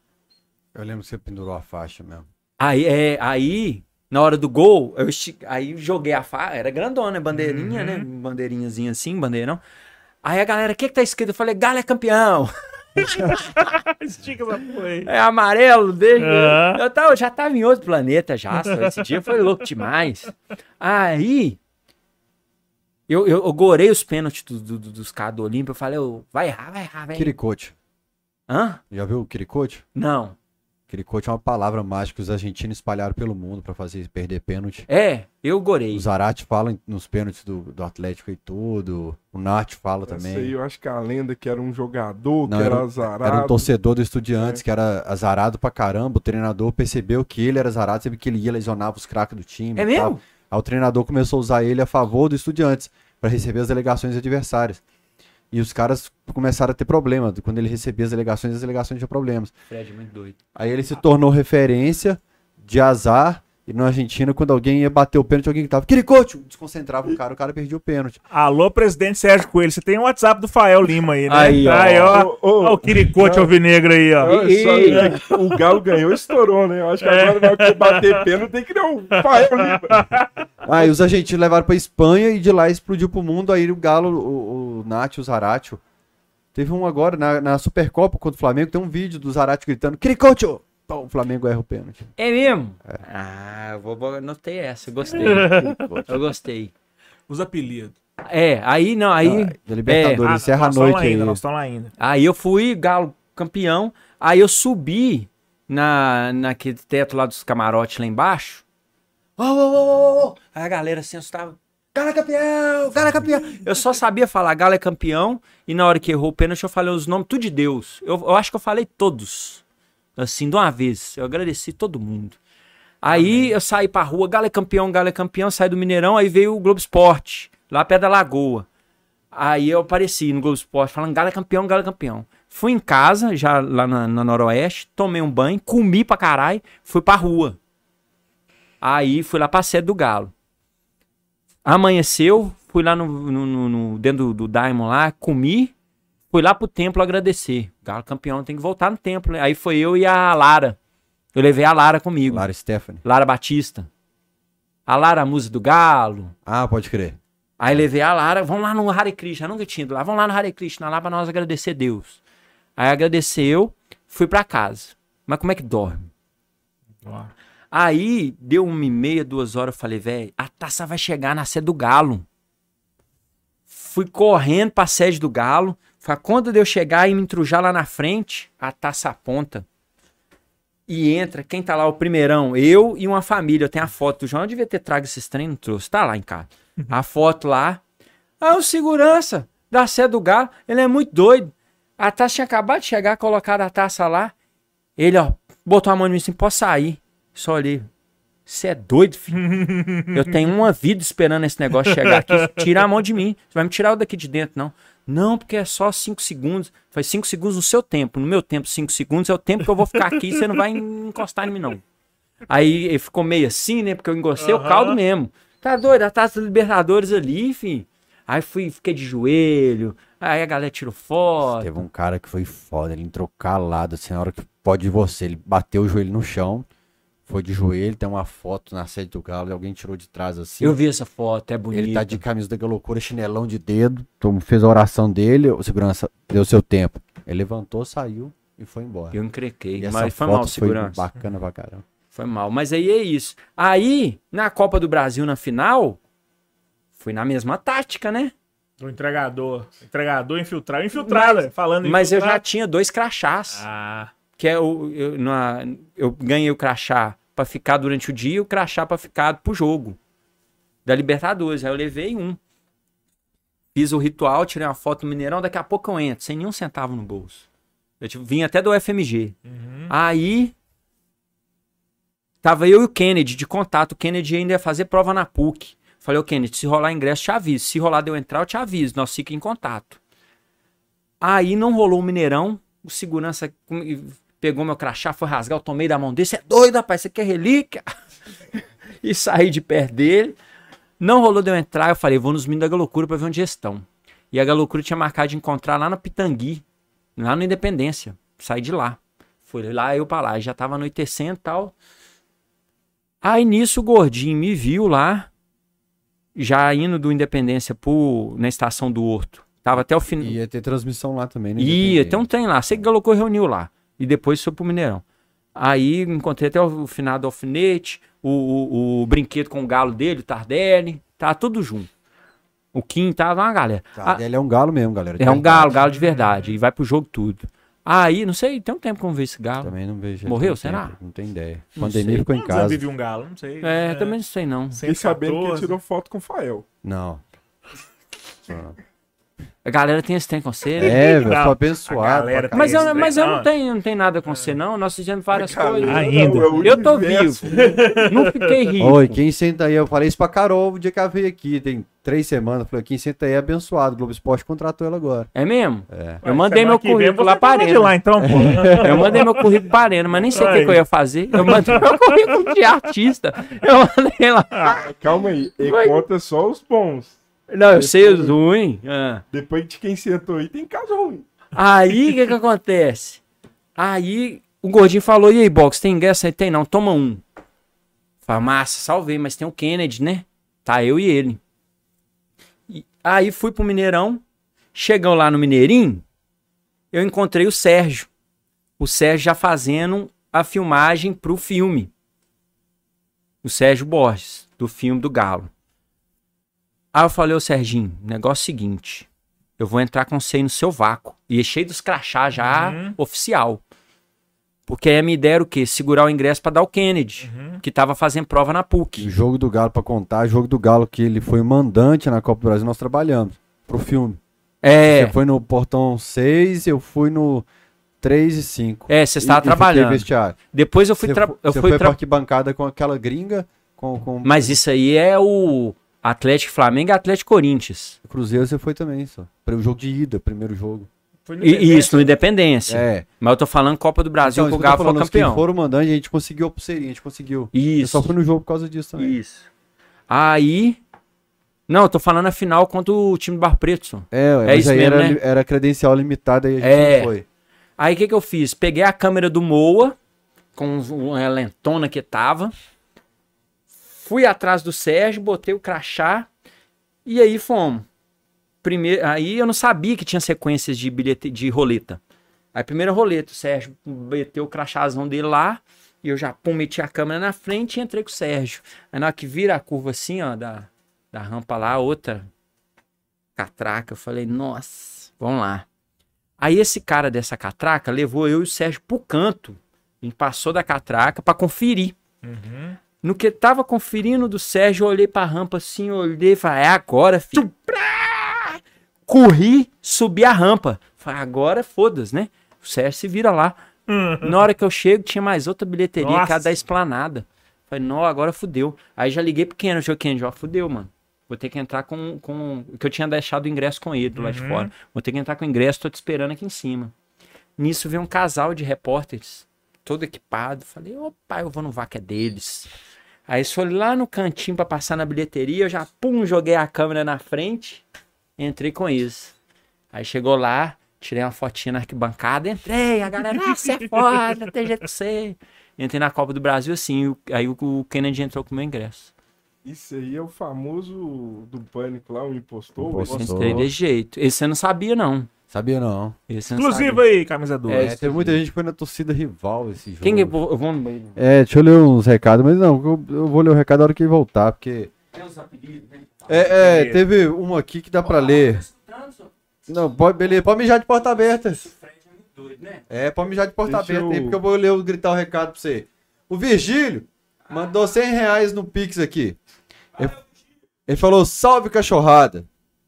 Eu lembro que você pendurou a faixa mesmo. Aí, é, aí na hora do gol, eu aí joguei a faixa, era grandona, bandeirinha, né? Bandeirinhazinha assim, bandeirão. Aí a galera, o que que tá escrito? Eu falei, Galo é campeão. (laughs) Estica essa porra aí. É amarelo desde. Ah. Eu, tava, eu já tava em outro planeta já. só. Esse dia foi louco demais. Aí. Eu, eu, eu gorei os pênaltis do- do- do- dos caras do Olímpio. Eu falei, vai errar, vai errar, vai. Kiricote. Hã? Já viu o Kiricote? Não. Kiricote é uma palavra mágica que os argentinos espalharam pelo mundo pra fazer perder pênalti. É, eu gorei. O Zarate fala nos pênaltis do, do Atlético e tudo. O Nath fala Essa também. aí eu acho que a lenda que era um jogador, Não, que era, era azarado. Era um torcedor do Estudiantes É. que era azarado pra caramba. O treinador percebeu que ele era azarado, sempre que ele ia lesionava os craques do time. É e tal. mesmo? Aí o treinador começou a usar ele a favor do Estudiantes pra receber as delegações adversárias. E os caras começaram a ter problema. Quando ele recebia as delegações, as delegações tinham problemas. Fred, muito doido. Aí ele se tornou referência de azar. E na Argentina, quando alguém ia bater o pênalti, alguém tava Kiricote! Desconcentrava o cara, o cara perdia o pênalti. Alô, presidente Sérgio Coelho. Você tem o WhatsApp do Fael Lima aí, né? Aí, ó. Aí, ó. Ô, ô, Ó o Quiricote alvinegro aí, ó. Só, né, que o Galo ganhou e estourou, né? Eu acho que agora vai que bater pênalti tem que dar um Fael Lima. Aí os argentinos levaram pra Espanha e de lá explodiu pro mundo. Aí o Galo, o, o Nath, o Zaratio. Teve um agora na, na Supercopa contra o Flamengo. Tem um vídeo do Zaratio gritando: Kiricote! Pô, O Flamengo erra o pênalti. É mesmo? Ah, eu vou, anotei essa. Eu gostei. (laughs) eu gostei. Os apelidos. É, aí não, aí. Da Libertadores, Ah, encerra a nós estamos noite lá aí. ainda, nós estamos lá ainda. Aí eu fui Galo campeão. Aí eu subi na, naquele teto lá dos camarotes lá embaixo. Ô, ô, ô, ô, ô. Aí a galera assim assustava. Galo é campeão! Galo é campeão! Eu só sabia falar Galo é campeão. E na hora que errou o pênalti, eu falei os nomes tudo de Deus. Eu, eu acho que eu falei todos. Assim, de uma vez. Eu agradeci todo mundo. Aí eu saí pra rua, Galo é campeão, Galo é campeão, saí do Mineirão, aí veio o Globo Esporte, lá perto da Lagoa. Aí eu apareci no Globo Esporte falando Galo é campeão, Galo é campeão. Fui em casa, já lá na, na Noroeste, tomei um banho, comi pra caralho, fui pra rua. Aí fui lá pra sede do Galo. Amanheceu, fui lá no, no- no- no- dentro do, do Diamond lá, comi, fui lá pro templo agradecer. Galo campeão tem que voltar no templo, né? Aí foi eu e a Lara. Eu levei a Lara comigo. Lara Stephanie. Lara Batista. A Lara, a musa do Galo. Ah, pode crer. Aí levei a Lara, vamos lá no Hare Krishna, nunca tinha ido lá, vamos lá no Hare Krishna, lá pra nós agradecer Deus. Aí agradeceu, fui pra casa. Mas como é que dorme? Ó. Aí deu uma e meia, duas horas, eu falei, velho, a taça vai chegar na sede do Galo. Fui correndo pra sede do Galo, foi a conta de eu chegar e me entrujar lá na frente, a taça aponta. E entra, quem tá lá, o primeirão, eu e uma família. Eu tenho a foto do João, eu devia ter trago esses trem, não trouxe, tá lá em casa. A foto lá. Ah, o segurança da sede do Galo, ele é muito doido. A taça tinha acabado de chegar, colocaram a taça lá. Ele, ó, botou a mão em mim assim, pode sair. Só olhei. Você é doido, filho? Eu tenho uma vida esperando esse negócio chegar aqui. (laughs) Tira a mão de mim. Você vai me tirar o daqui de dentro, não. Não, porque é só cinco segundos. Faz cinco segundos no seu tempo. No meu tempo, cinco segundos é o tempo que eu vou ficar aqui e você não vai encostar em mim, não. Aí ele ficou meio assim, né? Porque eu engostei o caldo mesmo. Tá doido? A taça da Libertadores ali, filho. Aí fui, fiquei de joelho. Aí a galera tirou foto. Teve um cara que foi foda, ele entrou calado, assim, na hora que pode você. Ele bateu o joelho no chão, foi de joelho, tem uma foto na sede do Galo, e alguém tirou de trás assim. Eu vi essa foto, é bonita. Ele tá de camisa da loucura, chinelão de dedo. Fez a oração dele, o segurança deu seu tempo. Ele levantou, saiu e foi embora. Eu encrequei, E mas foi mal, segurança. bacana pra caramba. Foi mal. Mas aí é isso. Aí, na Copa do Brasil, na final, fui na mesma tática, né? O entregador. Entregador infiltrado. Infiltrado, falando Mas eu já infiltrado. tinha dois crachás. Ah, Que é o, eu, na- eu ganhei o crachá pra ficar durante o dia e o crachá pra ficar pro jogo. Da Libertadores. Aí eu levei um. Fiz o ritual, tirei uma foto no Mineirão, daqui a pouco eu entro, sem nenhum centavo no bolso. Eu tipo, vim até do FMG. Aí. Tava eu e o Kennedy de contato. O Kennedy ainda ia fazer prova na PUC. Falei, ô Kennedy, se rolar ingresso, te aviso. Se rolar de eu entrar, eu te aviso. Nós fica em contato. Aí não rolou o Mineirão. O segurança pegou meu crachá, foi rasgar, eu tomei da mão dele. Você é doido, rapaz? Você quer relíquia? (laughs) e saí de perto dele. Não rolou de eu entrar. Eu falei, vou nos Minas da Galocura pra ver onde estão. E a Galocura tinha marcado de encontrar lá na Pitangui, lá na Independência. Saí de lá. Fui lá, eu pra lá. Já tava anoitecendo e tal. Aí nisso o gordinho me viu lá, já indo do Independência pro, na estação do Horto. Tava até o final. Ia ter transmissão lá também, né? Ia, tem um trem lá. Sei que Galocô reuniu lá. E depois foi pro Mineirão. Aí encontrei até o final do alfinete, o, o, o brinquedo com o galo dele, o Tardelli. Tá tudo junto. O Kim tava uma galera. Tá, Ah, ele é um galo mesmo, galera. é um galo, galo de verdade. E vai pro jogo tudo. Aí, não sei, tem um tempo que eu não vejo esse galo. Também não vejo. Morreu, será? tempo, Não tem ideia. Não Pandemia sei. ficou em casa. vive um galo? Não sei. É, também não sei não. Fiquei sabendo que ele 114. tirou foto com o Fael. Não. (laughs) A galera tem esse trem com você, né? É, velho, Não, sou abençoado. Mas eu, mas eu não tenho, não tenho nada com você, não. Nós fizemos várias Cara, coisas. Ainda. é o Eu tô vivo. Não fiquei (laughs) rico. Oi, quem senta aí? Eu falei isso pra Carol o dia que ela veio aqui, tem três semanas. Falei, quem senta aí é abençoado. O Globo Esporte contratou ela agora. É mesmo? É. Eu mandei meu currículo lá para Arena. lá, então, pô. (laughs) Eu mandei meu currículo para Arena, mas nem sei o que, que eu ia fazer. Eu mandei meu currículo de artista. Eu mandei lá. Ah, calma aí. Ele Vai. conta só os bons. Não, eu sei os ruins. Ah. Depois de quem sentou aí, tem caso ruim. Aí, o que que acontece? Aí, o gordinho falou, e aí, Box, tem ingresso aí? Tem não, toma um. Massa, salvei, mas tem o Kennedy, né? Tá eu e ele. E aí, fui pro Mineirão. Chegam lá no Mineirinho, eu encontrei o Sérgio. O Sérgio já fazendo a filmagem pro filme. O Sérgio Borges, do filme do Galo. Aí eu falei, ô Serginho, negócio é seguinte. Eu vou entrar com você aí no seu vácuo. E é cheio dos crachás já Uhum. oficial. Porque aí a minha ideia era o quê? Segurar o ingresso pra dar o Kennedy, Uhum. que tava fazendo prova na E o PUC. jogo do Galo pra contar, jogo do Galo que ele foi o mandante na Copa do Brasil, nós trabalhamos pro filme. É, Você foi no portão 6, eu fui no 3 e 5. é, você estava trabalhando. Vestiário. Depois eu fui, Você eu fui foi tra- pra arquibancada com aquela gringa, com, com Mas isso aí é o Atlético Flamengo e Atlético Corinthians. Cruzeiro, você foi também, só. Para o jogo de ida, primeiro jogo. Foi no E, Independência. isso no Independência. É. Mas eu tô falando Copa do Brasil, Então, que o isso eu Galo foi campeão. que foram mandante, a gente conseguiu a pulseirinha, a gente conseguiu. Eu Isso. só fui no jogo por causa disso também. Isso. Aí. Não, eu tô falando a final contra o time do Bar Preto. só. É, É mas isso aí mesmo, era, né? era credencial limitada e a gente É. não foi. Aí o que, que eu fiz? Peguei a câmera do Moa, com uma lentona que tava. Fui atrás do Sérgio, botei o crachá. E aí fomos. Primeiro, aí eu não sabia que tinha sequências de bilhete de roleta. Aí primeira roleta, o Sérgio meteu o crachazão dele lá. E eu já pum, meti a câmera na frente e entrei com o Sérgio. Aí na hora que vira a curva assim, ó, da, da rampa lá, outra catraca, eu falei, nossa, vamos lá. Aí esse cara dessa catraca levou eu e o Sérgio pro canto. A gente passou da catraca pra conferir. Uhum. No que tava conferindo do Sérgio, eu olhei pra rampa assim, olhei falei, é agora, filho. Corri, subi a rampa. Falei, agora foda-se, né? O Sérgio se vira lá. Na hora que eu chego, tinha mais outra bilheteria Nossa. da esplanada. Falei, não, agora fudeu. Aí já liguei pro Kennedy, falei, Kennedy, ó, fudeu, mano. Vou ter que entrar com, com. Que eu tinha deixado o ingresso com ele do lado de Uhum. fora. Vou ter que entrar com o ingresso, tô te esperando aqui em cima. Nisso veio um casal de repórteres, todo equipado. Falei, opa, eu vou no vaca deles. Aí foi lá no cantinho pra passar na bilheteria, eu já, pum, joguei a câmera na frente, entrei com eles. Aí chegou lá, tirei uma fotinha na arquibancada, entrei, a galera, ah, você é foda, tem jeito que você. Entrei na Copa do Brasil assim, aí o- Kennedy entrou com o meu ingresso. Isso aí é o famoso do pânico lá, o impostor. Impostor. o Entrei de jeito. Esse você não sabia, não. Sabia não. Esse não aí, camisa 2. É, teve muita gente que foi na torcida rival esse jogo. Quem que eu vou, no banheiro? É, deixa eu ler uns recados, mas não, eu, eu vou ler o recado na hora que ele voltar, porque Tem os apelidos, né? É, é, teve uma aqui que dá pra ler. Não, pode, beleza, pode mijar de porta aberta. É, pode mijar de porta Deixa aberta aí, porque eu vou ler, o- gritar o recado pra você. O Virgílio mandou 100 reais no Pix aqui. Ele, ele falou, salve cachorrada.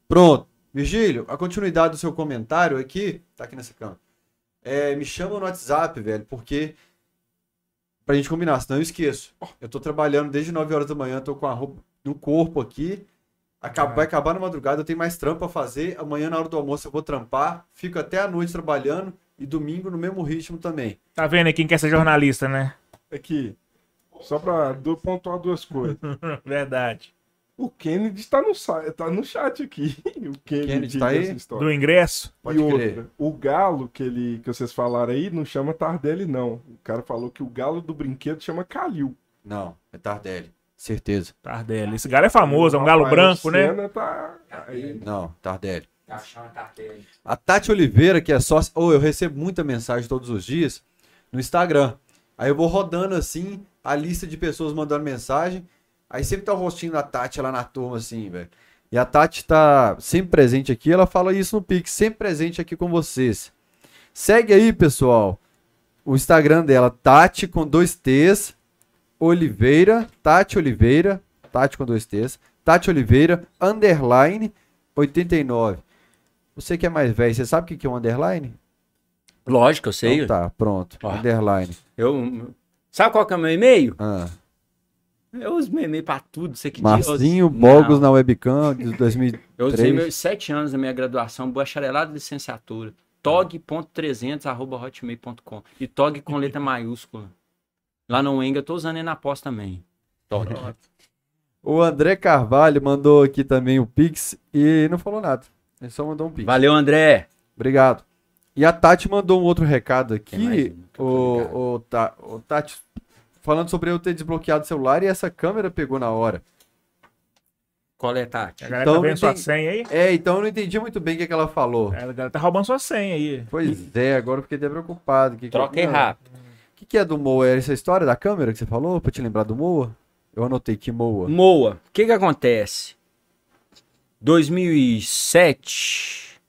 Pronto. Virgílio, a continuidade do seu comentário aqui, tá aqui nessa câmera. É, me chama no WhatsApp, velho, porque pra gente combinar, senão eu esqueço. Eu tô trabalhando desde 9 horas da manhã, tô com a roupa no corpo aqui. Acaba- Vai acabar na madrugada, eu tenho mais trampo pra fazer. Amanhã, na hora do almoço, eu vou trampar. Fico até a noite trabalhando. E domingo no mesmo ritmo também. Tá vendo aí quem quer ser jornalista, né? Aqui. Só pra pontuar duas coisas. (laughs) Verdade. O Kennedy tá no, tá no chat aqui. (laughs) O Kennedy, Kennedy tá aí? Do ingresso? Pode e crer. outra, o galo que, ele, que vocês falaram aí não chama Tardelli, não. O cara falou que o galo do brinquedo chama Calil. Não, é Tardelli. Certeza. Tardelli. Esse galo é famoso, é um galo branco, né? Tá... Não, Tardelli. A Tati Oliveira, que é sócia. Ou eu recebo muita mensagem todos os dias no Instagram. Aí eu vou rodando assim a lista de pessoas mandando mensagem. Aí sempre tá o rostinho da Tati lá na turma, assim, velho. E a Tati tá sempre presente aqui. Ela fala isso no Pix, sempre presente aqui com vocês. Segue aí, pessoal. O Instagram dela, Tati com dois T's, Oliveira, Tati Oliveira, Tati com dois T's, Tati Oliveira, underline 89. Você que é mais velho, você sabe o que é um underline? Lógico, eu sei. Então tá, pronto. Ó. Underline. Eu, sabe qual que é o meu e-mail? Ah. Eu uso meu e-mail pra tudo. Você que Marcinho Não, Bogos na webcam de (laughs) 2000. Eu usei meus sete anos da minha graduação, bacharelado e licenciatura. tog.300 arroba hotmail.com e tog com letra (laughs) maiúscula. Lá no Enga, eu tô usando ele na pós também. Tog. O André Carvalho mandou aqui também o Pix e não falou nada. Ele só mandou um Pix. Valeu, André. Obrigado. E a Tati mandou um outro recado mais aqui. O, o, o Tati, falando sobre eu ter desbloqueado o celular e essa câmera pegou na hora. Qual é, Tati? A galera Então tá vendo não sua senha aí? É, então eu não entendi muito bem o que, que ela falou. A galera tá roubando sua senha aí. Pois é, agora eu fiquei até preocupado. Que que- Troca aí Não, rápido. O que, que é do Moa? É essa história da câmera que você falou? Pra te lembrar do Moa? Eu anotei que Moa. Moa, o que que acontece? 2007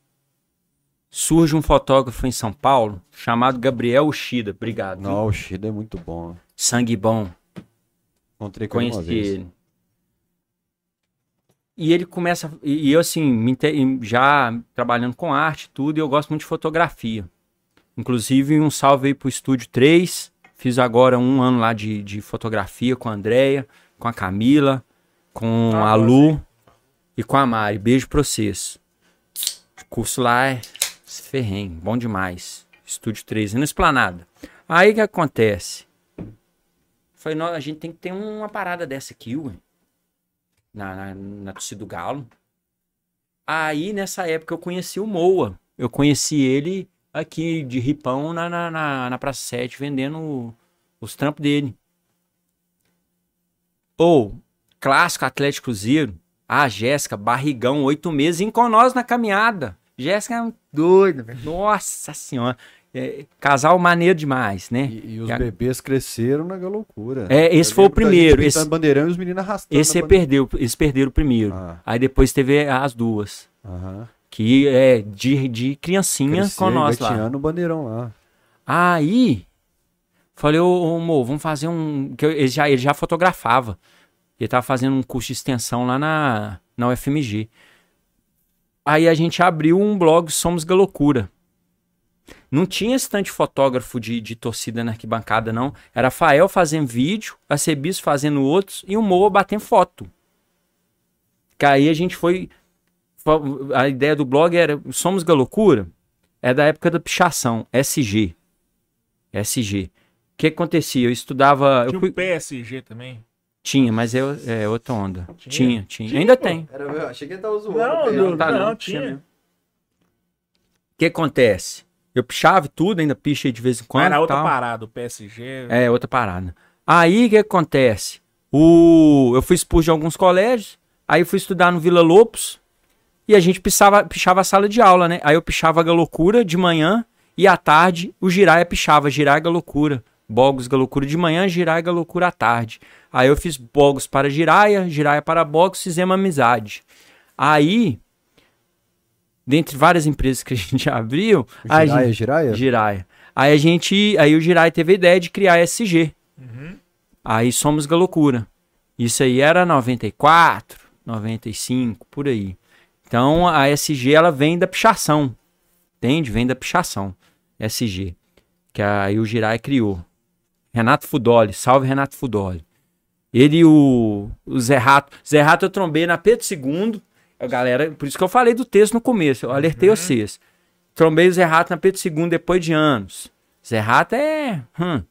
surge um fotógrafo em São Paulo chamado Gabriel Ushida. Obrigado. Não, o Shida é muito bom. Sangue bom. Encontrei com ele Conheci vez. ele. E ele começa. E eu, assim, me já trabalhando com arte e tudo, e eu gosto muito de fotografia. Inclusive, um salve aí pro Estúdio 3. Fiz agora um ano lá de, de fotografia com a Andrea, com a Camila, com Ah, a Lu e com a Mari. Beijo pra vocês. O curso lá é ferrenho, bom demais. Estúdio 3, no Esplanada. Aí o que acontece? Falei, a gente tem que ter uma parada dessa aqui, ué. Na, na, na torcida do Galo. Aí, nessa época, eu conheci o Moa. Eu conheci ele aqui de Ripão na, na, na, na Praça 7, vendendo os trampos dele. Ou, clássico Atlético Cruzeiro. Ah, Jéssica, barrigão, oito meses, e com na caminhada. Jéssica é um doida. Nossa senhora. É, casal maneiro demais, né? E, e os E a- bebês cresceram na loucura. É, esse Eu foi o primeiro, pintando esse- bandeirão e os meninos arrastando. Esse é bandeira. perdeu, eles perderam o primeiro. Ah, Aí depois teve as duas. aham. Que é de, de criancinha Cresceu, com nós lá. engateando o bandeirão lá. Aí, falei, ô, ô Mo, vamos fazer um. Que eu- ele, já, ele já fotografava. Ele tava fazendo um curso de extensão lá na, na UFMG. Aí a gente abriu um blog Somos Galocura. Não tinha esse tanto de fotógrafo de, de torcida na arquibancada, não. Era Fael fazendo vídeo, a Cebiso fazendo outros e o Moa batendo foto. Que aí a gente foi. fo- A ideia do blog era Somos Galocura. É da época da pichação, SG. SG. O que acontecia? Eu estudava. Eu Tinha fui- um PSG também. Tinha, mas é, é outra onda. Tinha? Tinha, tinha. Ainda tem. Era, eu achei que ele tava zoando. Não, não, tá, não, não, tinha. O que acontece? Eu pichava e tudo, ainda pichei de vez em quando. Era outra tal. parada, o PSG. É, outra parada. Aí o que acontece? O... Eu fui expulso de alguns colégios, aí fui estudar no Vila Lobos e a gente pichava, pichava a sala de aula, né? Aí eu pichava a loucura de manhã e à tarde o Giraia pichava, Giraia loucura. Bogos Galocura de manhã, Jiraya Galocura à tarde. Aí eu fiz Bogos para Jiraya, Jiraya para Bogos, fizemos amizade. Aí, dentre várias empresas que a gente abriu, a Jiraya, gente- Jiraya? Jiraya. Aí a gente, aí o Jiraya teve a ideia de criar a SG. Aí somos Galocura. Isso aí era 94, 95, por aí. Então a SG ela vem da pichação. Entende? Vem da pichação. SG. Que aí o Jiraya criou. Renato Fudoli, salve Renato Fudoli. Ele e o, o Zé Rato. Zé Rato eu trombei na Pedro II. A galera, por isso que eu falei do texto no começo, eu alertei vocês. Trombei o Zé Rato na Pedro II depois de anos. Zé Rato é. hum.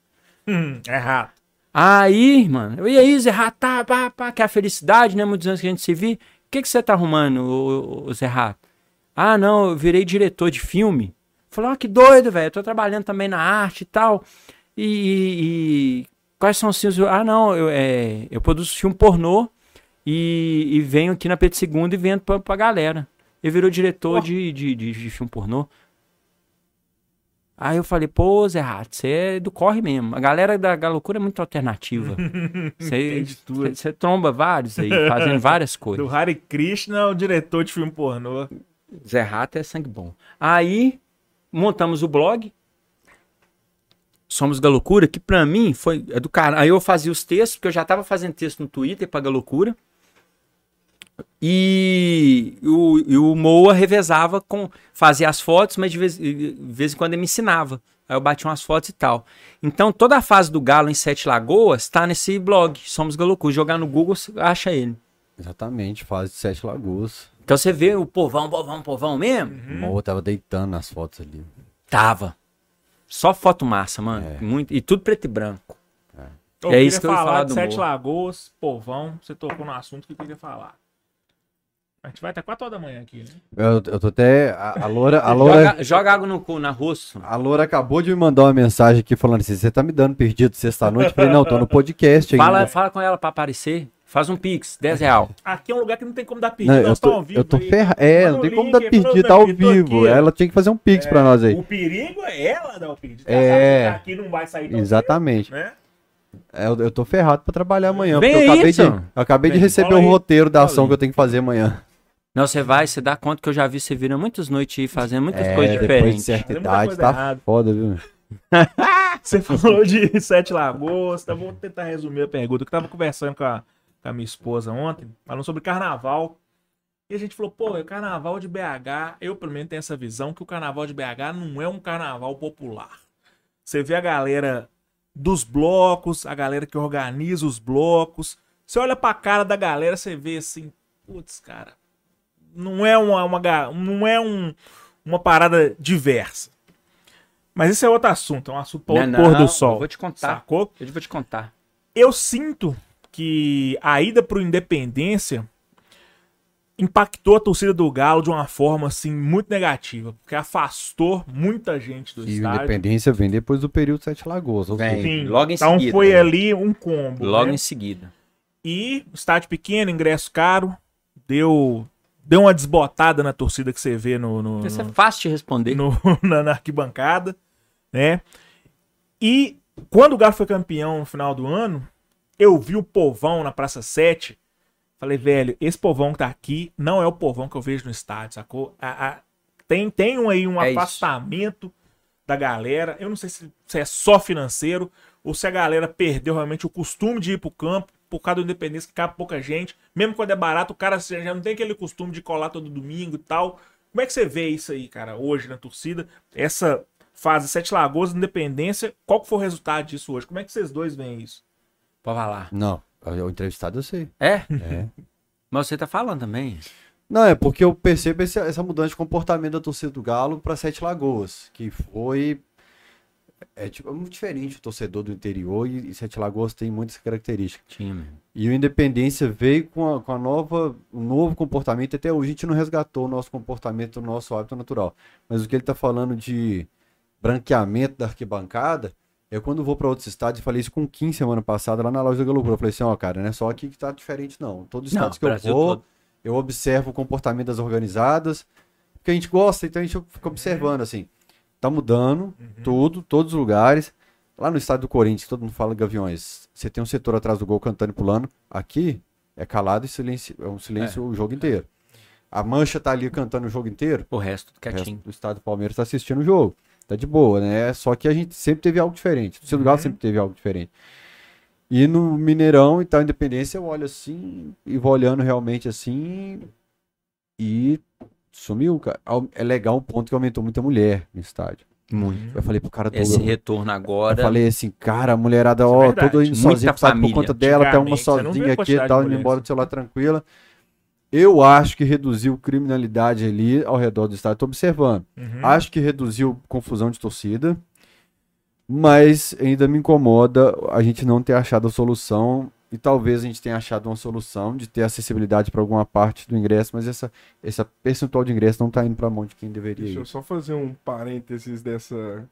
Hum, é rato. Aí, mano, e aí, Zé Rato, tá, pá, pá, que é a felicidade, né? Muitos anos que a gente se viu. O que, que você tá arrumando, ô, ô, Zé Rato? Ah, não, eu virei diretor de filme. Falei, ó, que doido, velho. Eu tô trabalhando também na arte e tal. E, e- e quais são os seus. Ah, não, eu, é, eu produzo filme pornô e, e venho aqui na Pedro II e vendo pra, pra galera. Ele virou diretor de, de, de, de filme pornô. Aí eu falei, pô, Zé Rato, você é do corre mesmo. A galera da Galocura é muito alternativa. (laughs) Você Tem de tudo. você tromba vários aí, fazendo (laughs) várias coisas. Do Hare Krishna, o diretor de filme pornô. Zé Rato é sangue bom. Aí montamos o blog. Somos Galocura, que pra mim foi é do cara. Aí eu fazia os textos, porque eu já tava fazendo texto no Twitter pra Galocura. E o, e o Moa revezava com. Fazia as fotos, mas de vez, de vez em quando ele me ensinava. Aí eu batia umas fotos e tal. Então toda a fase do Galo em Sete Lagoas tá nesse blog. Somos Galocura. Jogar no Google, você acha ele. Exatamente, fase de Sete Lagoas. Então você vê o povão, povão, povão mesmo? O Moa tava deitando nas fotos ali. Tava. Só foto massa, mano. É. Muito, e tudo preto e branco. Eu É queria isso que eu ia falar falar de do Sete. Lagoas, povão. Você tocou no assunto que eu queria falar. A gente vai até 4 horas da manhã aqui, né? Eu, eu tô até. A, a Loura. A (laughs) Loura, Joga, joga água no, cu- na rosto. a Loura acabou de me mandar uma mensagem aqui falando assim: você tá me dando perdido sexta-noite? Falei, não, tô no podcast ainda. Fala, fala com ela pra aparecer. Faz um pix, 10 real. Aqui é um lugar que não tem como dar Não, pedido, eu estamos tô, ao vivo. eu tô aí. ferrado. É, Manda não tem como dar aí, perdido "Não, ao vivo. ó." Ela tinha que fazer um pix pra nós aí. O perigo é ela dar o pedido. É. É. Aqui não vai sair tão Exatamente. né? É, Eu, eu tô ferrado pra trabalhar amanhã. Vem porque eu aí, acabei, de, Edson. eu acabei de Vem, receber o aí. roteiro da ação aí. que eu tenho que fazer amanhã. Não, você vai, você dá conta que eu já vi você vira muitas noites aí fazendo muitas É, coisas depois de diferentes. certa Fazendo muita idade, coisa tá errada. foda, viu? (laughs) Você falou de Sete Lagoas, tá? vou tentar resumir a pergunta. Eu tava conversando com a, com a minha esposa ontem, falando sobre carnaval. E a gente falou, pô, o carnaval de BH, eu pelo menos tenho essa visão que o carnaval de BH não é um carnaval popular. Você vê a galera dos blocos, a galera que organiza os blocos. Você olha pra cara da galera, você vê assim, putz, cara, não é uma, uma não é um, uma parada diversa. Mas esse é outro assunto, é um assunto para pôr não, do eu sol. vou te contar. Sacou? Eu vou te contar. Eu sinto que a ida pro Independência impactou a torcida do Galo de uma forma assim muito negativa, porque afastou muita gente do E o estádio. Independência vem depois do período Sete Lagoas. ou Vem. Sim, Logo em então seguida, foi né? ali um combo. Logo né? em seguida. E estádio pequeno, ingresso caro, deu deu uma desbotada na torcida que você vê no, no- Isso é fácil de responder. no- (laughs) na, na arquibancada, né? E quando o Galo foi campeão no final do ano, eu vi o povão na Praça 7. Falei, velho, esse povão que tá aqui não é o povão que eu vejo no estádio, sacou? A- a- tem, tem um, aí um É isso. afastamento da galera. Eu não sei se, se é só financeiro ou se a galera perdeu realmente o costume de ir pro campo por causa do Independência, que cabe pouca gente. Mesmo quando é barato, o cara já não tem aquele costume de colar todo domingo e tal. Como é que você vê isso aí, cara, hoje na torcida? Essa fase Sete Lagoas, Independência, qual que foi o resultado disso hoje? Como é que vocês dois veem isso? Pode falar. Não, o entrevistado eu sei. É? É. (laughs) Mas você tá falando também. Não, é porque eu percebo esse- essa mudança de comportamento da torcida do Galo para Sete Lagoas, que foi é, tipo, é muito diferente o torcedor do interior e, e Sete Lagoas tem muitas características. Tinha mesmo. E o Independência veio com a, com a nova, um novo comportamento. Até hoje a gente não resgatou o nosso comportamento, o nosso hábito natural. Mas o que ele está falando de branqueamento da arquibancada é quando eu vou para outros estádios. Eu falei isso com o Kim semana passada lá na loja da Galopura. Eu falei assim: ó, cara, não é só aqui que tá diferente, não. Todos os Não, estádios que eu Brasil vou, todo. eu observo o comportamento das organizadas. Porque a gente gosta, então a gente fica observando assim. Tá mudando tudo, todos os lugares. Lá no estádio do Corinthians, todo mundo fala Gaviões, você tem um setor atrás do gol cantando e pulando. Aqui é calado e silêncio, é um silêncio o jogo inteiro. A mancha tá ali cantando o jogo inteiro. O resto O resto quietinho. do estado do Palmeiras tá assistindo o jogo. Tá de boa, né? Só que a gente sempre teve algo diferente. O seu lugar sempre teve algo diferente. E no Mineirão e tal, Independência, eu olho assim e vou olhando realmente assim e sumiu, cara. É legal um ponto que aumentou muita mulher no estádio. Muito. Eu falei pro cara do Esse retorno eu agora. falei assim, cara, a mulherada, é ó, verdade. todo indo Muita sozinha, sabe, por conta dela, tem uma sozinha aqui e tal, de indo embora do celular tranquila. Eu acho que reduziu criminalidade ali ao redor do estádio, tô observando. Uhum. Acho que reduziu confusão de torcida, mas ainda me incomoda a gente não ter achado a solução. E talvez a gente tenha achado uma solução de ter acessibilidade para alguma parte do ingresso, mas essa, essa percentual de ingresso não tá indo para mão de quem deveria Deixa eu ir. só fazer um parênteses dessa,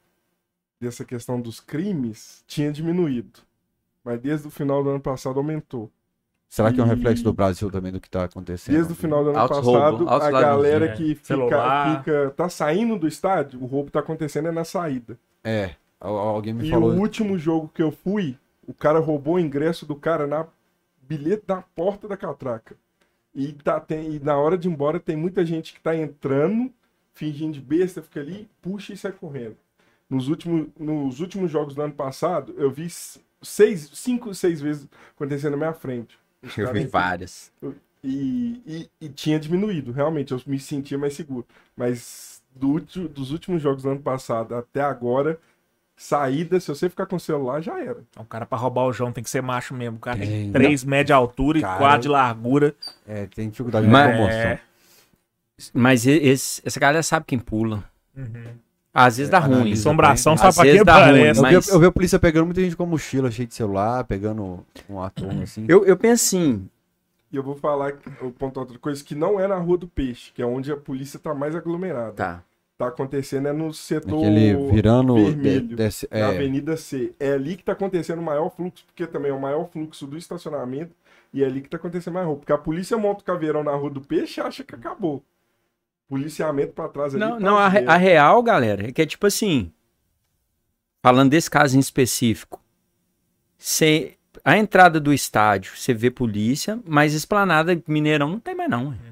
dessa questão dos crimes. Tinha diminuído. Mas desde o final do ano passado aumentou. Será que é um E- reflexo do Brasil também do que tá acontecendo? Desde o final do ano Altos passado, a galera ladrões, que é. fica, fica- tá saindo do estádio, o roubo tá acontecendo é na saída. É, al- alguém me E falou. o último jogo que eu fui, o cara roubou o ingresso do cara na bilhete da porta da catraca. E, tá, tem, e na hora de ir embora tem muita gente que tá entrando, fingindo de besta, fica ali, puxa e sai correndo. Nos últimos, nos últimos jogos do ano passado, eu vi seis, cinco, seis vezes acontecendo na minha frente. (laughs) Eu vi várias. E, e- e tinha diminuído, realmente, eu me sentia mais seguro. Mas do dos últimos jogos do ano passado até agora, saída, se você ficar com o celular, já era. O cara pra roubar o João tem que ser macho mesmo. O cara tem Tem. 3 metros de altura e Cara, 4 de largura. É, tem dificuldade de Mas- promoção. É. Mas e- esse- essa galera sabe quem pula. Às vezes dá analisa ruim. Assombração Às sabe pra vezes que dá ruim, mas- vi, eu vi a polícia pegando muita gente com mochila cheia de celular, pegando um atum assim. Eu, eu penso assim, E eu vou falar, eu ponto outra coisa, que não é na Rua do Peixe, que é onde a polícia tá mais aglomerada. tá. Tá acontecendo é no setor Aquele virando. vermelho, de- desce- na é, Avenida C. É ali que tá acontecendo o maior fluxo, porque também é o maior fluxo do estacionamento, e é ali que tá acontecendo mais roubo. Porque a polícia monta o caveirão na Rua do Peixe e acha que acabou. Policiamento pra trás ali. Não, tá não a, a real, galera, é que é tipo assim. Falando desse caso em específico. Cê, a entrada do estádio, você vê polícia, mas esplanada Mineirão não tem mais, não. e,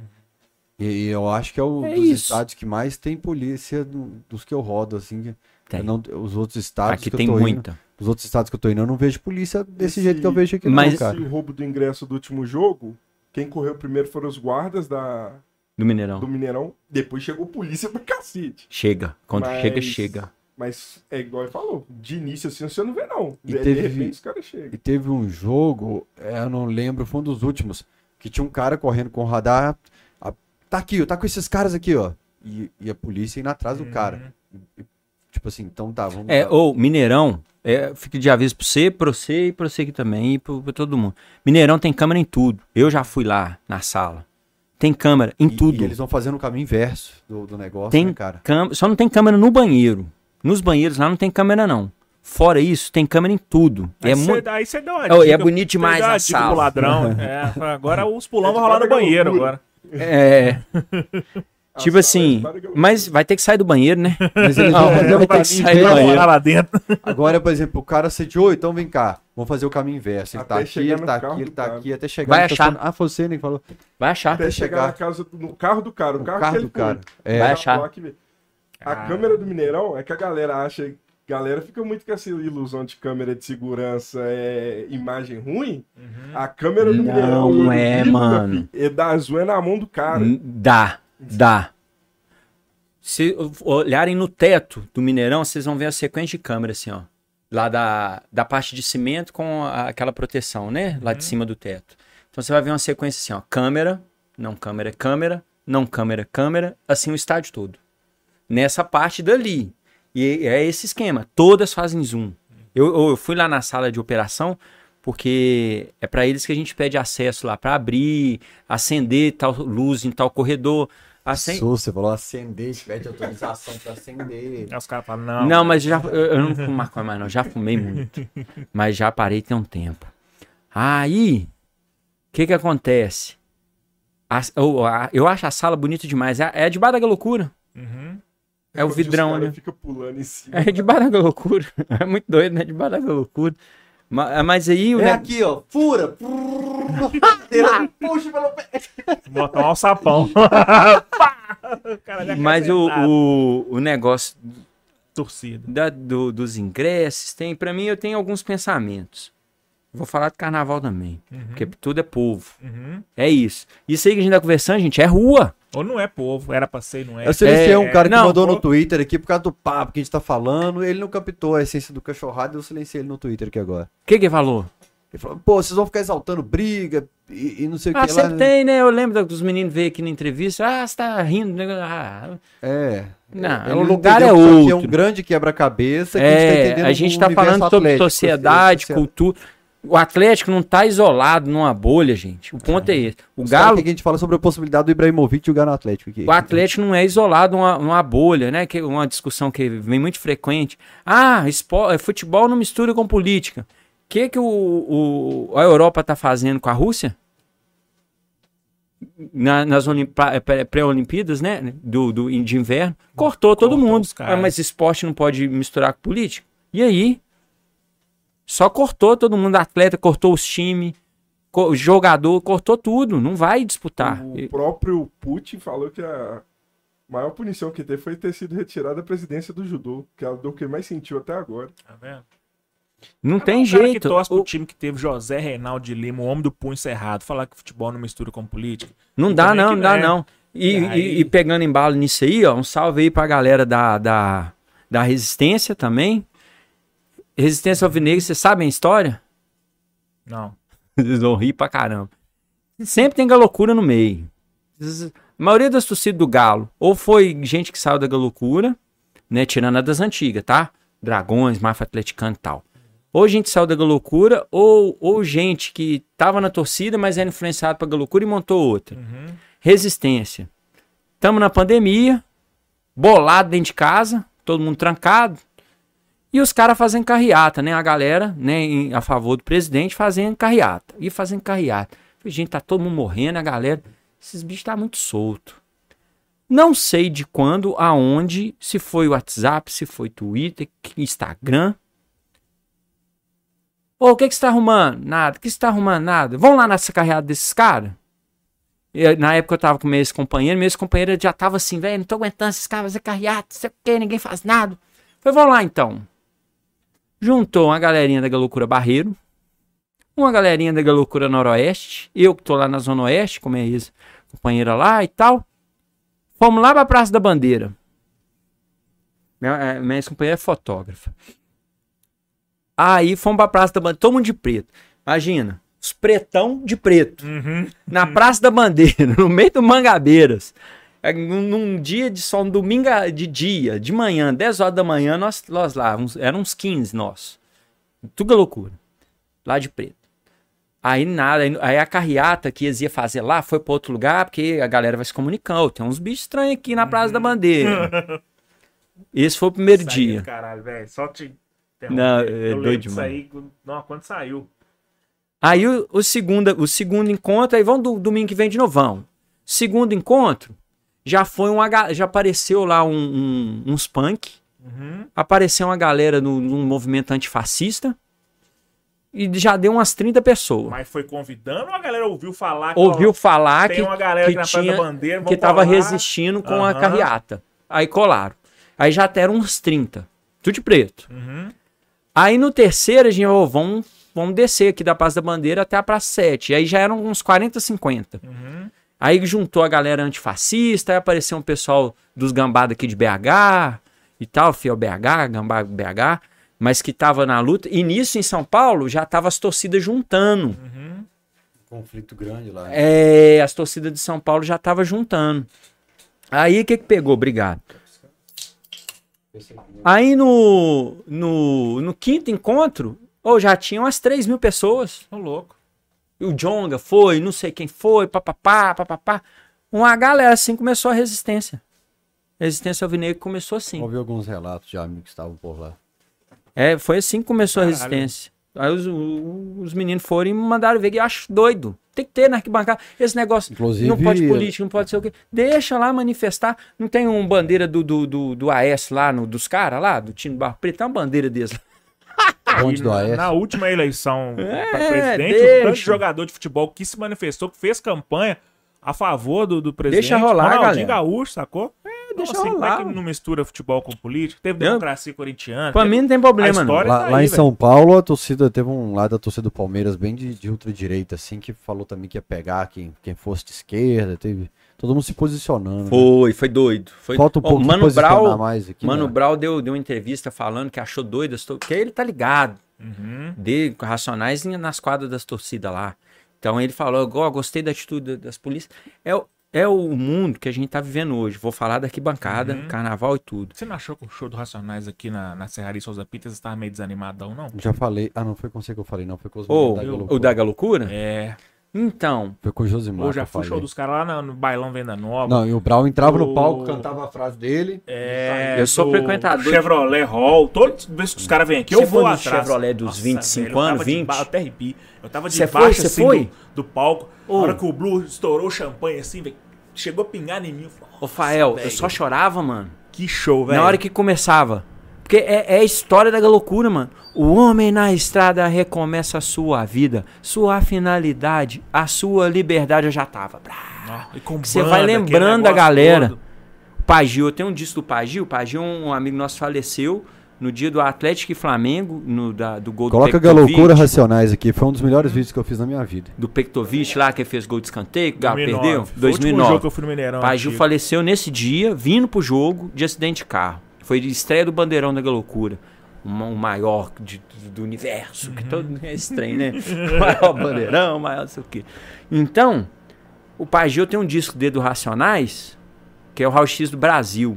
e eu acho que é o É dos isso. estados que mais tem polícia do- dos que eu rodo, assim. eu não- os outros estados Aqui que tem eu tô indo, muita. os outros estados que eu tô indo, eu não vejo polícia desse Esse- jeito que eu vejo aqui, Mas- não. Esse roubo do ingresso do último jogo, quem correu primeiro foram os guardas da, Do Mineirão. do Mineirão, depois chegou polícia pra cacete. Chega. Quando Mas- chega, chega. Mas é igual ele falou, de início assim você não vê não. E de, teve- de repente os caras chegam. E teve um jogo, é, eu não lembro, foi um dos últimos, que tinha um cara correndo com o radar. Tá aqui, tá com esses caras aqui, ó. E, e a polícia indo atrás do cara. E- e, tipo assim, então tá, vamos. É, lá. ou Mineirão, é, fica de aviso pra você, pra você e pra você aqui também, e pra, pra todo mundo. Mineirão tem câmera em tudo. Eu já fui lá na sala. Tem câmera em E- tudo. E eles vão fazendo o caminho inverso do, do negócio, Tem né, cara? Só não tem câmera no banheiro. Nos banheiros lá não tem câmera, não. Fora isso, tem câmera em tudo. Aí é muito. Aí você deu uma Oh, e é dica- bonito você demais deu uma a sala. ladrão. (laughs) É, agora os pulão É vão rolar no de banheiro agora. É. Tipo assim, mas vai ter que sair do banheiro, né? (laughs) Mas eles Não, vai ter que sair do banheiro. Lá dentro. (laughs) Agora, por exemplo, o cara sediou, então vem cá. Vamos fazer o caminho inverso. Ele Até tá aqui, ele tá aqui, ele tá cara. aqui, até chegar. Vai achar. Ah, foi você, né, que falou. Vai achar. Até chegar chegar. na casa, no carro do cara, o O carro, carro que ele do cara. É. Vai achar. A Ah. câmera do Mineirão é que a galera acha. Galera fica muito com essa ilusão de câmera de segurança, é imagem ruim. A câmera do Não é, liga, mano. fi, É da azul é na mão do cara. Dá, dá. Se olharem no teto do Mineirão, vocês vão ver a sequência de câmera assim, ó. Lá da, da parte de cimento com a- aquela proteção, né? Lá de cima do teto. Então você vai ver uma sequência assim, ó. Câmera, não câmera, câmera, não câmera, câmera, assim o estádio todo. Nessa parte dali. E é esse esquema. Todas fazem zoom. Eu, eu- fui lá na sala de operação porque é para eles que a gente pede acesso lá para abrir, acender tal luz em tal corredor. Acen... Su, Você falou acender, pede autorização pra acender. Aí os caras falam, não. Não, mas já, eu, eu não fumo maconha mais não, já fumei muito. Mas já parei tem um tempo. Aí, o que que acontece? A- eu, a- eu acho a sala bonita demais. É, é debaixo da loucura. Uhum. É o os vidrão, né? fica pulando em cima. É de baraga loucura. (laughs) É muito doido, né? De baraga loucura. Ma- Mas, aí o É ne- aqui, ó. Fura. (laughs) Puxa pelo pé. Botar um alçapão. (laughs) Mas o, o, o negócio Torcida. da- do- dos ingressos, tem, para mim, eu tenho alguns pensamentos. Vou falar de carnaval também. Porque tudo é povo. Uhum. É isso. Isso aí que a gente tá conversando, gente, é rua. Ou não é povo, era pra ser, não é. Eu silenciei É, um cara que não, mandou no. Twitter aqui por causa do papo que a gente tá falando. Ele não captou a essência do cachorrado eu silenciei ele no Twitter aqui agora. O que que falou? Ele falou, pô, vocês vão ficar exaltando briga e, e não sei o Ah, que lá. sempre tem, né? Eu lembro dos meninos veio aqui na entrevista. Ah, você tá rindo. né? Ah, É. Não, Ele o lugar é que isso aqui É outro. um grande quebra-cabeça que a gente tá é, entendendo a gente tá falando sobre sociedade, sociedade. cultura. O Atlético não tá isolado numa bolha, gente. O ponto é esse. O Os Galo, que a gente fala sobre a possibilidade do Ibrahimovic jogar no Atlético aqui. o Atlético não é isolado numa, numa bolha, né? Que é uma discussão que vem muito frequente. Ah, espo- futebol não mistura com política. O que, que o, o- a Europa tá fazendo com a Rússia? Na- nas pré- pré-Olimpíadas, né? Do, do, de inverno. Cortou todo Cortou mundo. Ah, mas esporte não pode misturar com política? E aí? Só cortou todo mundo, atleta, cortou os times, co- jogador, cortou tudo. Não vai disputar. O próprio Putin falou que a maior punição que teve foi ter sido retirada da presidência do judô, que é a dor que mais sentiu até agora. Tá vendo? Não tem O cara jeito. que torce pro O- time que teve José Reinaldo de Lima, o homem do punho cerrado, falar que futebol não mistura com política. Não E dá, não, não dá, é. não. E, E aí- e- e pegando embalo nisso aí, ó, um salve aí pra galera da, da, da Resistência também. Resistência Alvinegra, vocês sabem a história? Não. (laughs) Vocês vão rir pra caramba. Sempre tem galocura no meio. A maioria das torcidas do Galo, ou foi gente que saiu da galocura, né, tirando a das antigas, tá? Dragões, Máfia Atleticano e tal. Ou gente saiu da galocura, ou, ou gente que tava na torcida, mas era influenciado pra galocura e montou outra. Resistência. Tamo na pandemia, bolado dentro de casa, todo mundo trancado. E os caras fazendo carreata, né? A galera, né, em- a favor do presidente, fazendo carreata. E fazendo carreata. Falei, Gente, tá todo mundo morrendo, a galera. Esses bichos tá muito solto. Não sei de quando, aonde, se foi WhatsApp, se foi Twitter, Instagram. Ô, o que que você tá arrumando? Nada. O que você tá arrumando? Nada. Vamos lá nessa carreata desses caras? Na época eu tava com meu ex-companheiro, meu ex-companheiro já tava assim, velho, não tô aguentando esses caras fazer carreata, não sei o que, ninguém faz nada. Falei, vamos lá então. Juntou uma galerinha da Galocura Barreiro, uma galerinha da Galocura Noroeste, eu que tô lá na Zona Oeste, com minha ex-companheira lá e tal. Fomos lá pra Praça da Bandeira. Minha, eh, minha ex-companheira é fotógrafa. Aí fomos pra Praça da Bandeira, todo mundo de preto. Imagina, os pretão de preto. Na Praça da Bandeira, (laughs) no meio do Mangabeiras. É, Num, dia de sol, um domingo de dia, de manhã, 10 horas da manhã, nós, nós lá, uns, eram uns 15 nós. Tudo é loucura. Lá de preto. Aí nada, aí, a carreata que eles iam fazer lá foi pra outro lugar, porque a galera vai se comunicando. "Ô, Tem uns bichos estranhos aqui na Praça da Bandeira. (laughs) Esse foi o primeiro Saiu, dia. Caralho, velho. Só te. Não, é Eu doido demais. aí, não, quando saiu. Aí o, o, segunda, o segundo encontro, aí vão do, domingo que vem de novo. vão. Segundo encontro, já foi uma, já apareceu lá um, um- uns punk, Uhum. apareceu uma galera no, num movimento antifascista e já deu umas 30 pessoas. Mas foi convidando ou a galera ouviu falar? que, Ouviu falar tem que, uma galera que na Praça tinha, Bandeira, que vamos tava colar. resistindo com a Aham. carreata. Aí colaram. Aí já até eram uns 30. Tudo de preto. Uhum. Aí no terceiro, a gente, ó, vamos, vamos descer aqui da Praça da Bandeira até a Praça 7. Aí já eram uns 40, 50. Uhum. Aí juntou a galera antifascista, aí apareceu um pessoal dos gambada aqui de BH e tal, Fiel BH, Gambá BH, mas que tava na luta. E nisso, em São Paulo, já tava as torcidas juntando. Conflito grande lá. É, as torcidas de São Paulo já tava juntando. Aí o que que pegou? Obrigado. Aí no, no, no quinto encontro, ou já tinha umas 3 mil pessoas. Tô louco. E o Jonga foi, não sei quem foi, papapá, papapá. Uma galera assim começou a resistência. Resistência Alvinegro começou assim. Ouvi alguns relatos de amigos que estavam por lá. É, foi assim que começou a Caralho. resistência. Aí os, os meninos foram e me mandaram ver. E eu acho doido. Tem que ter na arquibancada. Esse negócio. Inclusive- não pode política, não pode ser o quê. Deixa lá manifestar. Não tem uma bandeira do, do, do, do AS lá, no, dos caras lá, do time do Barro Preto. Tem uma bandeira deles lá. Ponte do na, AS. na última eleição É, para presidente, deixa. o tanto de jogador de futebol que se manifestou, que fez campanha a favor do, do presidente. Deixa rolar, Ronaldinho galera. Gaúcho, sacou? deixa Então, assim, como rolar. é que não mistura futebol com política? Teve Eu- democracia corintiana. Pra teve- mim não tem problema, não. Lá, tá lá aí, em velho. São Paulo, a torcida teve um lado da torcida do Palmeiras bem de, de ultradireita, assim, que falou também que ia pegar quem, quem fosse de esquerda. Teve todo mundo se posicionando. né? Foi, foi doido. Foi... Falta um pouco Mano Brau, mais aqui. Mano né? Brau deu, deu uma entrevista falando que achou doido, porque ele tá ligado. Uhum. De Racionais nas quadras das torcidas lá. Então ele falou, ó, gostei da atitude das polícias. É, o- é o mundo que a gente tá vivendo hoje. Vou falar da arquibancada, Uhum. carnaval e tudo. Você não achou que o show do Racionais aqui na, na Serraria Souza Pitas estava meio desanimadão, não? Já falei. Ah, não foi com você que eu falei, não. Foi com os Ou meninos da o da Loucura? É. Então, Foi com o Josimar. Ou já eu fui o show dos caras lá no, no Bailão Venda Nova. Não, e o Brau entrava no palco, cantava a frase dele. É, Eu sou do frequentador de- Chevrolet Hall. Todas as vezes que os caras vêm aqui, Você eu vou atrás. Chevrolet dos 25 velho, eu tava anos, de 20? ba- até. Eu tava Você debaixo, foi? Você assim, foi? Do, do palco. A hora que o Blue estourou o champanhe, assim, velho, chegou a pingar em mim. Eu falei, ô "Nossa, Fael, eu só chorava, mano. Que show, velho. Na hora que começava. Porque é, é a história da loucura, mano. O homem na estrada recomeça a sua vida, sua finalidade, a sua liberdade. Eu já tava. Com Você vai lembrando a galera. todo. Pagil, eu tenho um disco do Pagil. Pagil, um amigo nosso faleceu no dia do Atlético e Flamengo, no, da, do gol Coloca do a Pektovic. loucura racionais aqui. Foi um dos melhores vídeos que eu fiz na minha vida. Do Pektovic lá, que fez gol de escanteio, que o Galo 2009. perdeu. Foi o último 2009. jogo que eu fui no Mineirão. Faleceu nesse dia, vindo pro jogo de acidente de carro. Foi de estreia do Bandeirão da Loucura. uma- o maior de- do universo, que todo é estranho, né? O (laughs) maior bandeirão, o maior não sei o quê. Então, o Pagil tem um disco dele do Racionais, que é o Raul X do Brasil.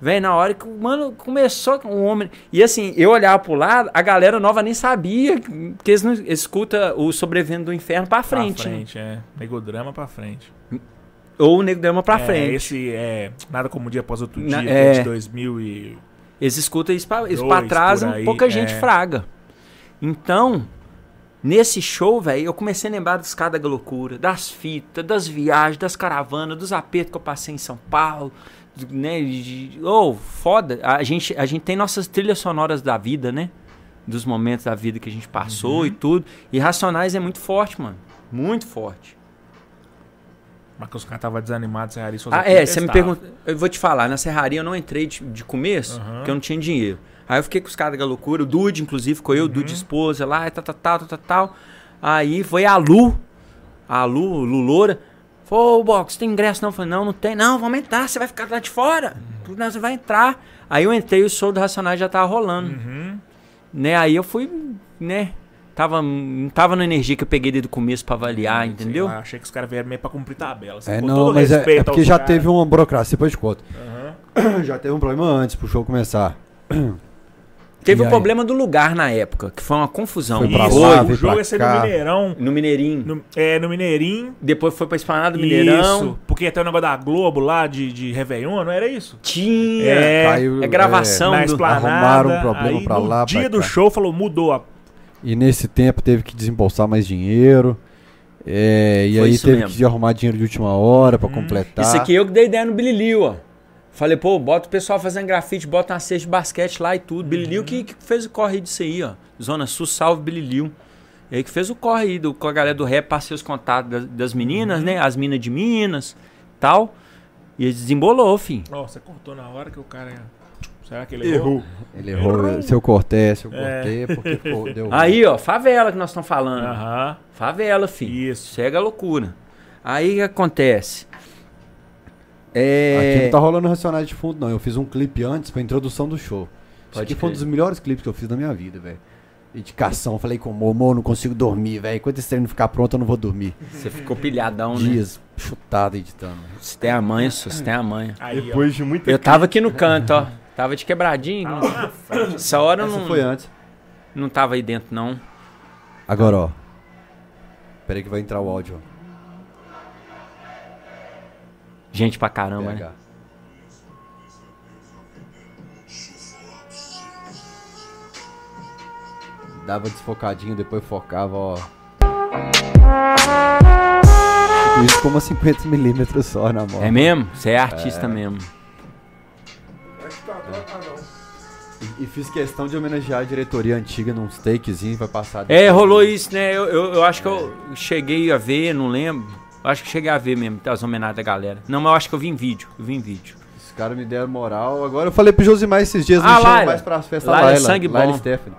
Vem na hora que o mano começou com um homem. E assim, eu olhava pro lado, a galera nova nem sabia que eles não escuta o Sobrevivendo do Inferno pra frente. Pra né? frente, é. Negodrama pra frente. Ou o Nego Drama pra É, frente. Esse é Nada Como um Dia Após Outro Na- Dia, que é de é. 2000 e... Eles escutam isso pra, isso pra trás, aí, pouca gente é. fraga. Então, nesse show, velho, eu comecei a lembrar dos caras da loucura, das fitas, das viagens, das caravanas, dos apertos que eu passei em São Paulo, né? de- Oh, foda. A gente, a gente tem nossas trilhas sonoras da vida, né? Dos momentos da vida que a gente passou Uhum. e tudo. E Racionais é muito forte, mano. Muito forte. Mas que os caras estavam desanimados, Serraria Souza Ah, é, você me pergunta. Eu vou te falar, na serraria eu não entrei de, de começo, Aham. porque eu não tinha dinheiro. Aí eu fiquei com os caras da loucura, o Dude, inclusive, ficou eu, Uhum. Dude esposa lá, e tal, tal, tal, tal, tal, tal. Aí foi a Lu, a Lu, Lu Loura. Falou, ô, Box, tem ingresso não? Eu falei, não, não tem. Não, vamos entrar, você vai ficar lá de fora. Uhum. Não, você vai entrar. Aí eu entrei, o show do Racionais já tava rolando. Uhum. Né, aí eu fui, né, tava, não tava na energia que eu peguei desde o começo pra avaliar, entendeu? Lá, achei que os caras vieram meio pra cumprir tabela. assim, É, com não, todo mas é, é porque já caras. teve uma burocracia, depois de conta. Aham. (clears throat) Já teve um problema antes pro show começar. (clears throat) Teve E o aí? problema do lugar na época, que foi uma confusão. Foi pra Isso, lá, o jogo pra ia ser cá. no Mineirão. No Mineirinho. No, é, no Mineirinho. Depois foi pra Esplanada do Mineirão. Isso, porque tem o negócio da Globo lá de, de Réveillon, não era isso? Tinha. É, Caiu, É gravação na do... esplanada. arrumaram um problema aí, pra no lá, dia pra do cá. show, falou, mudou. a- E nesse tempo teve que desembolsar mais dinheiro. É, e Foi aí teve mesmo. que arrumar dinheiro de última hora pra completar. Isso aqui eu que dei ideia no Billy Liu, ó. Falei, pô, bota o pessoal fazendo grafite, bota uma cesta de basquete lá e tudo. Billy Liu que, que fez o corre disso aí, ó. Zona Sul, salve Billy Liu. Ele que fez o corre aí do, com a galera do rap, passei os contatos das, das meninas, né? As minas de Minas tal. E desembolou, fim. Ó, você cortou na hora que o cara... Será que ele errou? Errou. Ele errou. Se eu cortei, se eu É. cortei, porque ficou, (laughs) deu ruim. Aí, ó, favela que nós estamos falando. Aham. Favela, filho. Isso. Cega loucura. Aí o que acontece? Aqui É. não tá rolando Racionais de fundo, não. Eu fiz um clipe antes pra introdução do show. Isso Pode aqui foi um dos melhores clipes que eu fiz na minha vida, velho. Dedicação. Falei com o Momo, não consigo dormir, velho. Enquanto esse treino não ficar pronto, eu não vou dormir. Você ficou pilhadão, né? Dias chutado editando. Você tem a manha, só, você tem a manha. Aí, ó. Depois de muita Eu tava aqui no canto, ó. Tava de quebradinho. Tava na frente. Essa hora eu Essa não, foi antes. não tava aí dentro, não. Agora, ó. Pera aí que vai entrar o áudio, ó. Gente pra caramba, né? PH. dava desfocadinho, depois focava, ó. Isso com uma 50mm só na mão. É mesmo? Você é artista mesmo. É atrás- ah, não. E, e fiz questão de homenagear a diretoria antiga num takezinho, vai passar. É, rolou isso, né? Eu, eu, eu acho que eu cheguei a ver, não lembro. Eu acho que cheguei a ver mesmo, as homenagens da galera. Não, mas eu acho que eu vi em vídeo. Eu vi em vídeo. Os caras me deram moral. Agora eu falei pro Josimar esses dias, Ah, me chama mais pras festas Laila é Laila. sangue Laila bom. Stephanie.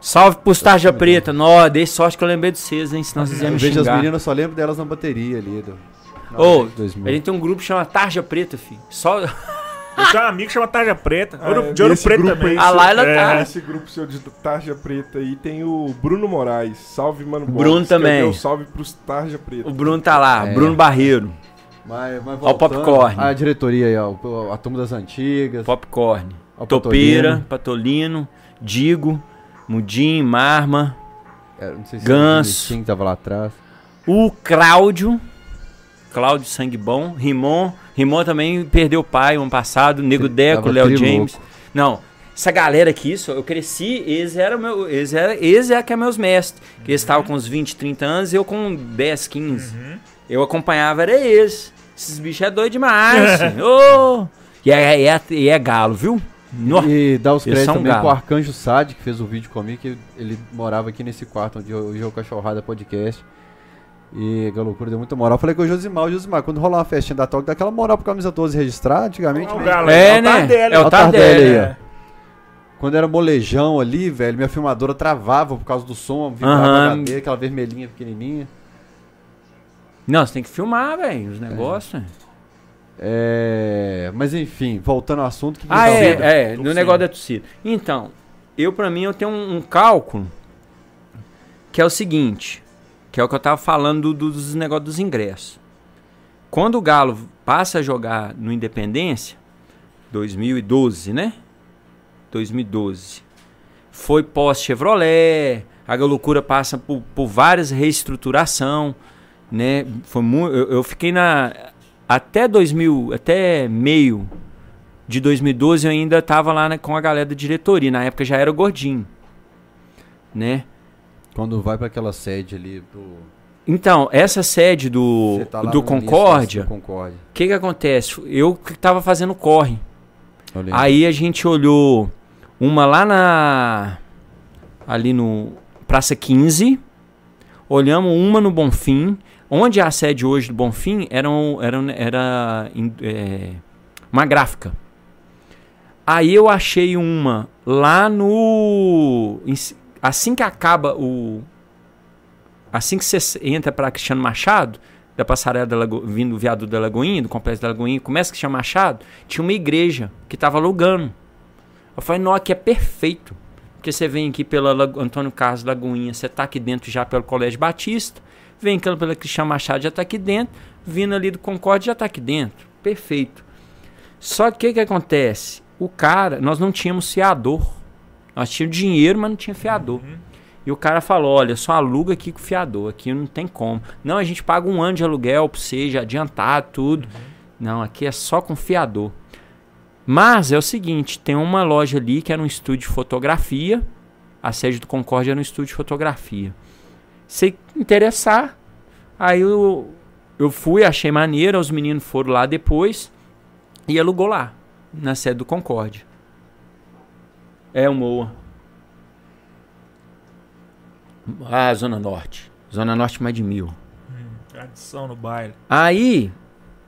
Salve pros Tarja Preta. Nó, dei sorte que eu lembrei de vocês, hein? Senão vocês iam Eu vejo as meninas, eu só lembro delas na bateria ali. Do... Ô, 2000. a gente tem um grupo que chama Tarja Preta, filho. Só... (laughs) Eu tenho um amigo que chama Tarja Preta. Ah, Ouro- é, de ouro preto também. aí, A Laila É. tá. Nesse grupo seu de Tarja Preta aí tem o Bruno Moraes. Salve, mano. Bruno Box, também. salve pros Tarja Preta. O Bruno tá lá, É. Bruno Barreiro. Mas, mas Ó o voltando, popcorn. A diretoria aí, ó. A turma das antigas. Popcorn. Ó, Topeira, Patolino, Digo, Mudim, Marma, É, não sei se Ganso. Quem tava lá atrás. o Cláudio, Cláudio Sangue Bom, Rimon. Rimon também perdeu o pai ano passado, Nego Deco, Léo James. louco. Não, essa galera aqui, isso, eu cresci, eles eram meu, eles eram, eles é que é meus mestres. Que eles estavam com uns 20, 30 anos e eu com 10, 15. Eu acompanhava, era eles. Esses bichos é doido demais. (laughs) Ô! E é, é- e é galo, viu? Nó. E dá os créditos também galo. pro Arcanjo Sade, que fez o vídeo comigo, que ele morava aqui nesse quarto onde hoje é o Cachorrada Podcast. E a loucura deu muita moral. Falei com o Josimar, o Josimar, quando rolar uma festinha da Talk, dá aquela moral pro camisa 12 registrar, antigamente. Ó, o né? Galo, É, o né? Tardelli. É o o Tardelli. É. Quando era molejão ali, velho, minha filmadora travava por causa do som, vibrava Aham. HD, aquela vermelhinha pequenininha. Não, você tem que filmar, velho, os negócios. É... Mas enfim, voltando ao assunto. Que Ah, é, tava- é, no negócio da torcida. Então, eu pra mim eu tenho um, um cálculo que é o seguinte, que é o que eu tava falando do- dos negócios dos ingressos. Quando o Galo passa a jogar no Independência, 2012, né? 2012. Foi pós-Chevrolet, a loucura passa por, por várias reestruturação, né? Foi mu eu, eu fiquei na até 2000, até meio de 2012 eu ainda tava lá né, com a galera da diretoria, na época já era o gordinho, né? Quando vai pra aquela sede ali do. Então, essa sede do, tá do Concórdia, o que que acontece? Eu que tava fazendo corre. Aí a gente olhou uma lá na. Ali no Praça 15. Olhamos uma no Bonfim. Onde é a sede hoje do Bonfim era, era, era é, uma gráfica. Aí eu achei uma lá no. Assim que acaba o. Assim que você entra para Cristiano Machado, da passarela da Lago, vindo do viaduto da Lagoinha, do complexo da Lagoinha, começa Cristiano Machado, tinha uma igreja que tava alugando. Eu falei, não, aqui é perfeito. Porque você vem aqui pela Lago- Antônio Carlos Lagoinha, você tá aqui dentro já pelo Colégio Batista, vem aqui pela Cristiano Machado, já tá aqui dentro, vindo ali do Concorde, já tá aqui dentro. Perfeito. Só que o que que acontece? O cara, nós não tínhamos fiador. Nós tínhamos dinheiro, mas não tinha fiador. E o cara falou: olha, só aluga aqui com fiador, aqui não tem como. Não, a gente paga um ano de aluguel pra você, já adiantado, tudo. Não, aqui é só com fiador. Mas é o seguinte: tem uma loja ali que era um estúdio de fotografia. A sede do Concórdia era um estúdio de fotografia. Se interessar, aí eu, eu fui, achei maneira, os meninos foram lá depois e alugou lá, na sede do Concórdia. É o Moa. Ah, Zona Norte. Zona Norte mais de mil. Tradição no baile. Aí,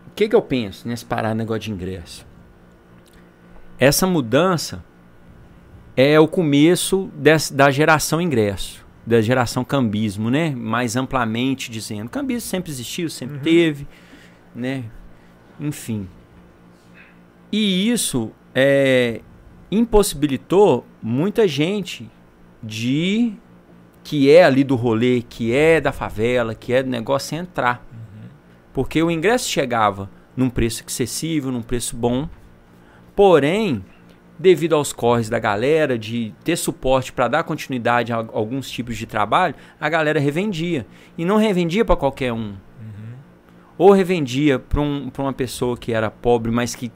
o que, que eu penso nesse parar negócio de ingresso? Essa mudança é o começo des- da geração ingresso, da geração cambismo, né? Mais amplamente dizendo. Cambismo sempre existiu, sempre teve, né? Enfim. E isso é, impossibilitou muita gente de que é ali do rolê, que é da favela, que é do negócio entrar. Porque o ingresso chegava num preço excessivo, num preço bom. Porém, devido aos corres da galera, de ter suporte para dar continuidade a alguns tipos de trabalho, a galera revendia. E não revendia para qualquer um. Ou revendia para um, pra uma pessoa que era pobre, mas que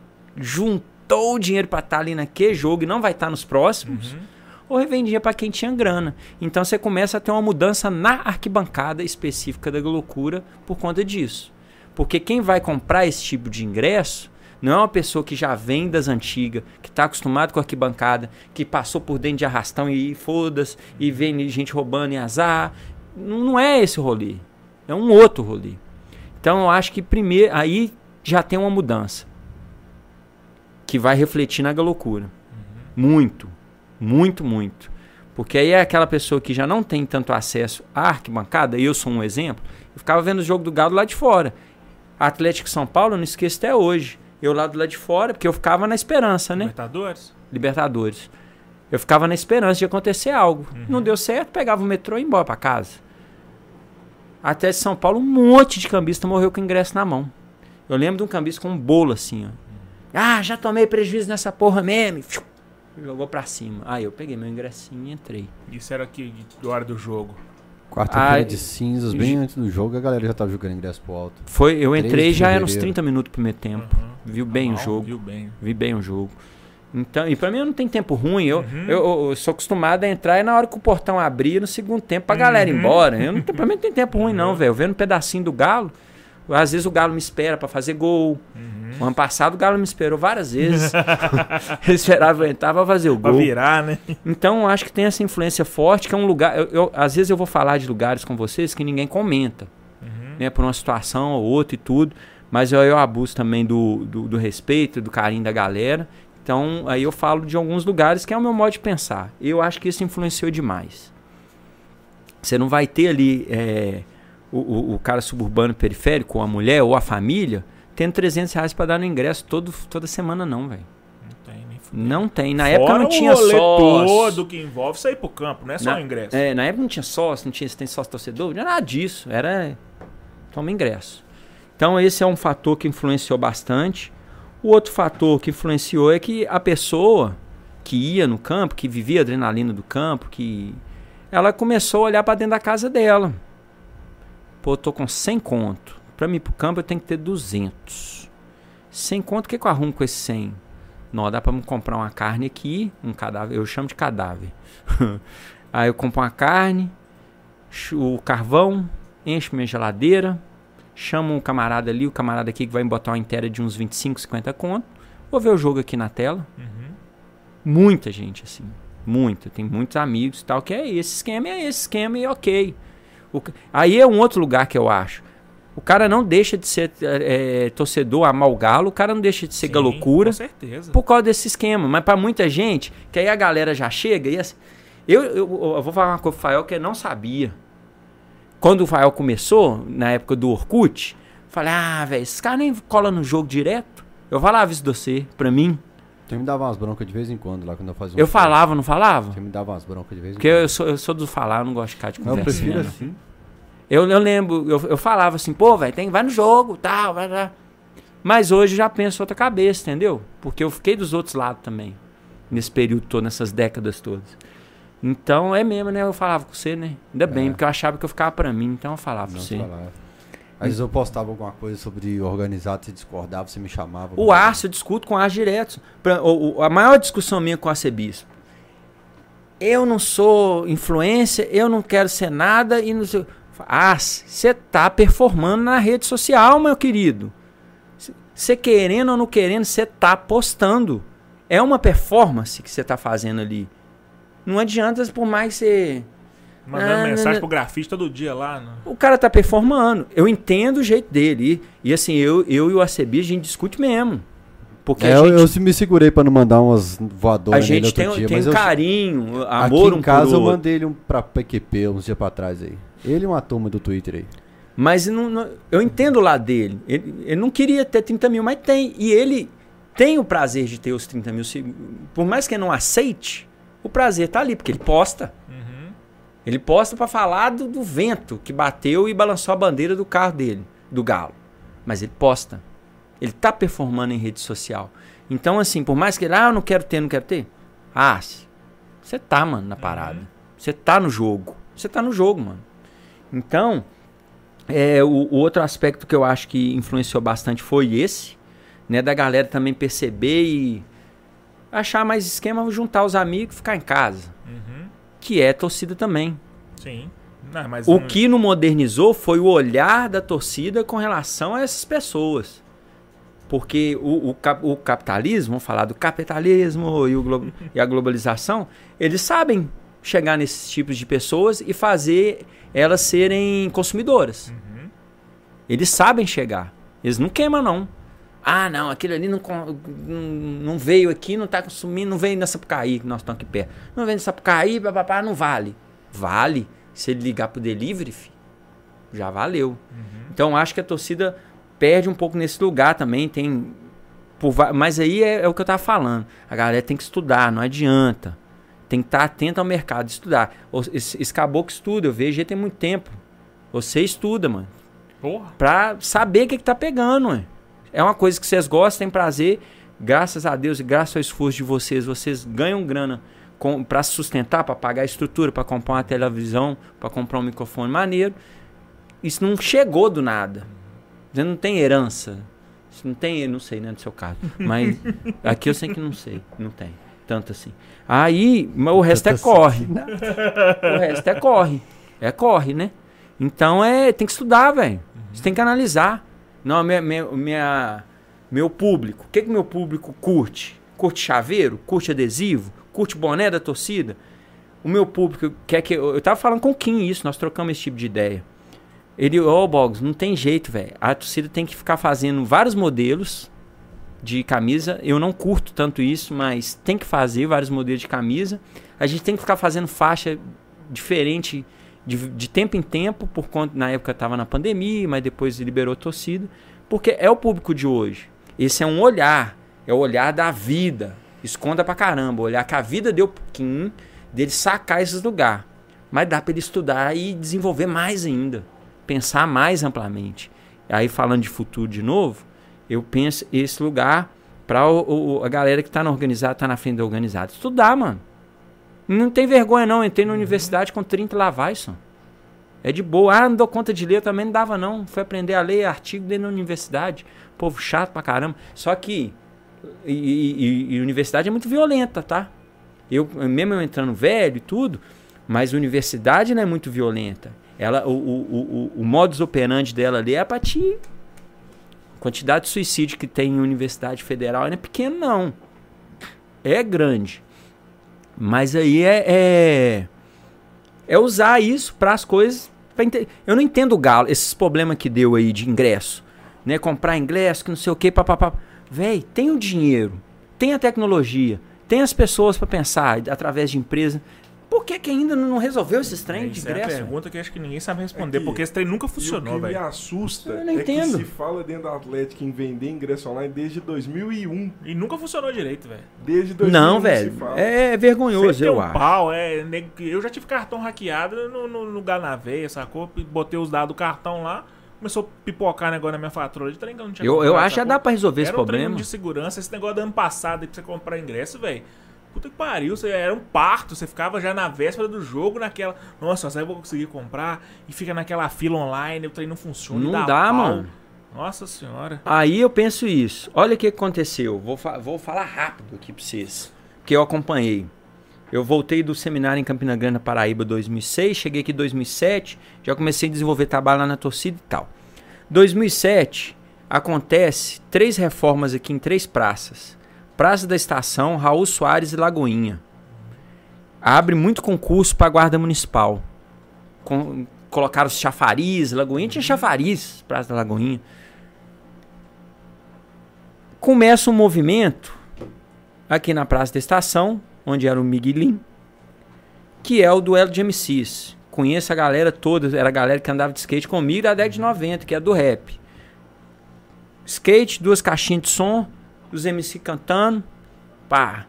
juntou o dinheiro para estar ali naquele jogo e não vai estar nos próximos. ou revendia para quem tinha grana. Então você começa a ter uma mudança na arquibancada específica da loucura por conta disso. Porque quem vai comprar esse tipo de ingresso não é uma pessoa que já vem das antigas, que está acostumado com arquibancada, que passou por dentro de arrastão e foda-se, e vem gente roubando e azar. Não não é esse o rolê. É um outro rolê. Então eu acho que primeiro aí já tem uma mudança que vai refletir na loucura. Muito, muito, muito. Porque aí é aquela pessoa que já não tem tanto acesso à arquibancada, eu sou um exemplo, eu ficava vendo o jogo do Galo lá de fora. Atlético São Paulo, eu não esqueço até hoje. Eu lá do lado de fora, porque eu ficava na esperança, né? Libertadores? Libertadores. Eu ficava na esperança de acontecer algo. Não deu certo, pegava o metrô e ia embora pra casa. Até São Paulo, um monte de cambista morreu com ingresso na mão. Eu lembro de um cambista com um bolo assim, ó. Ah, já tomei prejuízo nessa porra mesmo. Fiu, Jogou pra cima. Aí eu peguei meu ingressinho e entrei. Isso era que da hora do jogo. Quarta-feira Ah, de cinzas, bem antes do jogo, a galera já tava jogando ingresso pro alto. Foi, eu 3 de entrei já era uns fevereiro. 30 minutos pro primeiro tempo. Viu bem o Normal, jogo. Viu bem. Vi bem o jogo. Então, e pra mim não tem tempo ruim. Eu, Uhum. eu, eu sou acostumado a entrar e na hora que o portão abrir no segundo tempo pra galera ir Uhum. embora. Eu não, pra mim não tem tempo ruim, não, velho. Eu vendo um pedacinho do Galo. Às vezes o Galo me espera pra fazer gol. Uhum. O ano passado o Galo me esperou várias vezes. (laughs) Ele esperava eu entrar pra fazer o Pra gol. virar, né? Então eu acho que tem essa influência forte, que é um lugar. Eu, eu- às vezes eu vou falar de lugares com vocês que ninguém comenta. Né, por uma situação ou outra e tudo. Mas eu, eu abuso também do, do, do respeito, do carinho da galera. Então aí eu falo de alguns lugares que é o meu modo de pensar. Eu acho que isso influenciou demais. Você não vai ter ali é, o, o, o cara suburbano periférico, ou a mulher, ou a família, tendo 300 reais pra dar no ingresso todo, toda semana, não, velho. Não tem. Na época Fora não tinha sócio. todo que envolve sair pro campo, não é só Na- o ingresso. É, na época não tinha sócio, não tinha se tem sócio torcedor, não tinha nada disso. Era toma ingresso. Então esse é um fator que influenciou bastante. O outro fator que influenciou é que a pessoa que ia no campo, que vivia a adrenalina do campo, que ela começou a olhar para dentro da casa dela. Pô, eu tô com 100 conto. Para mim ir pro campo eu tenho que ter 200. 100 conto, o que, que eu arrumo com esse 100? Não, dá para me comprar uma carne aqui, um cadáver, eu chamo de cadáver. (laughs) Aí eu compro uma carne, o carvão, encho minha geladeira, chamo um camarada ali, o camarada aqui que vai me botar uma inteira de uns 25, 50 conto. Vou ver o jogo aqui na tela. Muita gente, assim. Muita. Tem muitos amigos e tal, que é esse esquema, é esse esquema e ok. O aí é um outro lugar que eu acho. O cara não deixa de ser é, torcedor, amar o galo, o cara não deixa de ser Sim, galocura Com certeza. por causa desse esquema. Mas pra muita gente, que aí a galera já chega e assim. Eu, eu, eu vou falar uma coisa pro Fael que eu não sabia. Quando o Fael começou, na época do Orkut, falei, ah, velho, esses caras nem colam no jogo direto. Eu falava isso de você, pra mim. Você me dava umas broncas de vez em quando lá quando eu fazia um Eu show. falava, não falava? Você me dava umas broncas de vez em Porque quando. eu sou, eu sou do falar, eu não gosto de ficar de Não, eu conversa. prefiro né? assim. Eu, eu lembro, eu, eu falava assim, pô, velho, tem vai no jogo, tal, vai lá. Mas hoje eu já penso outra cabeça, entendeu? Porque eu fiquei dos outros lados também. Nesse período todo, nessas décadas todas. Então é mesmo, né? Eu falava com você, né? Ainda bem, É. porque eu achava que eu ficava pra mim, então eu falava Não você. te falar. Às vezes eu postava alguma coisa sobre organizado, você discordava, você me chamava. O Arce, eu discuto com o Arce direto. Pra- o- a maior discussão minha com o arcebispo. Eu não sou influência, eu não quero ser nada e não sei. Arce, você tá performando na rede social, meu querido. Você querendo ou não querendo, você tá postando. É uma performance que você tá fazendo ali. Não adianta, por mais que você. Mandando Ah, mensagem não, pro grafista todo dia lá. né? O cara tá performando. Eu entendo o jeito dele. E, e assim, eu, eu e o ACB, a gente discute mesmo. Porque É, a eu, gente, eu se me segurei pra não mandar umas a voadoras nele gente tem, dia, tem mas um eu, carinho, aqui amor um em casa por eu mandei ele um pra PQP uns dias pra trás aí. Ele e uma turma do Twitter aí. Mas não- não- eu entendo o lado dele. Ele, ele não queria ter 30 mil, mas tem. E ele tem o prazer de ter os 30 mil. Por mais que ele não aceite, o prazer tá ali, porque ele posta. Ele posta pra falar do, do vento que bateu e balançou a bandeira do carro dele, do galo. Mas ele posta. Ele tá performando em rede social. Então, assim, por mais que ele, ah, eu não quero ter, não quero ter. Ah, você tá, mano, na parada. Você tá no jogo. Você tá no jogo, mano. Então, é, o, o outro aspecto que eu acho que influenciou bastante foi esse, né? Da galera também perceber e Achar mais esquema, juntar os amigos e ficar em casa. Uhum. Que é torcida também. Sim. Não, mas O não- que não modernizou foi o olhar da torcida com relação a essas pessoas. Porque o, o, o capitalismo, vamos falar do capitalismo e, o (laughs) e a globalização, eles sabem chegar nesses tipos de pessoas e fazer elas serem consumidoras. Eles sabem chegar. Eles não queimam, não. Ah, não, aquele ali não, não, não veio aqui, não tá consumindo, não veio na Sapucaí, que nós estamos aqui perto. Não veio na Sapucaí, papapá, não vale. Vale. Se ele ligar pro delivery, fi, já valeu. Então acho que a torcida perde um pouco nesse lugar também. Tem. por mas aí é, é o que eu tava falando. A galera tem que estudar, não adianta. Tem que estar atento ao mercado, estudar. Esse, esse caboclo estuda, eu vejo ele tem muito tempo. Você estuda, mano Porra. pra saber o que, que tá pegando, ué. É uma coisa que vocês gostam, têm prazer. Graças a Deus e graças ao esforço de vocês, vocês ganham grana pra se sustentar, pra pagar a estrutura, pra comprar uma televisão, pra comprar um microfone maneiro. Isso não chegou do nada. Você não tem herança. Isso não tem, não sei, né, no seu caso. Mas (laughs) aqui eu sei que não sei, não tem. Tanto assim. Aí, mas o resto é corre. O resto é corre. É corre, né? Então é, tem que estudar, velho. Você tem que analisar. Não, minha, minha, minha- meu público. O que que meu público curte? Curte chaveiro? Curte adesivo? Curte boné da torcida? O meu público quer que eu, eu tava falando com o Kim isso, nós trocamos esse tipo de ideia. Ele, ô Boggs, não tem jeito, velho. A torcida tem que ficar fazendo vários modelos de camisa. Eu não curto tanto isso, mas tem que fazer vários modelos de camisa. A gente tem que ficar fazendo faixa diferente de, de tempo em tempo, por conta na época estava na pandemia, mas depois liberou torcida, porque é o público de hoje. Esse é um olhar, é o olhar da vida. Esconda pra caramba, olhar que a vida deu Kim, dele sacar esses lugares. Mas dá para ele estudar e desenvolver mais ainda, pensar mais amplamente. Aí falando de futuro de novo, eu penso esse lugar para a galera que tá na organizada, tá na frente da organizada. Estudar, mano. Não tem vergonha não, entrei na universidade com 30 lavais, É de boa. Ah, não dou conta de ler, também não dava não. Fui aprender a ler artigo dentro da universidade. Povo chato pra caramba. Só que e, e- e universidade é muito violenta, tá? Eu mesmo eu entrando velho e tudo, mas a universidade não é muito violenta. Ela, o, o, o, o modus operandi dela ali é pra te a quantidade de suicídio que tem em universidade federal não é pequeno, não. É grande. Mas aí é, é, é usar isso para as coisas. pra Eu não entendo o Galo, esses problemas que deu aí de ingresso. Né? Comprar ingresso, que não sei o que, papapá. Véi, tem o dinheiro, tem a tecnologia, tem as pessoas para pensar através de empresa. Por que, que ainda não resolveu esses trem de Isso é a ingresso? pergunta que acho que ninguém sabe responder, É que- porque esse trem nunca E o funcionou, que me velho. assusta Eu não é entendo. que se fala dentro da Atlética em vender ingresso online desde 2001. E nunca funcionou direito, velho. Desde 2001 Não, velho. fala. É vergonhoso, Sempre eu um acho. pau, é. nego- Eu já tive cartão hackeado no, no lugar na veia, sacou? Botei os dados do cartão lá, começou a pipocar negócio na minha fatura de trem que eu não tinha Eu, eu comprado, acho que já dá pra resolver esse Era um trem problema. de segurança, esse negócio do ano passado aí pra você comprar ingresso, velho. Puta que pariu, você era um parto, você ficava já na véspera do jogo, naquela. Nossa, só eu vou conseguir comprar. E fica naquela fila online, o trem não funciona. Não dá, dá, mano. Nossa senhora. Aí eu penso isso. Olha o que aconteceu. Vou, fa- vou falar rápido aqui pra vocês. Porque eu acompanhei. Eu voltei do seminário em Campina Grande, Paraíba, 2006. Cheguei aqui em 2007. Já comecei a desenvolver trabalho lá na torcida e tal. 2007 acontece três reformas aqui em três praças. Praça da Estação, Raul Soares e Lagoinha. Abre muito concurso para guarda municipal. Com, colocaram os chafariz, Lagoinha tinha chafariz, Praça da Lagoinha começa um movimento aqui na Praça da Estação, onde era o Miguelim, que é o duelo de MCs. Conheço a galera toda, era a galera que andava de skate comigo da década de 90, que é do rap. Skate, duas caixinhas de som, os MC cantando, pá.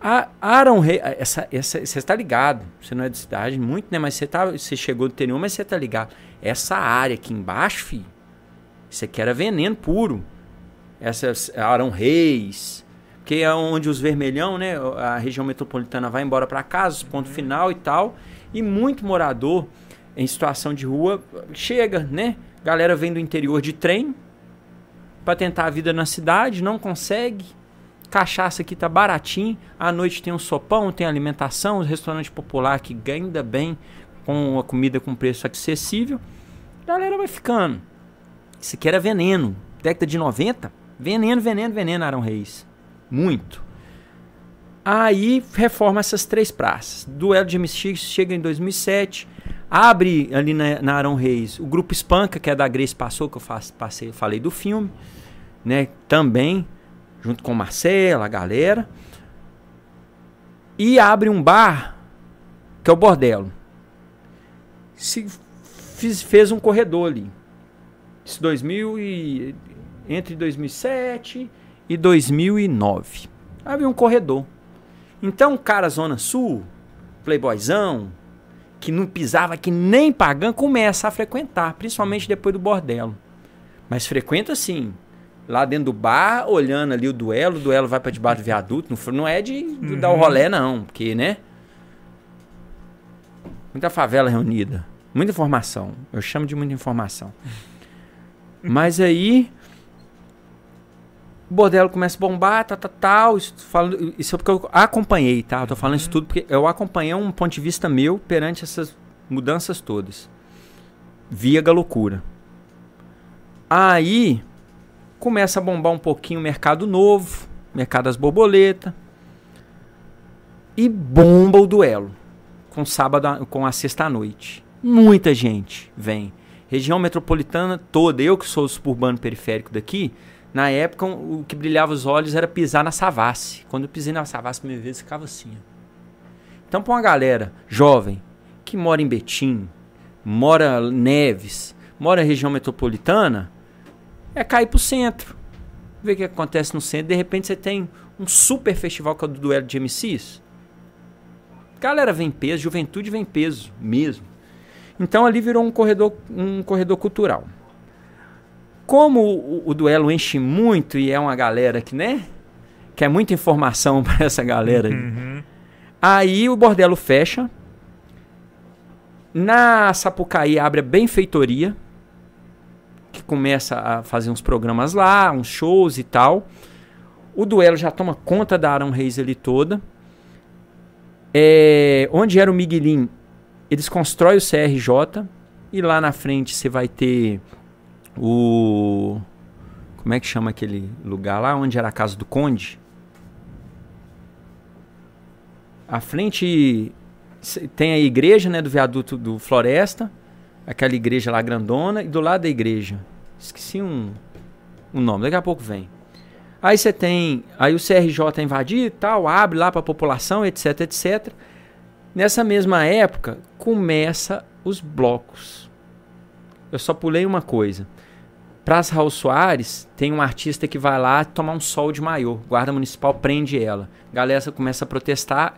A Aaron Rei, essa, essa, você tá ligado, você não é de cidade muito, né, mas você, tá, você chegou do interior, mas você tá ligado. Essa área aqui embaixo, filho, isso aqui era veneno puro essas Arão Reis, que é onde os vermelhão, né, a região metropolitana vai embora para casa, ponto final e tal, e muito morador em situação de rua chega, né? Galera vem do interior de trem para tentar a vida na cidade, não consegue. cachaça aqui tá baratinho, à noite tem um sopão, tem alimentação, um restaurante popular que ganha ainda bem com a comida com preço acessível. A galera vai ficando. Isso aqui era veneno. Década de 90, veneno, veneno, veneno, Arão Reis. Muito. Aí reforma essas três praças. Duelo de MX chega em 2007. Abre ali na, na Arão Reis o grupo Espanca, que é da Grace Passou, que eu passei, falei do filme. Né? Também, junto com Marcela, a galera. E abre um bar, que é o Bordelo. Se fiz- fez um corredor ali. Isso 2000 e, entre 2007 e 2009. Havia um corredor. Então, cara Zona Sul, playboyzão, que não pisava que nem pagando, começa a frequentar, principalmente depois do bordelo. Mas frequenta sim. Lá dentro do bar, olhando ali o duelo, o duelo vai pra debaixo do viaduto. Não, é de, de dar o rolé, não. Porque, né? Muita favela reunida. Muita informação. Eu chamo de muita informação. Mas aí. O bordelo começa a bombar, tal, tal, tal. Isso, falo- isso é porque eu acompanhei, tá? Eu tô falando isso tudo porque eu acompanhei um ponto de vista meu perante essas mudanças todas. Via loucura. Aí começa a bombar um pouquinho o mercado novo, mercado das borboletas. E bomba o duelo. Com sábado, a- com a sexta à noite. Muita gente vem. Região metropolitana toda. Eu que sou suburbano periférico daqui, na época o que brilhava os olhos era pisar na Savassi. Quando eu pisei na Savassi a primeira vez, ficava assim. Então, pra uma galera jovem que mora em Betim, mora em Neves, mora na região metropolitana, é cair pro centro. Ver o que acontece no centro. De repente você tem um super festival que é o do duelo de MCs. Galera vem em peso, juventude vem em peso mesmo. Então ali virou um corredor, um corredor cultural. Como o, o duelo enche muito e é uma galera que, né? Que é muita informação (laughs) para essa galera aí. Uhum. Aí o bordelo fecha. Na Sapucaí abre a benfeitoria, que começa a fazer uns programas lá, uns shows e tal. O duelo já toma conta da Arão Reis ali toda. É, onde era o Miguelim, eles constroem o CRJ. E lá na frente você vai ter o. Como é que chama aquele lugar lá? Onde era a casa do Conde? À frente tem a igreja, né, do viaduto do Floresta, aquela igreja lá grandona, e do lado da igreja, esqueci um, um nome, daqui a pouco vem. Aí você tem, aí o CRJ invadir e tal, abre lá para a população, etc, etc. Nessa mesma época, começa os blocos. Eu só pulei uma coisa. Praça Raul Soares, tem um artista que vai lá tomar um sol de maior. Guarda Municipal prende ela. Galera começa a protestar,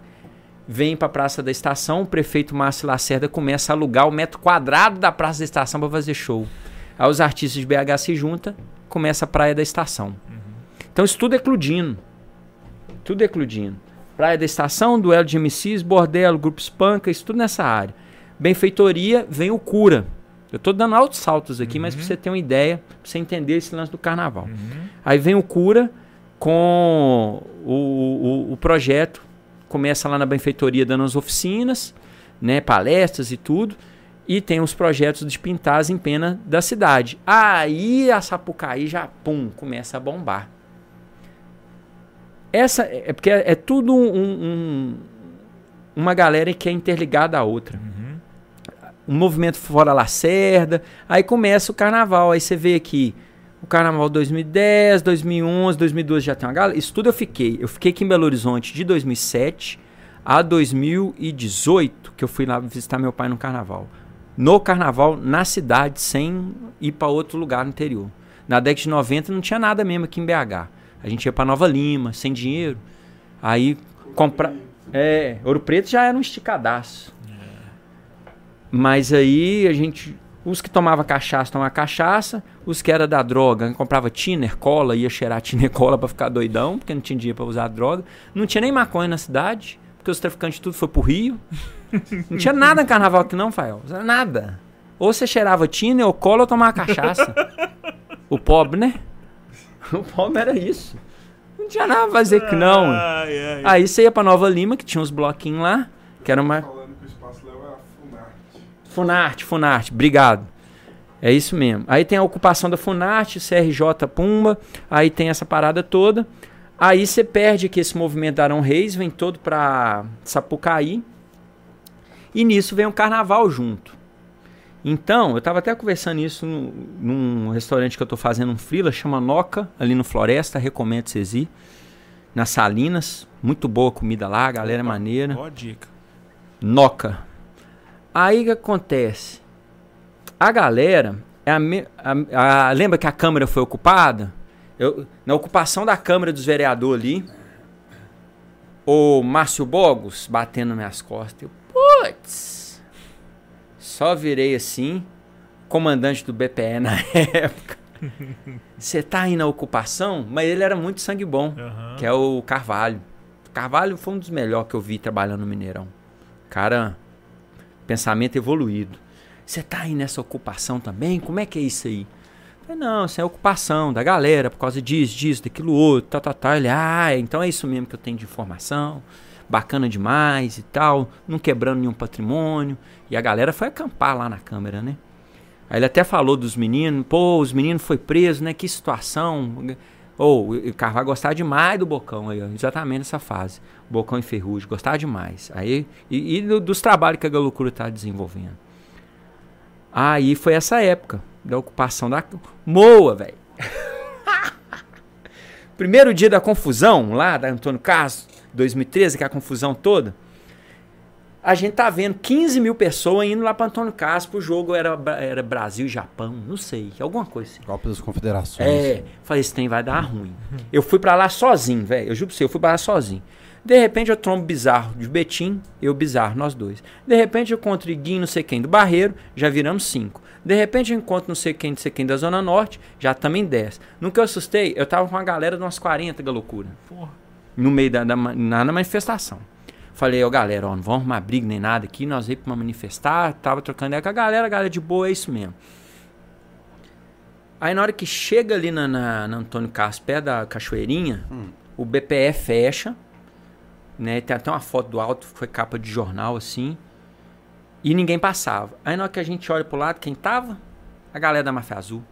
vem para a Praça da Estação, o prefeito Márcio Lacerda começa a alugar o metro quadrado da Praça da Estação para fazer show. Aí os artistas de BH se juntam, começa a Praia da Estação. Então isso tudo é eclodindo. Tudo é eclodindo. Praia da Estação, duelo de MCs, bordelo, grupo espanca, isso tudo nessa área. Benfeitoria, vem o cura. Eu tô dando altos saltos aqui, mas pra você ter uma ideia, pra você entender esse lance do carnaval. Aí vem o cura com o, o, o projeto, começa lá na benfeitoria dando as oficinas, né, palestras e tudo, e tem os projetos de pintar as empenas da cidade. Aí a Sapucaí já, pum, começa a bombar. Essa é porque é, é tudo um, um- uma galera que é interligada à outra. Um movimento fora Lacerda, aí começa o carnaval, aí você vê aqui o carnaval 2010, 2011, 2012 já tem uma galera. Isso tudo eu fiquei. Eu fiquei aqui em Belo Horizonte de 2007 a 2018, que eu fui lá visitar meu pai no carnaval. No carnaval, na cidade, sem ir para outro lugar no interior. Na década de 90 não tinha nada mesmo aqui em BH. A gente ia para Nova Lima, sem dinheiro. Aí comprar. É, Ouro Preto já era um esticadaço. Mas aí a gente. Os que tomavam cachaça tomavam cachaça. Os que era da droga, comprava tiner, cola, ia cheirar tiner cola pra ficar doidão, porque não tinha dinheiro pra usar droga. Não tinha nem maconha na cidade, porque os traficantes tudo foi pro Rio. Não tinha nada em carnaval aqui não, Fael. Nada. Ou você cheirava tiner ou cola ou tomava cachaça. o pobre, né? O pobre era isso. Não tinha nada pra fazer que não. Ai, ai. Aí você ia pra Nova Lima, que tinha uns bloquinhos lá, que era uma. Falando que o Espaço Léo é a Funarte. Funarte, obrigado. É isso mesmo. Aí tem a ocupação da Funarte, CRJ Pumba, aí tem essa parada toda. Aí você perde aqui esse movimento da Arão Reis, vem todo pra Sapucaí. E nisso vem o carnaval junto. Então, eu tava até conversando isso no- num restaurante que eu tô fazendo um frila, chama Noca, ali no Floresta, recomendo vocês ir. Nas Salinas, muito boa a comida lá, a galera é maneira. Ó, dica. Noca. Aí o que acontece? A galera. É a a- a- lembra que a Câmara foi ocupada? Eu- na ocupação da Câmara dos Vereadores ali, o Márcio Bogos batendo nas minhas costas. Eu, putz! Só virei assim, comandante do BPE na (laughs) época. Você tá aí na ocupação? Mas ele era muito sangue bom Aham. que é o Carvalho. Carvalho foi um dos melhores que eu vi trabalhando no Mineirão. Cara, pensamento evoluído. Você tá aí nessa ocupação também? Como é que é isso aí? Falei, não, isso é ocupação da galera, por causa disso, disso, daquilo outro, tá, tá, tá. Ele, ah, então é isso mesmo que eu tenho de informação. Bacana demais e tal, não quebrando nenhum patrimônio. E a galera foi acampar lá na câmera, né? Aí ele até falou dos meninos, pô, os meninos foi preso, né? Que situação. Ou o Carvalho gostava demais do Bocão aí, exatamente nessa fase. Bocão e Ferrugem, gostava demais. Aí, e, e do- dos trabalhos que a Galocura tá desenvolvendo. Aí foi essa época da ocupação da Moa, velho. (laughs) Primeiro dia da confusão lá da Antônio Carlos, 2013, que é a confusão toda. A gente tá vendo 15 mil pessoas indo lá para Antônio Carlos pro jogo era, era Brasil e Japão, não sei, alguma coisa assim. Copa das Confederações. É, falei, esse trem vai dar ruim. Eu fui pra lá sozinho, velho. Eu juro pra você, eu fui pra lá sozinho. De repente eu trombo bizarro de Betim, eu bizarro, nós dois. De repente eu encontro Iguinho, não sei quem do Barreiro, já viramos cinco. De repente eu encontro não sei quem, não sei quem da Zona Norte, já também 10. No que eu assustei, eu tava com uma galera de umas 40 da loucura. No meio da, da na, na manifestação. Falei, ó, galera, ó, não vamos arrumar briga nem nada aqui, nós veio pra manifestar, tava trocando ideia com a galera, a galera de boa, é isso mesmo. Aí na hora que chega ali na, na, na Antônio Carlos, perto da Cachoeirinha, o BPE fecha, né? Tem até uma foto do alto, foi capa de jornal assim, e ninguém passava. Aí na hora que a gente olha pro lado, quem tava? A galera da Máfia Azul.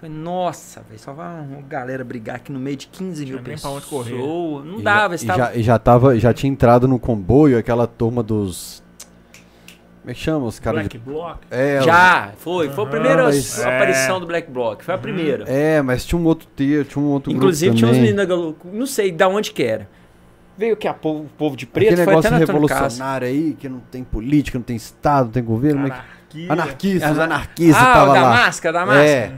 Falei, nossa, velho, só vai uma galera brigar aqui no meio de 15 mil pessoas. correr. Não E dava, já, e tava... já, e já tava, já tinha entrado no comboio aquela turma dos. Como é que chama os caras Black de. Block. É, Já, foi. Foi a primeira mas- aparição do Black Block. Foi a primeira. É, mas tinha um outro ter, tinha um outro Inclusive grupo tinha uns meninos não sei da onde que era. Veio que a povo, o povo de preto, Aquele foi até negócio Carlos. revolucionário aí, que não tem política, não tem Estado, não tem governo. mas- Anarquia. Anarquistas, os anarquistas Ah, da lá. máscara, da máscara. É,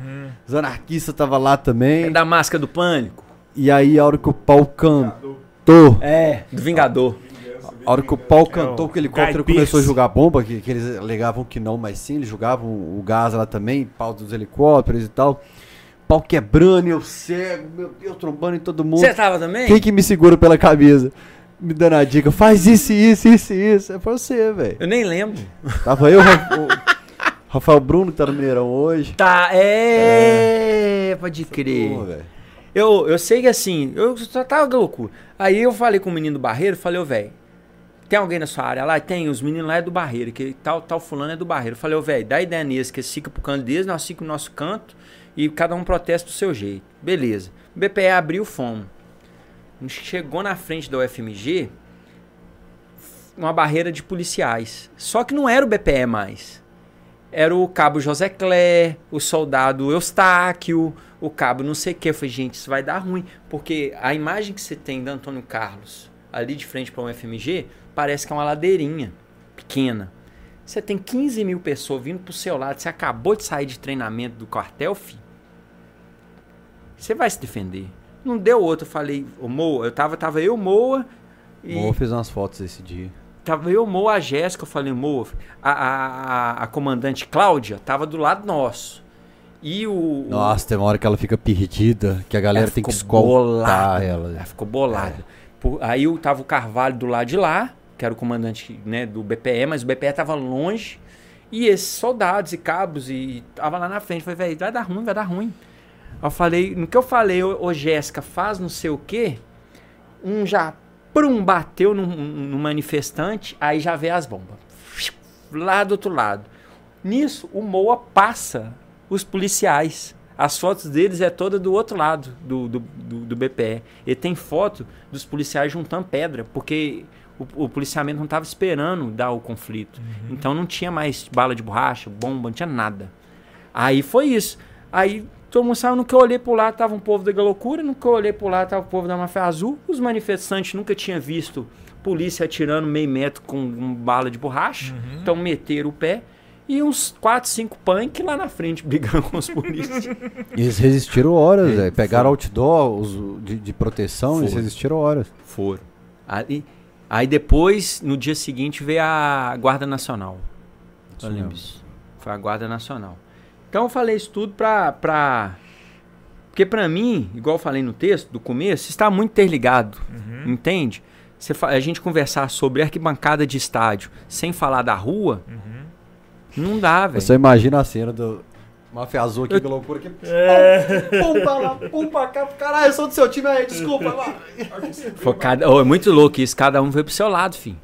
os anarquistas tava lá também. É da máscara do pânico. E aí, a hora que o pau cantou, É, do Vingador. a hora que o pau cantou que o helicóptero começou a jogar bomba, que, que eles alegavam que não, mas sim, eles jogavam o gás lá também, pau dos helicópteros e tal. Pau quebrando, e eu cego, meu Deus, trombando em todo mundo. Você tava também? Quem que me segura pela camisa? Me dando a dica, faz isso, isso, isso, isso. É você, velho. Eu nem lembro. Tava eu, (laughs) o Rafael Bruno, que tá no Mineirão hoje. Tá, é. Pode crer. Velho. Eu, eu sei que assim, eu só tava loucura. Aí eu falei com o menino do Barreiro, falei, ô, velho, tem alguém na sua área lá? Tem, os meninos lá é do Barreiro, que tal, tal fulano é do Barreiro. Eu falei, ô, velho, dá ideia neles, que ficam pro canto deles, nós ficamos no nosso canto, e cada um protesta do seu jeito. Beleza. O BPE abriu, fomos. Chegou na frente da UFMG, uma barreira de policiais. Só que não era o BPE mais era o cabo José Clé, o soldado Eustáquio, o cabo não sei o que. Eu falei, gente, isso vai dar ruim. Porque a imagem que você tem do Antônio Carlos ali de frente para um FMG parece que é uma ladeirinha pequena. Você tem 15 mil pessoas vindo pro seu lado, você acabou de sair de treinamento do quartel, filho. Você vai se defender. Não deu outro. Eu falei, o Moa, eu tava, tava eu, Moa. E... Moa fez umas fotos esse dia. Tava eu, Moa, a Jéssica, eu falei, Moa, a, a, a, a comandante Cláudia tava do lado nosso. E o. Nossa, tem uma hora que ela fica perdida, que a galera tem que escoltar bolada. ela. Ela ficou bolada. Por- aí eu tava o Carvalho do lado de lá, que era o comandante né, do BPE, mas o BPE tava longe. E esses soldados e cabos e tava lá na frente. Falei, velho, vai dar ruim, vai dar ruim. Eu falei, no que eu falei, ô, ô Jéssica, faz não sei o quê, um já, prum, bateu num, num manifestante, aí já vê as bombas. Lá do outro lado. Nisso, o Moa passa os policiais. As fotos deles é toda do outro lado do, do, do, do BPE. Ele tem foto dos policiais juntando pedra, porque o, o policiamento não estava esperando dar o conflito. Então não tinha mais bala de borracha, bomba, não tinha nada. Aí foi isso. Aí todo mundo saiu, no que eu olhei pro lado tava um povo da loucura, no que eu olhei pro lado tava o povo da Mafia Azul. Os manifestantes nunca tinham visto polícia atirando meio metro com uma bala de borracha. Então meteram o pé. E uns 4, 5 punk lá na frente (laughs) brigando com os polícias. E eles resistiram horas, velho. Pegaram outdoor os, de, de proteção, eles Foi. resistiram horas. Foram. Aí, aí depois, no dia seguinte, veio a Guarda Nacional. Isso Eu lembro mesmo. disso. Foi a Guarda Nacional. Então eu falei isso tudo pra. pra... Porque pra mim, igual eu falei no texto do começo, está muito interligado. Entende? Você fa- a gente conversar sobre arquibancada de estádio sem falar da rua, não dá, velho. Você imagina a cena do Mafia Azul aqui, que loucura aqui. Pum pra lá, pum pra cá. Caralho, eu sou do seu time aí, desculpa. Foi cada... oh, é muito louco isso, cada um veio pro seu lado, filho.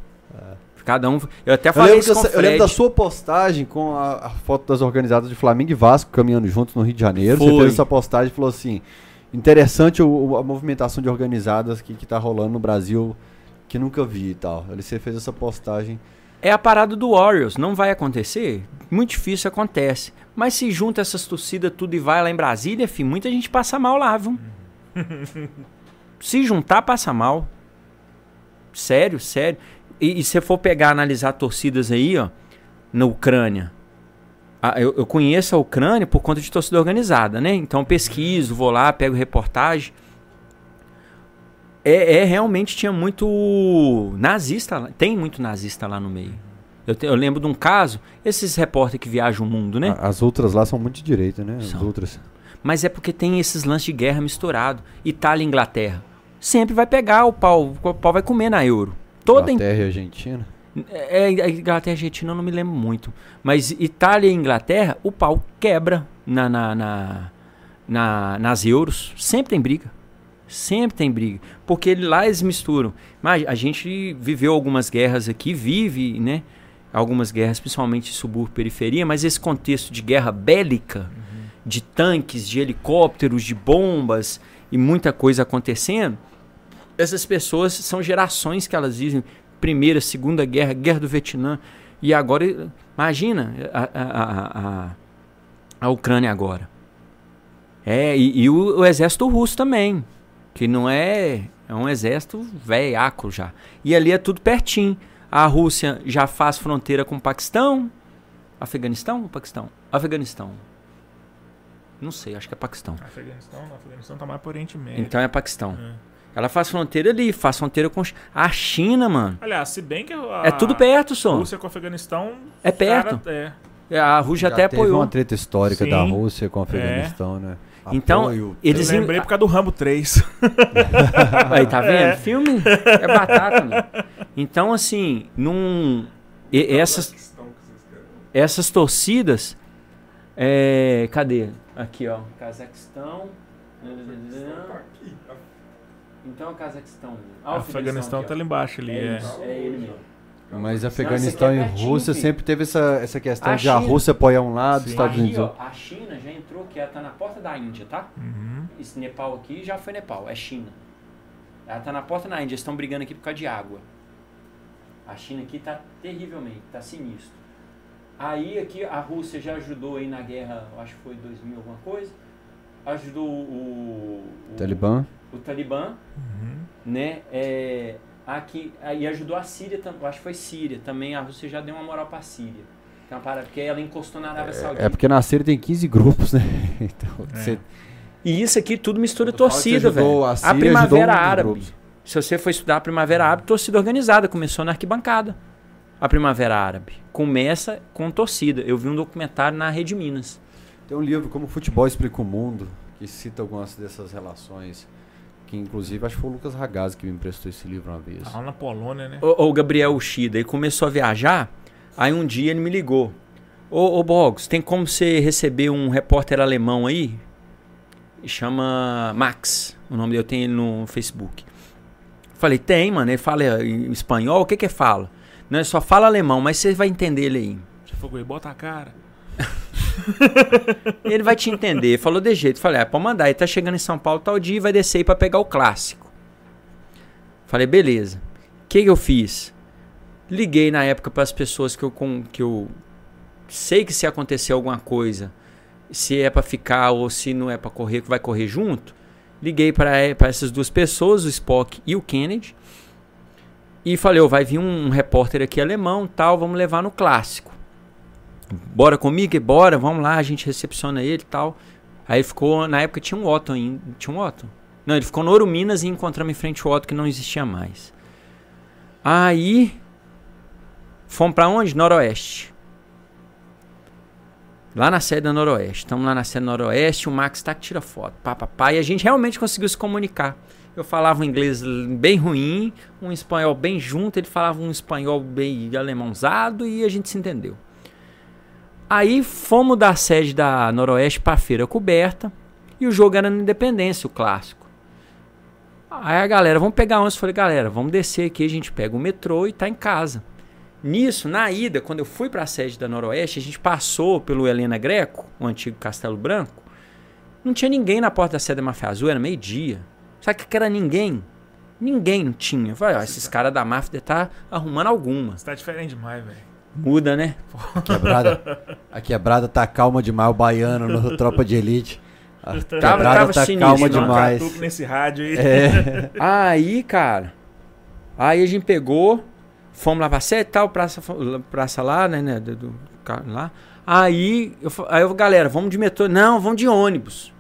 Cada um. Eu até Eu falei lembro, isso com você- eu lembro da sua postagem com a, a foto das organizadas de Flamengo e Vasco caminhando juntos no Rio de Janeiro. Você Foi. fez essa postagem e falou assim: interessante o- o- a movimentação de organizadas que, que tá rolando no Brasil que nunca vi e tal. Você fez essa postagem. É a parada do Warriors. Não vai acontecer? Muito difícil acontece. Mas se junta essas torcidas tudo e vai lá em Brasília, filho, muita gente passa mal lá, viu? (laughs) se juntar, passa mal. Sério, sério. E, e se for pegar, analisar torcidas aí, ó, na Ucrânia. Ah, eu, eu conheço a Ucrânia por conta de torcida organizada, né? Então pesquiso, vou lá, pego reportagem. É, é, realmente tinha muito nazista, lá- tem muito nazista lá no meio. Eu, te- eu lembro de um caso, esses repórteres que viajam o mundo, né? As outras lá são muito de direita, né? As São. outras. Mas é porque tem esses lances de guerra misturado. Itália e Inglaterra. Sempre vai pegar o pau, o pau vai comer na euro. Toda Inglaterra e Argentina. é, a Inglaterra e Argentina eu não me lembro muito. Mas Itália e Inglaterra, o pau quebra na, na, na- na- nas euros. Sempre tem briga. Sempre tem briga. Porque lá eles misturam. Mas a gente viveu algumas guerras aqui, vive, né? Algumas guerras, principalmente subúrbio periferia, mas esse contexto de guerra bélica, de tanques, de helicópteros, de bombas e muita coisa acontecendo, essas pessoas são gerações que elas vivem primeira, segunda guerra, guerra do Vietnã e agora imagina a, a, a, a, Ucrânia agora. É, e, e o, o exército russo também, que não é é um exército velhaco já. E ali é tudo pertinho. A Rússia já faz fronteira com o Paquistão, Afeganistão ou Paquistão? Afeganistão. Não sei, acho que é Paquistão. Afeganistão, não, Afeganistão tá mais por Oriente Médio. Então é Paquistão. É. Ela faz fronteira ali, faz fronteira com a China, mano. Aliás, se bem que a É tudo perto, só. Rússia com o Afeganistão. É perto. cara- é. A Rússia até teve apoiou. uma treta histórica Sim. da Rússia com o Afeganistão, né? Então, Apoio. eles Eu lembrei por causa do Rambo 3. (laughs) Aí, tá vendo? Filme é batata, mano. Então, assim, num. e- essas, essas torcidas. É, cadê? Aqui, ó. Cazaquistão. Então, o Cazaquistão. Ah, o Afeganistão tá ó. ali embaixo ali. É, É. isso, é ele mesmo. Mas Não, Afeganistão é e pertinho, Rússia filho. sempre teve essa, essa questão A de a China. Rússia apoiar um lado, os Sim. Estados Unidos. ó, outro. a China já entrou, que ela tá na porta da Índia, tá? Uhum. Esse Nepal aqui já foi Nepal, é China. Ela tá na porta da Índia, eles estão brigando aqui por causa de água. A China aqui tá terrivelmente, tá sinistro. Aí aqui a Rússia já ajudou aí na guerra, acho que foi 2000 alguma coisa. Ajudou o, o, Talibã. O Talibã, Uhum. né? É, aqui, aí ajudou a Síria, acho que foi Síria também. A Rússia já deu uma moral pra Síria. Então, para, porque ela encostou na Arábia Saudita. É porque na Síria tem 15 grupos, né? (laughs) Então, É. você E isso aqui tudo mistura torcida, velho. a A, Primavera Árabe. Se você for estudar a Primavera Árabe, torcida organizada. Começou na arquibancada. A Primavera Árabe. Começa com torcida. Eu vi um documentário na Rede Minas. Tem um livro, Como o Futebol Explica o Mundo, que cita algumas dessas relações. Que inclusive acho que foi o Lucas Ragazzi que me emprestou esse livro uma vez. Lá na Polônia, né? O, o Gabriel Ushida, ele começou a viajar. Aí um dia ele me ligou. Ô, ô Bogos, tem como você receber um repórter alemão aí? chama Max. O nome dele eu tenho ele no Facebook. Falei, tem, mano. Ele fala em espanhol, o que que fala? Não, ele só fala alemão, mas você vai entender ele aí. Você falou, "Ei, bota a cara. (laughs) Ele vai te entender. Falou de jeito. Falei, ah, pode mandar. Ele tá chegando em São Paulo tal dia e vai descer aí pra pegar o clássico. Falei, beleza. O que, que eu fiz? Liguei na época para as pessoas que eu, com, que eu sei que se acontecer alguma coisa, se é pra ficar ou se não é pra correr, que vai correr junto. Liguei para essas duas pessoas, o Spock e o Kennedy. E falei, ó, vai vir um, um repórter aqui alemão, tal, vamos levar no clássico bora comigo, bora, vamos lá, a gente recepciona ele e tal. Aí ficou, na época tinha um Otto ainda, tinha um Otto? Não, ele ficou no Ouro Minas e encontramos em frente o Otto que não existia mais. Aí, fomos pra onde? Noroeste. Lá na sede da Noroeste. Estamos lá na sede da Noroeste, o Max tá que tira foto, pá, pá, pá, e a gente realmente conseguiu se comunicar. Eu falava um inglês bem ruim, um espanhol bem junto, ele falava um espanhol bem alemãozado e a gente se entendeu. Aí fomos da sede da Noroeste para feira coberta e o jogo era na Independência, o clássico. Aí a galera, vamos pegar onde? Eu falei, galera, vamos descer aqui, a gente pega o metrô e tá em casa. Nisso, na ida, quando eu fui para a sede da Noroeste, a gente passou pelo Helena Greco, o antigo Castelo Branco. Não tinha ninguém na porta da sede da Máfia Azul, era meio-dia. Sabe o que era ninguém? Ninguém não tinha. Eu Falei, ó, esses caras da máfia estar arrumando alguma. Você tá diferente demais, velho. Muda, né? Quebrada. A quebrada tá calma demais, o baiano no (laughs) Tropa de Elite. A quebrada tava tá sinistro, calma demais. Nesse rádio aí. É. (laughs) Aí, cara, aí a gente pegou, fomos lá pra e tal, praça, praça lá, né, né, do, do lá. Aí, eu, aí eu, galera, vamos de metrô. Não, vamos de ônibus.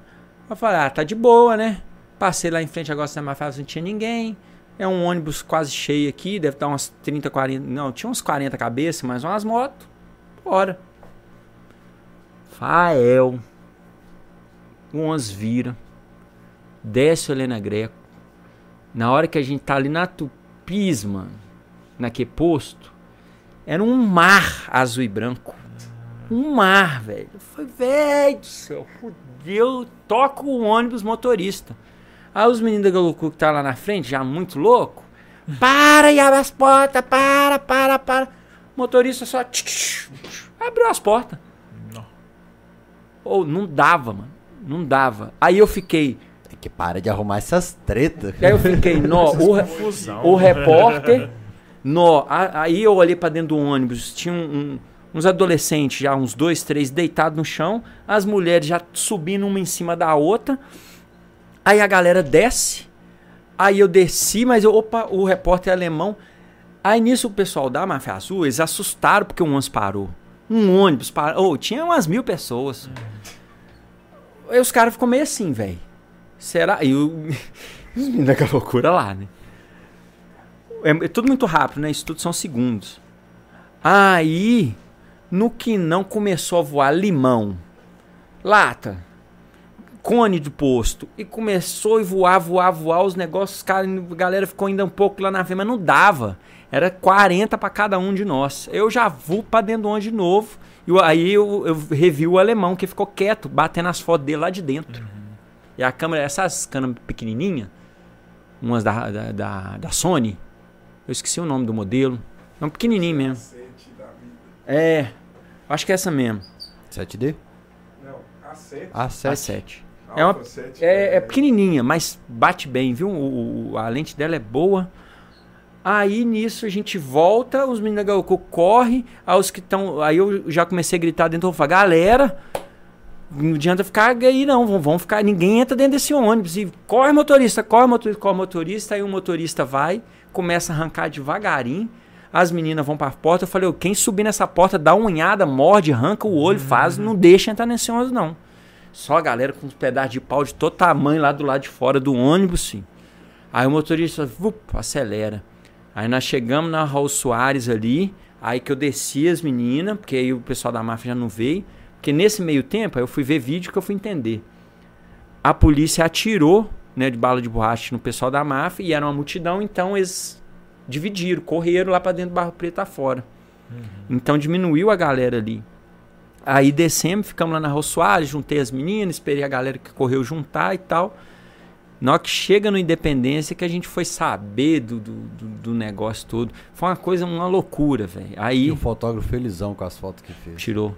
Eu falei, ah, tá de boa, né? Passei lá em frente agora, na Mafia, não tinha ninguém. É um ônibus quase cheio aqui, deve estar umas 30, 40, não, tinha uns 40 cabeças, mas umas motos. Bora. Fael. Umas vira. Desce o Helena Greco. Na hora que a gente tá ali na Tupis, mano, naquele posto, era um mar azul e branco. Um mar, velho. Foi, velho do céu, fudeu. Toca o ônibus motorista. Aí os meninos da Galucu que tá lá na frente, já muito louco. Para e abre as portas, para, para, para. O motorista só tch, tch, tch, abriu as portas. Não. Ou não dava, mano. Não dava. Aí eu fiquei, Tem que parar de arrumar essas tretas. Aí eu fiquei, nó, (laughs) o, Confusão. o repórter, nó, aí eu olhei pra dentro do ônibus, tinha um- um- uns adolescentes já, uns dois, três, deitados no chão, as mulheres já subindo uma em cima da outra, aí a galera desce, aí eu desci, mas eu, opa, o repórter é alemão, aí nisso o pessoal da Máfia Azul, eles assustaram porque um ônibus parou, um ônibus parou, oh, tinha umas mil pessoas, aí os caras ficou meio assim, velho. Será? E o... (laughs) os meninos daquela loucura lá, né? É, é tudo muito rápido, né? Isso tudo são segundos. Aí, no que não começou a voar limão, lata, cone de posto, e começou a voar, voar, voar, os negócios, cara, a galera ficou ainda um pouco lá na frente, mas não dava. Era 40 pra cada um de nós. Eu já vou pra dentro do ônibus de novo. E eu- aí eu, eu revi o alemão, que ficou quieto, batendo as fotos dele lá de dentro. E a câmera, essas câmeras pequenininha, umas da, da, da, da Sony, eu esqueci o nome do modelo. É um pequenininho mesmo. É, acho que é essa mesmo. 7D? Não, A7. A7. A 7. É, uma, Alpha 7, é, é pequenininha, mas bate bem, viu? O, a lente dela é boa. Aí nisso a gente volta, os meninos da Gaoku correm, aí os que estão. Aí eu já comecei a gritar dentro, eu falei, galera, não adianta ficar aí não, vão, vão ficar, ninguém entra dentro desse ônibus. E corre motorista, corre motorista, corre motorista, aí o motorista vai, começa a arrancar devagarinho. As meninas vão pra porta, eu falei, "Ô, quem subir nessa porta, dá uma unhada, morde, arranca o olho, faz, não deixa entrar nesse ônibus não. Só a galera com uns pedaços de pau de todo tamanho lá do lado de fora do ônibus, sim. Aí o motorista vup, acelera. Aí nós chegamos na Raul Soares ali, aí que eu desci as meninas, porque aí o pessoal da máfia já não veio. Porque nesse meio tempo, aí eu fui ver vídeo que eu fui entender. A polícia atirou, né, de bala de borracha no pessoal da máfia e era uma multidão, então eles dividiram, correram lá pra dentro do Barro Preto afora. Então diminuiu a galera ali. Aí descemos, ficamos lá na Rua Soares, juntei as meninas, esperei a galera que correu juntar e tal. Na hora que chega no Independência que a gente foi saber do, do, do- negócio todo. Foi uma coisa, uma loucura, velho. Aí E o fotógrafo felizão com as fotos que fez. tirou.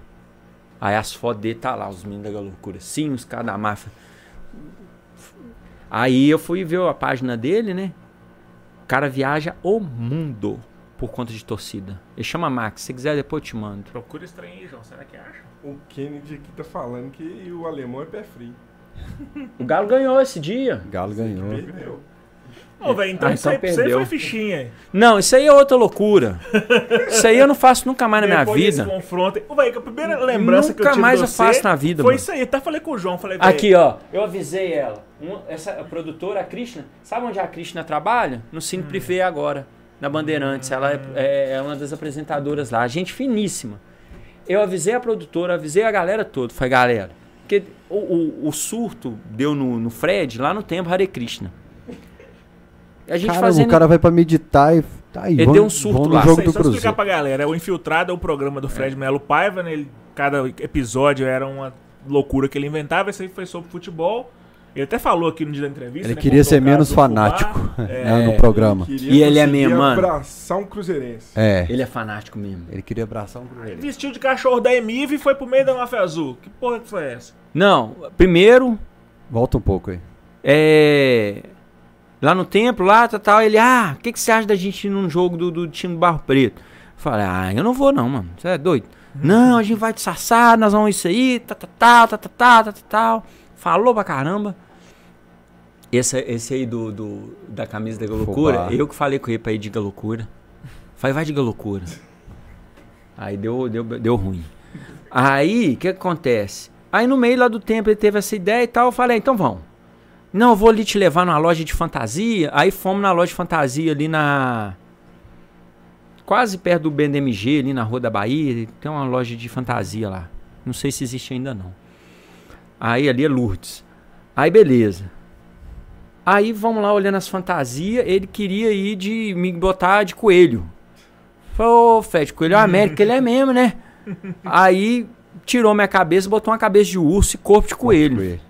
Aí as fotos dele tá lá, os meninos da loucura. Sim, os caras da máfia. Aí eu fui ver a página dele, né? O cara viaja o mundo por conta de torcida. Ele chama Max, se quiser depois eu te mando. Procura trem aí, João. Será que acha? O Kennedy aqui tá falando que o alemão é pé frio. O Galo ganhou esse dia. Galo ganhou. Perdeu. Ô, velho, então, Ah, isso, aí, então isso aí perdeu. foi fichinha. Não, isso aí é outra loucura. (laughs) Isso aí eu não faço nunca mais na minha Depois vida. confronto. Ô, velho, a primeira lembrança que eu Nunca tive mais eu você faço na vida, Foi mano. isso aí. Até falei com o João. Falei, Aqui, ó, eu avisei ela. Essa a produtora, a Krishna, sabe onde a Krishna trabalha? No Cine Hum. Privé agora, na Bandeirantes. Ela é, é- é uma das apresentadoras lá, gente finíssima. Eu avisei a produtora, avisei a galera toda. Falei, galera, porque o, o- o surto deu no, no Fred lá no tempo Hare Krishna. A gente Caramba, fazendo. o cara vai pra meditar e. Tá aí, Ele vão- deu um surto lá. jogo Sei, do só explicar Cruzeiro. pra galera. É o Infiltrado é o programa do Fred Melo Paiva, né? Ele, cada episódio era uma loucura que ele inventava. Esse aí foi sobre futebol. Ele até falou aqui no dia da entrevista. Ele né, queria ser menos fanático Fumar, né, é, no programa. Ele e ele é mesmo, mano. abraçar um cruzeirense. É. Ele é fanático mesmo. Ele queria abraçar um cruzeirense. Ele vestiu de cachorro da Emive e foi pro meio da Mafia Azul. Que porra que foi essa? Não, primeiro... Volta um pouco aí. É... Lá no templo, lá, tal, tal ele... Ah, o que, que você acha da gente ir num jogo do, do time do Barro Preto? Eu falei, ah, eu não vou não, mano. Você é doido? Uhum. Não, a gente vai te sassar, nós vamos isso aí, tal, tal, tal, tal, tal, tal, tal. Falou pra caramba. Esse, esse aí do, do- da camisa da loucura, eu que falei com ele pra ir diga loucura. Falei, vai diga loucura. Aí deu, deu, deu ruim. Aí, o que, que acontece? Aí no meio lá do tempo ele teve essa ideia e tal, eu falei, então vamos. Não, eu vou ali te levar numa loja de fantasia. Aí fomos na loja de fantasia ali na. Quase perto do BNMG, ali na Rua da Bahia. Tem uma loja de fantasia lá. Não sei se existe ainda não. Aí ali é Lourdes. Aí beleza. Aí vamos lá olhando as fantasias. Ele queria ir de me botar de coelho. Falei, ô Fred, coelho é América, ele é mesmo, né? (laughs) Aí tirou minha cabeça, botou uma cabeça de urso e corpo de coelho.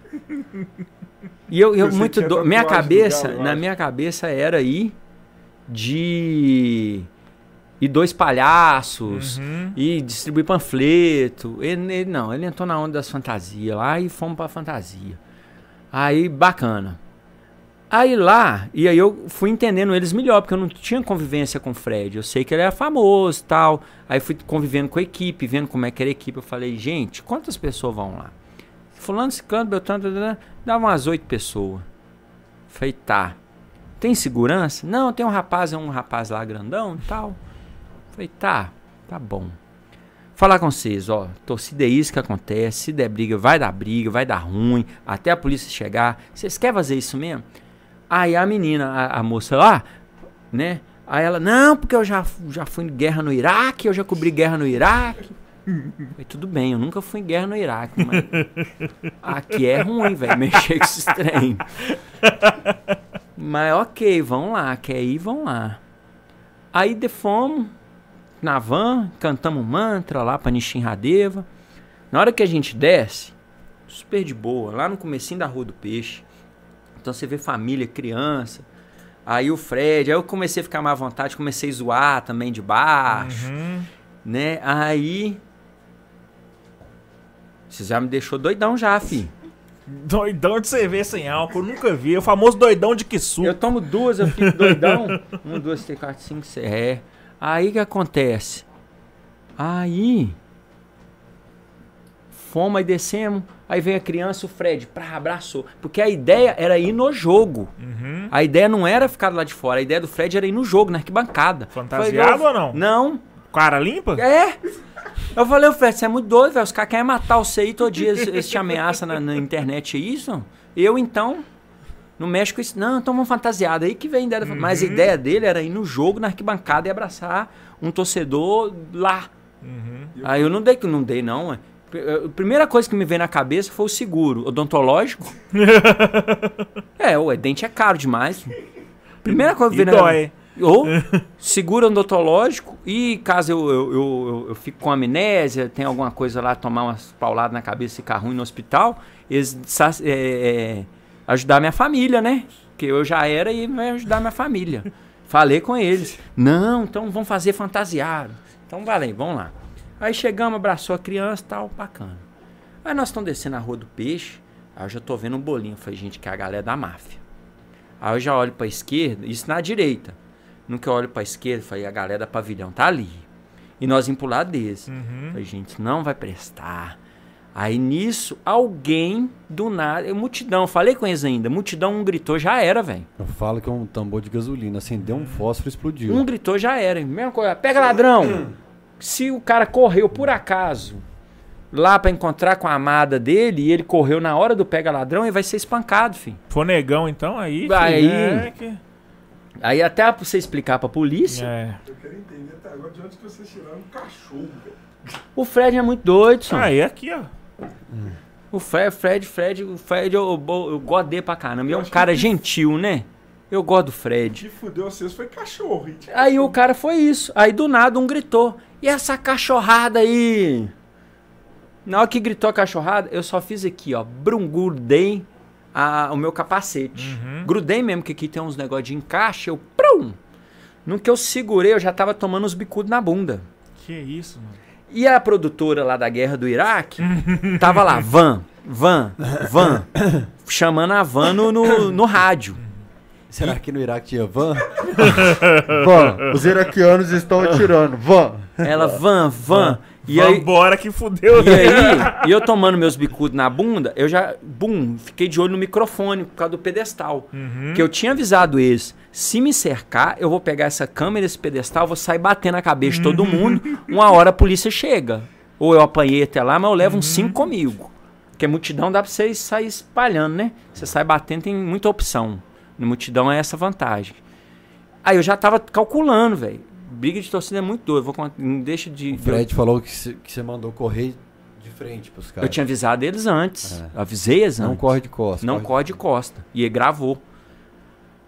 E eu, eu Você muito do... minha cabeça, galo, na acho. minha cabeça era ir de e dois palhaços Uhum. e distribuir panfleto. Ele, ele não, ele entrou na onda das fantasias lá e fomos pra fantasia. Aí bacana. Aí lá, e aí eu fui entendendo eles melhor, porque eu não tinha convivência com o Fred. Eu sei que ele era famoso e tal. Aí fui convivendo com a equipe, vendo como é que era a equipe. Eu falei, gente, quantas pessoas vão lá? Fulano, Ciclano, Beltrano, dava umas oito pessoas. Falei, tá. Tem segurança? Não, tem um rapaz, é um rapaz lá grandão e tal. Falei, tá, tá bom. Falar com vocês, ó, torcida é isso que acontece. Se der briga, vai dar briga, vai dar ruim, até a polícia chegar. Vocês querem fazer isso mesmo? Aí a menina, a, a moça lá, né? Aí ela, não, porque eu já, já fui em guerra no Iraque, eu já cobri guerra no Iraque. Falei, tudo bem, eu nunca fui em guerra no Iraque, mas (laughs) aqui é ruim, velho, mexer com esses trem. Mas ok, vão lá, quer ir, vão lá. Aí de fomos na van, cantamos um mantra lá pra Nishinradeva. Na hora que a gente desce, super de boa, lá no comecinho da Rua do Peixe. Então você vê família, criança. Aí o Fred, aí eu comecei a ficar mais à vontade, comecei a zoar também de baixo, Uhum. né? Aí você já me deixou doidão já, fi. Doidão de cerveja sem álcool, eu nunca vi. É o famoso doidão de Kisu. Eu tomo duas, eu fico doidão. um, dois, três, quatro, cinco, seis. É. Aí que acontece? Aí. Fomos e descemos. Aí vem a criança, o Fred, pra abraçou. Porque a ideia era ir no jogo. Uhum. A ideia não era ficar lá de fora. A ideia do Fred era ir no jogo, na arquibancada. Fantasiado Falei, ou não? Não. Cara limpa? É. Eu falei, Fred, você é muito doido, velho. Os caras querem matar você aí todo dia. Eles, te ameaçam na, na internet, é isso? Eu, então, não mexo com isso. Não, então vamos fantasiado. Aí que vem a ideia. da- Mas a ideia dele era ir no jogo, na arquibancada e abraçar um torcedor lá. Aí eu não dei, não dei não. Ué. Pr- A primeira coisa que me veio na cabeça foi o seguro odontológico. (laughs) é, o dente é caro demais. Primeira coisa que veio na dói. Ou (laughs) segura odontológico e caso eu, eu, eu, eu- fique com amnésia, tem alguma coisa lá, tomar umas pauladas na cabeça e ficar ruim no hospital, eles é, ajudar minha família, né? Porque eu já era e vai ajudar minha família. Falei com eles. Não, então vamos fazer fantasiado. Então valeu, vamos lá. Aí chegamos, abraçou a criança e tal, bacana. Aí nós estamos descendo a rua do peixe, aí eu já tô vendo um bolinho. Falei, gente, que é a galera da máfia. Aí eu já olho pra esquerda, isso na direita. No que eu olho pra esquerda, falei, a galera da pavilhão tá ali. E nós vim pro lado desse. Falei, gente, não vai prestar. Aí nisso, alguém do nada, eu, multidão, falei com eles ainda, multidão, um gritou, já era, velho. Eu falo que é um tambor de gasolina. Acendeu um fósforo e explodiu. Um gritou, já era. Mesma coisa, pega ladrão. (clears throat) Se o cara correu por acaso lá pra encontrar com a amada dele e ele correu na hora do pega ladrão, ele vai ser espancado, filho. Fonegão, então, aí. Vai filho, aí. é que- Aí até pra você explicar pra polícia, É. Eu quero entender até agora de onde que vocês tiraram um cachorro, velho. o Fred é muito doido, só. Aí aqui, ó. O Fred, Fred, Fred, o Fred, eu, eu, eu gosto dele pra caramba. E é Eu um acho cara que- gentil, né? Eu gosto do O Fred. que fudeu vocês foi cachorro. Aí o cara foi isso. Aí do nada um gritou. E essa cachorrada aí? Na hora que gritou a cachorrada, eu só fiz aqui, ó. Brum, grudei a- o meu capacete. Grudei mesmo, que aqui tem uns negócios de encaixe. Eu, prum! No que eu segurei, eu já tava tomando os bicudos na bunda. Que isso, mano. E a produtora lá da guerra do Iraque tava lá, (laughs) van, van, van, (coughs) chamando a van no, no, no rádio. Será que no Iraque tinha van? (laughs) van. Os iraquianos estão atirando. Van. Ela, van, van. E aí, Vambora que fudeu. e aí, e eu tomando meus bicudos na bunda, eu já, bum, fiquei de olho no microfone por causa do pedestal. Que eu tinha avisado eles, se me cercar, eu vou pegar essa câmera, esse pedestal, vou sair batendo a cabeça de todo mundo, uma hora a polícia chega. Ou eu apanhei até lá, mas eu levo uns cinco comigo. Porque multidão dá pra você sair espalhando, né? Você sai batendo, tem muita opção. No multidão é essa vantagem. Aí eu já tava calculando, velho. Briga de torcida é muito doido. Vou, não deixa de. O Fred falou que você mandou correr de frente pros caras. Eu tinha avisado eles antes. É. Eu avisei eles Não antes. corre de costas. Não corre de costa. E ele gravou.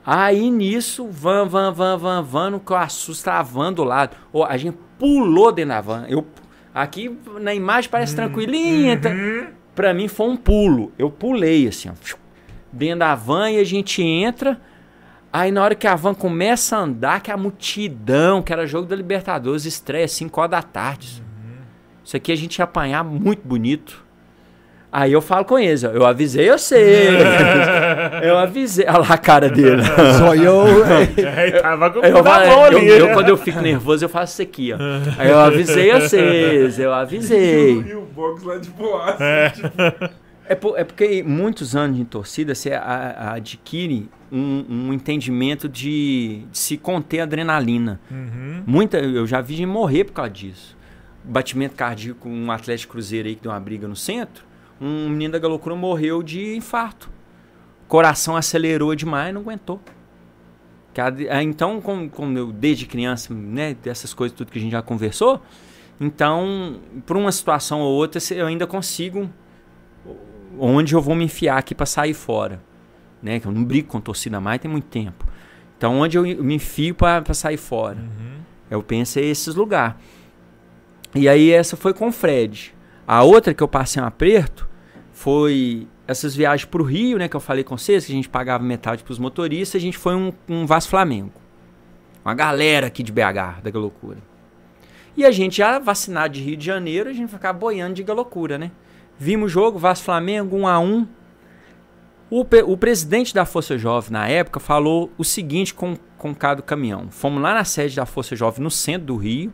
Aí nisso, van, van, van, van, van, no que eu assusto a van do lado. Ô, a gente pulou dentro da van. Eu, aqui na imagem parece tranquilinha. tá? Pra mim foi um pulo. Eu pulei assim, ó. Dentro da van e a gente entra. Aí na hora que a van começa a andar, que a multidão, que era jogo da Libertadores, estreia 5 horas da tarde. Isso aqui a gente ia apanhar muito bonito. Aí eu falo com eles, ó, eu avisei, eu sei. (laughs) eu avisei. Olha lá a cara dele. (laughs) Só eu. (laughs) É, tava com o Eu, falo, eu, eu, quando eu fico nervoso, eu faço isso aqui, ó. Aí eu avisei vocês, eu avisei. E o box lá de boa. É, por- é porque muitos anos de torcida você a- a- adquire um, um entendimento de, de se conter adrenalina. Uhum. Muita, eu já vi gente morrer por causa disso. Batimento cardíaco, um Atlético Cruzeiro aí que deu uma briga no centro, um menino da Galocura morreu de infarto. Coração acelerou demais e não aguentou. Então, como, como eu desde criança, né, dessas coisas tudo que a gente já conversou, então, por uma situação ou outra, eu ainda consigo onde eu vou me enfiar aqui para sair fora, né? Que eu não brigo com torcida mais tem muito tempo. Então, onde eu me enfio para sair fora? Eu penso esses lugares. E aí essa foi com o Fred. A outra que eu passei um aperto foi essas viagens pro Rio, né? Que eu falei com vocês, que a gente pagava metade pros motoristas, a gente foi um, um Vasco Flamengo. Uma galera aqui de BH, da loucura. E a gente já vacinado de Rio de Janeiro, a gente ficava boiando de loucura, né? Vimos o jogo, Vasco Flamengo, 1 a 1 o, o presidente da Força Jovem, na época, falou o seguinte com, com do caminhão. Fomos lá na sede da Força Jovem, no centro do Rio,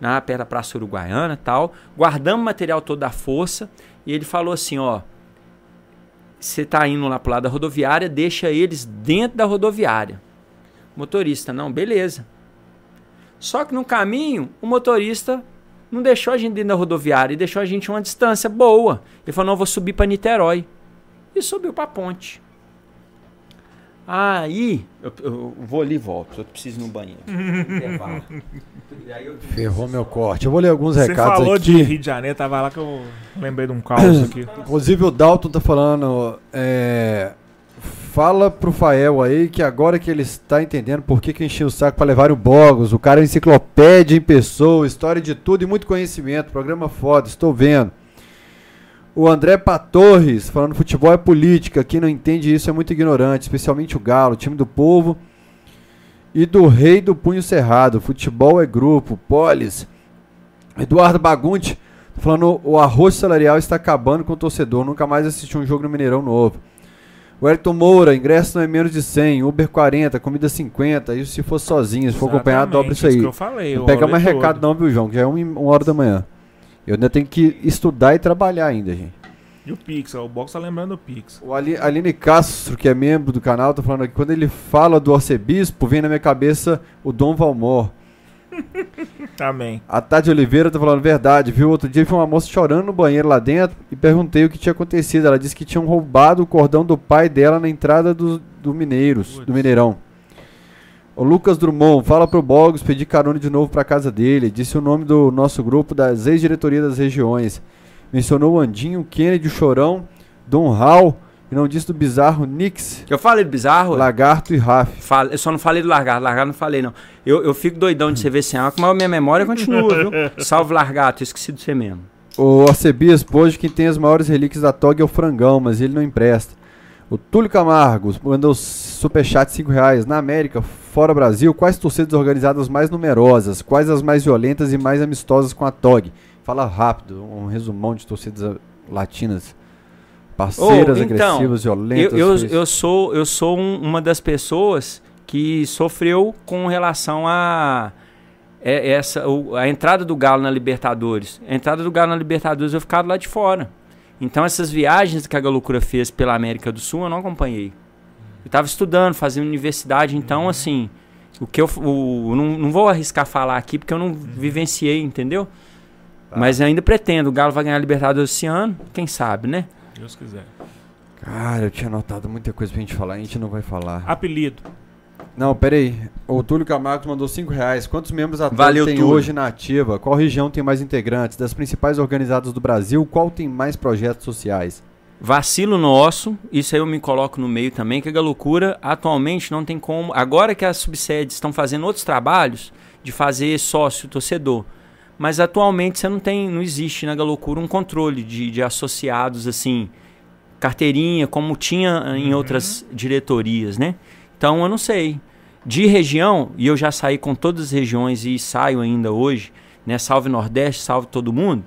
na perto da Praça Uruguaiana tal. Guardamos o material todo da Força. E ele falou assim, ó... Você tá indo lá pro lado da rodoviária, deixa eles dentro da rodoviária. Motorista, não, beleza. Só que no caminho, o motorista não deixou a gente dentro da rodoviária e deixou a gente uma distância boa. Ele falou, não, eu vou subir para Niterói. E subiu para a ponte. Aí, eu, eu vou ali e volto, eu preciso ir no banheiro. (laughs) E eu- Ferrou meu corte. Eu vou ler alguns Você recados falou aqui. de Rio de Janeiro, tava lá que eu lembrei de um caos (coughs) aqui. Inclusive o Dalton tá falando. É, Fala pro Fael aí que agora que ele está entendendo por que, que encheu o saco pra levar o Bogos. O cara é enciclopédia em pessoa, história de tudo e muito conhecimento. Programa foda, estou vendo. O André Patorres, falando futebol é política. Quem não entende isso é muito ignorante, especialmente o Galo, time do povo e do rei do punho cerrado. Futebol é grupo, polis. Eduardo Bagunti, falando o arroz salarial está acabando com o torcedor. Nunca mais assisti um jogo no Mineirão novo. O Elton Moura, ingresso não é menos de 100, Uber 40, comida 50. Isso se for sozinho, se for acompanhado, dobra isso Exatamente, aí. que eu falei. Não pega mais todo. recado não, viu, João? Que já é uma, uma hora da manhã. Eu ainda tenho que estudar e trabalhar ainda, gente. E o Pix, o box tá lembrando o Pix. O Ali- Aline Castro, que é membro do canal, tá falando aqui, quando ele fala do arcebispo, vem na minha cabeça o Dom Valmor. Amém. A Tati Oliveira tá falando verdade, viu? Outro dia foi uma moça chorando no banheiro lá dentro e perguntei o que tinha acontecido. Ela disse que tinham roubado o cordão do pai dela na entrada do, do Mineiros, do Putz. Mineirão. O Lucas Drummond, fala pro Bogos pedir carona de novo pra casa dele. Disse o nome do nosso grupo das ex-diretoria das regiões. Mencionou o Andinho, o Kennedy, o Chorão, Dom Hall e não disse do bizarro Nix, Eu falei do bizarro? Lagarto e Raf. Fala- eu só não falei do largato, largato não falei, não. Eu, eu fico doidão de você ver sem água, mas a minha memória continua, viu? (laughs) Salve largato, esqueci de você mesmo. O arcebispo, hoje quem tem as maiores relíquias da TOG é o Frangão, mas ele não empresta. O Túlio Camargo mandou superchat 5 reais. Na América, fora Brasil, quais torcidas organizadas mais numerosas? Quais as mais violentas e mais amistosas com a TOG? Fala rápido, um resumão de torcidas latinas. Parceiras, Oh, então, agressivas, Eu, violentas. eu, fez- eu sou, eu sou um- uma das pessoas que sofreu com relação a é- essa, a entrada do Galo na Libertadores. A entrada do Galo na Libertadores eu ficava lá de fora. Então essas viagens que a Galocura fez pela América do Sul eu não acompanhei. Eu estava estudando, fazendo universidade, então assim, o que eu o, não, não vou arriscar falar aqui porque eu não vivenciei, entendeu? Mas ainda pretendo, o Galo vai ganhar a Libertadores esse ano, quem sabe, né? Deus quiser. Cara, eu tinha anotado muita coisa pra gente falar, a gente não vai falar. Apelido. Não, peraí. O Túlio Camargo mandou 5 reais. Quantos membros a TOG Valeu, tem Túlio. hoje na ativa? Qual região tem mais integrantes? Das principais organizadas do Brasil, qual tem mais projetos sociais? Vacilo nosso, isso aí eu me coloco no meio também, que a loucura atualmente não tem como. Agora que as subsedes estão fazendo outros trabalhos de fazer sócio torcedor, mas atualmente você não tem, não existe na Galocura um controle de, de associados assim, carteirinha, como tinha em outras diretorias, né? Então eu não sei. De região, e eu já saí com todas as regiões e saio ainda hoje, né? Salve Nordeste, salve todo mundo.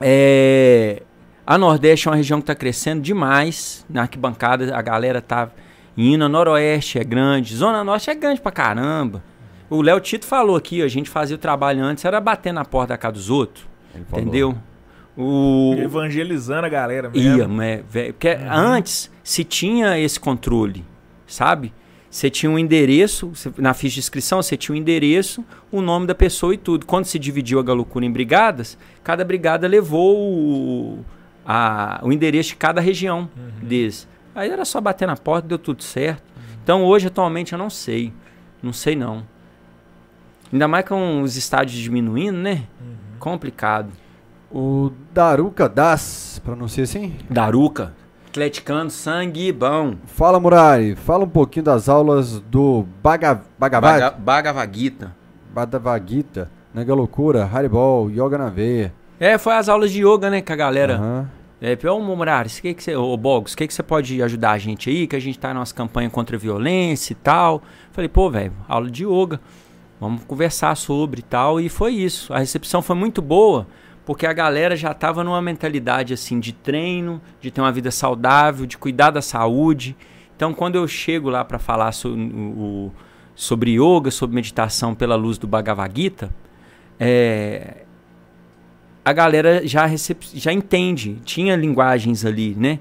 É, a Nordeste é uma região que está crescendo demais. Na arquibancada a galera tá indo. A Noroeste é grande. Zona Norte é grande pra caramba. O Léo Tito falou aqui, a gente fazia o trabalho antes, era bater na porta da casa dos outros. Ele falou. Entendeu? O, Evangelizando a galera mesmo. Ia, né, velho? Porque antes se tinha esse controle, sabe? Você tinha um endereço, na ficha de inscrição você tinha um endereço, o nome da pessoa e tudo. Quando se dividiu a Galocura em brigadas, cada brigada levou o, a- o endereço de cada região desse. Aí era só bater na porta, deu tudo certo. Então hoje, atualmente, eu não sei. Não sei não. Ainda mais com os estádios diminuindo, né? Complicado. O Daruca Das, pronuncia assim? Daruca. Atleticano, sangue bom. Fala, Murari. Fala um pouquinho das aulas do Baga, Bhagavad Baga, Bhagavad Bhagavad Gita, Nega Loucura, Haribol, Yoga na Veia. É, foi as aulas de yoga, né, que a galera... Aham. É, ô Murares, que que você, ô Bogos, o que que você pode ajudar a gente aí? Que a gente tá na nossa campanha contra a violência e tal. Falei, pô, velho, aula de yoga. Vamos conversar sobre e tal. E foi isso. A recepção foi muito boa, porque a galera já tava numa mentalidade assim de treino, de ter uma vida saudável, de cuidar da saúde. Então, quando eu chego lá para falar so- o- o- sobre yoga, sobre meditação pela luz do Bhagavad Gita, é, a galera já, recep... já entende, tinha linguagens ali, né?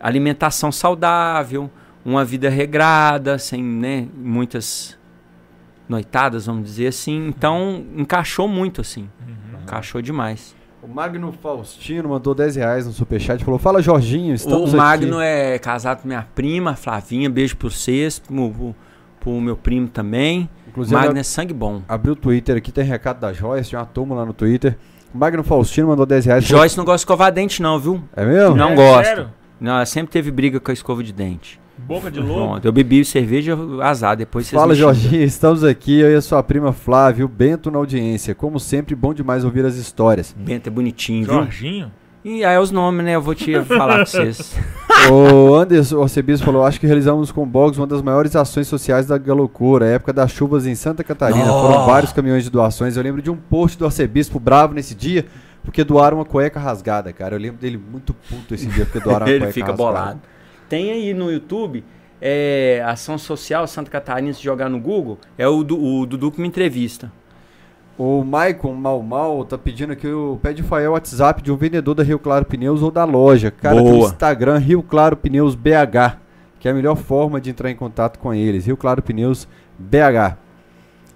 Alimentação saudável, uma vida regrada, sem né, muitas noitadas, vamos dizer assim. Então, encaixou muito, assim. Encaixou demais. O Magno Faustino mandou 10 reais no superchat e falou: Fala, Jorginho, estamos o Magno aqui. é casado com minha prima, Flavinha. Beijo pro vocês, pro, pro, pro meu primo também. Inclusive, Magno ab- é sangue bom. abriu o Twitter aqui, tem recado da Joyce, tinha uma turma lá no Twitter. O Magno Faustino mandou 10 reais. Joyce não gosta de escovar dente, não, viu? É mesmo? Não É, gosta. sério? Não, ela sempre teve briga com a escova de dente. Boca de lobo. Pronto, eu bebi cerveja, azar, depois vocês Fala. Jorginho, estamos aqui, eu e a sua prima Flávia, o Bento na audiência. Como sempre, bom demais ouvir as histórias. Bento é bonitinho, viu? Jorginho? E aí é os nomes, né? Eu vou te falar pra vocês. (laughs) o Anderson Arcebispo falou: Acho que realizamos com o Boggs uma das maiores ações sociais da loucura. A época das chuvas em Santa Catarina. Foram vários caminhões de doações. Eu lembro de um post do Arcebispo bravo nesse dia, porque doaram uma cueca rasgada, cara. Eu lembro dele muito puto esse dia, porque doaram (laughs) uma Ele cueca fica rasgada. bolado. Tem aí no YouTube, é, Ação Social Santa Catarina, se jogar no Google, é o, Du- o Dudu que me entrevista. O Maicon Mal Mal tá pedindo aqui o pede Fael WhatsApp de um vendedor da Rio Claro Pneus ou da loja. Cara, do Boa. Instagram Rio Claro Pneus BH, que é a melhor forma de entrar em contato com eles. Rio Claro Pneus BH.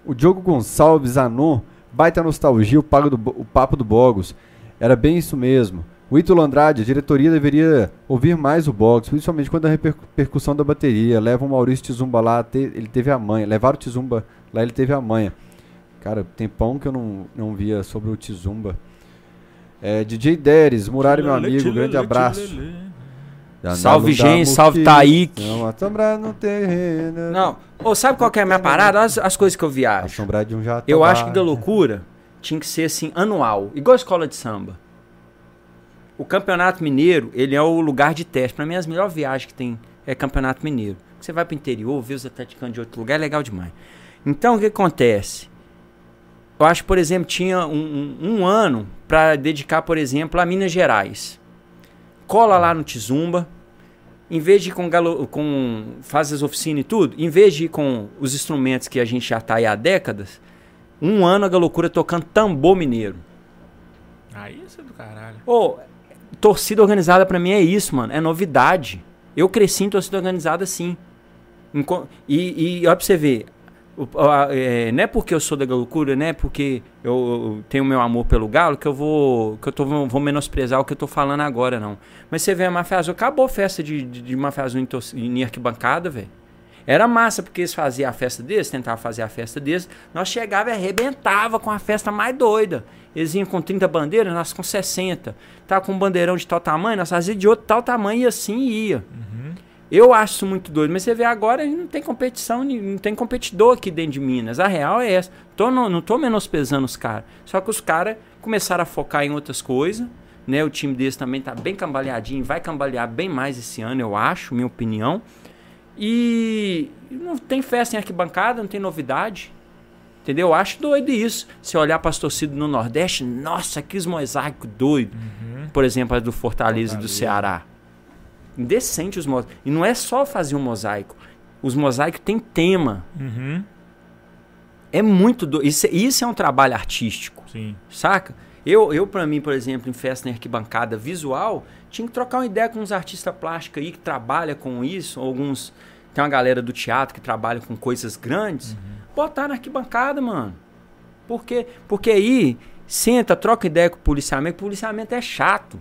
O Diogo Gonçalves Anon, baita nostalgia, o, pago do o papo do Bogos. Era bem isso mesmo. O Ítalo Andrade, a diretoria deveria ouvir mais o Bogos, principalmente quando a reper- repercussão da bateria. Leva o Maurício Tizumba lá, te- ele teve a manha. Levaram o Tizumba lá, ele teve a manha. Cara, tempão que eu não, não via sobre o Tizumba. É, DJ Deres, Murari, meu amigo, grande abraço. Salve, gente, salve, Taíque. Não, assombrar no terreno. Não, ô, sabe qual que é a minha parada? As, as coisas que eu viajo. Assombrar de um jato. Eu acho que da loucura tinha que ser assim, anual, igual a escola de samba. O Campeonato Mineiro, ele é o lugar de teste. Pra mim, as melhores viagens que tem é Campeonato Mineiro. Você vai pro interior, vê os atleticanos de outro lugar, é legal demais. Então, o que acontece? Eu acho, por exemplo, tinha um, um- um ano para dedicar, por exemplo, a Minas Gerais. Cola lá no Tizumba, em vez de ir com, galo, com faz as oficinas e tudo, em vez de ir com os instrumentos que a gente já tá aí há décadas, um ano a Galocura tocando tambor mineiro. Aí isso é do caralho. Ô, torcida organizada pra mim é isso, mano. É novidade. Eu cresci em torcida organizada. Enco- E, e olha pra você ver. é, não é porque eu sou da Galocura, não é porque eu, eu tenho meu amor pelo Galo que eu vou que eu tô, vou menosprezar o que eu tô falando agora, não. Mas você vê a Mafia Azul, acabou a festa de, de, de Mafia Azul em, em arquibancada, velho. Era massa, porque eles faziam a festa deles, tentavam fazer a festa deles. Nós chegava e arrebentava com a festa mais doida. Eles iam com 30 bandeiras, nós com 60. Tava com um bandeirão de tal tamanho, nós fazia de outro tal tamanho e assim ia. Eu acho isso muito doido, mas você vê agora, não tem competição, não tem competidor aqui dentro de Minas. A real é essa. Tô, não, não tô menosprezando os caras. Só que os caras começaram a focar em outras coisas. Né? O time deles também tá bem cambaleadinho, vai cambalear bem mais esse ano, eu acho, minha opinião. E não tem festa em arquibancada, não tem novidade. Entendeu? Eu acho doido isso. Se olhar para as torcidas no Nordeste, nossa, que mosaico doido. Por exemplo, a do Fortaleza, e do Ceará. Indecente os mosaicos. E não é só fazer um mosaico. Os mosaicos têm tema. Uhum. É muito doido. Isso, isso é um trabalho artístico. Sim. Saca? Eu, eu para mim, por exemplo, em festa em arquibancada visual, tinha que trocar uma ideia com uns artistas plásticos aí que trabalham com isso, alguns tem uma galera do teatro que trabalha com coisas grandes, botar na arquibancada, mano. Por quê? Porque aí senta, troca ideia com o policiamento, o policiamento é chato.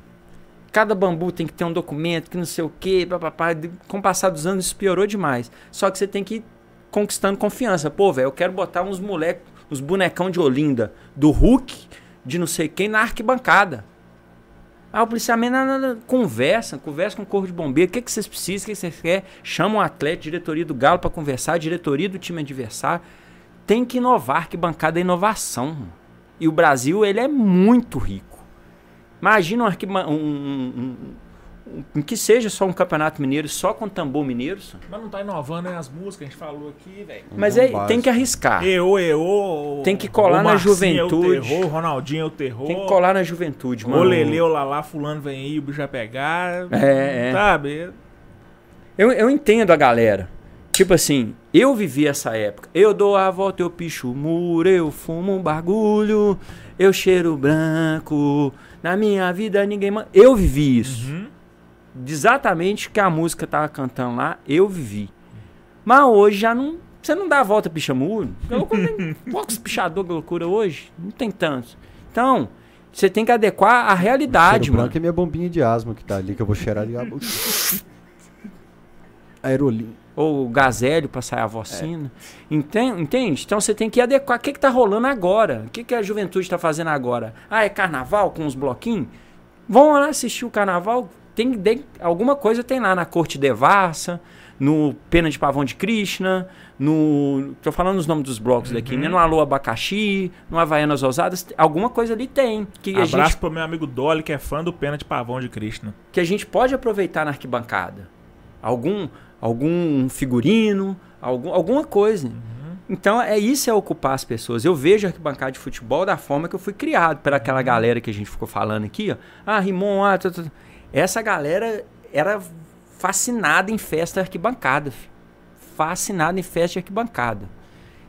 Cada bambu tem que ter um documento, que não sei o quê, papapá. Com o passar dos anos isso piorou demais. Só que você tem que ir conquistando confiança. Pô, velho, eu quero botar uns moleques, os bonecão de Olinda do Hulk, de não sei quem, na arquibancada. Ah, o policiamento não, não, não, conversa, conversa com o corpo de bombeiro. O que, que vocês precisam, o que, que vocês querem? Chama um atleta, diretoria do Galo para conversar, diretoria do time adversário. Tem que inovar, arquibancada é inovação. E o Brasil, ele é muito rico. Imagina um, um, um- um- um- que seja só um campeonato mineiro, só com tambor mineiro. só. Mas não tá inovando né, as músicas, a gente falou aqui, velho. Mas é, básico. tem que arriscar. Eu, eu. Tem que colar na juventude. É o terror, Ronaldinho é o terror. Tem que colar na juventude, mano. O Lele, o Lalá, fulano vem aí, o bicho vai pegar. É, é. Sabe? Eu, eu entendo a galera. Tipo assim, eu vivi essa época. Eu dou a volta, eu picho o muro, eu fumo um bagulho, eu cheiro branco. Na minha vida ninguém. man- Eu vivi isso. Uhum. Exatamente o que a música tava cantando lá, eu vivi. Mas hoje já não. Você não dá a volta picha muro. (laughs) Poucos pichadores de loucura hoje. Não tem tantos. Então, você tem que adequar a realidade, Cheiro mano. branco é minha bombinha de asma que tá ali, que eu vou cheirar de (laughs) Aerolim. Ou o gazélio para sair a vocina. Entende? Entende? Então você tem que adequar. O que, que tá rolando agora? O que, que a juventude está fazendo agora? Ah, é carnaval com os bloquinhos? Vão lá assistir o carnaval, tem, tem- alguma coisa tem lá na Corte Devassa, no Pena de Pavão de Krishna, no. Tô falando os nomes dos blocos daqui, Uhum. né? No Alô Abacaxi, no Havaianas Ousadas, alguma coisa ali tem. Que a, Abraço gente, pro meu amigo Dolly, que é fã do Pena de Pavão de Krishna. que a gente pode aproveitar na arquibancada. Algum, algum figurino, algum, alguma coisa. Então é isso é ocupar as pessoas. Eu vejo a arquibancada de futebol da forma que eu fui criado, pela aquela galera que a gente ficou falando aqui, ó. Ah, Rimon, ah, tá, tá. essa galera era fascinada em festa arquibancada. Fascinada em festa arquibancada.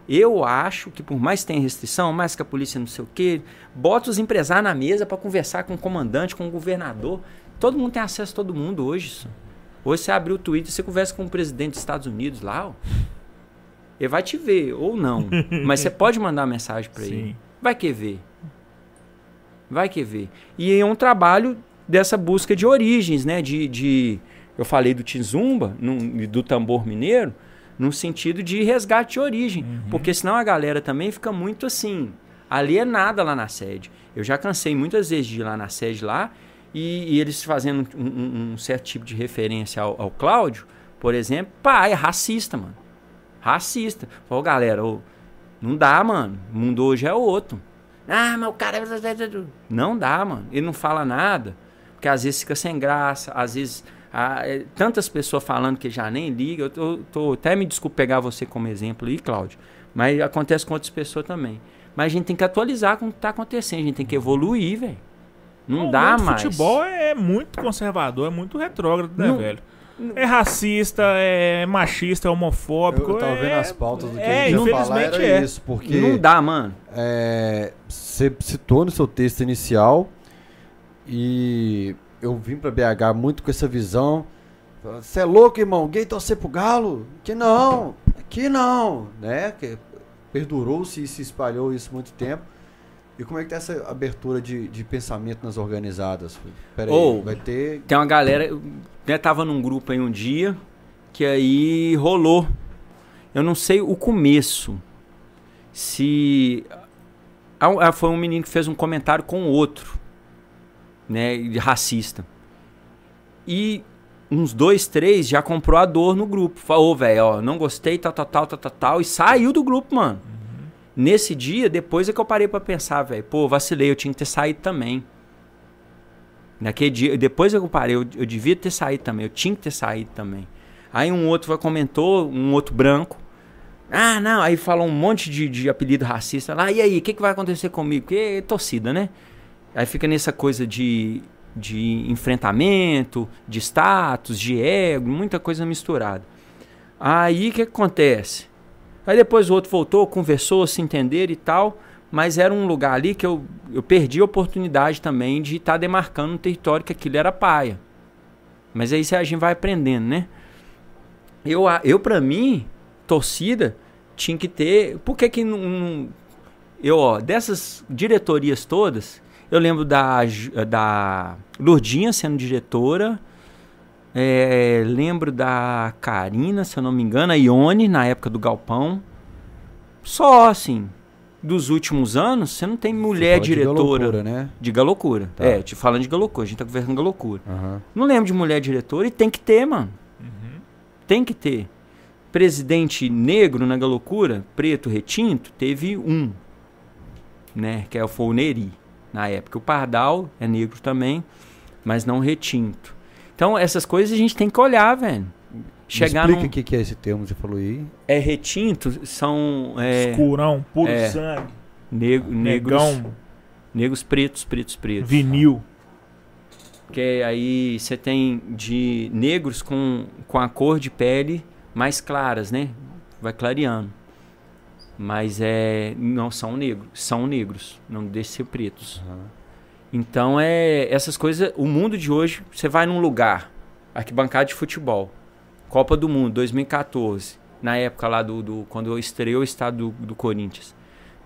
Eu acho que por mais que tenha restrição, mais que a polícia não sei o quê, bota os empresários na mesa para conversar com o comandante, com o governador. Todo mundo tem acesso a todo mundo hoje. Isso. Hoje você abre o Twitter, você conversa com o presidente dos Estados Unidos lá, ó. Ele vai te ver, ou não. (laughs) Mas você pode mandar mensagem para ele. Vai que ver. Vai que ver. E é um trabalho dessa busca de origens, né? De, de eu falei do Tizumba, num- do tambor mineiro, no sentido de resgate de origem. Porque senão a galera também fica muito assim, alienada lá na sede. Eu já cansei muitas vezes de ir lá na sede lá e, e eles fazendo um, um- um certo tipo de referência ao, ao Cláudio, por exemplo, pá, é racista, mano. Racista. Falou, galera, ô, não dá, mano. O mundo hoje é outro. Ah, mas o cara. é- (laughs) Não dá, mano. Ele não fala nada. Porque às vezes fica sem graça, às vezes. ah, é, tantas pessoas falando que já nem liga. Eu tô, tô- até me desculpe pegar você como exemplo aí, Cláudio. Mas acontece com outras pessoas também. Mas a gente tem que atualizar com o que tá acontecendo. A gente tem que evoluir, velho. Não O dá mais. futebol é muito conservador, é muito retrógrado, né, Não- velho? É racista, é machista, é homofóbico. Eu tava vendo é- as pautas do que é, a gente ia falar, era é. isso, porque Não dá, mano. é, você citou no seu texto inicial e eu vim pra BH muito com essa visão. Você é louco, irmão? Gay torcer pro Galo? Que não, que não, né? Que perdurou-se e se espalhou isso muito tempo. E como é que tá essa abertura de, de pensamento nas organizadas? Peraí, Ô, vai ter. Tem uma galera, eu, né, tava num grupo aí um dia, que aí rolou. Eu não sei o começo. Se. ah, foi um menino que fez um comentário com outro, né, de racista. E uns dois, três já comprou a dor no grupo. Falou, velho, ó, não gostei, tal, tal, tal, tal, tal, tal, e saiu do grupo, mano. Nesse dia, depois é que eu parei pra pensar, velho, pô, vacilei, eu tinha que ter saído também. Naquele dia, depois eu parei, eu, eu devia ter saído também, eu tinha que ter saído também. Aí um outro comentou, um outro branco. Ah, não, aí falou um monte de, de apelido racista lá. E aí, o que, que vai acontecer comigo? Porque é torcida, né? Aí fica nessa coisa de, de enfrentamento, de status, de ego, muita coisa misturada. Aí o que, que acontece? Aí depois o outro voltou, conversou, se entenderam e tal. Mas era um lugar ali que eu, eu perdi a oportunidade também de estar demarcando um território que aquilo era paia. Mas aí a gente vai aprendendo, né? Eu, eu para mim, torcida tinha que ter. Por que que não. eu, ó, dessas diretorias todas, eu lembro da, da Lourdinha sendo diretora. É, lembro da Karina, se eu não me engano, a Ione, na época do Galpão. Só, assim. Dos últimos anos, você não tem mulher Fala de diretora. loucura, né? De galocura. Tá. É, te falando de galocura. A gente tá conversando galocura. Aham. Não lembro de mulher diretora e tem que ter, mano. Tem que ter. Presidente negro na galocura, preto retinto, teve um. Né? Que é- foi o Neri, na época. O Pardal é negro também, mas não retinto. Então, essas coisas a gente tem que olhar, velho. Chegar Me explica num... o que que é esse termo que você falou aí. É retinto, são é, Escurão, puro É. sangue, neg- negros, negão, negros pretos, pretos, pretos. vinil. Que aí você tem de negros com, com a cor de pele mais claras, né? Vai clareando. Mas é não são negros, são negros, não deixam de ser pretos. Então é essas coisas, o mundo de hoje, você vai num lugar, arquibancada de futebol, Copa do Mundo 2014, na época lá do, do quando eu estreou o estado do, do Corinthians.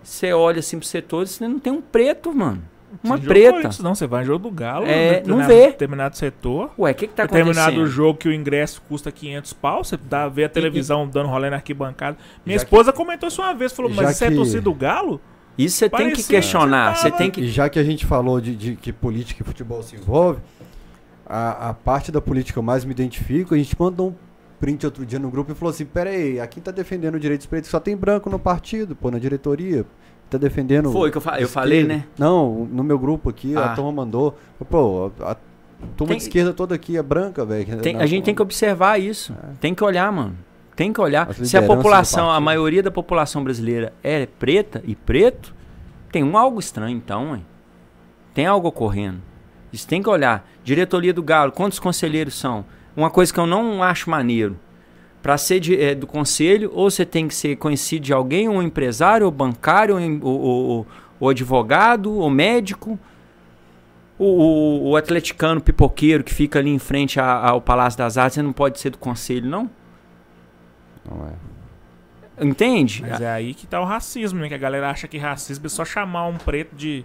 Você olha assim pro setor, você não tem um preto, mano. Uma preta. Não, você vai em jogo do Galo, É, determinado- não vê. determinado setor. Ué, o que que tá acontecendo? Determinado jogo que o ingresso custa 500 pau, você dá, vê a televisão dando rolê na arquibancada. Minha Já esposa comentou isso uma vez, falou, já mas isso é que- torcida do Galo? Isso você tem que questionar. que Você tava- tem E que. já que a gente falou de, de que política e futebol se envolve, a, a parte da política que eu mais me identifico, a gente mandou um print outro dia no grupo e falou assim, pera aí, aqui tá defendendo direitos pretos, só tem branco no partido, pô, na diretoria. Tá defendendo... Foi que eu, fa- eu esquerda." falei, né? Não, no meu grupo aqui, a Ah. turma mandou. Pô, a, a turma Tem- de esquerda toda aqui é branca, velho. A gente tem que observar isso. Tem que olhar, mano. Tem que olhar. Se a população, a maioria da população brasileira é preta e preto, tem um algo estranho, então, hein? Tem algo ocorrendo. Isso tem que olhar. Diretoria do Galo, quantos conselheiros são? Uma coisa que eu não acho maneiro. Para ser de- eh, do conselho, ou você tem que ser conhecido de alguém, ou empresário, ou bancário, ou, ou- ou- ou advogado, ou médico. O, o- o atleticano pipoqueiro que fica ali em frente a- ao Palácio das Artes, você não pode ser do conselho, não? Não é. Entende? Mas é aí que tá o racismo, né? Que a galera acha que racismo é só chamar um preto de.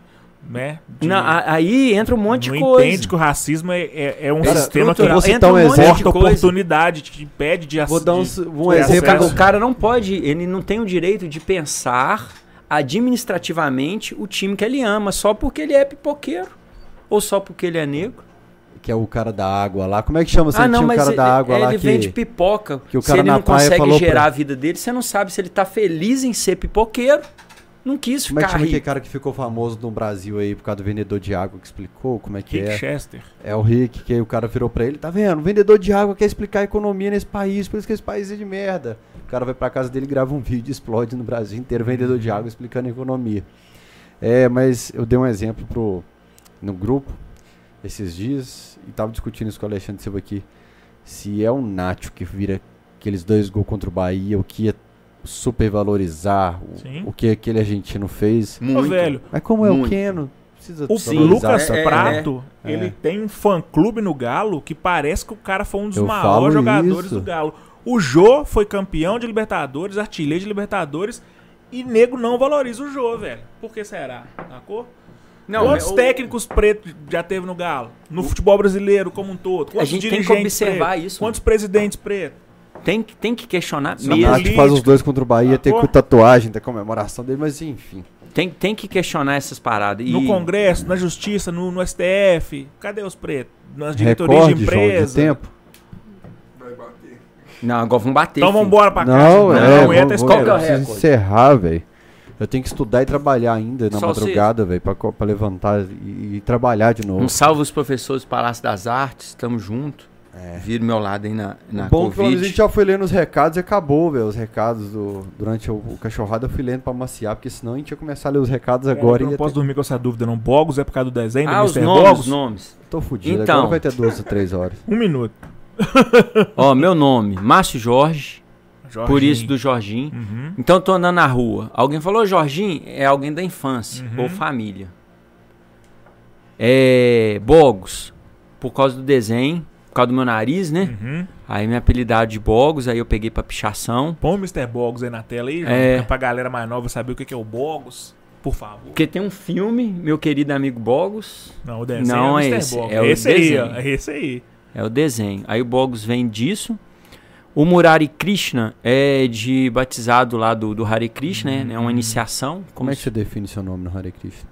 né? de- Não, aí entra um monte não de coisa. entende que o racismo é, é, é um Cara, sistema que vou Entra um monte de exemplo. oportunidade, que impede de Vou dar um, de- um de exemplo. O cara não pode, ele não tem o direito de pensar administrativamente o time que ele ama, só porque ele é pipoqueiro. Ou só porque ele é negro. Que é o cara da água lá. Como é que chama? Você ah, não, o mas cara ele, da água ele lá vende que... pipoca. que o se cara ele na não praia consegue falou gerar pra- a vida dele, você não sabe se ele tá feliz em ser pipoqueiro. Não quis Como é que ficar chama aquele rico. cara que ficou famoso no Brasil aí por causa do vendedor de água que explicou como é que Rick é? Chester. É o Rick, que aí o cara virou pra ele, tá vendo? O vendedor de água quer explicar a economia nesse país, por isso que esse país é de merda. O cara vai pra casa dele, grava um vídeo e explode no Brasil inteiro, vendedor de água explicando a economia. É, mas eu dei um exemplo pro, no grupo esses dias e tava discutindo isso com o Alexandre Silva aqui. Se é o Nacho que vira aqueles dois gols contra o Bahia, o que ia supervalorizar o, o que aquele argentino fez. Ô, velho, Mas como é o Muito. Keno, precisa o Lucas essa é, Prato, é. ele tem um fã-clube no Galo que parece que o cara foi um dos Eu maiores jogadores isso. do Galo. O Jô foi campeão de Libertadores, artilheiro de Libertadores, e nego não valoriza o Jô, velho. Por que será? Sacou? Não, Quantos é o- técnicos pretos já teve no Galo? No futebol brasileiro como um todo? Quantos gente tem que observar pretos? isso, Quantos presidentes pretos? Tem, que- tem que questionar O mesmo. Nath faz os dois contra o Bahia, tem Sacou? com tatuagem, tem comemoração dele, mas enfim. Tem, tem que questionar essas paradas. E No Congresso, na Justiça, no, no STF. Cadê os pretos? Nas diretorias Recorde, de João, de empresa. tempo. Vai bater. Não, agora vamos bater. Então filho. vambora pra casa. Não, é, não vamos, Qual que é o vamos, preciso recorde? encerrar, velho. Eu tenho que estudar e trabalhar ainda na Só madrugada, velho, pra, pra levantar e, e trabalhar de novo. Um salve os professores do Palácio das Artes, tamo junto. É. Vira meu lado aí na, na Bom que menos a Covid. gente já foi lendo os recados e acabou, velho, os recados do, durante o, o cachorrada eu fui lendo pra maciar, porque senão a gente ia começar a ler os recados agora eu não posso ter... dormir com essa dúvida, não. Bogos é por causa do desenho Ah, do os Mr. nomes, Bogos? os nomes. Tô fudido, Então. agora vai ter duas ou três horas. Um minuto. Ó, meu nome, Márcio Jorge, por Jorginho. isso do Jorginho. Uhum. Então eu tô andando na rua. Alguém falou, Jorginho, é alguém da infância Uhum. ou família. É. Bogos, por causa do desenho, por causa do meu nariz, né? Uhum. Aí me apelidaram de Bogos, aí eu peguei pra pichação. Põe o Mr. Bogos aí na tela aí, É. pra galera mais nova saber o que é o Bogos. Por favor. Porque tem um filme, meu querido amigo Bogos, Não, o desenho Não é, é esse, Bogos. é o esse aí, desenho. ó. É esse aí. é o desenho. Aí o Bogos vem disso. O Murari Krishna é de batizado lá do, do Hare Krishna, né? É uma iniciação. Como é que se- você define seu nome no Hare Krishna?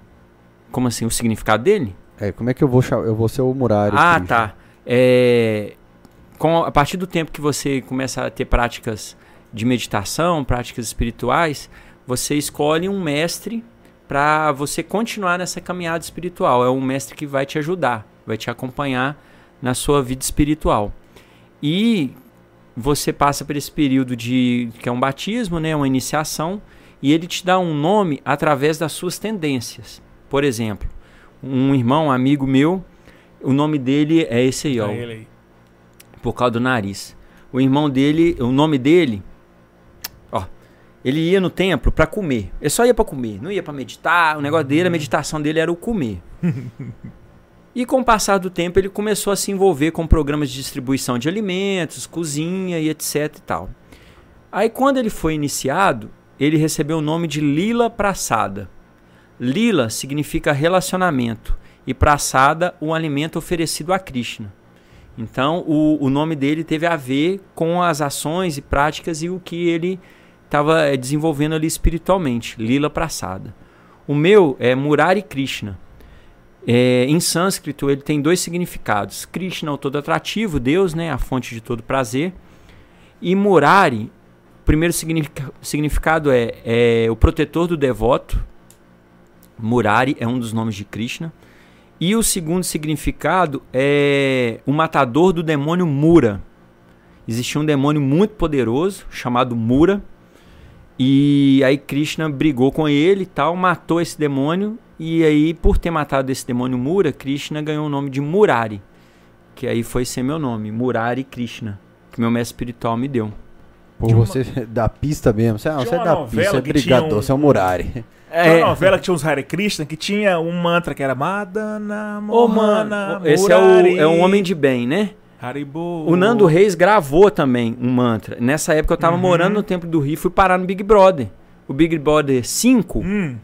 como assim? O significado dele? É, como é que eu vou chamar? Eu vou ser o Murari. Ah, Krishna. tá. É, com, a partir do tempo que você começa a ter práticas de meditação, práticas espirituais, você escolhe um mestre para você continuar nessa caminhada espiritual. É um mestre que vai te ajudar, vai te acompanhar na sua vida espiritual. E você passa por esse período de que é um batismo, né, uma iniciação, e ele te dá um nome através das suas tendências. Por exemplo, um irmão, um amigo meu, o nome dele é esse aí, ó, ele aí. por causa do nariz. O irmão dele, o nome dele, ó, ele ia no templo para comer. Ele só ia para comer, não ia para meditar. O negócio dele, a meditação dele era o comer. (laughs) e com o passar do tempo, ele começou a se envolver com programas de distribuição de alimentos, cozinha e etc e tal. Aí quando ele foi iniciado, ele recebeu o nome de Lila Praçada. Lila significa relacionamento e praçada o alimento oferecido a Krishna. Então, o, o nome dele teve a ver com as ações e práticas e o que ele estava eh, desenvolvendo ali espiritualmente. Lila Praçada. O meu é Murari Krishna. É, em sânscrito, ele tem dois significados. Krishna, o todo atrativo, Deus, né, a fonte de todo prazer. E Murari, o primeiro significa- significado é, é o protetor do devoto. Murari é um dos nomes de Krishna. E o segundo significado é o matador do demônio Mura. Existia um demônio muito poderoso chamado Mura. E aí Krishna brigou com ele e tal, matou esse demônio. E aí, por ter matado esse demônio Mura, Krishna ganhou o nome de Murari. Que aí foi ser meu nome, Murari Krishna. Que meu mestre espiritual me deu. Pô, Tinha uma- você (laughs) é da pista mesmo. Você, não, Tinha você é da pista, você é tinha brigador, um- você é um Murari. Tinha É, uma novela que tinha uns Hare Krishna que tinha um mantra que era Madana Mohana mano, esse é o, é um homem de bem, né? Haribo. O Nando Reis gravou também um mantra. Nessa época eu tava Uhum. morando no Templo do Rio e fui parar no Big Brother. O Big Brother 5, Hum,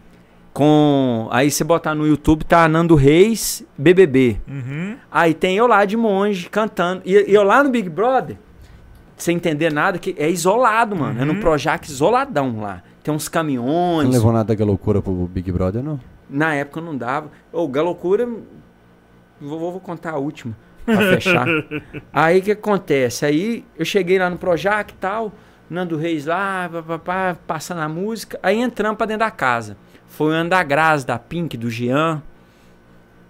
com. Aí você botar no YouTube, tá Nando Reis, BBB. uhum. Aí tem eu lá de monge cantando. E e eu lá no Big Brother, sem entender nada, que é isolado, mano. É Uhum. num Projac isoladão lá. Tem uns Você caminhões. não levou nada da loucura pro Big Brother, não? Na época não dava. Ô, Galocura. Vou, vou, vou contar a última pra (laughs) fechar. Aí o que acontece? Aí eu cheguei lá no Projac e tal, Nando Reis lá, pá, pá, pá, passando a música. Aí entramos pra dentro da casa. Foi o Andagraz da Pink, do Jean.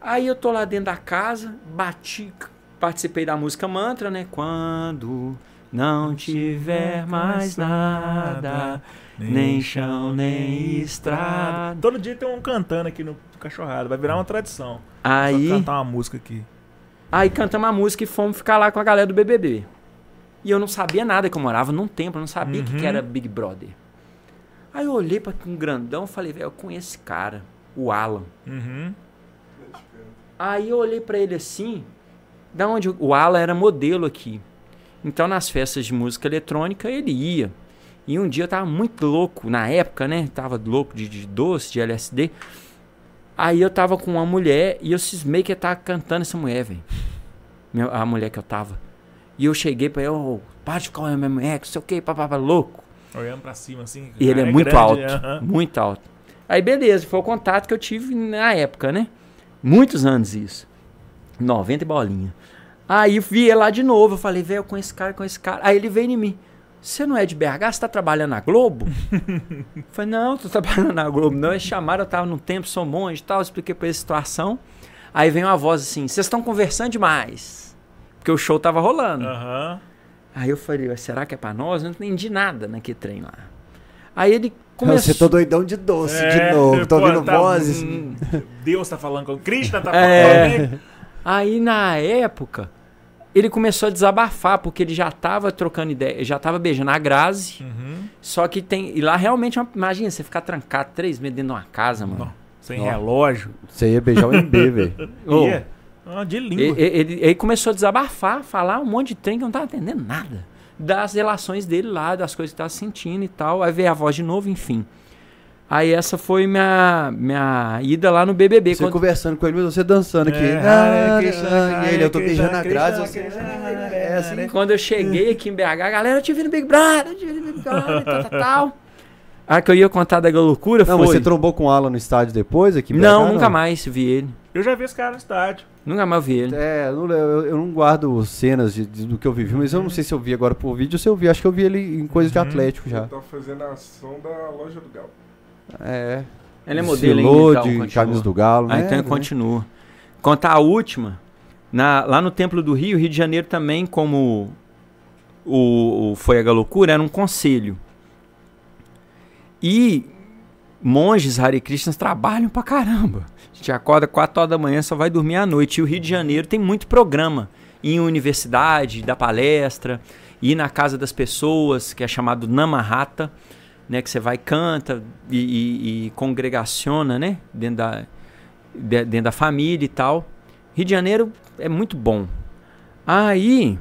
Aí eu tô lá dentro da casa, bati, participei da música Mantra, né? Quando não tiver mais nada, nem chão, nem estrada. Todo dia tem um cantando aqui no cachorrado. Vai virar uma tradição. Só Aí. cantar uma música aqui. Aí cantamos a música e fomos ficar lá com a galera do BBB. E eu não sabia nada que eu morava num templo, eu não sabia o que, Uhum. que era Big Brother. Aí eu olhei para um grandão e falei, velho, eu conheço esse cara, o Alan. Uhum. Aí eu olhei pra ele assim, da onde o Alan era modelo aqui. Então nas festas de música eletrônica ele ia. E um dia eu tava muito louco, na época, né? Tava louco de, de doce, de LSD. Aí eu tava com uma mulher e eu cismei que eu tava cantando essa mulher, velho. A mulher que eu tava. E eu cheguei pra ele, ô, para de ficar mulher, que sei o que, papapá, louco. Olhando pra cima assim. E ele é, cara muito grande, alto, aham. muito alto. Aí beleza, foi o contato que eu tive na época, né? Muitos anos isso. 90 e bolinha. Aí vi ele lá de novo, eu falei, velho, com esse cara, com esse cara. Aí ele veio em mim. Você não é de BH, você tá trabalhando na Globo? eu (laughs) falei, não, tô trabalhando na Globo. Não, eles chamaram, eu tava num tempo, sou monge e tal, expliquei pra ele a situação. Aí vem uma voz assim, vocês estão conversando demais. Porque o show tava rolando. Aham. Aí eu falei, "Ué, será que é pra nós? Eu não entendi nada naquele trem lá. Aí ele começou... Você tá doidão de doce É, de novo. Tô pô, ouvindo tá- vozes. Hum, Deus tá falando com Krishna, tá falando É. comigo. Aí na época, ele começou a desabafar, porque ele já tava trocando ideia, já tava beijando a Grazi. Uhum. Só que tem. E lá realmente, é uma- imagina, você ficar trancado três meses dentro de uma casa, mano. Não, Sem Ó. relógio. Você ia beijar o MB, velho. Ô, Ia. Ah, de e- língua. e- ele, ele começou a desabafar, falar um monte de trem que eu não tava entendendo nada. Das relações dele lá, das coisas que tava sentindo e tal. Aí veio a voz de novo, enfim. Aí essa foi minha, minha ida lá no BBB. Você quando- conversando com ele, mas você dançando aqui. É, Ah, Krishna, ah, e ele, eu tô beijando a. Krishna, É assim. Quando eu cheguei aqui em BH, a galera, eu te vi no Big Brother, eu te vi no Big Brother, tal, tal, tal. A que eu ia contar da loucura Não, foi... você trombou com o Alan no estádio depois aqui? em Não, BH, nunca mais vi ele. Eu já vi esse cara no estádio. Nunca mais vi ele. É, eu não, eu, eu não guardo cenas de, de- do que eu vivi, mas eu não sei se eu vi agora por vídeo ou se eu vi. Acho que eu vi ele em coisa de Uhum. Atlético já. Ele tá fazendo a ação da loja do Galo. É. Ele é modelo Desfilou ainda, então, de camisa do Galo, Ah, né? então né? continua. Contar a última, na- lá no Templo do Rio, Rio de Janeiro também, como o, o Foi a Loucura, era um conselho. E monges Hare Krishnas trabalham pra caramba. A gente acorda 4 horas da manhã, só vai dormir à noite. E o Rio de Janeiro tem muito programa. Em universidade, dar palestra, ir na casa das pessoas, que é chamado Namahata, né? Que você vai, canta e, e- e congregaciona, né? Dentro da, de- dentro da família e tal. Rio de Janeiro é muito bom. Aí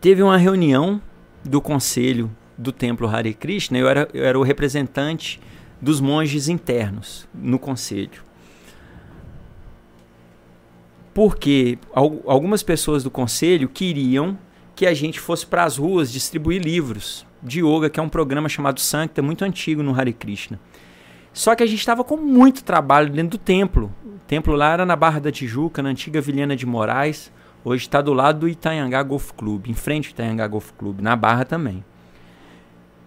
teve uma reunião do conselho do templo Hare Krishna. Eu era, eu era o representante dos monges internos no conselho. Porque al- algumas pessoas do conselho queriam que a gente fosse para as ruas distribuir livros de yoga, que é um programa chamado Sankta, muito antigo no Hare Krishna. Só que a gente estava com muito trabalho dentro do templo. O templo lá era na Barra da Tijuca, na antiga Vilhena de Moraes. Hoje está do lado do Itanhangá Golf Club, em frente ao Itanhangá Golf Club, na Barra também.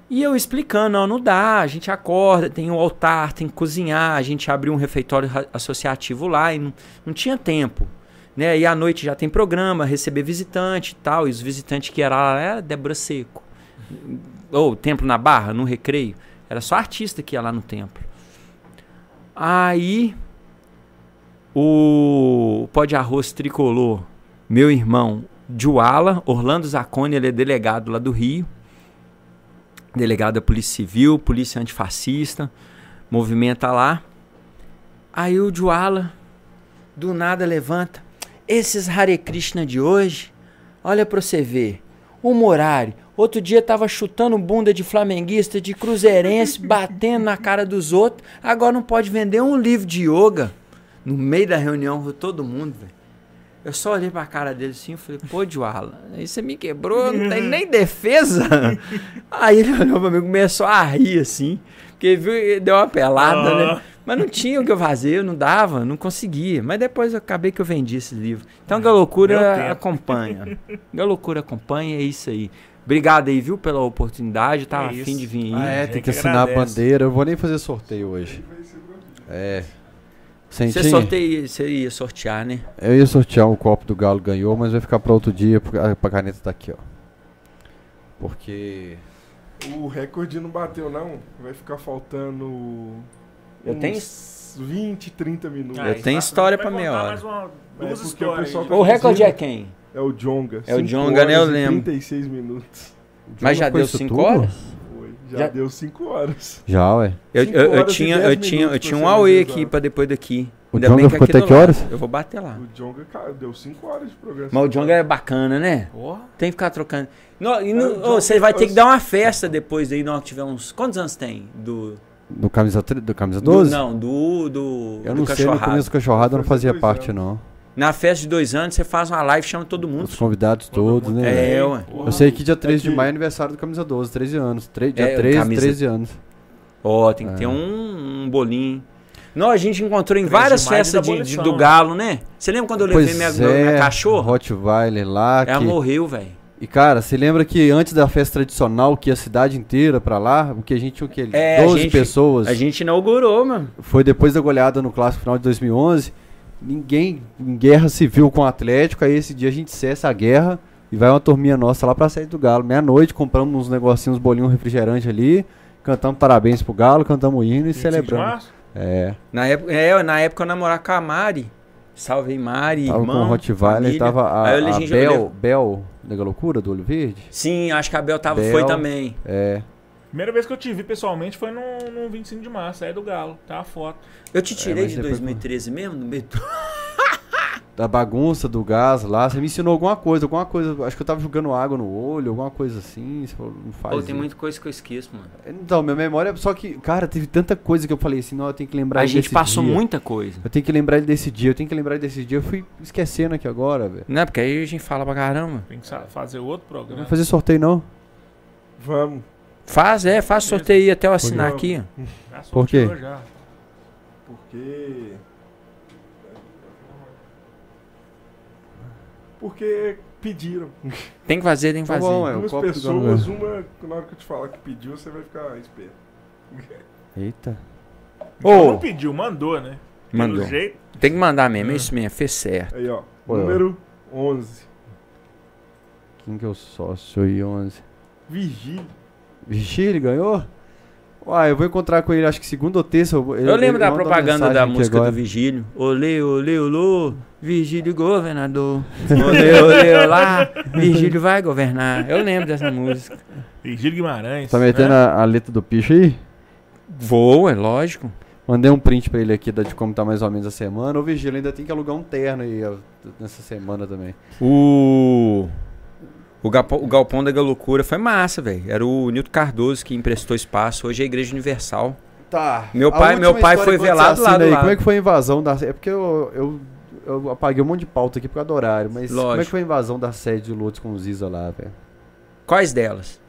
E eu explicando, não, dá, a gente acorda, tem o altar, tem que cozinhar, a gente abriu um refeitório associativo lá e não, não tinha tempo. Né? E à noite já tem programa, receber visitante e tal, e os visitantes que era lá era Débora Seco. Ou templo na Barra, no recreio. Era só artista que ia lá no templo. Aí o pó de arroz tricolor, meu irmão Juala, Orlando Zacone, ele é delegado lá do Rio. Delegado da Polícia Civil, Polícia Antifascista, movimenta lá. Aí o Juala, do nada, levanta. Esses Hare Krishna de hoje, olha pra você ver. O Morari, outro dia tava chutando bunda de flamenguista, de cruzeirense, (laughs) batendo na cara dos outros. Agora não pode vender um livro de yoga. No meio da reunião, todo mundo, velho. Eu só olhei pra cara dele assim e falei, pô, Juala, aí você me quebrou, não tem nem defesa. (laughs) aí ele olhou pra mim e começou a rir assim, porque viu, deu uma pelada, Ah. né? Mas não tinha o que eu fazer, eu não dava, não conseguia. Mas depois eu acabei que eu vendi esse livro. Então, Galocura acompanha. Galocura acompanha, é isso aí. Obrigado aí, viu, pela oportunidade. Eu tava É afim de vir Ah, aí. é, gente tem que que assinar a bandeira. Eu vou nem fazer sorteio hoje. É. Você sorteia, você ia sortear, né? Eu ia sortear o copo do Galo ganhou, mas vai ficar pra outro dia, porque a caneta tá aqui, ó. Porque. O recorde não bateu, não. Vai ficar faltando. Eu uns tenho- 20, 30 minutos. Eu tenho história pra meia hora. Mais uma, duas É, o tá O recorde é quem? É o Jonga. É o Djonga, né? Eu lembro. 36 minutos. Mas já deu isso 5 tudo? horas? Já, Já- deu 5 horas. Já, ué. Eu, eu, eu tinha, eu tinha, eu tinha um AUE aqui pra depois daqui. O Ainda que ficou até que horas? Eu vou bater lá. O Jonga, cara, deu 5 horas de programa. Mas o Jonga é bacana, né? Porra. Tem que ficar trocando. Não, e não- É, o ô, Djonga você vai ter que dar uma festa depois daí, não, que tiver uns. Quantos anos tem? Do. Do camisa, do camisa do 12? não, do. do Eu do não sei, no cachorrado. começo do cachorrado eu não fazia parte, anos. não. Na festa de dois anos, você faz uma live e chama todo mundo. Os convidados todos, né? É, velho? ué. Eu sei que dia 13 de Aqui. maio é aniversário do camisa 12, 13 anos. Tre- dia É, 13, camisa- 13 anos. Ó, tem que É. ter um, um bolinho. hein? Não, a gente encontrou em 13 várias de festas de de, de- do galo, né? Você lembra quando eu levei minha, é, minha cachorra? Rottweiler lá. Ela que- morreu, velho. E cara, você lembra que antes da festa tradicional, que a cidade inteira pra lá, o que a gente tinha o quê? É, a 12 gente- pessoas. A gente inaugurou, mano. Foi depois da goleada no clássico final de 2011. Ninguém em guerra civil com o Atlético. Aí esse dia a gente cessa a guerra e vai uma turminha nossa lá pra sede do Galo. Meia-noite, compramos uns negocinhos, uns bolinhos, um refrigerante ali. Cantamos parabéns pro Galo, cantamos o hino e 25 de celebramos. É, Na época, é, na época eu namorava com a Mari. Salve Mari, tava irmão, com o Rottweiler, tava a, a Bel, Bel, nega loucura do Olho Verde. Sim, acho que a Bel tava, Bel. foi também. É, Primeira vez que eu te vi pessoalmente foi no, no 25 de março, aí do Galo. Tá a foto. Eu te tirei mas de depois- 2013 mesmo? No meio do- da bagunça do gás lá. Você me ensinou alguma coisa, alguma coisa. Acho que eu tava jogando água no olho, alguma coisa assim. Você falou, não faz Pô, tem muita coisa que eu esqueço, mano. Então, minha memória. Só que, cara, teve tanta coisa que eu falei assim, não, eu tenho que lembrar A ele gente desse passou dia. muita coisa. Eu tenho que lembrar ele desse dia, eu tenho que lembrar ele desse dia. Eu fui esquecendo aqui agora, velho. Não é porque aí a gente fala pra caramba. Tem que fazer outro Não programa. vai fazer sorteio, não? Vamos. Faz, é, faz sorteio aí até eu assinar aqui. ó. Já Por quê? Porque. Porque pediram. Tem que fazer, tem que Tá fazer. bom, é. Duas pessoas, uma, na hora que eu te falar que pediu, você vai ficar esperto. Eita. Então Ô. não pediu, mandou, né? Mandou. Pelo jeito. Tem que mandar mesmo, é isso mesmo, fez certo. Aí, ó. Pô, número 11. Quem que é o sócio aí, 11? Vigílio. Vigílio ganhou? Uai, eu vou encontrar com ele, acho que segunda ou terça. Eu, Eu lembro da propaganda da música agora. do Vigílio. Olê, olê, olô, Vigílio governador. (laughs) Olê, olê, olá, Vigílio vai governar. Eu lembro dessa música. Virgílio Guimarães. Tá metendo né? a, a letra do picho aí? Vou, é lógico. Mandei um print pra ele aqui da- de como tá mais ou menos a semana. Ô, Vigílio, ainda tem que alugar um terno aí ó, nessa semana também. O. O, galpão, o Galpão da Galocura foi massa, velho. Era o Nilton Cardoso que emprestou espaço. Hoje é a Igreja Universal. Tá. Meu pai- meu pai foi velado lá do aí. Como é que foi a invasão da É porque eu, eu, eu apaguei um monte de pauta aqui por causa do horário, mas como é Lógico. que foi a invasão da sede de Lourdes com o Ziza lá, velho? Quais delas?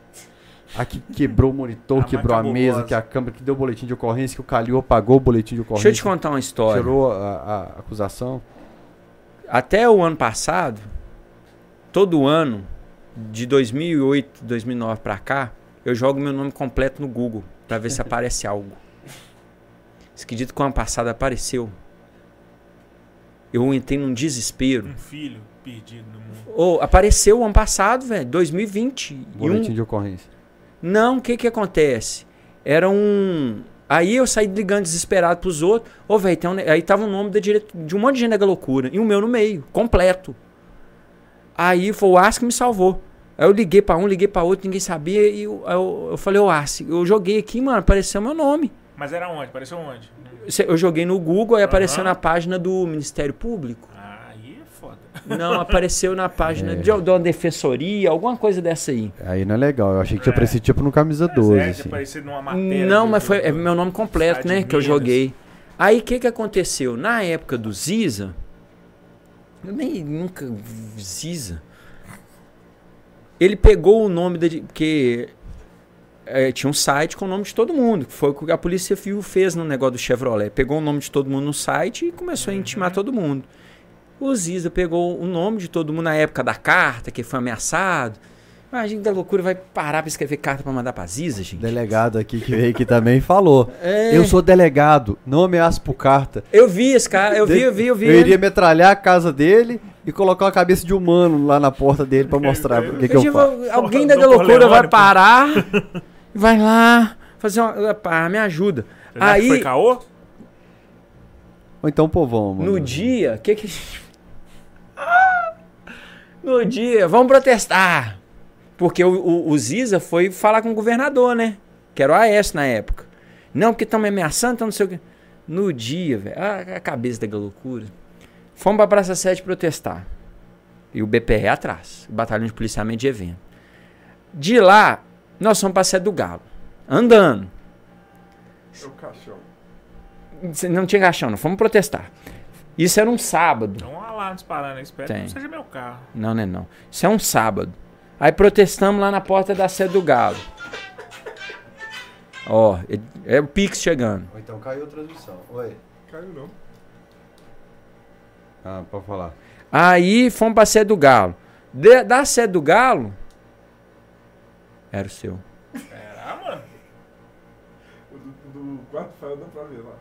A que quebrou o monitor, A quebrou a mesa, cabulosa. que a câmera que deu boletim de ocorrência, que o Calil apagou o boletim de ocorrência. Deixa eu te contar uma história. Tirou a, a acusação. Até o ano passado, todo ano, de 2008, 2009 pra cá, eu jogo meu nome completo no Google pra ver se (laughs) aparece algo. Acredita que o ano passado apareceu? Eu entrei num desespero. Um filho perdido no mundo. Ô, apareceu o ano passado, velho, 2020. E um, Boletim de ocorrência. Não, o que que acontece? Era um. Aí eu saí ligando desesperado pros outros. Ô, velho, tem um... aí tava o nome da dire... de um monte de gente da loucura. E o meu no meio, completo. Aí foi o Arce que me salvou. Aí eu liguei pra um, liguei pra outro, ninguém sabia. E eu, eu, eu falei, ô Arce, eu joguei aqui, mano, apareceu meu nome. Mas era onde? Apareceu onde? Eu joguei no Google, aí apareceu Aham. na página do Ministério Público. Ah, aí é foda. Não, apareceu na página (laughs) É. de, de uma defensoria, alguma coisa dessa aí. Aí não é legal. Eu achei que tinha É. aparecido tipo no camisa Mas 12, é, de assim. numa matéria. Não, mas foi é meu nome completo, né? Que eu joguei. Aí o que que aconteceu? Na época do Ziza, eu nem nunca Ziza. Ele pegou o nome da. Porque é, tinha um site com o nome de todo mundo. que Foi o que a Polícia Civil fez no negócio do Chevrolet. Pegou o nome de todo mundo no site e começou a intimar todo mundo. O Ziza pegou o nome de todo mundo na época da carta, que foi ameaçado. Mas a gente da loucura vai parar pra escrever carta pra mandar pra Ziza, gente. Delegado aqui que veio aqui também falou. É. Eu sou delegado, não ameaço por carta. Eu vi esse cara, eu vi, eu vi, eu vi. Eu iria metralhar a casa dele e colocar uma cabeça de humano lá na porta dele pra mostrar o que, que Eu eu faço. alguém da Dom loucura vai parar, vai lá, fazer uma. Pá, me ajuda. Será que foi Aí, caô? Ou então povão, mano. no dia, o que que. (laughs) No dia, vamos protestar. Porque o, o, o Ziza foi falar com o governador, né? Que era o AS na época. Não, porque estão me ameaçando, então não sei o quê. No dia, velho, a, a cabeça da loucura. Fomos pra Praça 7 protestar. E o BPE atrás, o Batalhão de Policiamento de Evento. De lá, nós fomos pra Sede do Galo. Andando. É o caixão. Não tinha caixão, não. Fomos protestar. Isso era um sábado. Tem um alarme disparando. Espero Tem. que não seja meu carro. Não, não é não. Isso é um sábado. Aí protestamos lá na porta da sede do Galo. Ó, é, é o Pix chegando. Ou então caiu a transmissão. Oi. Caiu não. Ah, pode falar. Aí fomos pra sede do Galo. De- da sede do Galo, era o seu. Será, mano? O do, do quarto Rafael dá pra ver lá.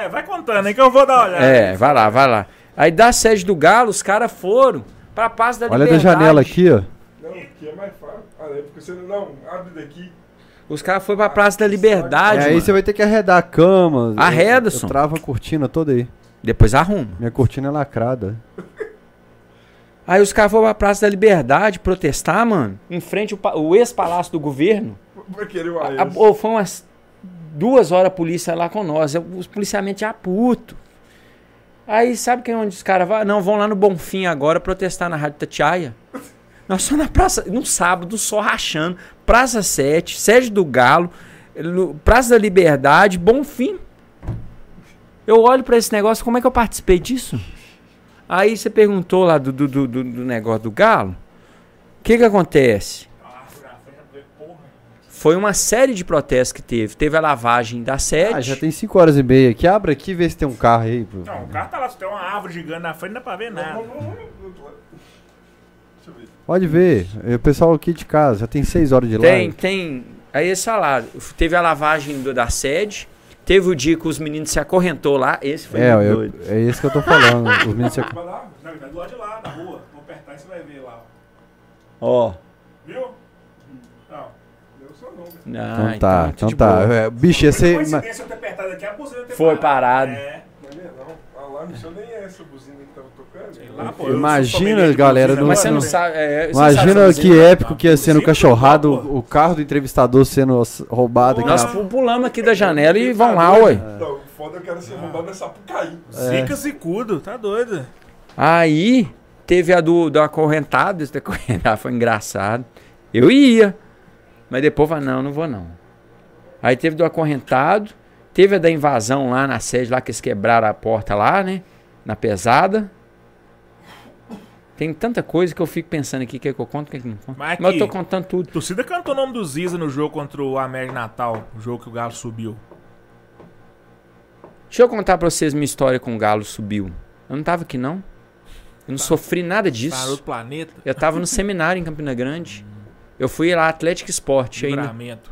É, vai contando aí que eu vou dar uma olhada. É, vai lá, vai lá. Aí da sede do Galo, os caras foram pra Paz da Olha da Liberdade. janela aqui, ó. Não, aqui é mais fácil. Ah, é porque você não. Não, abre daqui. Os caras foram pra Praça da Liberdade, É, aí você vai ter que arredar a cama. Arreda, eu travo a cortina toda aí. Depois arruma. Minha cortina é lacrada. (laughs) Aí os caras foram pra Praça da Liberdade protestar, mano. Em frente ao, o ex-palácio do governo. Vai querer o A- ô, foi umas duas horas a polícia lá com nós. Os policiamentos já puto. Aí sabe quem onde os caras vão? Não, vão lá no Bonfim agora protestar na Rádio Tatiaia. (laughs) Nós só na praça, no sábado, só rachando. Praça 7, Sede do Galo, no- Praça da Liberdade, Bonfim. Eu olho pra esse negócio, como é que eu participei disso? Aí você perguntou lá do, do, do, do- negócio do Galo. O que que acontece? Foi uma série de protestos que teve. Teve a lavagem da sede. Ah, já tem 5 horas e meia aqui. Abre aqui e vê se tem um carro aí. pô. Não, o carro tá lá, se tem uma árvore gigante na frente, não dá pra ver nada. Vamos, vamos, vamos, do outro lado. Deixa eu ver. Pode ver. É O pessoal aqui de casa já tem 6 horas de Tem, live. tem. Aí eles falaram. Teve a lavagem do- da sede. Teve o dia que os meninos se acorrentou lá. Esse foi É, muito eu, doido. é isso que eu tô falando. (laughs) Os meninos se... Lá. Não, ele tá do lado de lá, na rua. Vou apertar e você vai ver lá. Ó. Viu? Não. Deu seu nome. Ah, Então tá, tá então tá. É, bicho, ia ser. Ter Foi parado. É. Não é não. Alarme seu nem é essa buzina que tava tocando. Sei lá, pô, Imagina, galera, não- Mas você não sabe. é, você Imagina sabe essa que épico que ia ser no Sim, cachorrado o carro do entrevistador sendo roubado aqui Nós pulamos aqui da janela e vão lá, ué. Não, o foda eu quero ser roubado nessa Sapucaí. Zica Zicudo, tá doido. Aí teve a do, do acorrentado. Esse do acorrentado (laughs) foi engraçado. Eu ia. Mas depois falei, não, não vou não. Aí teve do acorrentado. Teve a da invasão lá na sede, lá que eles quebraram a porta lá, né? Na pesada. Tem tanta coisa que eu fico pensando aqui, que é que eu conto, que é que não conto. Mas Mas eu tô aqui- contando tudo. Torcida cantou o nome do Ziza no jogo contra o América Natal, o jogo que o Galo subiu. Deixa eu contar pra vocês minha história com o Galo subiu. Eu não tava aqui, não. Eu não sofri nada Tá disso. outro planeta. Eu tava no seminário em Campina Grande. Eu fui lá, Atlético Esporte ainda. Livramento.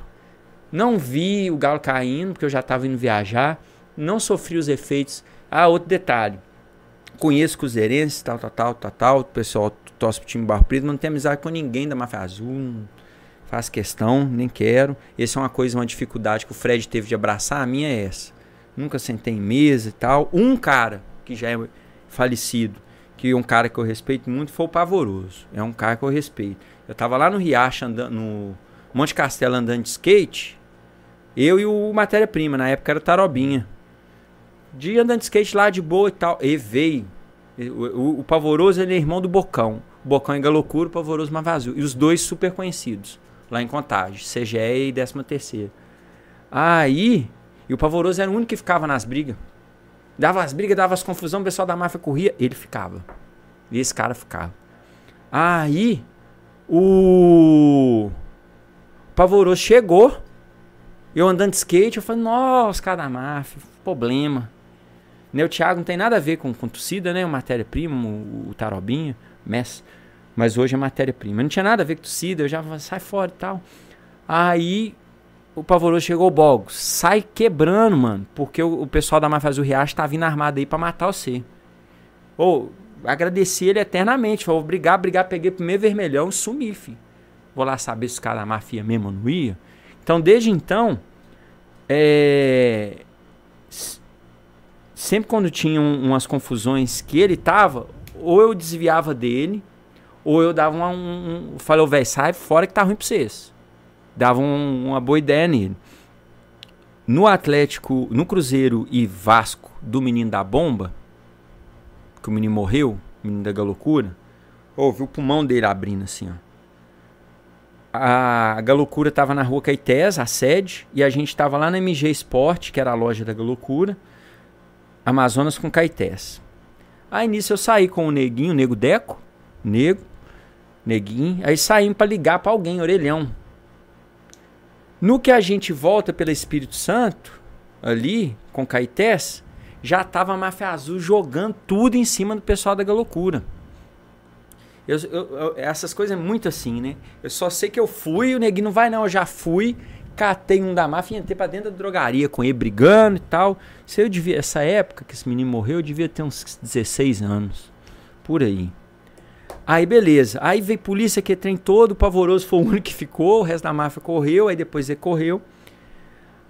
Não vi o Galo caindo, porque eu já tava indo viajar. Não sofri os efeitos. Ah, outro detalhe. Conheço cruzeirenses, tal, tal, tal, tal, tal. O pessoal torce pro time Barro Preto, não tem amizade com ninguém da Mafia Azul. Não faço questão, nem quero. Essa é uma coisa, uma dificuldade que o Fred teve de abraçar. A minha é essa. Nunca sentei em mesa e tal. Um cara que já é falecido, que é um cara que eu respeito muito, foi o Pavoroso. É um cara que eu respeito. Eu tava lá no Riacho, andando, no Monte Castelo andando de skate. Eu e o Matéria-Prima, na época era Tarobinha. De andando de skate lá de boa e tal. E veio. O, o- o Pavoroso ele é irmão do Bocão. O Bocão é Galocura, o Pavoroso Mavazul. E os dois super conhecidos. Lá em Contagem. CGE e 13 terceira. Aí. E o Pavoroso era o único que ficava nas brigas. Dava as brigas, dava as confusões, o pessoal da máfia corria. Ele ficava. E esse cara ficava. Aí. O. Pavoroso chegou. Eu andando de skate, eu falei, nossa, os caras da máfia, problema. Né, o Thiago não tem nada a ver com, com torcida, né? O matéria-prima, o, o Tarobinha, Messi. Mas hoje é matéria-prima. Não tinha nada a ver com torcida, eu já sai fora e tal. Aí o Pavoroso chegou, Bogo, sai quebrando, mano. Porque o, o pessoal da Máfia Azul Riacho tá vindo armado aí pra matar você. Ô, agradeci ele eternamente. Falei, vou brigar, brigar, peguei o primeiro vermelhão e sumi, filho. Vou lá saber se os caras da máfia mesmo ou não ia. Então, desde então, é, sempre quando tinha um- umas confusões que ele tava, ou eu desviava dele, ou eu dava uma, um, um falei, velho, sai fora que tá ruim pra vocês. Dava um- uma boa ideia nele. No Atlético, no Cruzeiro e Vasco do menino da bomba, que o menino morreu, o menino da galocura, ouvi o pulmão dele abrindo assim, ó. A Galocura tava na rua Caetés, a sede, e a gente tava lá na MG Sport, que era a loja da Galocura, Amazonas com Caetés. Aí nisso eu saí com o neguinho, o nego Deco, nego, neguinho, aí saímos pra ligar pra alguém, orelhão. No que a gente volta pelo Espírito Santo, ali, com Caetés, já tava a Máfia Azul jogando tudo em cima do pessoal da Galocura. Eu, eu- eu- essas coisas é muito assim, né? Eu só sei que eu fui, o neguinho não vai não, eu já fui, catei um da máfia e entrei pra dentro da drogaria com ele brigando e tal. Se eu devia, essa época que esse menino morreu, eu devia ter uns 16 anos, por aí. Aí beleza, aí veio polícia que trem todo, pavoroso foi o único que ficou, o resto da máfia correu, aí depois ele correu.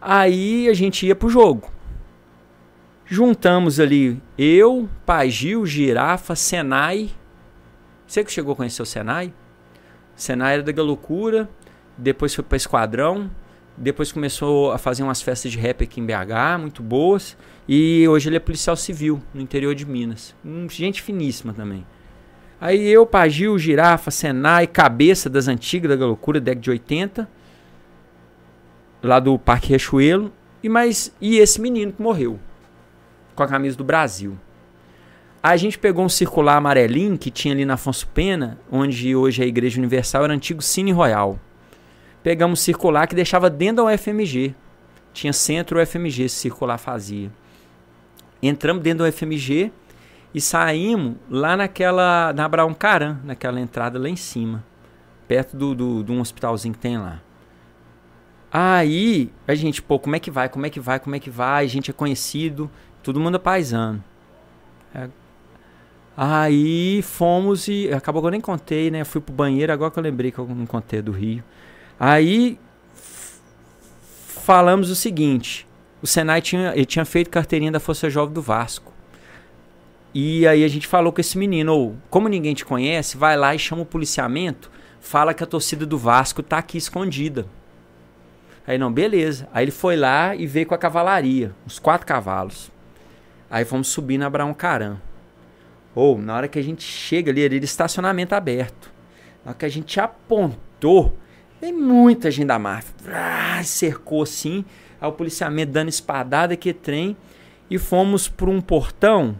Aí a gente ia pro jogo. Juntamos ali eu, Pai Gil, Girafa, Senai, você que chegou a conhecer o Senai? Senai era da Galocura, depois foi para Esquadrão, depois começou a fazer umas festas de rap aqui em BH, muito boas, e hoje ele é policial civil no interior de Minas. Hum, gente finíssima também. Aí eu, Pagil, Girafa, Senai, cabeça das antigas da Galocura, década de 80, lá do Parque Riachuelo, e mais e esse menino que morreu com a camisa do Brasil. A gente pegou um circular amarelinho que tinha ali na Afonso Pena, onde hoje é a Igreja Universal, era antigo Cine Royal. Pegamos circular que deixava dentro da UFMG. Tinha centro UFMG, esse circular fazia. Entramos dentro da UFMG e saímos lá naquela, na Abraão Caran, naquela entrada lá em cima, perto do, do, de um hospitalzinho que tem lá. Aí a gente, pô, como é que vai, como é que vai, como é que vai? A gente é conhecido, todo mundo é paisano. É. Aí fomos e. Acabou que eu nem contei, né? Fui pro banheiro, agora que eu lembrei que eu não contei do Rio. Aí falamos o seguinte: o Senai tinha, ele tinha feito carteirinha da Força Jovem do Vasco. E aí a gente falou com esse menino, ou como ninguém te conhece, vai lá e chama o policiamento, fala que a torcida do Vasco tá aqui escondida. Aí não, beleza. Aí ele foi lá e veio com a cavalaria, uns quatro cavalos. Aí fomos subir na Abraão Caram. Ou, na hora que a gente chega ali, ali, estacionamento aberto. Na hora que a gente apontou, tem muita gente da máfia. Ah, cercou assim. O policiamento dando espadada, que trem. E fomos por um portão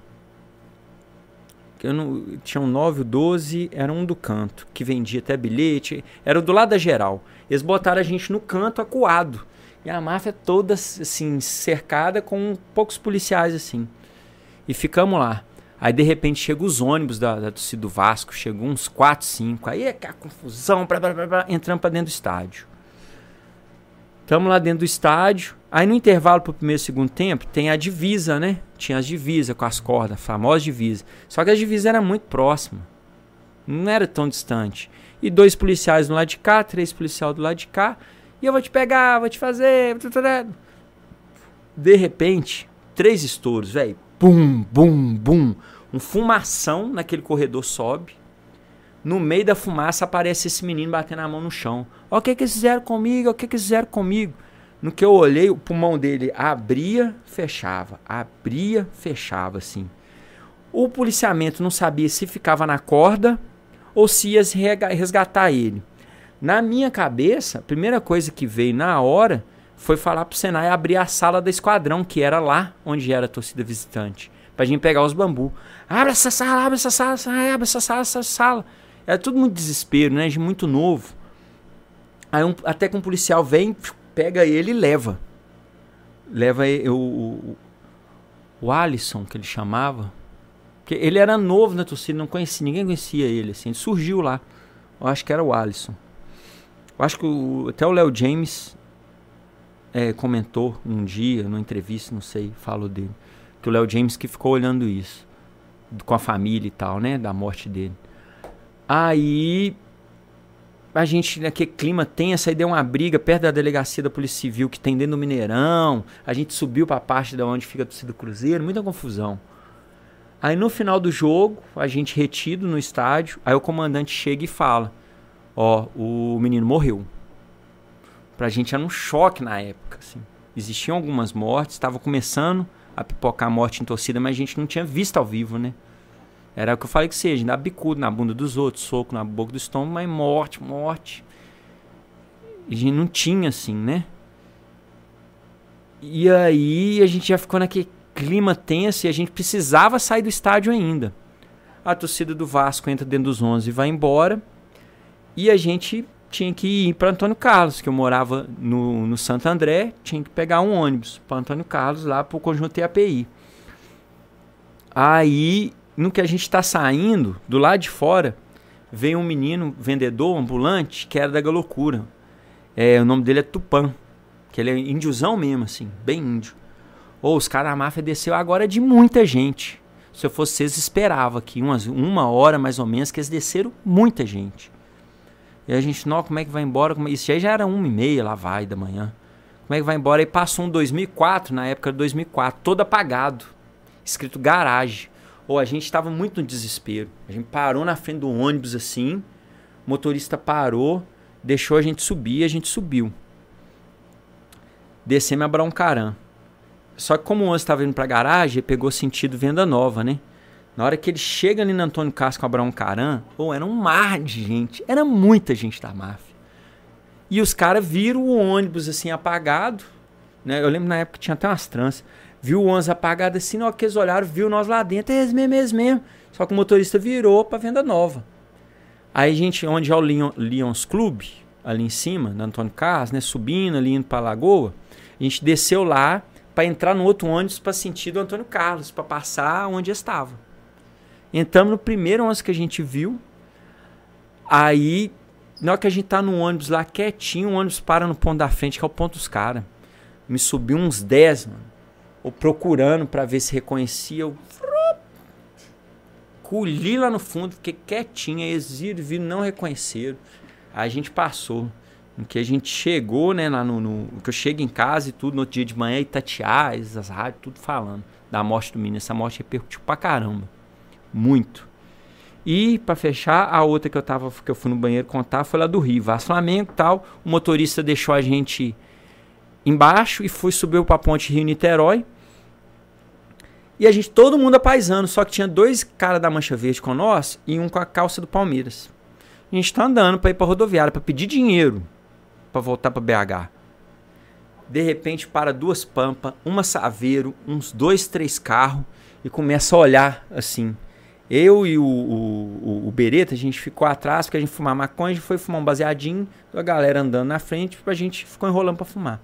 eu não, tinha um 9, o 12, era um do canto, que vendia até bilhete, era do lado da geral. Eles botaram a gente no canto acuado. E a máfia toda, assim, cercada com poucos policiais, assim. E ficamos lá. Aí, de repente, chegam os ônibus da, da torcida do Vasco, chegou uns 4, 5. Aí é a confusão, blá, blá, blá, blá, entramos pra dentro do estádio. Estamos lá dentro do estádio. Aí, no intervalo pro primeiro e segundo tempo, tem a divisa, né? Tinha as divisas com as cordas, a famosa divisa. Só que a divisa era muito próxima. Não era tão distante. E dois policiais do lado de cá, três policiais do lado de cá. E eu vou te pegar, vou te fazer. De repente, três estouros, velho. Bum, bum, bum. Um fumação naquele corredor sobe. No meio da fumaça aparece esse menino batendo a mão no chão. O que que eles fizeram comigo? O que que eles fizeram comigo? No que eu olhei, o pulmão dele abria, fechava, abria, fechava, assim. O policiamento não sabia se ficava na corda ou se ia resgatar ele. Na minha cabeça, a primeira coisa que veio na hora foi falar pro Senai abrir a sala da esquadrão, que era lá onde era a torcida visitante, pra gente pegar os bambu. Abre essa sala, abre essa sala, abre essa sala, essa sala. Era tudo muito desespero, né? De muito novo. Aí um- até que um policial vem, pega ele e leva. Leva e- o, o, o Alisson, que ele chamava. Que ele era novo na torcida, não conhecia, ninguém conhecia ele, assim. Ele surgiu lá. Eu acho que era o Alisson. Eu acho que o- até o Léo James é, comentou um dia, numa entrevista, não sei, falou dele. Que o Léo James que ficou olhando isso. Com a família e tal, né? Da morte dele. Aí a gente, naquele clima tenso, aí deu uma briga perto da delegacia da Polícia Civil que tem dentro do Mineirão. A gente subiu pra parte da onde fica a torcida do Cruzeiro, muita confusão. Aí no final do jogo, a gente retido no estádio, aí o comandante chega e fala: Ó, o menino morreu. Pra gente era um choque na época, assim. Existiam algumas mortes, estava começando a pipocar morte em torcida, mas a gente não tinha visto ao vivo, né? Era o que eu falei que seja, dá bicudo na bunda dos outros, soco na boca do estômago, mas morte, morte. A gente não tinha assim, né? E aí a gente já ficou naquele clima tenso e a gente precisava sair do estádio ainda. A torcida do Vasco entra dentro dos 11 e vai embora. E a gente tinha que ir para Antônio Carlos, que eu morava no, no Santo André, tinha que pegar um ônibus para Antônio Carlos lá para o conjunto EAPI. Aí, no que a gente está saindo, do lado de fora, veio um menino vendedor ambulante que era da Galocura. É, o nome dele é Tupã, que ele é índiozão mesmo, assim, bem índio. Ou os caras da máfia desceu agora de muita gente. Se eu fosse vocês, esperava que umas, uma hora mais ou menos que eles desceram muita gente. E a gente, não, como é que vai embora? Como- Isso aí já era uma e meia, lá vai, da manhã. Como é que vai embora? Aí passou um 2004, na época de 2004, todo apagado. Escrito garagem. Ou a gente estava muito no desespero. A gente parou na frente do ônibus assim, o motorista parou, deixou a gente subir a gente subiu. Descemos a Broncaran. Só que como o ônibus estava indo pra garagem, pegou sentido venda nova, né? Na hora que ele chega ali no Antônio Carlos com Abraão Caran, pô, era um mar de gente. Era muita gente da máfia. E os caras viram o ônibus assim apagado. Né? Eu lembro na época que tinha até umas tranças. Viu o ônibus apagado assim, na hora que eles olharam, viu nós lá dentro. É esse mesmo, é esse mesmo. Só que o motorista virou pra venda nova. Aí a gente, onde é o Lion, Lions Club, ali em cima, na Antônio Carlos, né? Subindo ali, indo pra Lagoa. A gente desceu lá pra entrar no outro ônibus pra sentido Antônio Carlos, pra passar onde estava. Entramos no primeiro ônibus que a gente viu. Aí, na hora que a gente tá no ônibus lá quietinho, o ônibus para no ponto da frente, que é o ponto dos caras. Me subiu uns 10, mano. Ou procurando pra ver se reconhecia. Eu colhi lá no fundo, fiquei quietinho. Eles viram, não reconheceram. Aí a gente passou. No que a gente chegou, né, lá no, no- que eu chego em casa e tudo, no outro dia de manhã, Itatiais, as rádios, tudo falando da morte do menino. Essa morte repercutiu pra caramba. Muito. E pra fechar, a outra que eu tava, que eu fui no banheiro contar foi lá do Rio, Vasco Flamengo tal. O motorista deixou a gente embaixo e foi subiu pra ponte Rio Niterói. E a gente, todo mundo apaisando, só que tinha dois caras da Mancha Verde com nós e um com a calça do Palmeiras. A gente tá andando pra ir pra rodoviária, pra pedir dinheiro pra voltar pra BH. De repente para duas pampas, uma saveiro, uns dois, três carros e começa a olhar assim. Eu e o, o, o, Bereta, a gente ficou atrás, porque a gente fumava maconha, a gente foi fumar um baseadinho, a galera andando na frente, a gente ficou enrolando pra fumar.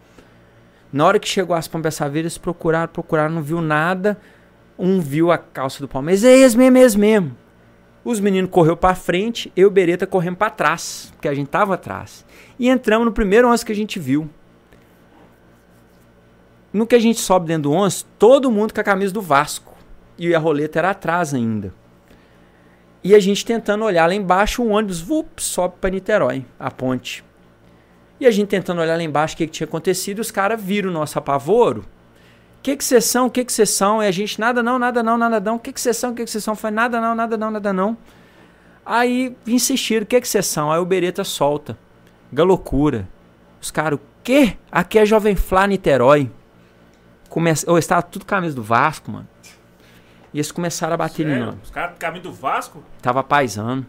Na hora que chegou as Pompas Saveiras, procuraram, procuraram, não viu nada. Um viu a calça do Palmeiras, é esse mesmo, é esse mesmo. Os meninos correu pra frente, eu e o Bereta corremos pra trás, porque a gente tava atrás. E entramos no primeiro 11 que a gente viu. No que a gente sobe dentro do 11, todo mundo com a camisa do Vasco. E a roleta era atrás ainda. E a gente tentando olhar lá embaixo, o ônibus vup, sobe para Niterói, a ponte. E a gente tentando olhar lá embaixo o que, que tinha acontecido, os caras viram o nosso apavoro. O que vocês são? O que vocês são? E a gente, nada não, nada não, nada não. O que vocês são? O que vocês são? Foi nada não, nada não, nada não. Aí insistiram, o que vocês são? Aí o Bereta solta. Galocura. Os caras, o quê? Aqui é Jovem Flá Niterói. Começa... Eu estava tudo camisa do Vasco, mano. E eles começaram a bater em Sério? nós. Os caras do caminho do Vasco? Tava paisando.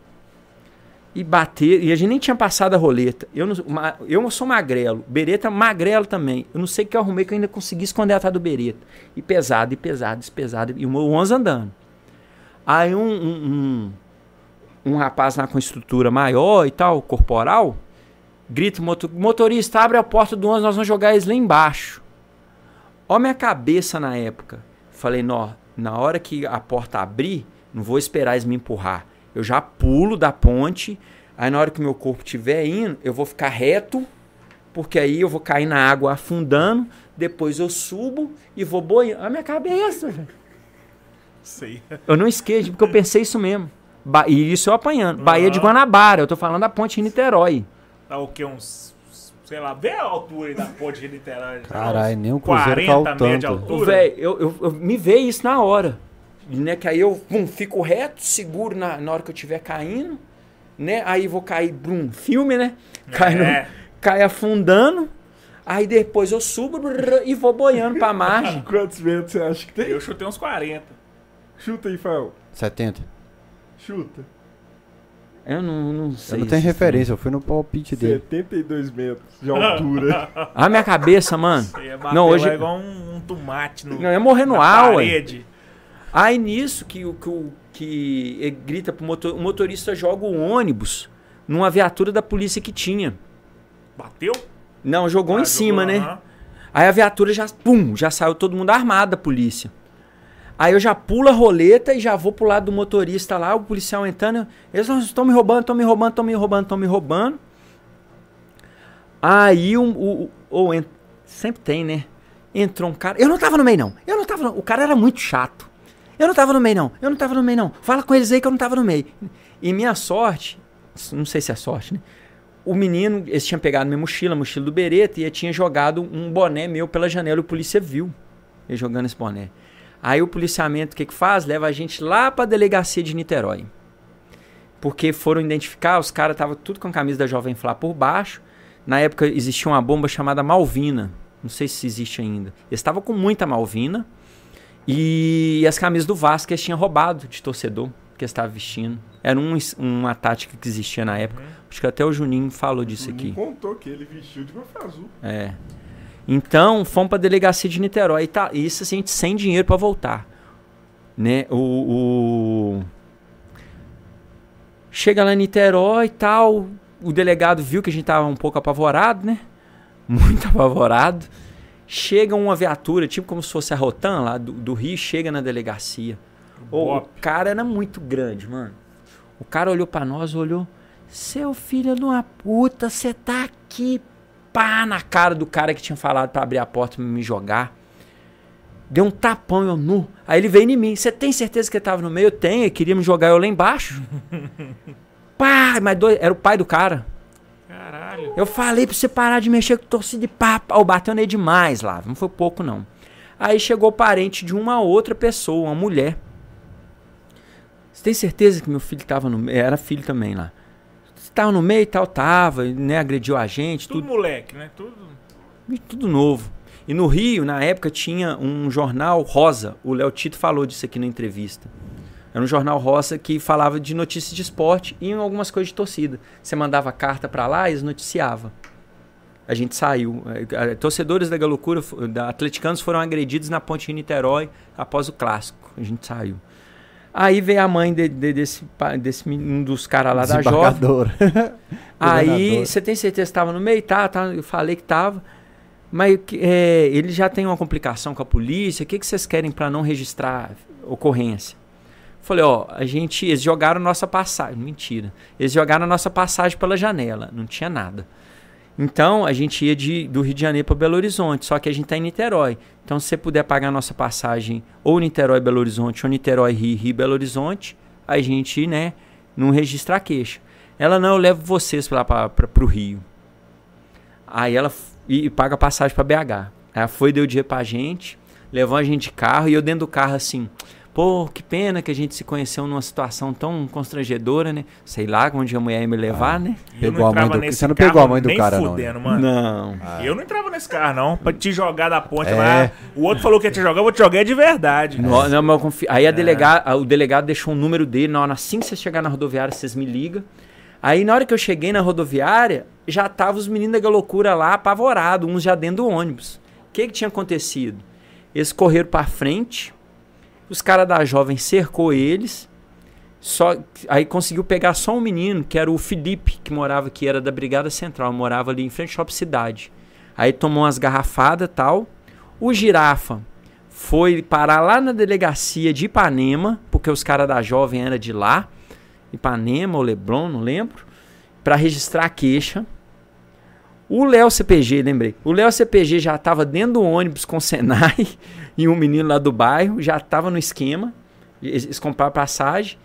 E bater. E a gente nem tinha passado a roleta. Eu, não, ma- eu sou magrelo. Bereta magrelo também. Eu não sei o que eu arrumei que eu ainda consegui esconder atrás do Bereta. E pesado, e pesado, e pesado. E o meu 11 andando. Aí um, um, um, um rapaz lá com estrutura maior e tal, corporal, grita: "Moto- motorista, abre a porta do 11, nós vamos jogar eles lá embaixo. Ó, minha cabeça na época. Falei, nó, na hora que a porta abrir, não vou esperar eles me empurrar. Eu já pulo da ponte. Aí na hora que meu corpo estiver indo, eu vou ficar reto, porque aí eu vou cair na água afundando. Depois eu subo e vou boiando. A minha cabeça, velho. Sei. Eu não esqueço, porque eu pensei isso mesmo. Ba- e isso eu apanhando. Bahia de Guanabara, eu tô falando da ponte em Niterói. Tá o quê? Uns. Sei lá, vê a altura aí da ponte de Niterói. Caralho, nem o Cruzeiro 40 caiu metros de tanto. altura. Véi, eu, eu, eu me veio isso na hora. Né? Que aí eu pum, fico reto, seguro na, na hora que eu estiver caindo. Né? Aí vou cair, brum, filme, né? Cai, no- É. cai afundando. Aí depois eu subo brrr, e vou boiando pra margem. (laughs) Quantos metros você acha que tem? Eu chutei uns 40. Chuta aí, Fael. 70. Chuta. Eu não, não sei. Eu não tenho referência, eu fui no palpite dele. 72 metros de altura. (laughs) A minha cabeça, mano. Você ia bater Não, hoje- lá igual um, um tomate no. Não, ia morrer no ar, parede. Aí nisso que, o- que, o- que ele grita pro motor, o motorista joga o ônibus numa viatura da polícia que tinha. Bateu? Não, jogou Ah, em cima, jogou, né? aham. Aí a viatura já, pum, já saiu todo mundo armado da polícia. Aí eu já pulo a roleta e já vou pro lado do motorista lá, o policial entrando. Eles estão me roubando, estão me roubando, estão me roubando, estão me roubando. Aí o. o- ou en- sempre tem, né? Entrou um cara. Eu não tava no meio, não. Eu não tava. no- O cara era muito chato. Eu não tava no meio, não. Eu não tava no meio, não. Fala com eles aí que eu não tava no meio. E minha sorte, não sei se é sorte, né? O menino, eles tinham pegado minha mochila, a mochila do Bereta, e tinha jogado um boné meu pela janela. e O polícia viu ele jogando esse boné. Aí o policiamento, o que que faz? Leva a gente lá pra delegacia de Niterói. Porque foram identificar, os caras estavam tudo com a camisa da Jovem Flá por baixo. Na época existia uma bomba chamada Malvina. Não sei se existe ainda. Eles estavam com muita Malvina. E as camisas do Vasco que eles tinham roubado de torcedor que eles estavam vestindo. Era um, uma tática que existia na época. Acho que até o Juninho falou disso Ele aqui. contou que ele vestiu de café azul. É. Então, fomos pra delegacia de Niterói. E tá, isso assim, a gente sem dinheiro pra voltar. Né? O, o- Chega lá em Niterói e tal. O delegado viu que a gente tava um pouco apavorado, né? (laughs) Muito apavorado. Chega uma viatura, tipo como se fosse a Rotan lá do, do Rio, chega na delegacia. Ô, o cara era muito grande, mano. O cara olhou pra nós, olhou. Seu filho de uma puta, você tá aqui, pá, na cara do cara que tinha falado pra abrir a porta e me jogar. Deu um tapão, eu nu. Aí ele veio em mim. Você tem certeza que ele tava no meio? Eu tenho, ele queria me jogar eu lá embaixo. (laughs) pá, mas dois, era o pai do cara. Caralho. Eu falei pra você parar de mexer com torcida de papo. Ó, bateu nele demais lá. Não foi pouco, não. Aí chegou o parente de uma outra pessoa, uma mulher. Você tem certeza que meu filho tava no meio? Era filho também lá. Tava no meio e tal? Tava, né? Agrediu a gente, Tudo tudo, moleque, né? Tudo. e tudo novo. E no Rio, na época, tinha um jornal rosa. O Léo Tito falou disso aqui na entrevista. Era um jornal rosa que falava de notícias de esporte e algumas coisas de torcida. Você mandava carta pra lá e eles noticiavam. A gente saiu. Eh, eh, Torcedores da Galocura, da Atleticanos, foram agredidos na ponte de Niterói após o clássico. A gente saiu. Aí veio a mãe de- de- desse, desse um dos caras lá da jovem. (laughs) (laughs) Aí, você tem certeza que estava no meio? Tá, tá, eu falei que tava. Mas é, ele já tem uma complicação com a polícia. O que, que vocês querem para não registrar ocorrência? Falei, ó, a gente. Eles jogaram nossa passagem. Mentira. Eles jogaram a nossa passagem pela janela. Não tinha nada. Então, a gente ia de, do Rio de Janeiro para Belo Horizonte. Só que a gente tá em Niterói. Então, se você puder pagar a nossa passagem ou Niterói Belo Horizonte ou Niterói Rio Rio Belo Horizonte, a gente, né, não registra a queixa. Ela não, eu levo vocês para o Rio. Aí ela e, e paga a passagem para BH. Ela foi, deu dinheiro pra gente, levou a gente de carro e eu dentro do carro assim. Pô, que pena que a gente se conheceu numa situação tão constrangedora, né? Sei lá onde a mulher ia me levar, né? E eu Pegou a mãe entrava do- você não pegou a mãe do cara, não, fudendo, né? mano. Não. Eu não entrava nesse carro, não. Pra te jogar da ponte É. lá. O outro falou que ia te jogar, eu vou te jogar de verdade. Não, não, mas eu confio. Aí a delega- a- o delegado deixou o número dele. Na hora, assim que você chegar na rodoviária, vocês me ligam. Aí na hora que eu cheguei na rodoviária, já tava os meninos da loucura lá, apavorados, uns já dentro do ônibus. O que que tinha acontecido? Eles correram pra frente, os caras da jovem cercou eles, só aí conseguiu pegar só um menino, que era o Felipe, que morava aqui, era da Brigada Central, morava ali em frente ao Shop Cidade. Aí tomou umas garrafadas tal. O Girafa foi parar lá na delegacia de Ipanema, porque os caras da jovem eram de lá, Ipanema ou Leblon, não lembro, para registrar a queixa. O Léo CPG, lembrei. O Léo CPG já estava dentro do ônibus com o Senai e um menino lá do bairro, já estava no esquema. Eles, compraram passagem.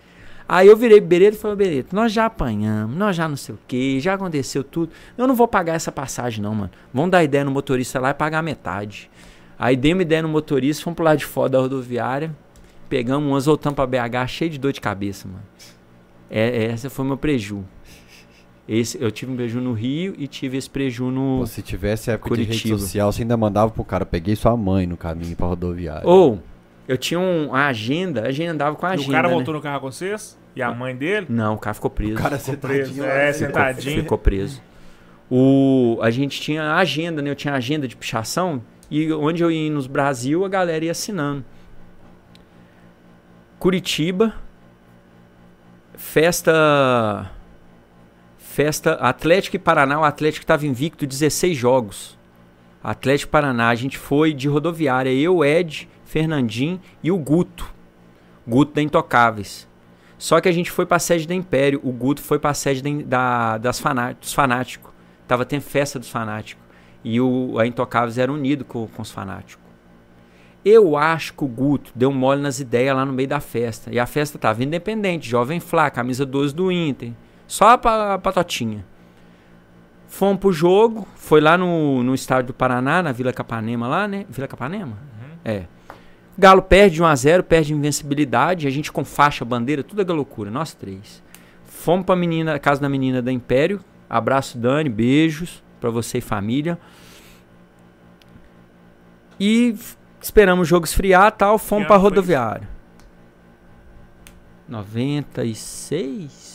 Aí eu virei Bereto e falei, Bereto, nós já apanhamos, nós já não sei o que, já aconteceu tudo. Eu não vou pagar essa passagem não, mano. Vamos dar ideia no motorista lá e pagar metade. Aí dei uma ideia no motorista, fomos pro lado de fora da rodoviária, pegamos umas, voltamos pra BH cheio de dor de cabeça, mano. É, essa foi meu preju. Esse, eu tive um preju no Rio e tive esse preju no... Pô, se tivesse época de Curitiba. rede social, você ainda mandava pro cara. Peguei sua mãe no caminho pra rodoviária. Ou, eu tinha um, a agenda, a gente andava com a E agenda, o cara né? voltou no carro com vocês? E a mãe dele? Não, o cara ficou preso. o cara Preso. sentadinho lá. É, sentadinho. Ficou preso. O, a gente tinha agenda, né? Eu tinha agenda de pichação e onde eu ia nos Brasil, a galera ia assinando. Curitiba, festa festa Atlético e Paraná, o Atlético estava invicto 16 jogos. Atlético Paraná, a gente foi de rodoviária, eu, Ed, Fernandinho e o Guto. Guto da Intocáveis. Só que a gente foi pra sede da Império, o Guto foi pra sede da- das faná- dos fanáticos. Tava tendo festa dos fanáticos. E o, a Intocáveis era unido com, com os fanáticos. Eu acho que o Guto deu mole nas ideias lá no meio da festa. E a festa tava independente, Jovem Flá, camisa 12 do Inter. Só a pa- a patotinha. Fomos pro jogo, foi lá no, no estádio do Paraná, na Vila Capanema lá, né? Vila Capanema? É. Galo perde de 1x0, perde invencibilidade, a gente com faixa, bandeira, tudo é loucura, nós três. Fomos pra menina, casa da menina da Império. Abraço, Dani, beijos pra você e família. E esperamos o jogo esfriar tal, fomos pra rodoviária. 96.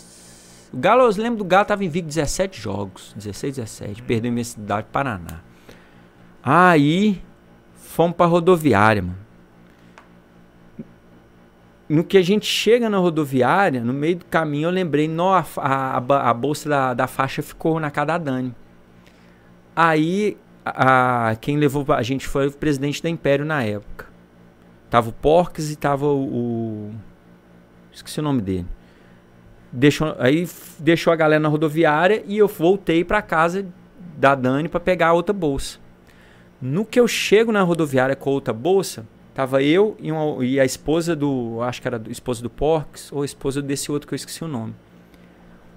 O Galo, eu lembro do Galo tava invicto 17 jogos, 16, 17, perdeu a do Paraná. Aí fomos pra rodoviária, mano. No que a gente chega na rodoviária, no meio do caminho, eu lembrei, nó, a, a, a bolsa da, da faixa ficou na casa da Dani. Aí, a- quem levou a gente foi o presidente da Império na época. Tava o Porques e tava o, o- Esqueci o nome dele. Deixou, aí deixou a galera na rodoviária e eu voltei pra casa da Dani pra pegar a outra bolsa. No que eu chego na rodoviária com a outra bolsa, tava eu e, uma- e a esposa do. Acho que era a esposa do Porques ou a esposa desse outro que eu esqueci o nome.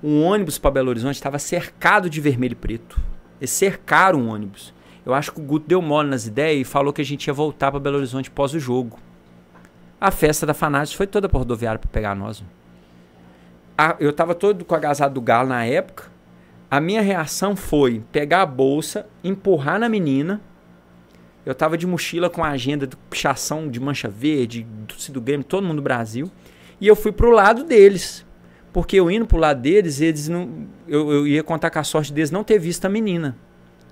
Um ônibus para Belo Horizonte estava cercado de vermelho e preto. Eles cercaram o ônibus. Eu acho que o Guto deu mole nas ideias e falou que a gente ia voltar para Belo Horizonte pós o jogo. A festa da Fanáticos foi toda pra rodoviária para pegar nós. A- eu tava todo com a agasalho do galo na época. A minha reação foi pegar a bolsa, empurrar na menina. Eu tava de mochila com a agenda de pichação de Mancha Verde, do, do Grêmio, todo mundo do Brasil. E eu fui pro lado deles. Porque eu indo pro lado deles, eles não. Eu, eu ia contar com a sorte deles não ter visto a menina.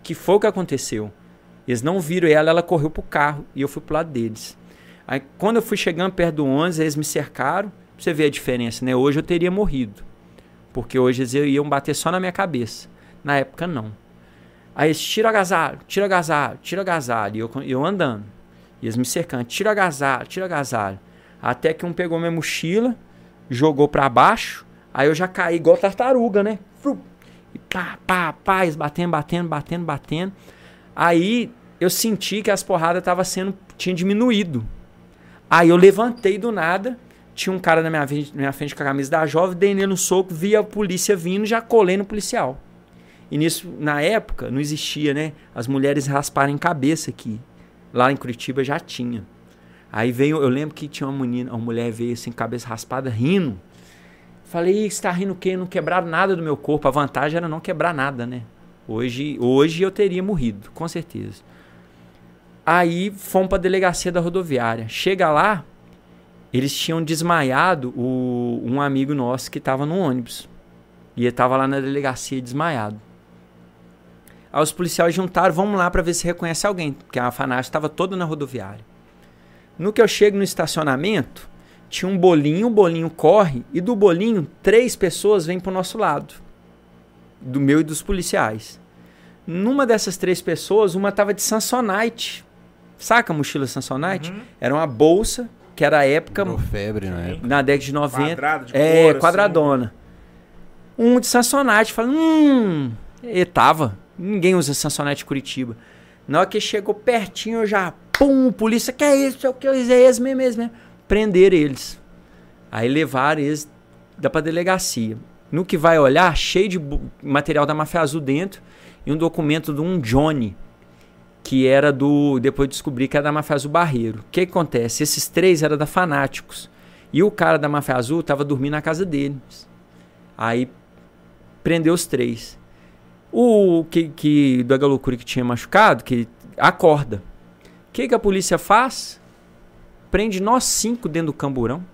Que foi o que aconteceu. Eles não viram ela, ela correu pro carro. E eu fui pro lado deles. Aí quando eu fui chegando perto do ônibus, eles me cercaram. Você ver a diferença, né? Hoje eu teria morrido. Porque hoje eles iam bater só na minha cabeça. Na época, não. Aí eles tira agasalho, tira agasalho, tira agasalho. E eu, eu andando. E eles me cercando, tira agasalho, tira agasalho. Até que um pegou minha mochila, jogou pra baixo. Aí eu já caí igual tartaruga, né? E pá, pá, pá, eles batendo, batendo, batendo, batendo. Aí eu senti que as porradas tava sendo, tinha diminuído. Aí eu levantei do nada, tinha um cara na minha frente, na minha frente com a camisa da jovem, dei nele um soco, vi a polícia vindo, já colei no policial. E nisso, na época, não existia, né? As mulheres rasparem cabeça aqui. Lá em Curitiba já tinha. Aí veio, eu lembro que tinha uma menina, uma mulher veio assim, cabeça raspada, rindo. Falei, "Ih, você tá rindo o quê? Não quebraram nada do meu corpo. A vantagem era não quebrar nada, né? Hoje, hoje eu teria morrido, com certeza. Aí fomos pra delegacia da rodoviária. Chega lá, eles tinham desmaiado o, um amigo nosso que tava no ônibus. E ele tava lá na delegacia desmaiado. Aí os policiais juntaram, vamos lá pra ver se reconhece alguém, porque a fanática estava toda na rodoviária. No que eu chego no estacionamento, tinha um bolinho, o bolinho corre, e do bolinho, três pessoas vêm pro nosso lado. Do meu e dos policiais. Numa dessas três pessoas, uma tava de Samsonite. Saca a mochila Samsonite? Era uma bolsa, que era a época, Virou febre na época. na década de 90. Quadrado de É, couro, assim. quadradona. Um de Samsonite. Falei, hum. E tava. Ninguém usa Samsonite em Curitiba. Na hora que chegou pertinho, eu já. Pum, polícia, que é isso? É o que eu é esse mesmo, esse mesmo. Prenderam eles. Aí levaram eles da pra delegacia. No que vai olhar, cheio de material da Máfia Azul dentro e um documento de um Johnny, que era do. Depois descobri que era da Máfia Azul Barreiro. O que, que acontece? Esses três eram da Fanáticos. E o cara da Máfia Azul tava dormindo na casa deles. Aí prendeu os três. O que, que do Loucura que tinha machucado, que acorda. O que, que a polícia faz? Prende nós cinco dentro do camburão.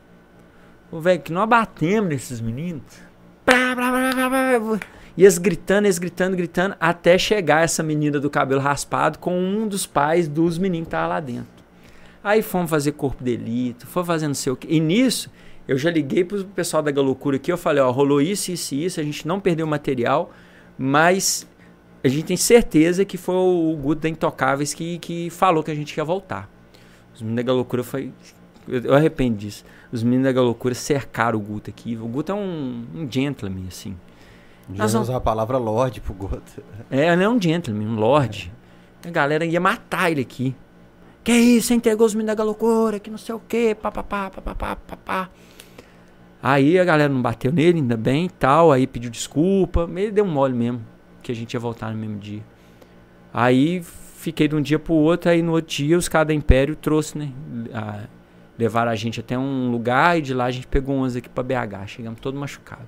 Ô, velho, que nós batemos nesses meninos. Blá, blá, blá, blá, blá. E eles gritando, eles gritando, gritando, até chegar essa menina do cabelo raspado com um dos pais dos meninos que estavam lá dentro. Aí fomos fazer corpo de delito, foi fazer não sei o quê. E nisso, eu já liguei pro pessoal da Galocura aqui, eu falei, ó, rolou isso, isso e isso, a gente não perdeu material, mas a gente tem certeza que foi o Guto da Intocáveis que, que falou que a gente ia voltar. Os meninos da Galocura foi... Eu, eu arrependo disso. Os meninos da Galocura cercaram o Guto aqui. O Guto é um, um gentleman, assim. Já Nós vamos- usar a palavra Lorde pro Gota. É, não é um gentleman, um lord. A galera ia matar ele aqui. Que isso, você entregou os meninos da loucura, que não sei o que, papapá, papapá, papapá. Aí a galera não bateu nele, ainda bem e tal. Aí pediu desculpa. Ele deu um mole mesmo, que a gente ia voltar no mesmo dia. Aí fiquei de um dia pro outro, aí no outro dia os caras da Império trouxe, né? a- levaram a gente até um lugar e de lá a gente pegou uns aqui pra BH. Chegamos todo machucado.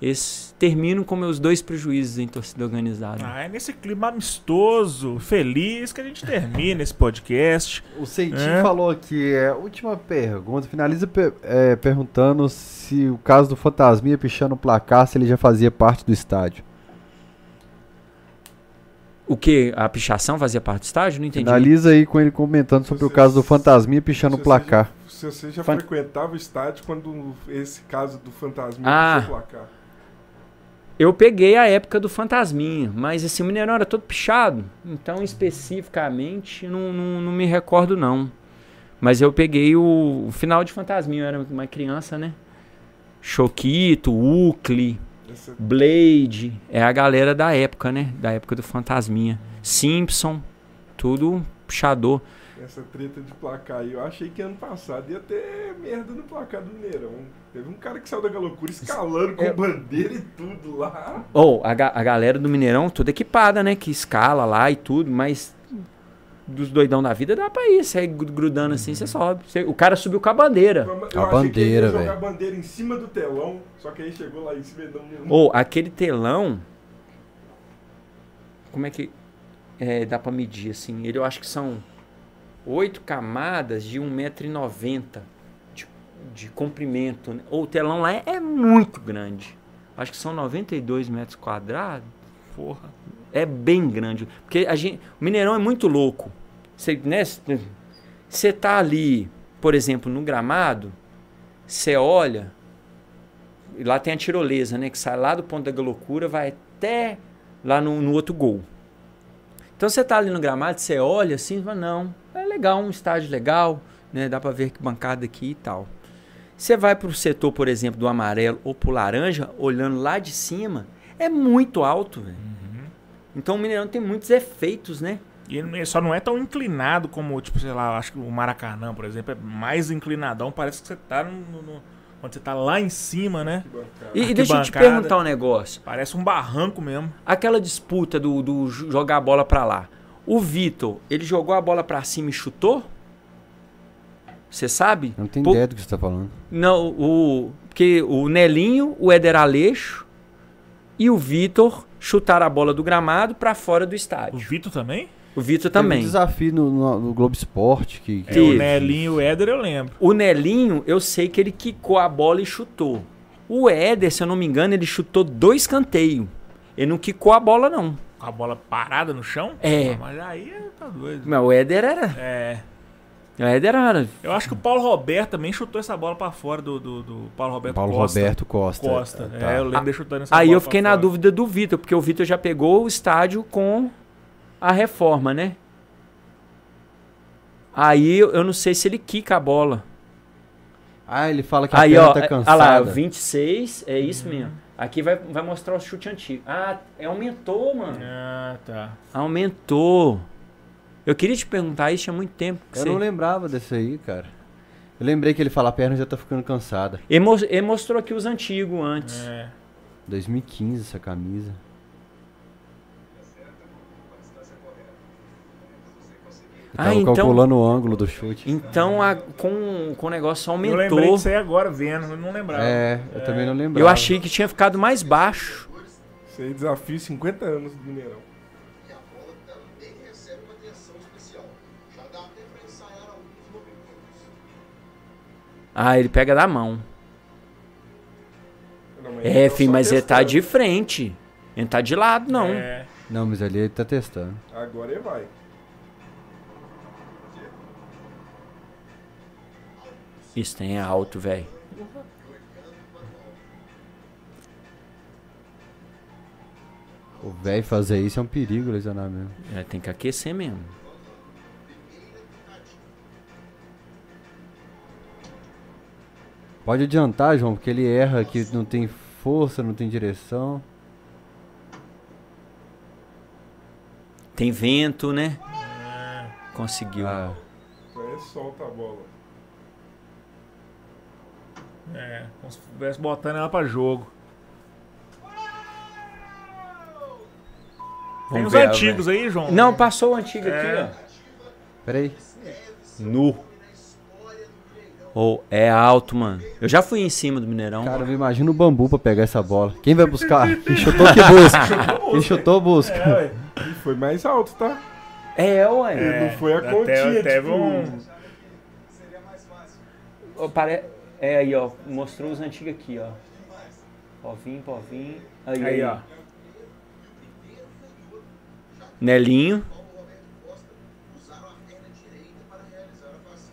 Esses terminam com meus dois prejuízos em torcida organizada. Ah, é nesse clima amistoso, feliz que a gente termina esse podcast. O Seitinho É. falou aqui, é, última pergunta, finaliza é, perguntando se o caso do Fantasminha pichando o placar, se ele já fazia parte do estádio. O que? A pichação fazia parte do estágio? Não entendi. Finaliza aí com ele comentando sobre o Você- caso do Fantasminha pichando o se placar. Se você já Fan- frequentava o estádio quando esse caso do fantasma Ah. puxou o placar. Eu peguei a época do Fantasminha, mas esse Mineirão era todo pichado. Então, especificamente, não, não, não me recordo, não. Mas eu peguei o, o final de Fantasminha, eu era uma criança, né? Choquito, Ucle, Blade. É a galera da época, né? Da época do Fantasminha. Simpson, tudo pichador. Essa treta de placar aí, eu achei que ano passado ia ter merda no placar do Mineirão. Teve um cara que saiu da loucura escalando com É. bandeira e tudo lá. Ou a, ga- a galera do Mineirão toda equipada, né? Que escala lá e tudo, mas dos doidão da vida dá pra ir. Você gru- grudando assim, você sobe. Você- o cara subiu com a bandeira. Eu A bandeira, velho. a bandeira em cima do telão, só que aí chegou lá em cima e não... Ou aquele telão. Como é que é, dá pra medir assim? Ele eu acho que são oito camadas de 1,90m de, de comprimento. né? Ou o telão lá é, é muito grande. Acho que são 92 metros quadrados. Porra. É bem grande. Porque a gente, o Mineirão é muito louco. Você né, tá ali, por exemplo, no gramado, Você olha, e lá tem a tirolesa, né? Que sai lá do ponto da loucura, vai até lá no, no outro gol. Então você tá ali no gramado, você olha assim e fala, não, é legal, um estádio legal, né? Dá pra ver que bancada aqui e tal. Você vai pro setor, por exemplo, do amarelo ou pro laranja, olhando lá de cima, é muito alto, velho. Então o Mineirão tem muitos efeitos, né? E ele só não é tão inclinado como, tipo, sei lá, acho que o Maracanã, por exemplo, é mais inclinadão. Parece que você tá no, no- quando você tá lá em cima, né? E, e deixa eu te perguntar um negócio. Parece um barranco mesmo. Aquela disputa do, do jo- jogar a bola pra lá. O Vitor, ele jogou a bola pra cima e chutou? Você sabe? Eu não tenho Pô- ideia do que você tá falando. Não, o. Porque o Nelinho, o Éder Aleixo e o Vitor chutaram a bola do gramado pra fora do O estádio. Vitor também? O Vitor Teve também. um desafio no, no- no Globo Esporte que, que É, o. Nelinho e o Éder eu lembro. O Nelinho, eu sei que ele quicou a bola e chutou. O Éder, se eu não me engano, ele chutou dois canteios. Ele não quicou a bola, não. Com a bola parada no chão? É. Ah, Mas aí tá doido. Mas o Éder era. É. O Éder era. Eu acho que o Paulo Roberto também chutou essa bola pra fora do, do, do Paulo Roberto Paulo Costa. Roberto Costa. Costa. Tá. É, eu lembro de chutando essa Aí bola eu fiquei pra na fora. dúvida do Vitor, porque o Vitor já pegou o estádio com a reforma, né? Aí eu não sei se ele quica a bola. Ah, ele fala que a Aí, perna ó, tá é- cansada. ah lá, 26, é isso mesmo. Aqui vai, vai mostrar o chute antigo. Ah, é, aumentou, mano. Ah, tá. Aumentou. Eu queria te perguntar isso há muito tempo. que Eu você- não lembrava desse aí, cara. Eu lembrei que ele fala a perna já tá ficando cansada. Ele mostrou aqui os antigos antes. É. 2015 essa camisa. Ah, então, calculando o ângulo do chute. então a- com, com o negócio Eu lembrei aumentou. disso aí agora vendo, eu não lembrava. É, eu também não lembrava. Eu achei que tinha ficado mais baixo. Isso aí desafio 50 anos do Mineirão. E a bola também recebe uma atenção especial. Já dá até para ensaiar alguns movimentos. Ah, ele pega da mão. Não, mas É, então filho, mas ele tá testando. de frente. Ele não tá de lado, não. É. Não, mas ali ele tá testando. Agora ele vai. Isso tem é alto, velho. O velho fazer isso é um perigo lesionar mesmo. É, tem que aquecer mesmo. Pode adiantar, João, porque ele erra que não tem força, não tem direção. Tem vento, né? Conseguiu. Ah, Então ele solta a bola. É, como se estivesse botando ela pra jogo. Tem Vamos os ver, antigos aí, João? Não, passou o antigo É. aqui, peraí. ó. Nu. Oh, é alto, mano. Eu já fui em cima do Mineirão. Cara, eu imagino o bambu pra pegar essa bola. Quem vai buscar? Quem chutou que busca. Quem chutou busca. É, ué. E foi mais alto, tá? É, ué. É, não foi a até- continha, teve tipo... um- Ó, pare- É aí, ó. Mostrou os antigos aqui, ó. Povinho, povinho. Aí, Aí, ó. Nelinho.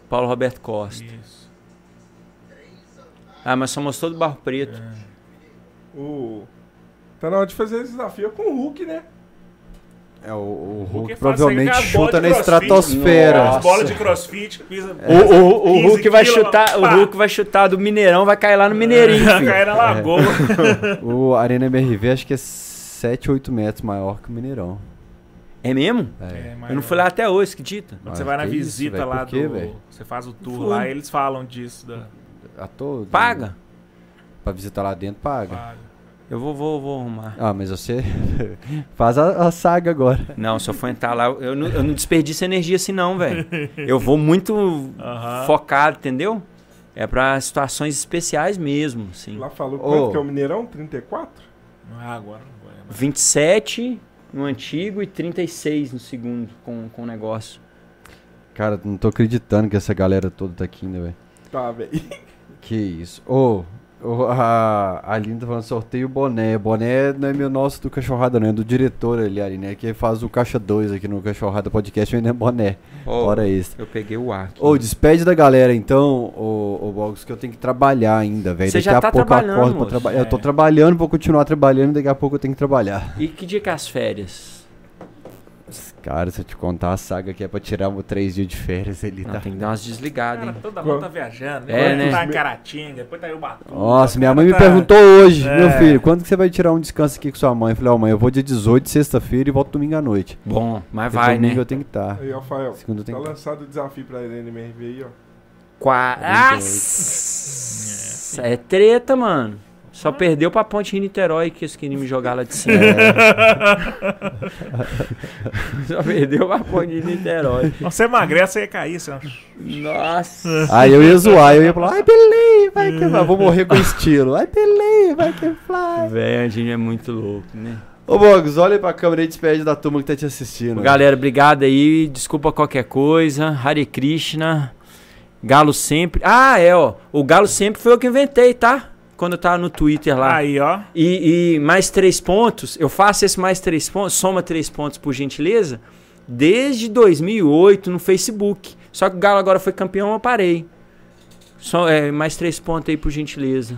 Paulo Roberto Costa. Isso. Ah, mas só mostrou do Barro Preto. O... Tá na hora de fazer esse desafio com o Hulk, né? É, o, o Hulk provavelmente isso bola chuta na estratosfera. As bolas de crossfit, pisa. O, o, o 15 Hulk vai quilos, chutar, o pá. Hulk vai chutar do Mineirão, vai cair lá no Mineirinho, filho. Cair na lagoa. (laughs) O Arena MRV acho que é 7, 8 metros maior que o Mineirão. É mesmo? É. É, Eu não fui lá até hoje, acredita? Quando você Ah, vai na que isso, visita velho, lá quê, do. velho? Você faz o tour lá, eles falam disso. Da, A todo. Paga. Pra visitar lá dentro, paga. paga. Eu vou, vou, vou arrumar. Ah, mas você (laughs) faz a, a saga agora. Não, se eu for entrar lá, eu não, eu não desperdiço energia assim não, velho. Eu vou muito Aham. focado, entendeu? É pra situações especiais mesmo, assim. Lá falou Ô. quanto que é o Mineirão? 34? Ah, agora não vou lembrar. 27 no antigo e 36 no segundo com, com o negócio. Cara, não tô acreditando que essa galera toda tá aqui ainda, velho. Tá, velho. Que isso. Ô, O- A, a Aline tá falando sorteio boné. Boné não é meu nosso do Cachorrada, não. É do diretor ali, Aline. É que faz o Caixa 2 aqui no Cachorrada Podcast vendendo boné. Ó, Hora extra. Eu peguei o ar. Ô, despede da galera então, ô, ô Bogos, que eu tenho que trabalhar ainda, velho. Daqui já a tá pouco eu acordo pra trabalhar. Eu tô É. trabalhando, vou continuar trabalhando, daqui a pouco eu tenho que trabalhar. E que dia que é as férias? Cara, se eu te contar a saga que é pra tirar um, três dias de férias, ele Não, tá. tem que dar umas desligadas, Cara, hein? toda mundo tá viajando. É, É, né? Tá em Caratinga, depois tá em Ubatuba. Nossa, minha mãe me tá- perguntou hoje, É. meu filho, quando que você vai tirar um descanso aqui com sua mãe? Eu falei, ó, mãe, eu vou dia 18, sexta-feira, e volto domingo à noite. Bom, mas Porque vai, domingo né? eu tenho que estar. Aí, Rafael, Segunda eu tá que lançado o desafio pra NMRV aí, ó. Qua... Nossa, é treta, mano. Só perdeu pra Ponte Niterói que eles queriam me jogar lá de cima. Só perdeu pra Ponte Niterói. Você emagrece, você ia cair. Você... Nossa. Aí eu ia zoar, eu ia falar, ai, believe, vai que vai, vou morrer com estilo. Ai, believe, vai que fly. Velho, a gente é muito louco, né? Ô, Bogos, olha aí pra câmera e despede da turma que tá te assistindo. Galera, obrigado aí. Desculpa qualquer coisa. Hare Krishna. Galo sempre. Ah, é, ó. O Galo sempre foi eu que inventei, tá? Quando eu tava no Twitter lá. Aí, ó. E, e mais três pontos, eu faço esse mais três pontos, soma três pontos por gentileza, desde 2008 no Facebook. Só que o Galo agora foi campeão, eu parei. Só, é, mais três pontos aí por gentileza.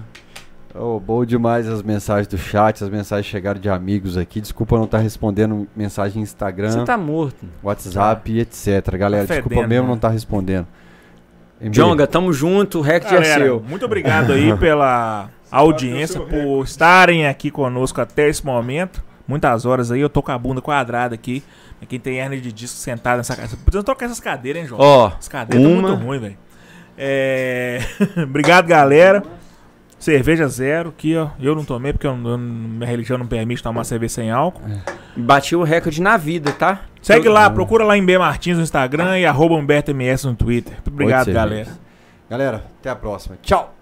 Ô, bom demais as mensagens do chat, as mensagens chegaram de amigos aqui. Desculpa não estar respondendo mensagem no Instagram, Você tá morto. WhatsApp e etc. Galera, Tá desculpa fedendo, mesmo né? não estar respondendo. Jonga, tamo junto, o recorde é seu. muito obrigado aí (laughs) pela audiência, por estarem aqui conosco até esse momento. Muitas horas aí, eu tô com a bunda quadrada aqui. Quem tem hernia de disco sentado nessa cadeira. Você precisa trocar essas cadeiras, hein, João? Ó, As cadeiras estão uma- muito ruins, velho. É... (laughs) Obrigado, galera. Cerveja zero aqui, ó. Eu não tomei porque eu eu minha religião não permite tomar cerveja sem álcool. bati o recorde na vida, tá? Segue Eu- lá, procura lá em B Martins no Instagram e arroba Humberto MS no Twitter. Obrigado, galera. Galera, até a próxima. Tchau!